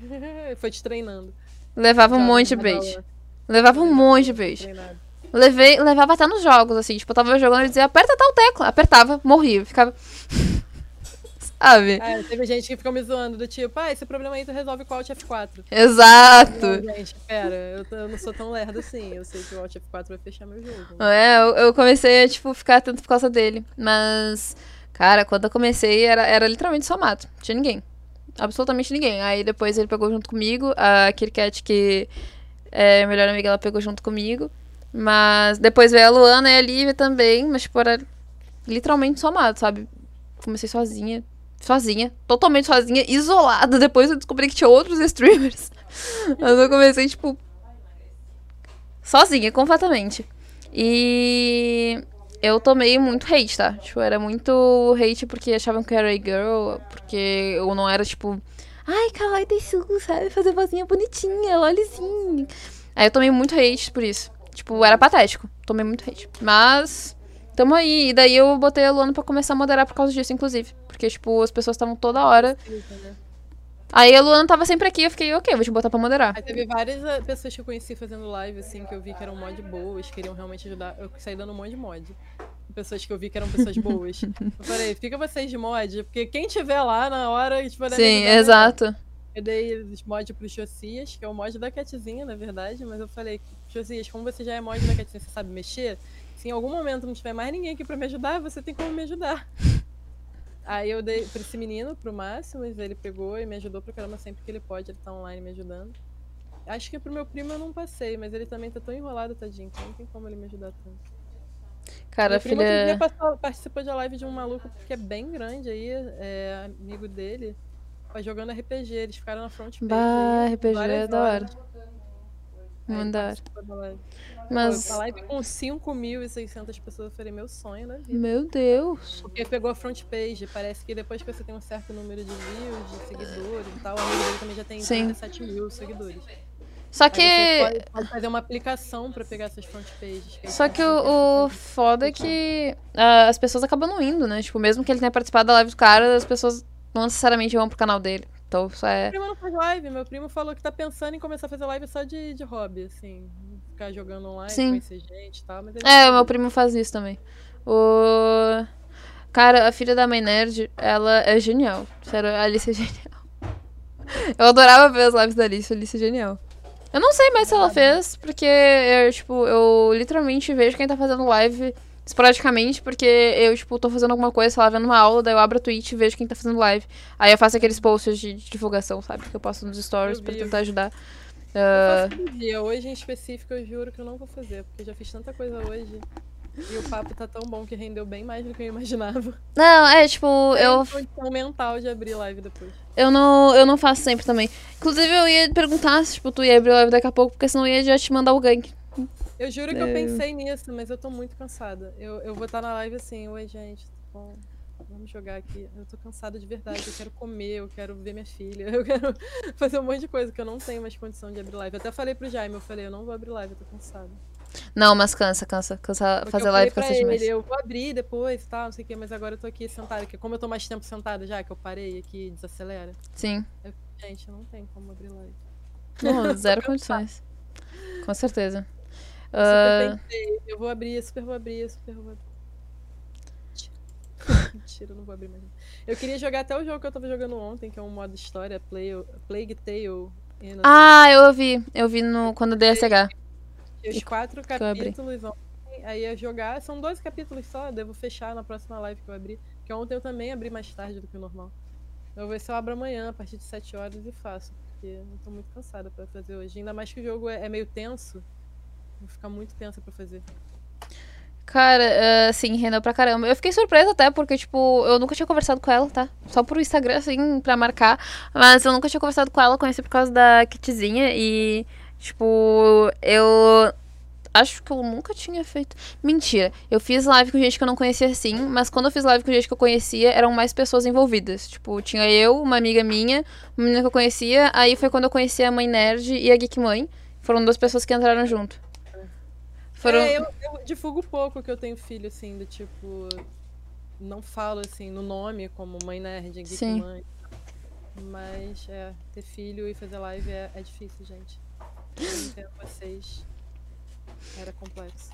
Foi te treinando. Levava um Já monte de bait. Levava um monte de bait. treinado. Levei, levava até nos jogos, assim, tipo, eu tava jogando e dizia, aperta tal tecla. Apertava, morria. Ficava. Sabe? É, teve gente que ficou me zoando do tipo, ah, esse problema aí tu resolve com o Alt F4. Exato. Não, gente, pera, eu, eu não sou tão lerda assim. Eu sei que o Alt F4 vai fechar meu jogo. É, eu, eu comecei a, tipo, ficar atento por causa dele. Mas, cara, quando eu comecei, era, era literalmente só mato. Não tinha ninguém. Absolutamente ninguém. Aí depois ele pegou junto comigo. A Kirkat, que é a melhor amiga, ela pegou junto comigo. Mas depois veio a Luana e a Lívia também. Mas, tipo, era literalmente só mato, sabe? Comecei sozinha. Sozinha. Totalmente sozinha. Isolada. Depois eu descobri que tinha outros streamers. Mas eu comecei, tipo, sozinha, completamente. E eu tomei muito hate, tá? Tipo, era muito hate porque achavam que eu era girl, porque eu não era, tipo, ai, kawaii Tetsugu, sabe? Fazer vozinha bonitinha, lolzinho. Aí eu tomei muito hate por isso. Tipo, era patético. Tomei muito hate. Mas, tamo aí. E daí eu botei a Luana pra começar a moderar por causa disso, inclusive. Porque, tipo, as pessoas estavam toda hora. Né? Aí a Luana tava sempre aqui, eu fiquei, ok, vou te botar pra moderar. Aí teve várias eh, pessoas que eu conheci fazendo live, assim, que eu vi que eram mod boas, queriam realmente ajudar. Eu saí dando um monte de mod. Pessoas que eu vi que eram pessoas boas. eu falei, fica vocês de mod, porque quem tiver lá na hora, tipo, vai Sim, exato. Eu dei os mods pro Josias, que é o mod da Catzinha, na verdade, mas eu falei, Josias, como você já é mod da Catzinha, você sabe mexer? Se em algum momento não tiver mais ninguém aqui pra me ajudar, você tem como me ajudar. Aí eu dei pra esse menino, pro Máximos, ele pegou e me ajudou pra caramba sempre que ele pode, ele tá online me ajudando. Acho que pro meu primo eu não passei, mas ele também tá tão enrolado, tadinho, que não tem como ele me ajudar tanto. Cara, Meu primo filha. passou- participou de uma live de um maluco que é bem grande aí, é amigo dele, jogando RPG, eles ficaram na front page Bah, aí, RPG é da hora. horas. Aí ele Muito da hora. participou da live. Mas. Pô, a live com 5.600 pessoas, falei, meu sonho vida. Meu Deus. Porque pegou a front page, parece que depois que você tem um certo número de views, de seguidores e tal, o amigo dele também já tem Sim. 37 mil seguidores. Só que. você pode, pode fazer uma aplicação pra pegar essas front pages. que Só que o, o foda é que ah, as pessoas acabam não indo, né? Tipo, mesmo que ele tenha participado da live do cara, as pessoas não necessariamente vão pro canal dele. Então Meu é. primo não faz live, meu primo falou que tá pensando em começar a fazer live só de, de hobby, assim. Ficar jogando online, Sim. conhecer gente e tal, mas ele É, meu primo faz isso também. O. Cara, a filha da mãe nerd, ela é genial. Sério, a Alice é genial. Eu adorava ver as lives da Alice, a Alice é genial. Eu não sei mais se ela fez, porque eu, tipo, eu literalmente vejo quem tá fazendo live esporadicamente, porque eu, tipo, tô fazendo alguma coisa, sei lá, vendo uma aula, daí eu abro a Twitch e vejo quem tá fazendo live. Aí eu faço aqueles posts de, de divulgação, sabe? Que eu posto nos stories Eu eu tentar ajudar. Eu faço todo dia. Hoje em específico eu juro que eu não vou fazer, porque eu já fiz tanta coisa hoje. E o papo tá tão bom que rendeu bem mais do que eu imaginava. não, é, tipo, eu Tenho condição mental de abrir live depois. Eu não, eu não faço sempre também. Inclusive, eu ia perguntar se, tipo, tu ia abrir live daqui a pouco, porque senão eu ia já te mandar o gank. Eu juro que eu É. pensei nisso, mas eu tô muito cansada. Eu, eu vou estar na live assim, oi gente, bom? Vamos jogar aqui. Eu tô cansada de verdade. Eu quero comer, eu quero ver minha filha, eu quero fazer um monte de coisa que eu não tenho mais condição de abrir live. Eu até falei pro Jaime, eu falei, eu não vou abrir live, eu tô cansada. Não, mas cansa, cansa. Cansa Porque fazer eu live cansa pra demais. eu vou abrir depois e tal, não sei o quê, mas agora eu tô aqui sentada, porque como eu tô mais tempo sentada já, que eu parei aqui, desacelera. Sim. Gente, não tem como abrir live. Não, zero condições. Com certeza. Eu Ah, super pensei, eu vou abrir, super vou abrir, super vou abrir. Mentira, eu não vou abrir mais. Eu queria jogar até o jogo que eu tava jogando ontem, que é um modo história, Play, Plague Tale. Innocent. ah, eu vi. Eu vi no, quando eu dei SH. Os quatro capítulos ontem, aí ia jogar. São 12 capítulos só, devo fechar na próxima live que eu abrir. Porque ontem eu também abri mais tarde do que o normal. Eu vou ver se eu abro amanhã, a partir de 7 horas, e faço. Porque eu tô muito cansada pra fazer hoje. Ainda mais que o jogo é, é meio tenso. Vou ficar muito tensa pra fazer. Cara, ah, sim, rendeu pra caramba. Eu fiquei surpresa até, porque, tipo, eu nunca tinha conversado com ela, tá? Só por Instagram, assim, pra marcar. Mas eu nunca tinha conversado com ela, conheci por causa da Kitzinha. E, tipo, eu acho que eu nunca tinha feito. Mentira. Eu fiz live com gente que eu não conhecia sim, mas quando eu fiz live com gente que eu conhecia, eram mais pessoas envolvidas. Tipo, tinha eu, uma amiga minha, uma menina que eu conhecia, aí foi quando eu conheci a mãe nerd e a Geek Mãe. Foram duas pessoas que entraram junto. Foram. É, eu, eu divulgo pouco que eu tenho filho, assim, do tipo. Não falo, assim, no nome como mãe nerd, geek Sim. mãe. Mas, é, ter filho e fazer live é, é difícil, gente. Eu entendo vocês. Era complexo.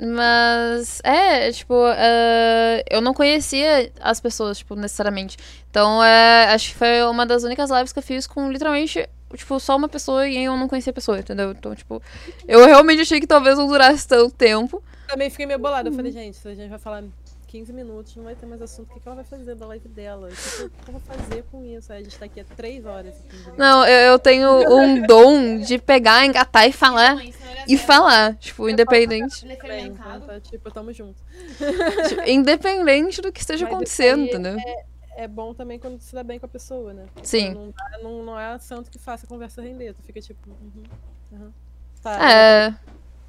Mas, é, tipo, eh, eu não conhecia as pessoas, tipo, necessariamente. Então, é, acho que foi uma das únicas lives que eu fiz com literalmente, tipo, só uma pessoa e eu não conhecia a pessoa, entendeu? Então, tipo, eu realmente achei que talvez não durasse tanto tempo. Também fiquei meio bolada. Eu Uhum. falei, gente, se a gente vai falar 15 minutos, não vai ter mais assunto. O que, que ela vai fazer da live dela? O que, que eu- o que eu vou fazer com isso? Aí a gente tá aqui há 3 horas. 15 minutos. Não, eu, eu tenho um dom de pegar, engatar e falar. E falar, tipo, independente. Também, então tá, tipo, tamo junto. tipo, independente do que esteja Mas acontecendo, entendeu? É bom também quando se dá bem com a pessoa, né? Sim. Não, não, não é santo que faça a conversa render. Tu fica tipo, uhum, uhum. Tá, É.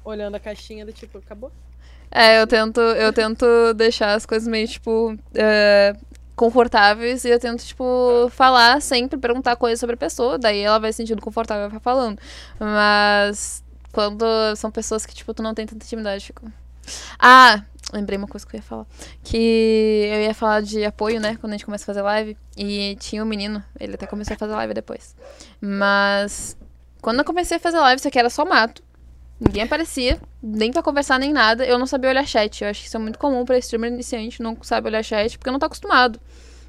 olhando a caixinha do tipo, acabou? É, eu tento, eu tento deixar as coisas meio, tipo, é, confortáveis e eu tento, tipo, falar sempre, perguntar coisas sobre a pessoa, daí ela vai se sentindo confortável e vai falando. Mas quando são pessoas que, tipo, tu não tem tanta intimidade, fico. Ah, lembrei uma coisa que eu ia falar. Que eu ia falar de apoio, né? Quando a gente começa a fazer live. E tinha um menino, ele até começou a fazer live depois. Mas quando eu comecei a fazer live, isso aqui era só mato. Ninguém aparecia, nem pra conversar, nem nada. Eu não sabia olhar chat. Eu acho que isso é muito comum pra streamer iniciante, não sabe olhar chat, porque não tá acostumado.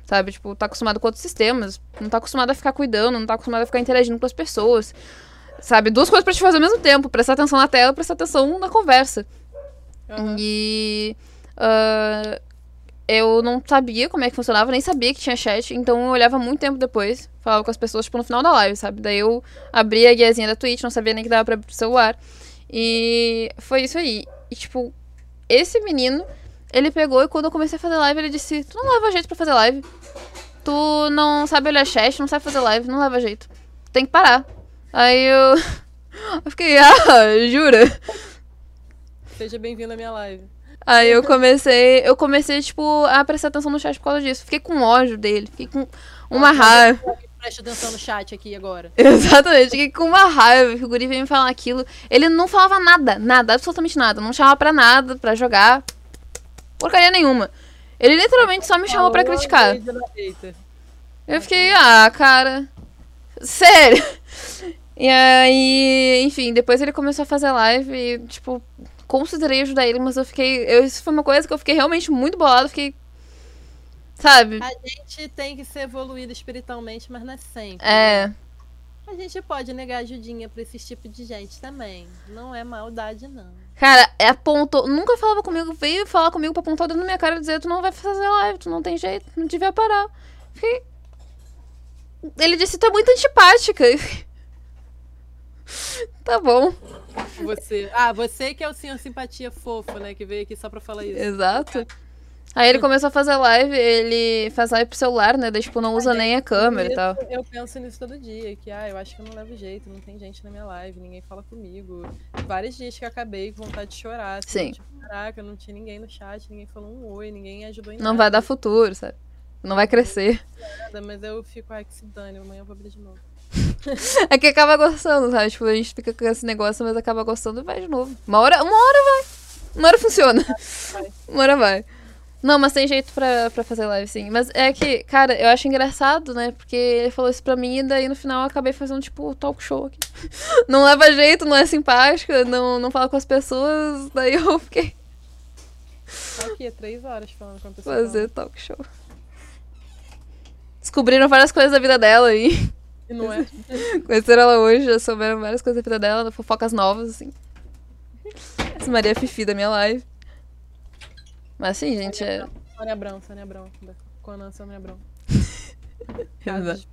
sabe? Tipo, tá acostumado com outros sistemas, não tá acostumado a ficar cuidando, não tá acostumado a ficar interagindo com as pessoas. Sabe? Duas coisas pra te fazer ao mesmo tempo, prestar atenção na tela prestar atenção na conversa. Aham. E ah, eu não sabia como é que funcionava, nem sabia que tinha chat, então eu olhava muito tempo depois, falava com as pessoas, tipo, no final da live, sabe? Daí eu abria a guiazinha da Twitch, não sabia nem que dava pra abrir pro celular. E foi isso aí. E, tipo, esse menino, ele pegou e quando eu comecei a fazer live, ele disse: Tu não leva jeito pra fazer live. Tu não sabe olhar chat, não sabe fazer live, não leva jeito. Tem que parar. Aí eu. Eu fiquei, ah, jura? Seja bem-vindo à minha live. Aí eu comecei, eu comecei, tipo, a prestar atenção no chat por causa disso. Fiquei com ódio dele, fiquei com uma raiva. Preste atenção no chat aqui agora. Exatamente, fiquei com uma raiva que o guri veio me falar aquilo. Ele não falava nada, nada, absolutamente nada. Não chamava pra nada, pra jogar. Porcaria nenhuma. Ele literalmente só me chamou pra criticar. Eu fiquei, ah, cara. Sério. E aí, enfim, depois ele começou a fazer live e, tipo, considerei ajudar ele, mas eu fiquei. Eu, isso foi uma coisa que eu fiquei realmente muito bolado, fiquei. Sabe? A gente tem que ser evoluído espiritualmente, mas não é sempre. É. né? A gente pode negar ajudinha pra esse tipo de gente também. Não é maldade, não. Cara, é apontou. Nunca falava comigo, veio falar comigo pra apontar o dedo na minha cara e dizer: Tu não vai fazer live, tu não tem jeito, não devia parar. Fiquei. Ele disse: Tu é muito antipática. tá bom. Você. Ah, você que é o senhor simpatia fofo, né? Que veio aqui só pra falar isso. Exato. Aí ele começou a fazer live, ele faz live pro celular, né? Daí, tipo, não usa nem a câmera e Isso, tal. Eu penso nisso todo dia, que ah, eu acho que eu não levo jeito, não tem gente na minha live, ninguém fala comigo. Vários dias que eu acabei com vontade de chorar. Assim, Sim. Tipo, caraca, não tinha ninguém no chat, ninguém falou um oi, ninguém ajudou em Não nada. vai dar futuro, sabe? Não vai crescer. nada, mas eu fico, ai, que se dane, amanhã eu vou abrir de novo. É que acaba gostando, sabe? Tipo, a gente fica com esse negócio, mas acaba gostando e vai de novo. Uma hora, uma hora vai. Uma hora funciona. Uma hora vai. Não, mas tem jeito pra, pra fazer live, sim. Mas é que, cara, eu acho engraçado, né? Porque ele falou isso pra mim e daí no final eu acabei fazendo, tipo, talk show aqui. Não leva jeito, não é simpática, não, não fala com as pessoas. Daí eu fiquei Tá aqui, é três horas falando com a pessoa. fazer talk show. Descobriram várias coisas da vida dela aí. E não é. Conheceram ela hoje, já souberam várias coisas da vida dela, fofocas novas, assim. Essa Maria Fifi da minha live. Mas assim, gente, é. Sônia Abrão, Sônia Abrão. Conan Sônia Abrão. Exato.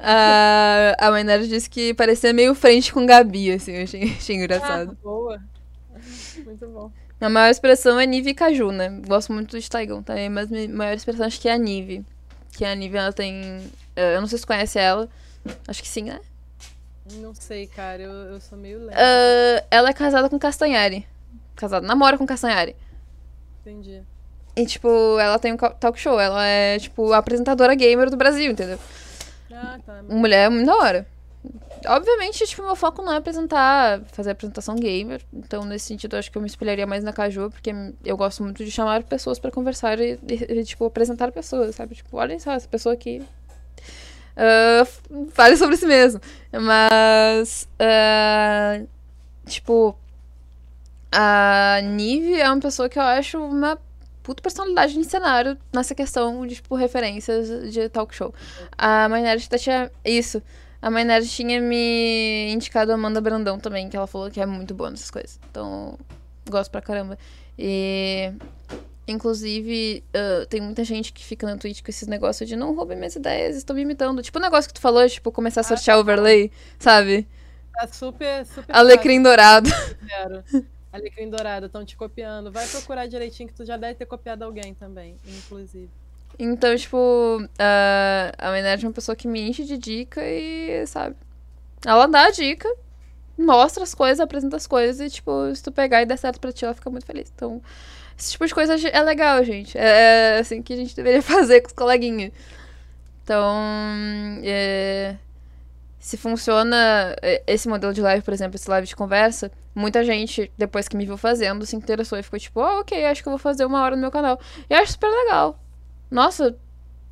A, a Maynard disse que parecia meio frente com Gabi, assim, eu achei, achei Ah, engraçado. boa. Muito bom. A maior expressão é Nive e Caju, né? Gosto muito de Taigão também, mas a maior expressão acho que é a Nive. Que a Nive, ela tem. Eh, Eu não sei se conhece ela. Acho que sim, né? Não sei, cara, eu, eu sou meio lenta. Ah, ela é casada com Castanhari. Casada, namora com Castanhari. Entendi. E, tipo, ela tem um talk show. Ela é, tipo, a apresentadora gamer do Brasil, entendeu? Ah, tá. Uma mulher muito da hora. Obviamente, tipo, meu foco não é apresentar, fazer apresentação gamer. Então, nesse sentido, eu acho que eu me espelharia mais na Caju, porque eu gosto muito de chamar pessoas pra conversar e, e, e, tipo, apresentar pessoas, sabe? Tipo, olhem só, essa pessoa aqui. F- fale sobre si mesmo. Mas. ah, tipo. A Nive é uma pessoa que eu acho uma puta personalidade de cenário nessa questão de, tipo, referências de talk show. A Mãe Nerd até tinha. Isso. A Mãe Nerd tinha me indicado a Amanda Brandão também, que ela falou que é muito boa nessas coisas. Então, gosto pra caramba. E. Inclusive, ah, tem muita gente que fica na Twitch com esses negócios de não roubem minhas ideias, estão me imitando. Tipo o negócio que tu falou, tipo, começar a sortear overlay, sabe? Tá super, super Alecrim dourado. Alecrim dourado, estão te copiando. Vai procurar direitinho que tu já deve ter copiado alguém também, inclusive. Então, tipo, a, a Maynard é uma pessoa que me enche de dica e, sabe? Ela dá a dica, mostra as coisas, apresenta as coisas e, tipo, se tu pegar e der certo pra ti, ela fica muito feliz. Então, esse tipo de coisa é legal, gente. É assim que a gente deveria fazer com os coleguinhas. Então, é, se funciona é, esse modelo de live, por exemplo, esse live de conversa, muita gente, depois que me viu fazendo, se interessou e ficou tipo, oh, ok, acho que eu vou fazer uma hora no meu canal. E acho super legal. Nossa,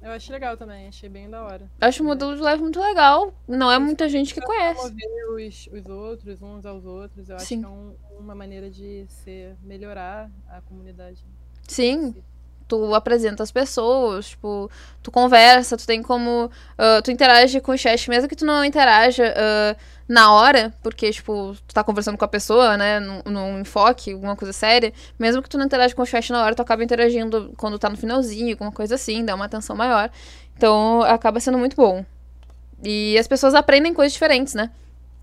Eu achei legal também, achei bem da hora. acho o modelo de live muito legal. Não é muita gente que conhece. Os, os outros, uns aos outros, eu acho Sim. que é um- uma maneira de ser, melhorar a comunidade. Sim, tu apresenta as pessoas, tipo, tu conversa, tu tem como. Uh, tu interage com o chat, mesmo que tu não interaja uh, na hora, porque, tipo, tu tá conversando com a pessoa, né, num, num, enfoque, alguma coisa séria, mesmo que tu não interage com o chat na hora, tu acaba interagindo quando tá no finalzinho, alguma coisa assim, dá uma atenção maior. Então, acaba sendo muito bom. E as pessoas aprendem coisas diferentes, né?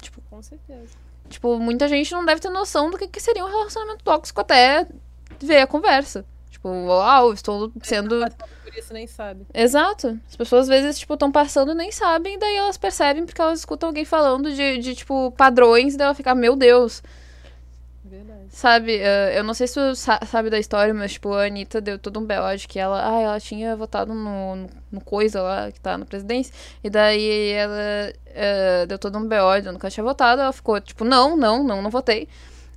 Tipo, com certeza. Tipo, muita gente não deve ter noção do que, que seria um relacionamento tóxico até ver a conversa. Tipo, uau, estou sendo. Por isso nem sabe. Exato. As pessoas às vezes, tipo, estão passando e nem sabem, daí elas percebem porque elas escutam alguém falando de, de tipo, padrões, e daí ela fica, meu Deus. Verdade. Sabe, uh, eu não sei se tu sabe da história, mas, tipo, a Anitta deu todo um de que ela, ah, ela tinha votado no, no, no, coisa lá, que tá na presidência, e daí ela uh, deu todo um B.O. que ela tinha votado, ela ficou, tipo, não, não, não, não votei.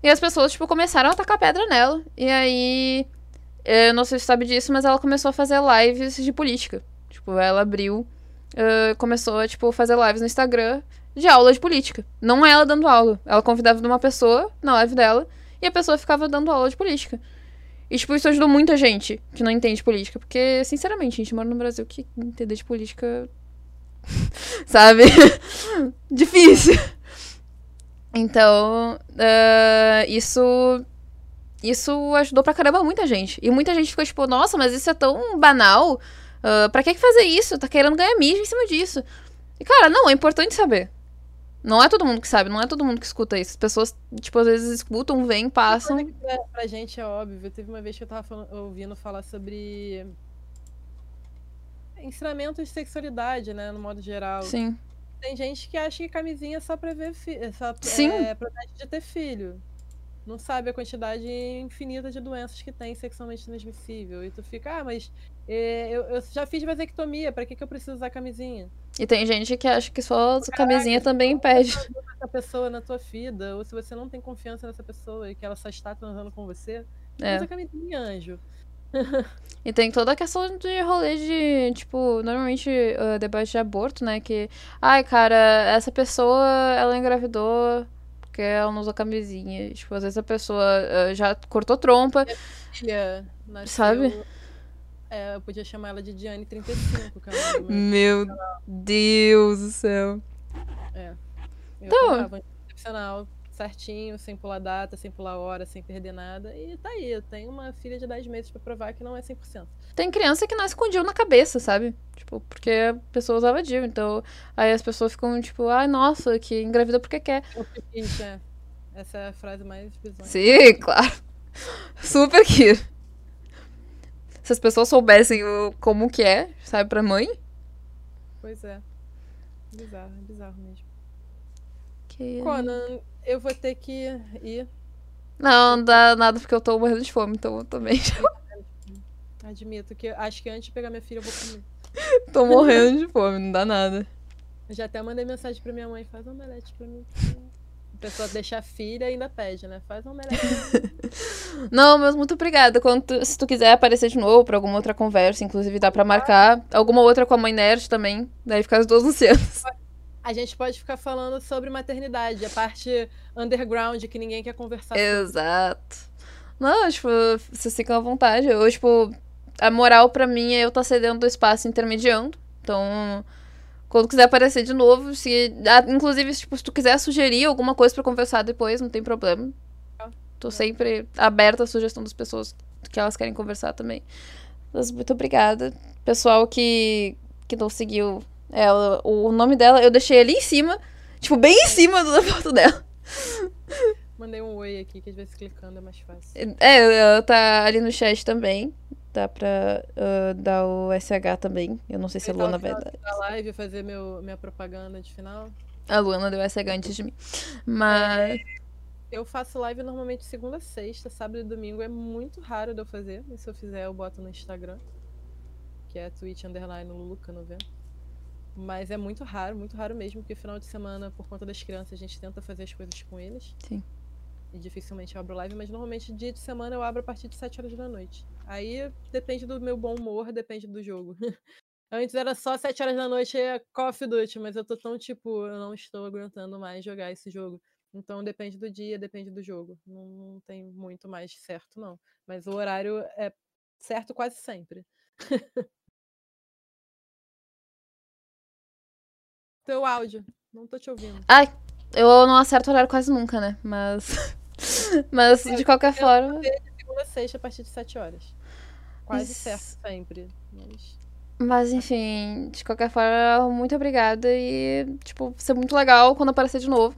E as pessoas, tipo, começaram a atacar pedra nela, e aí, eu não sei se sabe disso, mas ela começou a fazer lives de política. Tipo, ela abriu, uh, começou a, tipo, fazer lives no Instagram, de aula de política. Não ela dando aula. Ela convidava uma pessoa na live dela e a pessoa ficava dando aula de política. E, tipo, isso ajudou muita gente que não entende política. Porque, sinceramente, a gente mora no Brasil que entender de política. sabe? Difícil. Então, uh, isso. Isso ajudou pra caramba muita gente. E muita gente ficou tipo, nossa, mas isso é tão banal. Uh, pra que fazer isso? Tá querendo ganhar mídia em cima disso. E, cara, não, é importante saber. Não é todo mundo que sabe, não é todo mundo que escuta isso. As pessoas, tipo, às vezes escutam, vêm, passam. Pra, pra gente é óbvio. Teve uma vez que eu tava falando, ouvindo falar sobre ensinamento de sexualidade, né, no modo geral. Sim. Tem gente que acha que camisinha é só pra ver filho, só Sim. é de ter filho. Não sabe a quantidade infinita de doenças que tem sexualmente transmissível. E tu fica, ah, mas é, eu, eu, já fiz vasectomia, pra que, que eu preciso usar camisinha? E tem gente que acha que só a camisinha também impede. essa pessoa na tua vida, ou se você não tem confiança nessa pessoa e que ela só está transando com você, é. usa camisinha, anjo. e tem toda a questão de rolê de, tipo, normalmente uh, debate de aborto, né? Que, ai, cara, essa pessoa, ela engravidou porque ela não usa camisinha. Tipo, às vezes a pessoa uh, já cortou trompa. Filha. Sabe? É, eu podia chamar ela de Diane35, cara. É meu Deus do céu. É. Eu então... certinho, sem pular data, sem pular hora, sem perder nada. E tá aí, eu tenho uma filha de 10 meses pra provar que não é 100%. Tem criança que nasce com DIU na cabeça, sabe? Tipo, porque a pessoa usava DIU. Então, aí as pessoas ficam tipo, ai, nossa, que engravida porque quer. É. Essa é a frase mais bizarra. Sim, claro. Super que se as pessoas soubessem o, como que é, sabe, pra mãe. Pois é. Bizarro, é bizarro mesmo. Que... Conan, eu vou ter que ir. Não, não dá nada porque eu tô morrendo de fome, então eu também. Admito que acho que antes de pegar minha filha eu vou comer. tô morrendo de fome, não dá nada. Eu já até mandei mensagem pra minha mãe, faz um omelete pra mim pessoa deixa a filha e ainda pede, né? Faz uma melhor. Não, mas muito obrigada. Quando tu, se tu quiser aparecer de novo pra alguma outra conversa, inclusive dá pra marcar. Alguma outra com a mãe nerd também. Daí fica as duas lucianas. A gente pode ficar falando sobre maternidade, a parte underground que ninguém quer conversar Exato. Não, tipo, vocês ficam à vontade. Eu, tipo, a moral pra mim é eu estar tá cedendo o espaço intermediando. Então, quando quiser aparecer de novo, se. Ah, inclusive, tipo, se tu quiser sugerir alguma coisa para conversar depois, não tem problema. Tô sempre aberta à sugestão das pessoas que elas querem conversar também. Mas muito obrigada. Pessoal que, que não seguiu ela, o nome dela, eu deixei ali em cima. Tipo, bem em cima da foto dela. Mandei um oi aqui, que às vezes clicando é mais fácil. É, ela tá ali no chat também. Dá pra uh, dar o SH também. Eu não sei se a Luana vai dar. Na live fazer meu, minha propaganda de final. A Luana deu SH antes de mim. Mas. É, eu faço live normalmente segunda, sexta, sábado e domingo. É muito raro de eu fazer. E se eu fizer, eu boto no Instagram. Que é Twitch underline Luluca 90. Mas é muito raro, muito raro mesmo, porque final de semana, por conta das crianças, a gente tenta fazer as coisas com eles. Sim. E dificilmente eu abro live, mas normalmente dia de semana eu abro a partir de 7 horas da noite. Aí depende do meu bom humor, depende do jogo. Antes era só 7 horas da noite e Call of Duty, mas eu tô tão tipo, eu não estou aguentando mais jogar esse jogo. Então depende do dia, depende do jogo. Não, não tem muito mais certo, não. Mas o horário é certo quase sempre. Teu áudio, não tô te ouvindo. Ai, eu não acerto horário quase nunca, né? Mas. Mas, É, de qualquer eu forma. De segunda a sexta a partir de 7 horas. Quase Isso. certo sempre. Mas... Mas, enfim, de qualquer forma, muito obrigada. E, tipo, vai ser muito legal quando aparecer de novo.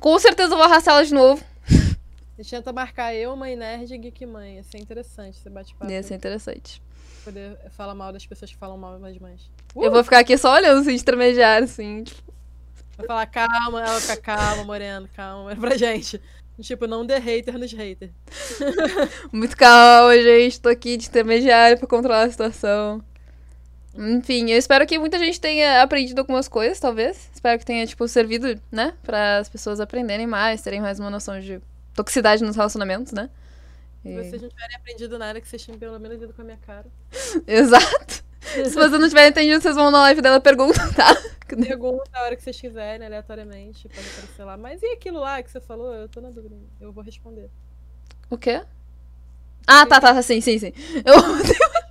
Com certeza eu vou arrastar ela de novo. A gente tenta marcar eu, Mãe Nerd e Geek Mãe. Ia ser interessante esse bate-papo. Ia ser interessante. Poder falar mal das pessoas que falam mal das mães. Eu vou ficar aqui só olhando, assim, de intermediário, assim. Tipo, Vai falar calma, ela fica calma, Moreno, calma. Pra gente. Tipo, não dê hater nos haters. muito calma, gente. Tô aqui de intermediário pra controlar a situação. Enfim, eu espero que muita gente tenha aprendido algumas coisas, talvez. Espero que tenha, tipo, servido, né? Para as pessoas aprenderem mais, terem mais uma noção de toxicidade nos relacionamentos, né? Se E- vocês não tiverem aprendido nada, que vocês tenham pelo menos ido com a minha cara. Exato. Se vocês não tiverem entendido, vocês vão na live dela perguntam, tá? Pergunta a hora que vocês quiserem, aleatoriamente. Pode aparecer lá. Mas e aquilo lá que você falou? Eu tô na dúvida. Eu vou responder. O quê? Ah, tá, tá, sim, sim, sim. Eu...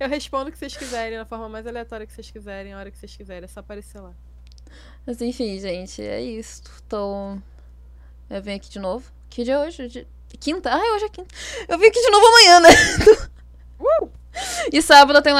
Eu respondo o que vocês quiserem, na forma mais aleatória que vocês quiserem, a hora que vocês quiserem. É só aparecer lá. Mas enfim, gente, é isso. Então, eu venho aqui de novo. Que dia é hoje? Di- Quinta? Ah, hoje é quinta. Eu vim aqui de novo amanhã, né? E sábado tem live.